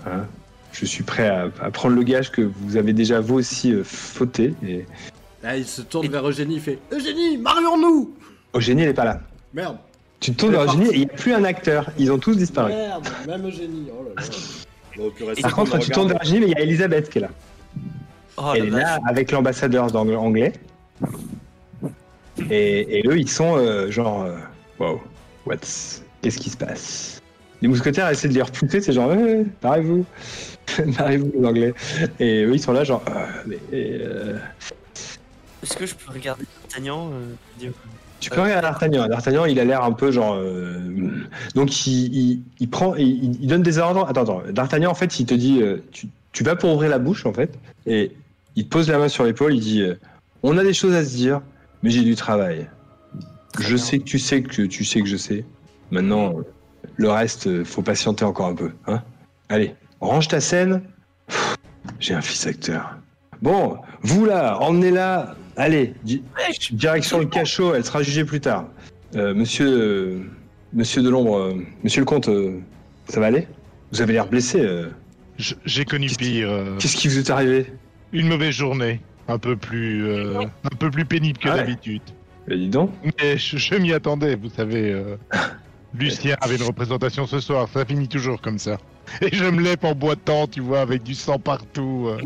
[SPEAKER 1] hein, je suis prêt à, à prendre le gage que vous avez déjà vous aussi euh, fauté. Et
[SPEAKER 3] Là, il se tourne vers Eugénie, il fait Eugénie, marions-nous
[SPEAKER 1] Eugénie, elle est pas là.
[SPEAKER 3] Merde,
[SPEAKER 1] Tu te tournes vers Eugénie et il n'y a plus un acteur. Ils ont tous disparu.
[SPEAKER 3] merde, même Eugénie, oh là là. Bon,
[SPEAKER 1] Par contre, tu tournes vers mais il y a Elisabeth qui est là.
[SPEAKER 4] Oh
[SPEAKER 1] elle est là avec l'ambassadeur anglais. Et, et eux, ils sont euh, genre, euh, wow, what's, qu'est-ce qui se passe? Les mousquetaires essaient de les repousser, c'est genre, ouais, barrez-vous, barrez-vous les anglais. Et eux, ils sont là, genre, euh, mais, euh,
[SPEAKER 5] Est-ce que je peux regarder D'Artagnan euh,
[SPEAKER 1] tu peux regarder D'Artagnan. D'Artagnan, il a l'air un peu genre, euh, donc il, il, il prend, il, il donne des ordres. Attends, attends. D'Artagnan, en fait, il te dit, euh, tu, tu vas pour ouvrir la bouche, en fait, et il te pose la main sur l'épaule, il dit, euh, on a des choses à se dire, mais j'ai du travail.
[SPEAKER 5] Très
[SPEAKER 1] je
[SPEAKER 5] bien.
[SPEAKER 1] sais que tu sais que tu sais que je sais. Maintenant, le reste, euh, faut patienter encore un peu. Hein Allez, range ta scène. J'ai un fils acteur. Bon, vous là, emmenez-la. Allez, di- direction le cachot, elle sera jugée plus tard. Euh, monsieur, euh, monsieur de l'ombre, euh, monsieur le comte, euh, ça va aller? Vous avez l'air blessé. euh.
[SPEAKER 2] J'ai connu pire. euh,
[SPEAKER 1] Qu'est-ce qui vous est arrivé?
[SPEAKER 2] Une mauvaise journée. Un peu plus, euh, un peu plus pénible que
[SPEAKER 1] Ah ouais.
[SPEAKER 2] d'habitude.
[SPEAKER 1] Eh, Dis donc.
[SPEAKER 2] Mais je, je m'y attendais, vous savez. euh, Lucien avait une représentation ce soir, ça finit toujours comme ça. Et je me lève en boitant, tu vois, avec du sang partout. euh.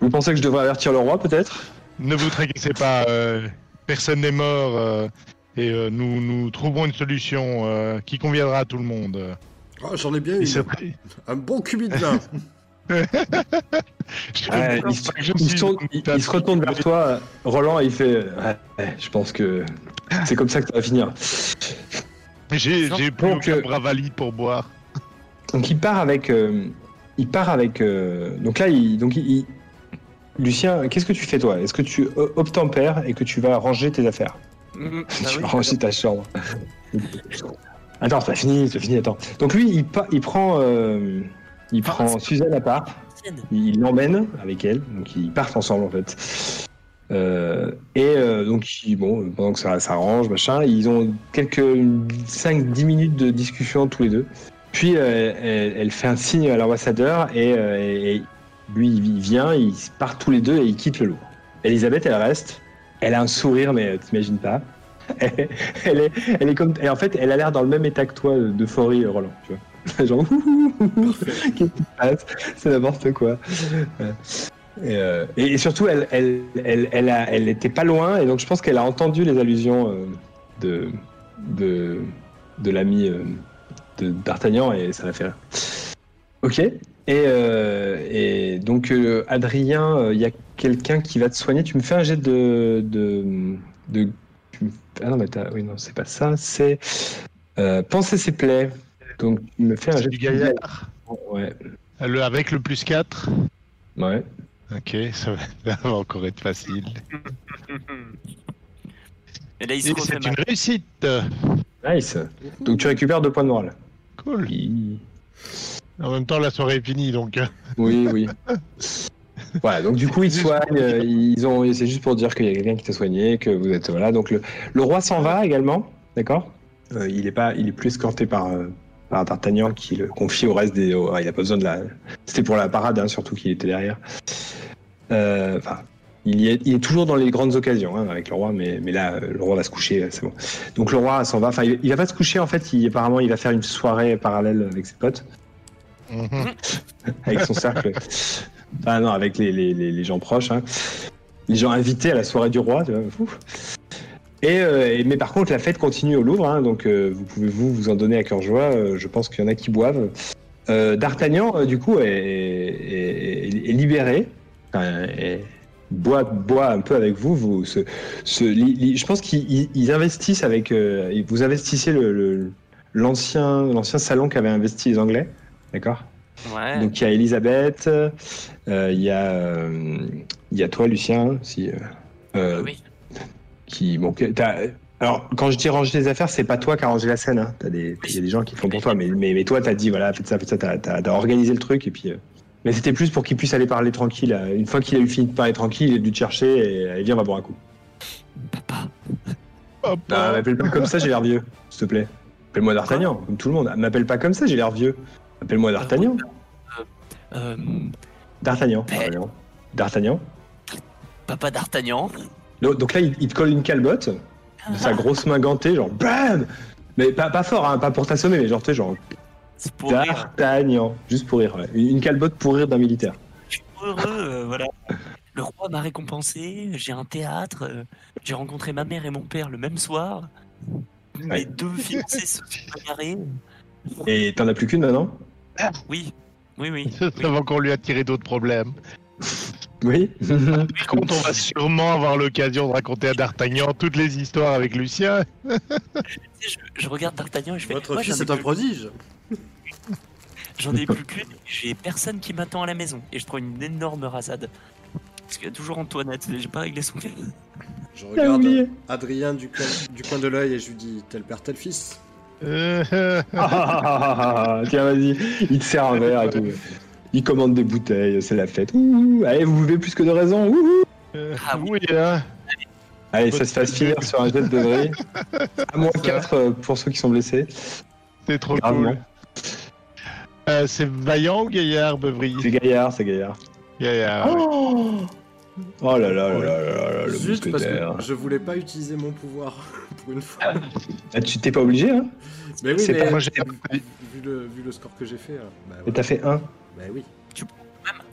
[SPEAKER 1] Vous pensez que je devrais avertir le roi, peut-être?
[SPEAKER 2] Ne vous tracassez pas, euh, personne n'est mort. euh, et euh, nous, nous trouverons une solution euh, qui conviendra à tout le monde.
[SPEAKER 3] Oh, J'en ai bien eu. Un bon cubi de vin.
[SPEAKER 1] Ouais, il, se-
[SPEAKER 2] je me
[SPEAKER 1] il se
[SPEAKER 2] suis-
[SPEAKER 1] tourne, il- il se retourne vers toi, Roland, et il fait ouais, Je pense que c'est comme ça que ça va finir.
[SPEAKER 2] J'ai plus
[SPEAKER 1] euh,
[SPEAKER 2] bras valide pour boire.
[SPEAKER 1] Donc il part avec. euh, il part avec. euh, donc là, il, donc il- Lucien, qu'est-ce que tu fais toi? Est-ce que tu o- obtempères et que tu vas ranger tes affaires?
[SPEAKER 4] Mhm.
[SPEAKER 5] Bah
[SPEAKER 1] Tu
[SPEAKER 5] oui.
[SPEAKER 1] vas ranger ta chambre. attends, c'est pas fini, c'est fini, attends. Donc lui, il, pa- il prend. euh, il
[SPEAKER 5] Ah,
[SPEAKER 1] prend Suzanne à part. Il l'emmène avec elle, donc ils partent ensemble en fait. Euh, et euh, donc, ils- bon, pendant que ça s'arrange, machin, ils ont quelques 5-10 minutes de discussion tous les deux. Puis euh, elle, elle fait un signe à l'ambassadeur et, euh, et lui il vient, ils partent tous les deux et ils quittent le Louvre. Elisabeth, elle reste. Elle a un sourire, mais euh, t'imagines pas. Elle, elle est, elle est comme, et en fait, elle a l'air dans le même état que toi euh, d'euphorie, euh, Roland. Tu vois, genre, qu'est-ce qui se passe? C'est n'importe quoi. Ouais. Et, euh, et- et surtout, elle, elle, elle, elle, a- elle était pas loin, et donc je pense qu'elle a entendu les allusions euh, de, de, de l'ami euh, de d'Artagnan, et ça l'a fait rire. Ok. Et, euh, et donc, euh, Adrien, euh, il y a quelqu'un qui va te soigner. Tu me fais un jet de. de, de tu me- ah non, mais t'as- oui, non, c'est pas ça. C'est. Euh, penser ses plaies. Donc, tu me fais un
[SPEAKER 2] C'est
[SPEAKER 1] jet
[SPEAKER 2] du
[SPEAKER 1] de
[SPEAKER 2] gaillard.
[SPEAKER 1] Ouais.
[SPEAKER 2] Le, avec le plus 4.
[SPEAKER 1] Ouais.
[SPEAKER 2] Ok, ça va, encore être facile.
[SPEAKER 5] Et là, il se
[SPEAKER 2] Et c'est une réussite.
[SPEAKER 1] Nice. Donc, tu récupères deux points de morale.
[SPEAKER 2] Cool.
[SPEAKER 1] Oui,
[SPEAKER 2] En même temps, la soirée est finie, donc. euh,
[SPEAKER 1] oui. oui. Voilà, donc du coup ils soignent, euh, ils ont, c'est juste pour dire qu'il y a quelqu'un qui t'a soigné, que vous êtes voilà. Donc le, le roi s'en va également, d'accord? Euh, Il est pas, il est plus escorté par euh, par D'Artagnan qui le confie au reste des. au- il a pas besoin de la. C'était pour la parade, hein, surtout qu'il était derrière. Euh, Enfin, il, y est, il est toujours dans les grandes occasions hein, avec le roi, mais, mais là le roi va se coucher, c'est bon. Donc le roi s'en va. Enfin, il, il va pas se coucher en fait. Il, apparemment, il va faire une soirée parallèle avec ses potes. Avec son cercle. Enfin, non, avec les, les, les, gens proches. hein. Les gens invités à la soirée du roi. tu euh, et- mais par contre, la fête continue au Louvre, hein, donc euh, vous pouvez vous vous en donner à cœur joie. euh, je pense qu'il y en a qui boivent. D'Artagnan, du coup, est, libéré. Boit, boit un peu avec vous. vous je pense qu'ils ils- ils investissent avec. vous investissez le- le- l'ancien salon qu'avaient investi les Anglais. D'accord?
[SPEAKER 5] Ouais.
[SPEAKER 1] donc il y a Elisabeth, euh, il y a euh, il y a toi Lucien, si euh,
[SPEAKER 5] oui.
[SPEAKER 1] qui bon que- t'as- alors quand je dis ranger les affaires, c'est pas toi qui as rangé la scène, hein. T'as des il y a des gens qui font pour toi, mais mais, mais toi t'as dit voilà faites ça faites ça, t'as t'as- t'as organisé le truc et puis euh, mais c'était plus pour qu'il puisse aller parler tranquille. Une fois qu'il a eu fini de parler tranquille, il a dû te chercher et allez viens on va boire un coup. Ah, m'appelle pas comme ça, j'ai l'air vieux, s'il te plaît. Appelle-moi D'Artagnan, comme tout le monde. M'appelle pas comme ça, j'ai l'air vieux. Appelle-moi D'Artagnan.
[SPEAKER 5] Euh,
[SPEAKER 1] D'Artagnan.
[SPEAKER 5] Mais-
[SPEAKER 1] D'Artagnan. D'Artagnan.
[SPEAKER 5] papa d'Artagnan.
[SPEAKER 1] Donc là, il, il te colle une calbotte, de sa grosse main gantée, genre BAM Mais pas, pas fort, hein, pas pour t'assommer, mais genre, tu sais, genre. D'Artagnan. Juste pour rire, ouais. Une, calbotte pour rire d'un militaire.
[SPEAKER 5] Je suis heureux, euh, voilà. Le roi m'a récompensé, j'ai un théâtre, euh, j'ai rencontré ma mère et mon père le même soir. Mes
[SPEAKER 1] Ouais.
[SPEAKER 5] deux fiancés se sont bagarrés.
[SPEAKER 1] Et t'en as plus qu'une maintenant?
[SPEAKER 5] Oui, oui, oui.
[SPEAKER 2] Avant qu'on lui a tiré d'autres problèmes.
[SPEAKER 1] Oui.
[SPEAKER 2] Par contre, on va sûrement avoir l'occasion de raconter à D'Artagnan toutes les histoires avec Lucien.
[SPEAKER 5] Je, je regarde D'Artagnan et je fais.
[SPEAKER 3] Votre
[SPEAKER 5] Moi,
[SPEAKER 3] fils
[SPEAKER 5] j'en ai
[SPEAKER 3] est un
[SPEAKER 5] plus-
[SPEAKER 3] prodige.
[SPEAKER 5] J'en ai plus qu'une, j'ai personne qui m'attend à la maison. Et je trouve une énorme rasade. Parce qu'il y a toujours Antoinette, j'ai pas réglé son cas.
[SPEAKER 3] Je regarde. Adrien du coin, du coin de l'œil et je lui dis tel père, tel fils.
[SPEAKER 2] Euh,
[SPEAKER 1] Ah, ah, ah. Tiens, vas-y. Il te sert un verre et tout. Il commande des bouteilles, c'est la fête. Ouh, allez, vous buvez plus que de raison. Ouh.
[SPEAKER 2] euh,
[SPEAKER 5] Ah oui.
[SPEAKER 2] oui, hein.
[SPEAKER 1] Allez, ça se fasse finir sur un jet de vrille. À moins 4 pour ceux qui sont blessés.
[SPEAKER 2] c'est trop
[SPEAKER 1] Gravement.
[SPEAKER 2] cool. Euh, c'est Vaillant ou Gaillard, Beuvry
[SPEAKER 1] C'est gaillard, c'est gaillard.
[SPEAKER 2] Gaillard. ouais.
[SPEAKER 1] Oh, oh là là là là là là, le
[SPEAKER 3] Zut, parce que je voulais pas utiliser mon pouvoir pour une fois.
[SPEAKER 1] Ah, tu t'es pas obligé, hein
[SPEAKER 3] Mais oui,
[SPEAKER 1] C'est
[SPEAKER 3] mais
[SPEAKER 1] pas-
[SPEAKER 2] Moi, j'ai
[SPEAKER 3] vu, le, vu le score que j'ai fait. euh, Bah,
[SPEAKER 1] Et
[SPEAKER 3] voilà.
[SPEAKER 1] t'as fait 1.
[SPEAKER 3] Bah oui.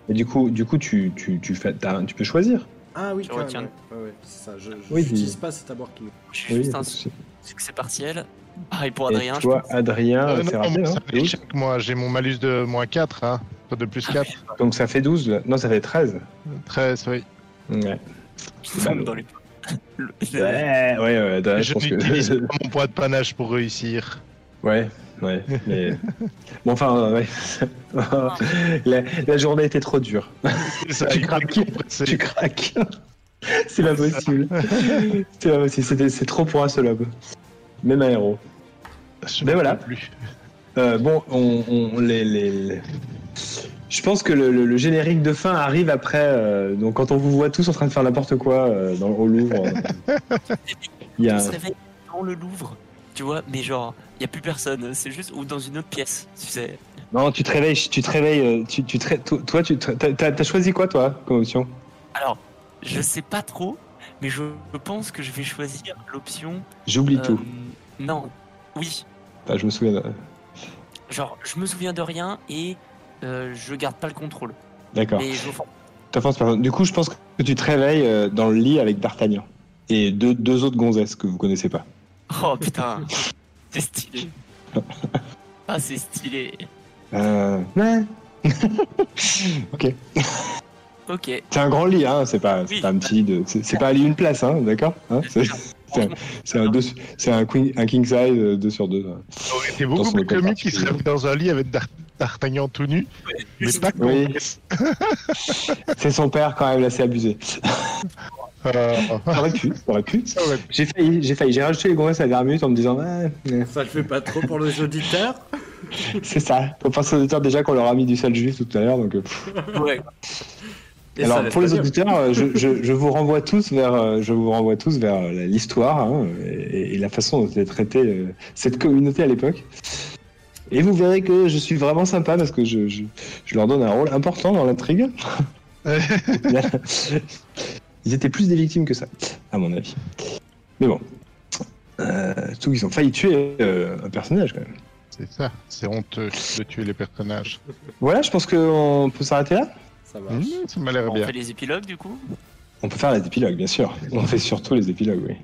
[SPEAKER 1] Et du coup, du coup tu, tu, tu, fais, t'as- tu peux choisir.
[SPEAKER 3] Ah oui,
[SPEAKER 5] Je
[SPEAKER 3] même,
[SPEAKER 5] retiens.
[SPEAKER 3] ouais. Ouais, ouais, c'est ça. Je, je
[SPEAKER 1] Oui,
[SPEAKER 3] pas cet abord qui.
[SPEAKER 5] Je suis
[SPEAKER 1] Oui,
[SPEAKER 5] juste un succès partiel. Pareil pour
[SPEAKER 1] Et
[SPEAKER 5] Adrien, je
[SPEAKER 1] toi,
[SPEAKER 5] pense.
[SPEAKER 1] Adrien,
[SPEAKER 2] Euh,
[SPEAKER 1] c'est
[SPEAKER 2] non,
[SPEAKER 1] raté,
[SPEAKER 2] moi,
[SPEAKER 1] hein
[SPEAKER 2] ça fait échec, moi, j'ai mon malus de moins 4, hein. Pas de plus 4.
[SPEAKER 1] Donc ça fait 12. là. Non, ça fait 13.
[SPEAKER 2] 13, oui.
[SPEAKER 1] Ouais.
[SPEAKER 5] Je tombe dans les... Le-
[SPEAKER 1] Ouais, ouais, ouais, je
[SPEAKER 2] n'utilise
[SPEAKER 1] que.
[SPEAKER 2] pas mon poids de panache pour réussir.
[SPEAKER 1] ouais, ouais. Mais. Bon, enfin, ouais. la, la journée était trop dure.
[SPEAKER 2] C'est ça,
[SPEAKER 1] Tu craques. Tu craques. C'est pas possible. C'est pas possible. C'était- C'est trop pour un seul homme. Même un héros.
[SPEAKER 2] Je
[SPEAKER 1] Mais voilà.
[SPEAKER 2] plus.
[SPEAKER 1] Euh, bon, on, on- les, les- les- Je pense que le, le- le générique de fin arrive après. euh, donc quand on vous voit tous en train de faire n'importe quoi euh, dans, au Louvre, euh, il y
[SPEAKER 5] On
[SPEAKER 1] a.
[SPEAKER 5] se réveille dans le Louvre, tu vois, mais genre, il y a plus personne, c'est juste ou dans une autre pièce, tu sais.
[SPEAKER 1] Non, tu te réveilles. Tu te réveilles. Tu, tu te toi, tu t'as, t'as choisi quoi, toi, comme option?
[SPEAKER 5] Alors, je sais pas trop, mais je pense que je vais choisir l'option.
[SPEAKER 1] J'oublie
[SPEAKER 5] euh,
[SPEAKER 1] tout.
[SPEAKER 5] Non, oui,
[SPEAKER 1] Ah, je me souviens. de-
[SPEAKER 5] genre, je me souviens de rien et euh, je garde pas le contrôle.
[SPEAKER 1] D'accord.
[SPEAKER 5] Mais je
[SPEAKER 1] T'offenses personne. Du coup, je pense que tu te réveilles euh, dans le lit avec D'Artagnan et deux, deux autres gonzesses que vous connaissez pas.
[SPEAKER 5] Oh putain, c'est stylé. Ah, c'est stylé.
[SPEAKER 1] Euh... Ouais. ok.
[SPEAKER 5] Ok.
[SPEAKER 1] C'est un grand lit, hein. C'est pas, c'est
[SPEAKER 5] Oui.
[SPEAKER 1] pas un petit lit de. C'est, c'est pas un lit une place, hein. D'accord. Hein c'est, c'est un, c'est un, deux- c'est un, queen, un king size euh, 2 sur 2.
[SPEAKER 2] Ça aurait été
[SPEAKER 1] Dans
[SPEAKER 2] beaucoup
[SPEAKER 1] son
[SPEAKER 2] plus
[SPEAKER 1] école
[SPEAKER 2] comique qu'il serait
[SPEAKER 1] particulier.
[SPEAKER 2] dans un lit avec D'Ar- D'Artagnan tout nu, mais pas
[SPEAKER 1] Oui. C'est son père quand même, là, c'est abusé.
[SPEAKER 2] Euh,
[SPEAKER 1] Ça aurait pu, ça aurait pu. J'ai failli, j'ai failli. J'ai rajouté les gonzesses à la dernière minute en me disant,
[SPEAKER 3] Ça le fait pas trop pour les auditeurs.
[SPEAKER 1] c'est ça. Faut penser aux auditeurs déjà qu'on leur a mis du sale juif tout à l'heure, donc. euh.
[SPEAKER 5] Ouais.
[SPEAKER 1] Alors pour les auditeurs, euh, je, je, je vous renvoie tous vers, euh, je vous renvoie tous vers l'histoire hein, et, et la façon dont est traitée euh, cette communauté à l'époque. Et vous verrez que je suis vraiment sympa parce que je, je, je leur donne un rôle important dans l'intrigue. Ils étaient plus des victimes que ça, à mon avis. Mais bon, euh, surtout qu'ils ont failli tuer euh, un personnage quand même.
[SPEAKER 2] C'est ça, c'est honteux de tuer les personnages.
[SPEAKER 1] Voilà, je pense qu'on peut s'arrêter là.
[SPEAKER 3] Ça marche.
[SPEAKER 2] Mmh, ça m'a l'air
[SPEAKER 5] On
[SPEAKER 2] bien.
[SPEAKER 5] fait les épilogues du coup?
[SPEAKER 1] On peut faire les épilogues, bien sûr. On fait surtout les épilogues, oui.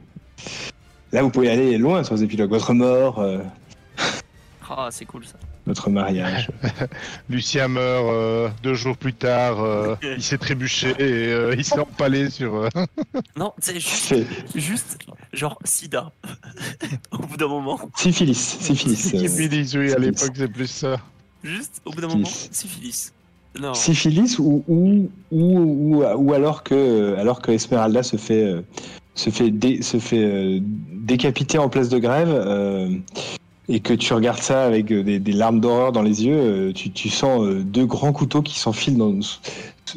[SPEAKER 1] Là, vous pouvez aller loin sur les épilogues. Votre mort, euh,
[SPEAKER 5] Ah, c'est cool ça.
[SPEAKER 1] votre mariage.
[SPEAKER 2] Lucien meurt euh, deux jours plus tard, euh, il s'est trébuché et euh, il s'est empalé sur. euh,
[SPEAKER 5] Non, c'est juste, juste genre sida. au bout d'un moment.
[SPEAKER 1] syphilis, syphilis. euh,
[SPEAKER 2] Syphilis, oui, à l'époque c'est plus ça.
[SPEAKER 5] Juste au bout d'un
[SPEAKER 1] Syphilis.
[SPEAKER 5] moment, syphilis. Non.
[SPEAKER 1] syphilis ou, ou, ou, ou, ou alors que alors que Esmeralda se fait euh, se fait dé- se fait euh, décapiter en place de grève euh, et que tu regardes ça avec euh, des, des larmes d'horreur dans les yeux, euh, tu, tu sens euh, deux grands couteaux qui s'enfilent dans- sous,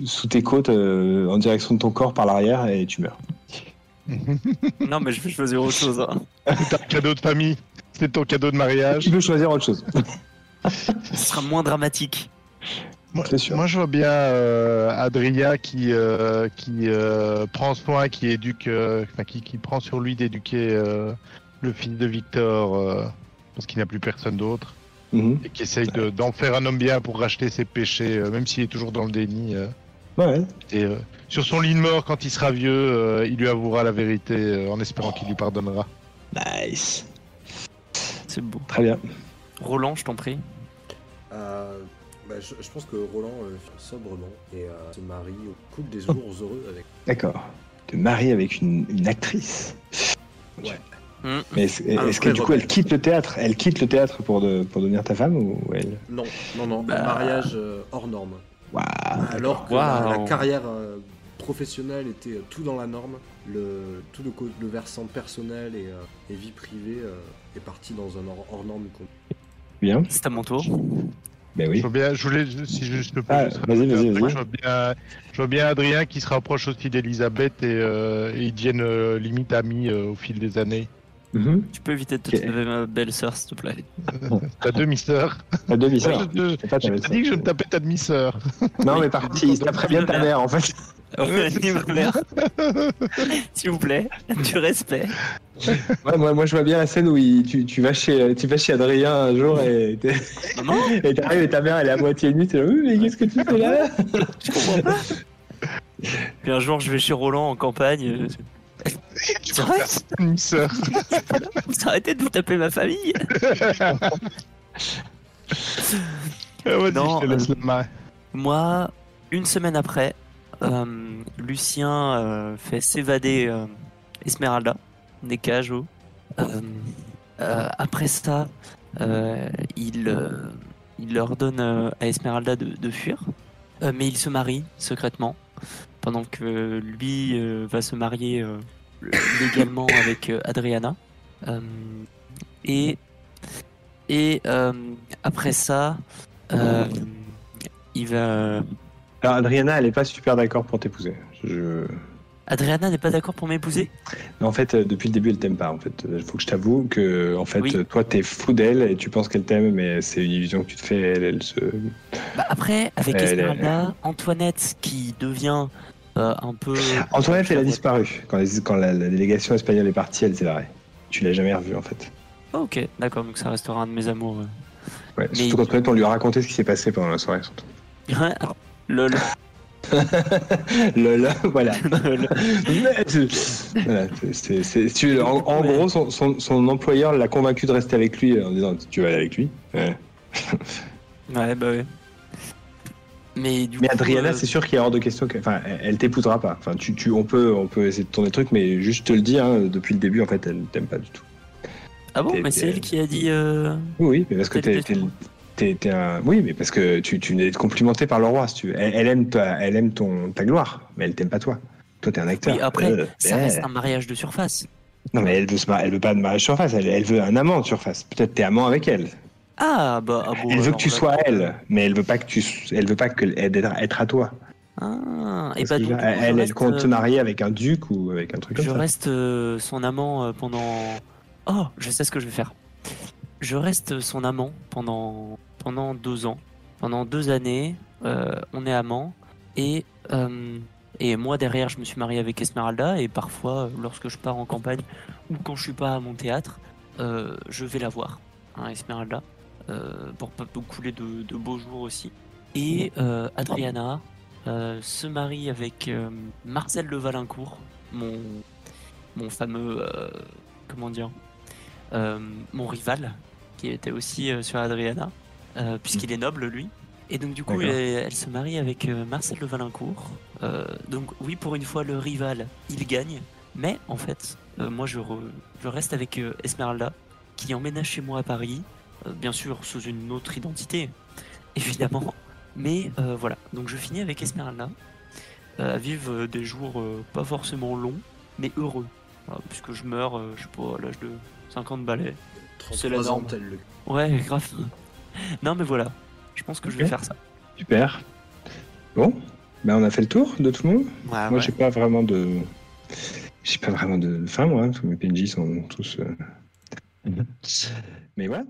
[SPEAKER 1] sous tes côtes euh, en direction de ton corps par l'arrière et tu meurs.
[SPEAKER 5] Non, mais je vais choisir autre chose. hein.
[SPEAKER 2] T'as un cadeau de famille. C'est ton cadeau de mariage.
[SPEAKER 1] Tu peux choisir autre chose.
[SPEAKER 5] Ce sera moins dramatique.
[SPEAKER 2] Moi, je vois bien euh, Adria qui, euh, qui euh, prend soin, qui éduque, euh, enfin, qui, qui prend sur lui d'éduquer euh, le fils de Victor, euh, parce qu'il n'a plus personne d'autre,
[SPEAKER 1] Mhm.
[SPEAKER 2] et qui essaye de- d'en faire un homme bien pour racheter ses péchés, euh, même s'il est toujours dans le déni. euh.
[SPEAKER 1] Ouais,
[SPEAKER 2] et euh, sur son lit de mort, quand il sera vieux, euh, il lui avouera la vérité euh, en espérant qu'il lui pardonnera.
[SPEAKER 1] Nice.
[SPEAKER 5] C'est beau.
[SPEAKER 1] Très bien.
[SPEAKER 5] Roland, je t'en prie.
[SPEAKER 3] Euh, bah, je, je pense que Roland euh, sobrement et euh, se marie au couple des jours heureux avec.
[SPEAKER 1] D'accord. Te marier avec une, une actrice.
[SPEAKER 3] Ouais.
[SPEAKER 5] Hmm.
[SPEAKER 1] Mais est-ce est-ce que du coup
[SPEAKER 3] rebelle.
[SPEAKER 1] elle quitte le théâtre Elle quitte le théâtre pour, de, pour devenir ta femme ou elle?
[SPEAKER 3] Non, non, non,
[SPEAKER 5] Bah.
[SPEAKER 3] un mariage euh, hors norme.
[SPEAKER 1] Waouh.
[SPEAKER 3] Alors que la, la carrière euh, professionnelle était euh, tout dans la norme, le, tout le, versant personnel et, euh, et vie privée euh, est parti dans un hors, hors norme.
[SPEAKER 1] Bien.
[SPEAKER 5] C'est à mon tour.
[SPEAKER 1] Ben
[SPEAKER 2] Je
[SPEAKER 1] oui.
[SPEAKER 2] vois bien, je voulais, si je, je peux
[SPEAKER 1] Ah.
[SPEAKER 2] Je vois bien, je vois bien Adrien qui se rapproche aussi d'Elisabeth et, euh, et ils deviennent euh, limite amis euh, au fil des années.
[SPEAKER 1] Mhm.
[SPEAKER 5] Tu peux éviter de te
[SPEAKER 1] Ok.
[SPEAKER 5] taper ma belle-sœur, s'il te plaît.
[SPEAKER 2] Ta demi-sœur.
[SPEAKER 1] Ta demi-sœur.
[SPEAKER 2] Je
[SPEAKER 1] C'est pas ta
[SPEAKER 2] je t'ai dit que je me tapais ta demi-sœur.
[SPEAKER 1] Non, mais par contre, il se taperait bien ta mère en fait.
[SPEAKER 5] Ouais, s'il vous plaît. S'il vous plaît, du respect.
[SPEAKER 1] Ouais, moi, moi, je vois bien la scène où il- tu, tu, vas chez, tu vas chez Adrien un jour et t'es- et t'arrives et ta mère elle est à moitié nue. T'es là, oui, mais qu'est-ce que tu fais là?
[SPEAKER 5] Je comprends pas. Puis un jour, je vais chez Roland en campagne. C'est vrai
[SPEAKER 2] Ta demi-sœur.
[SPEAKER 5] Vous arrêtez de vous taper ma famille
[SPEAKER 2] Ah,
[SPEAKER 5] Non,
[SPEAKER 2] je te laisse
[SPEAKER 5] euh. Moi, une semaine après, euh, Lucien euh, fait s'évader Esmeralda des cages. après ça, il, il ordonne à Esmeralda de, de fuir, mais il se marie secrètement, pendant que lui va se marier légalement avec euh, Adriana. Euh, et et euh, après ça, euh, il va.
[SPEAKER 1] Alors Adriana, elle est pas super d'accord pour t'épouser. Je...
[SPEAKER 5] Adriana n'est pas d'accord pour m'épouser?
[SPEAKER 1] En fait, euh, depuis le début, elle t'aime pas. En fait, il faut que je t'avoue que, en fait,
[SPEAKER 5] Oui.
[SPEAKER 1] euh, toi, t'es fou d'elle et tu penses qu'elle t'aime, mais c'est une illusion que tu te fais. Elle, elle se.
[SPEAKER 5] Bah après, avec
[SPEAKER 1] Elle
[SPEAKER 5] Antoinette qui devient euh, un peu.
[SPEAKER 1] Antoinette, elle a disparu quand, les- quand la, la délégation espagnole est partie. Elle s'est barrée. Tu l'as jamais revue, en fait.
[SPEAKER 5] Oh, ok, d'accord, donc ça restera un de mes amours. euh.
[SPEAKER 1] Ouais,
[SPEAKER 5] Mais-
[SPEAKER 1] Surtout qu'Antoinette, on lui a raconté ce qui s'est passé pendant la soirée. surtout.
[SPEAKER 5] Ouais, alors, lol.
[SPEAKER 1] Lol, voilà.
[SPEAKER 5] Lol.
[SPEAKER 1] Mais c'est- voilà, c'est- c'est- tu- en, en
[SPEAKER 5] Ouais.
[SPEAKER 1] gros, son, son- son employeur l'a convaincu de rester avec lui en disant Tu veux aller avec lui Ouais.
[SPEAKER 5] ouais, bah ouais. Mais du
[SPEAKER 1] Mais
[SPEAKER 5] coup.
[SPEAKER 1] Adriana,
[SPEAKER 5] euh,
[SPEAKER 1] c'est sûr qu'il est hors de question que, enfin, elle, t'épousera pas. Enfin, tu, tu, on peut, on peut essayer de tourner le truc, mais juste te le dis, hein, depuis le début, en fait, elle t'aime pas du tout.
[SPEAKER 5] Ah bon, mais c'est elle qui a dit. euh,
[SPEAKER 1] Oui, mais parce que
[SPEAKER 5] Quelle
[SPEAKER 1] t'es,
[SPEAKER 5] était
[SPEAKER 1] t'es,
[SPEAKER 5] ton-
[SPEAKER 1] t'es- t'es un, oui, mais parce que tu, tu es complimenté par le roi, si tu veux. Elle, elle aime ta, elle aime ton, ta gloire, mais elle t'aime pas toi. Toi, t'es un acteur.
[SPEAKER 5] Oui, après,
[SPEAKER 1] Euh,
[SPEAKER 5] ça reste un mariage de surface.
[SPEAKER 1] Non, mais elle veut, se mar- elle veut pas de mariage surface, elle, elle veut un amant de surface. Peut-être t'es amant avec elle.
[SPEAKER 5] Ah, bah. ah bon,
[SPEAKER 1] elle veut que tu sois elle, mais elle veut pas que tu, elle veut pas que être, être à toi.
[SPEAKER 5] Ah, et bah donc.
[SPEAKER 1] là, elle,
[SPEAKER 5] je
[SPEAKER 1] elle
[SPEAKER 5] reste,
[SPEAKER 1] compte te
[SPEAKER 5] euh,
[SPEAKER 1] marier avec un duc ou avec un truc comme
[SPEAKER 5] Je
[SPEAKER 1] ça.
[SPEAKER 5] reste euh, son amant euh, pendant. Oh, je sais ce que je vais faire. Je reste son amant pendant pendant deux ans, pendant deux années. euh, on est amants et euh, et moi derrière, je me suis marié avec Esmeralda et parfois, lorsque je pars en campagne ou quand je suis pas à mon théâtre, je vais la voir, hein, Esmeralda, pour pas couler de, de beaux jours aussi. Et euh, Adriana euh, se marie avec euh, Marcel de Valincourt, mon mon fameux euh, comment dire euh, mon rival qui était aussi euh, sur Adriana euh, puisqu'il est noble lui. Et donc du coup elle, elle se marie avec euh, Marcel de Valincourt. Euh, donc oui pour une fois le rival il gagne. Mais en fait euh, moi je, re- je reste avec euh, Esmeralda qui emménage chez moi à Paris. euh, bien sûr sous une autre identité évidemment mais euh, voilà donc je finis avec Esmeralda euh, à vivre euh, des jours euh, pas forcément longs mais heureux voilà, puisque je meurs euh, je sais pas à l'âge de 50 balais C'est la
[SPEAKER 3] 33 ans,
[SPEAKER 5] norme.
[SPEAKER 3] tel le
[SPEAKER 5] ouais grave non mais voilà je pense que je vais faire ça
[SPEAKER 1] Super. Bon, ben on a fait le tour de tout le monde.
[SPEAKER 5] ouais,
[SPEAKER 1] Moi,
[SPEAKER 5] ouais.
[SPEAKER 1] j'ai pas vraiment de. j'ai pas vraiment de fin, moi. hein, Tous mes PNJ sont tous. euh, Mais voilà.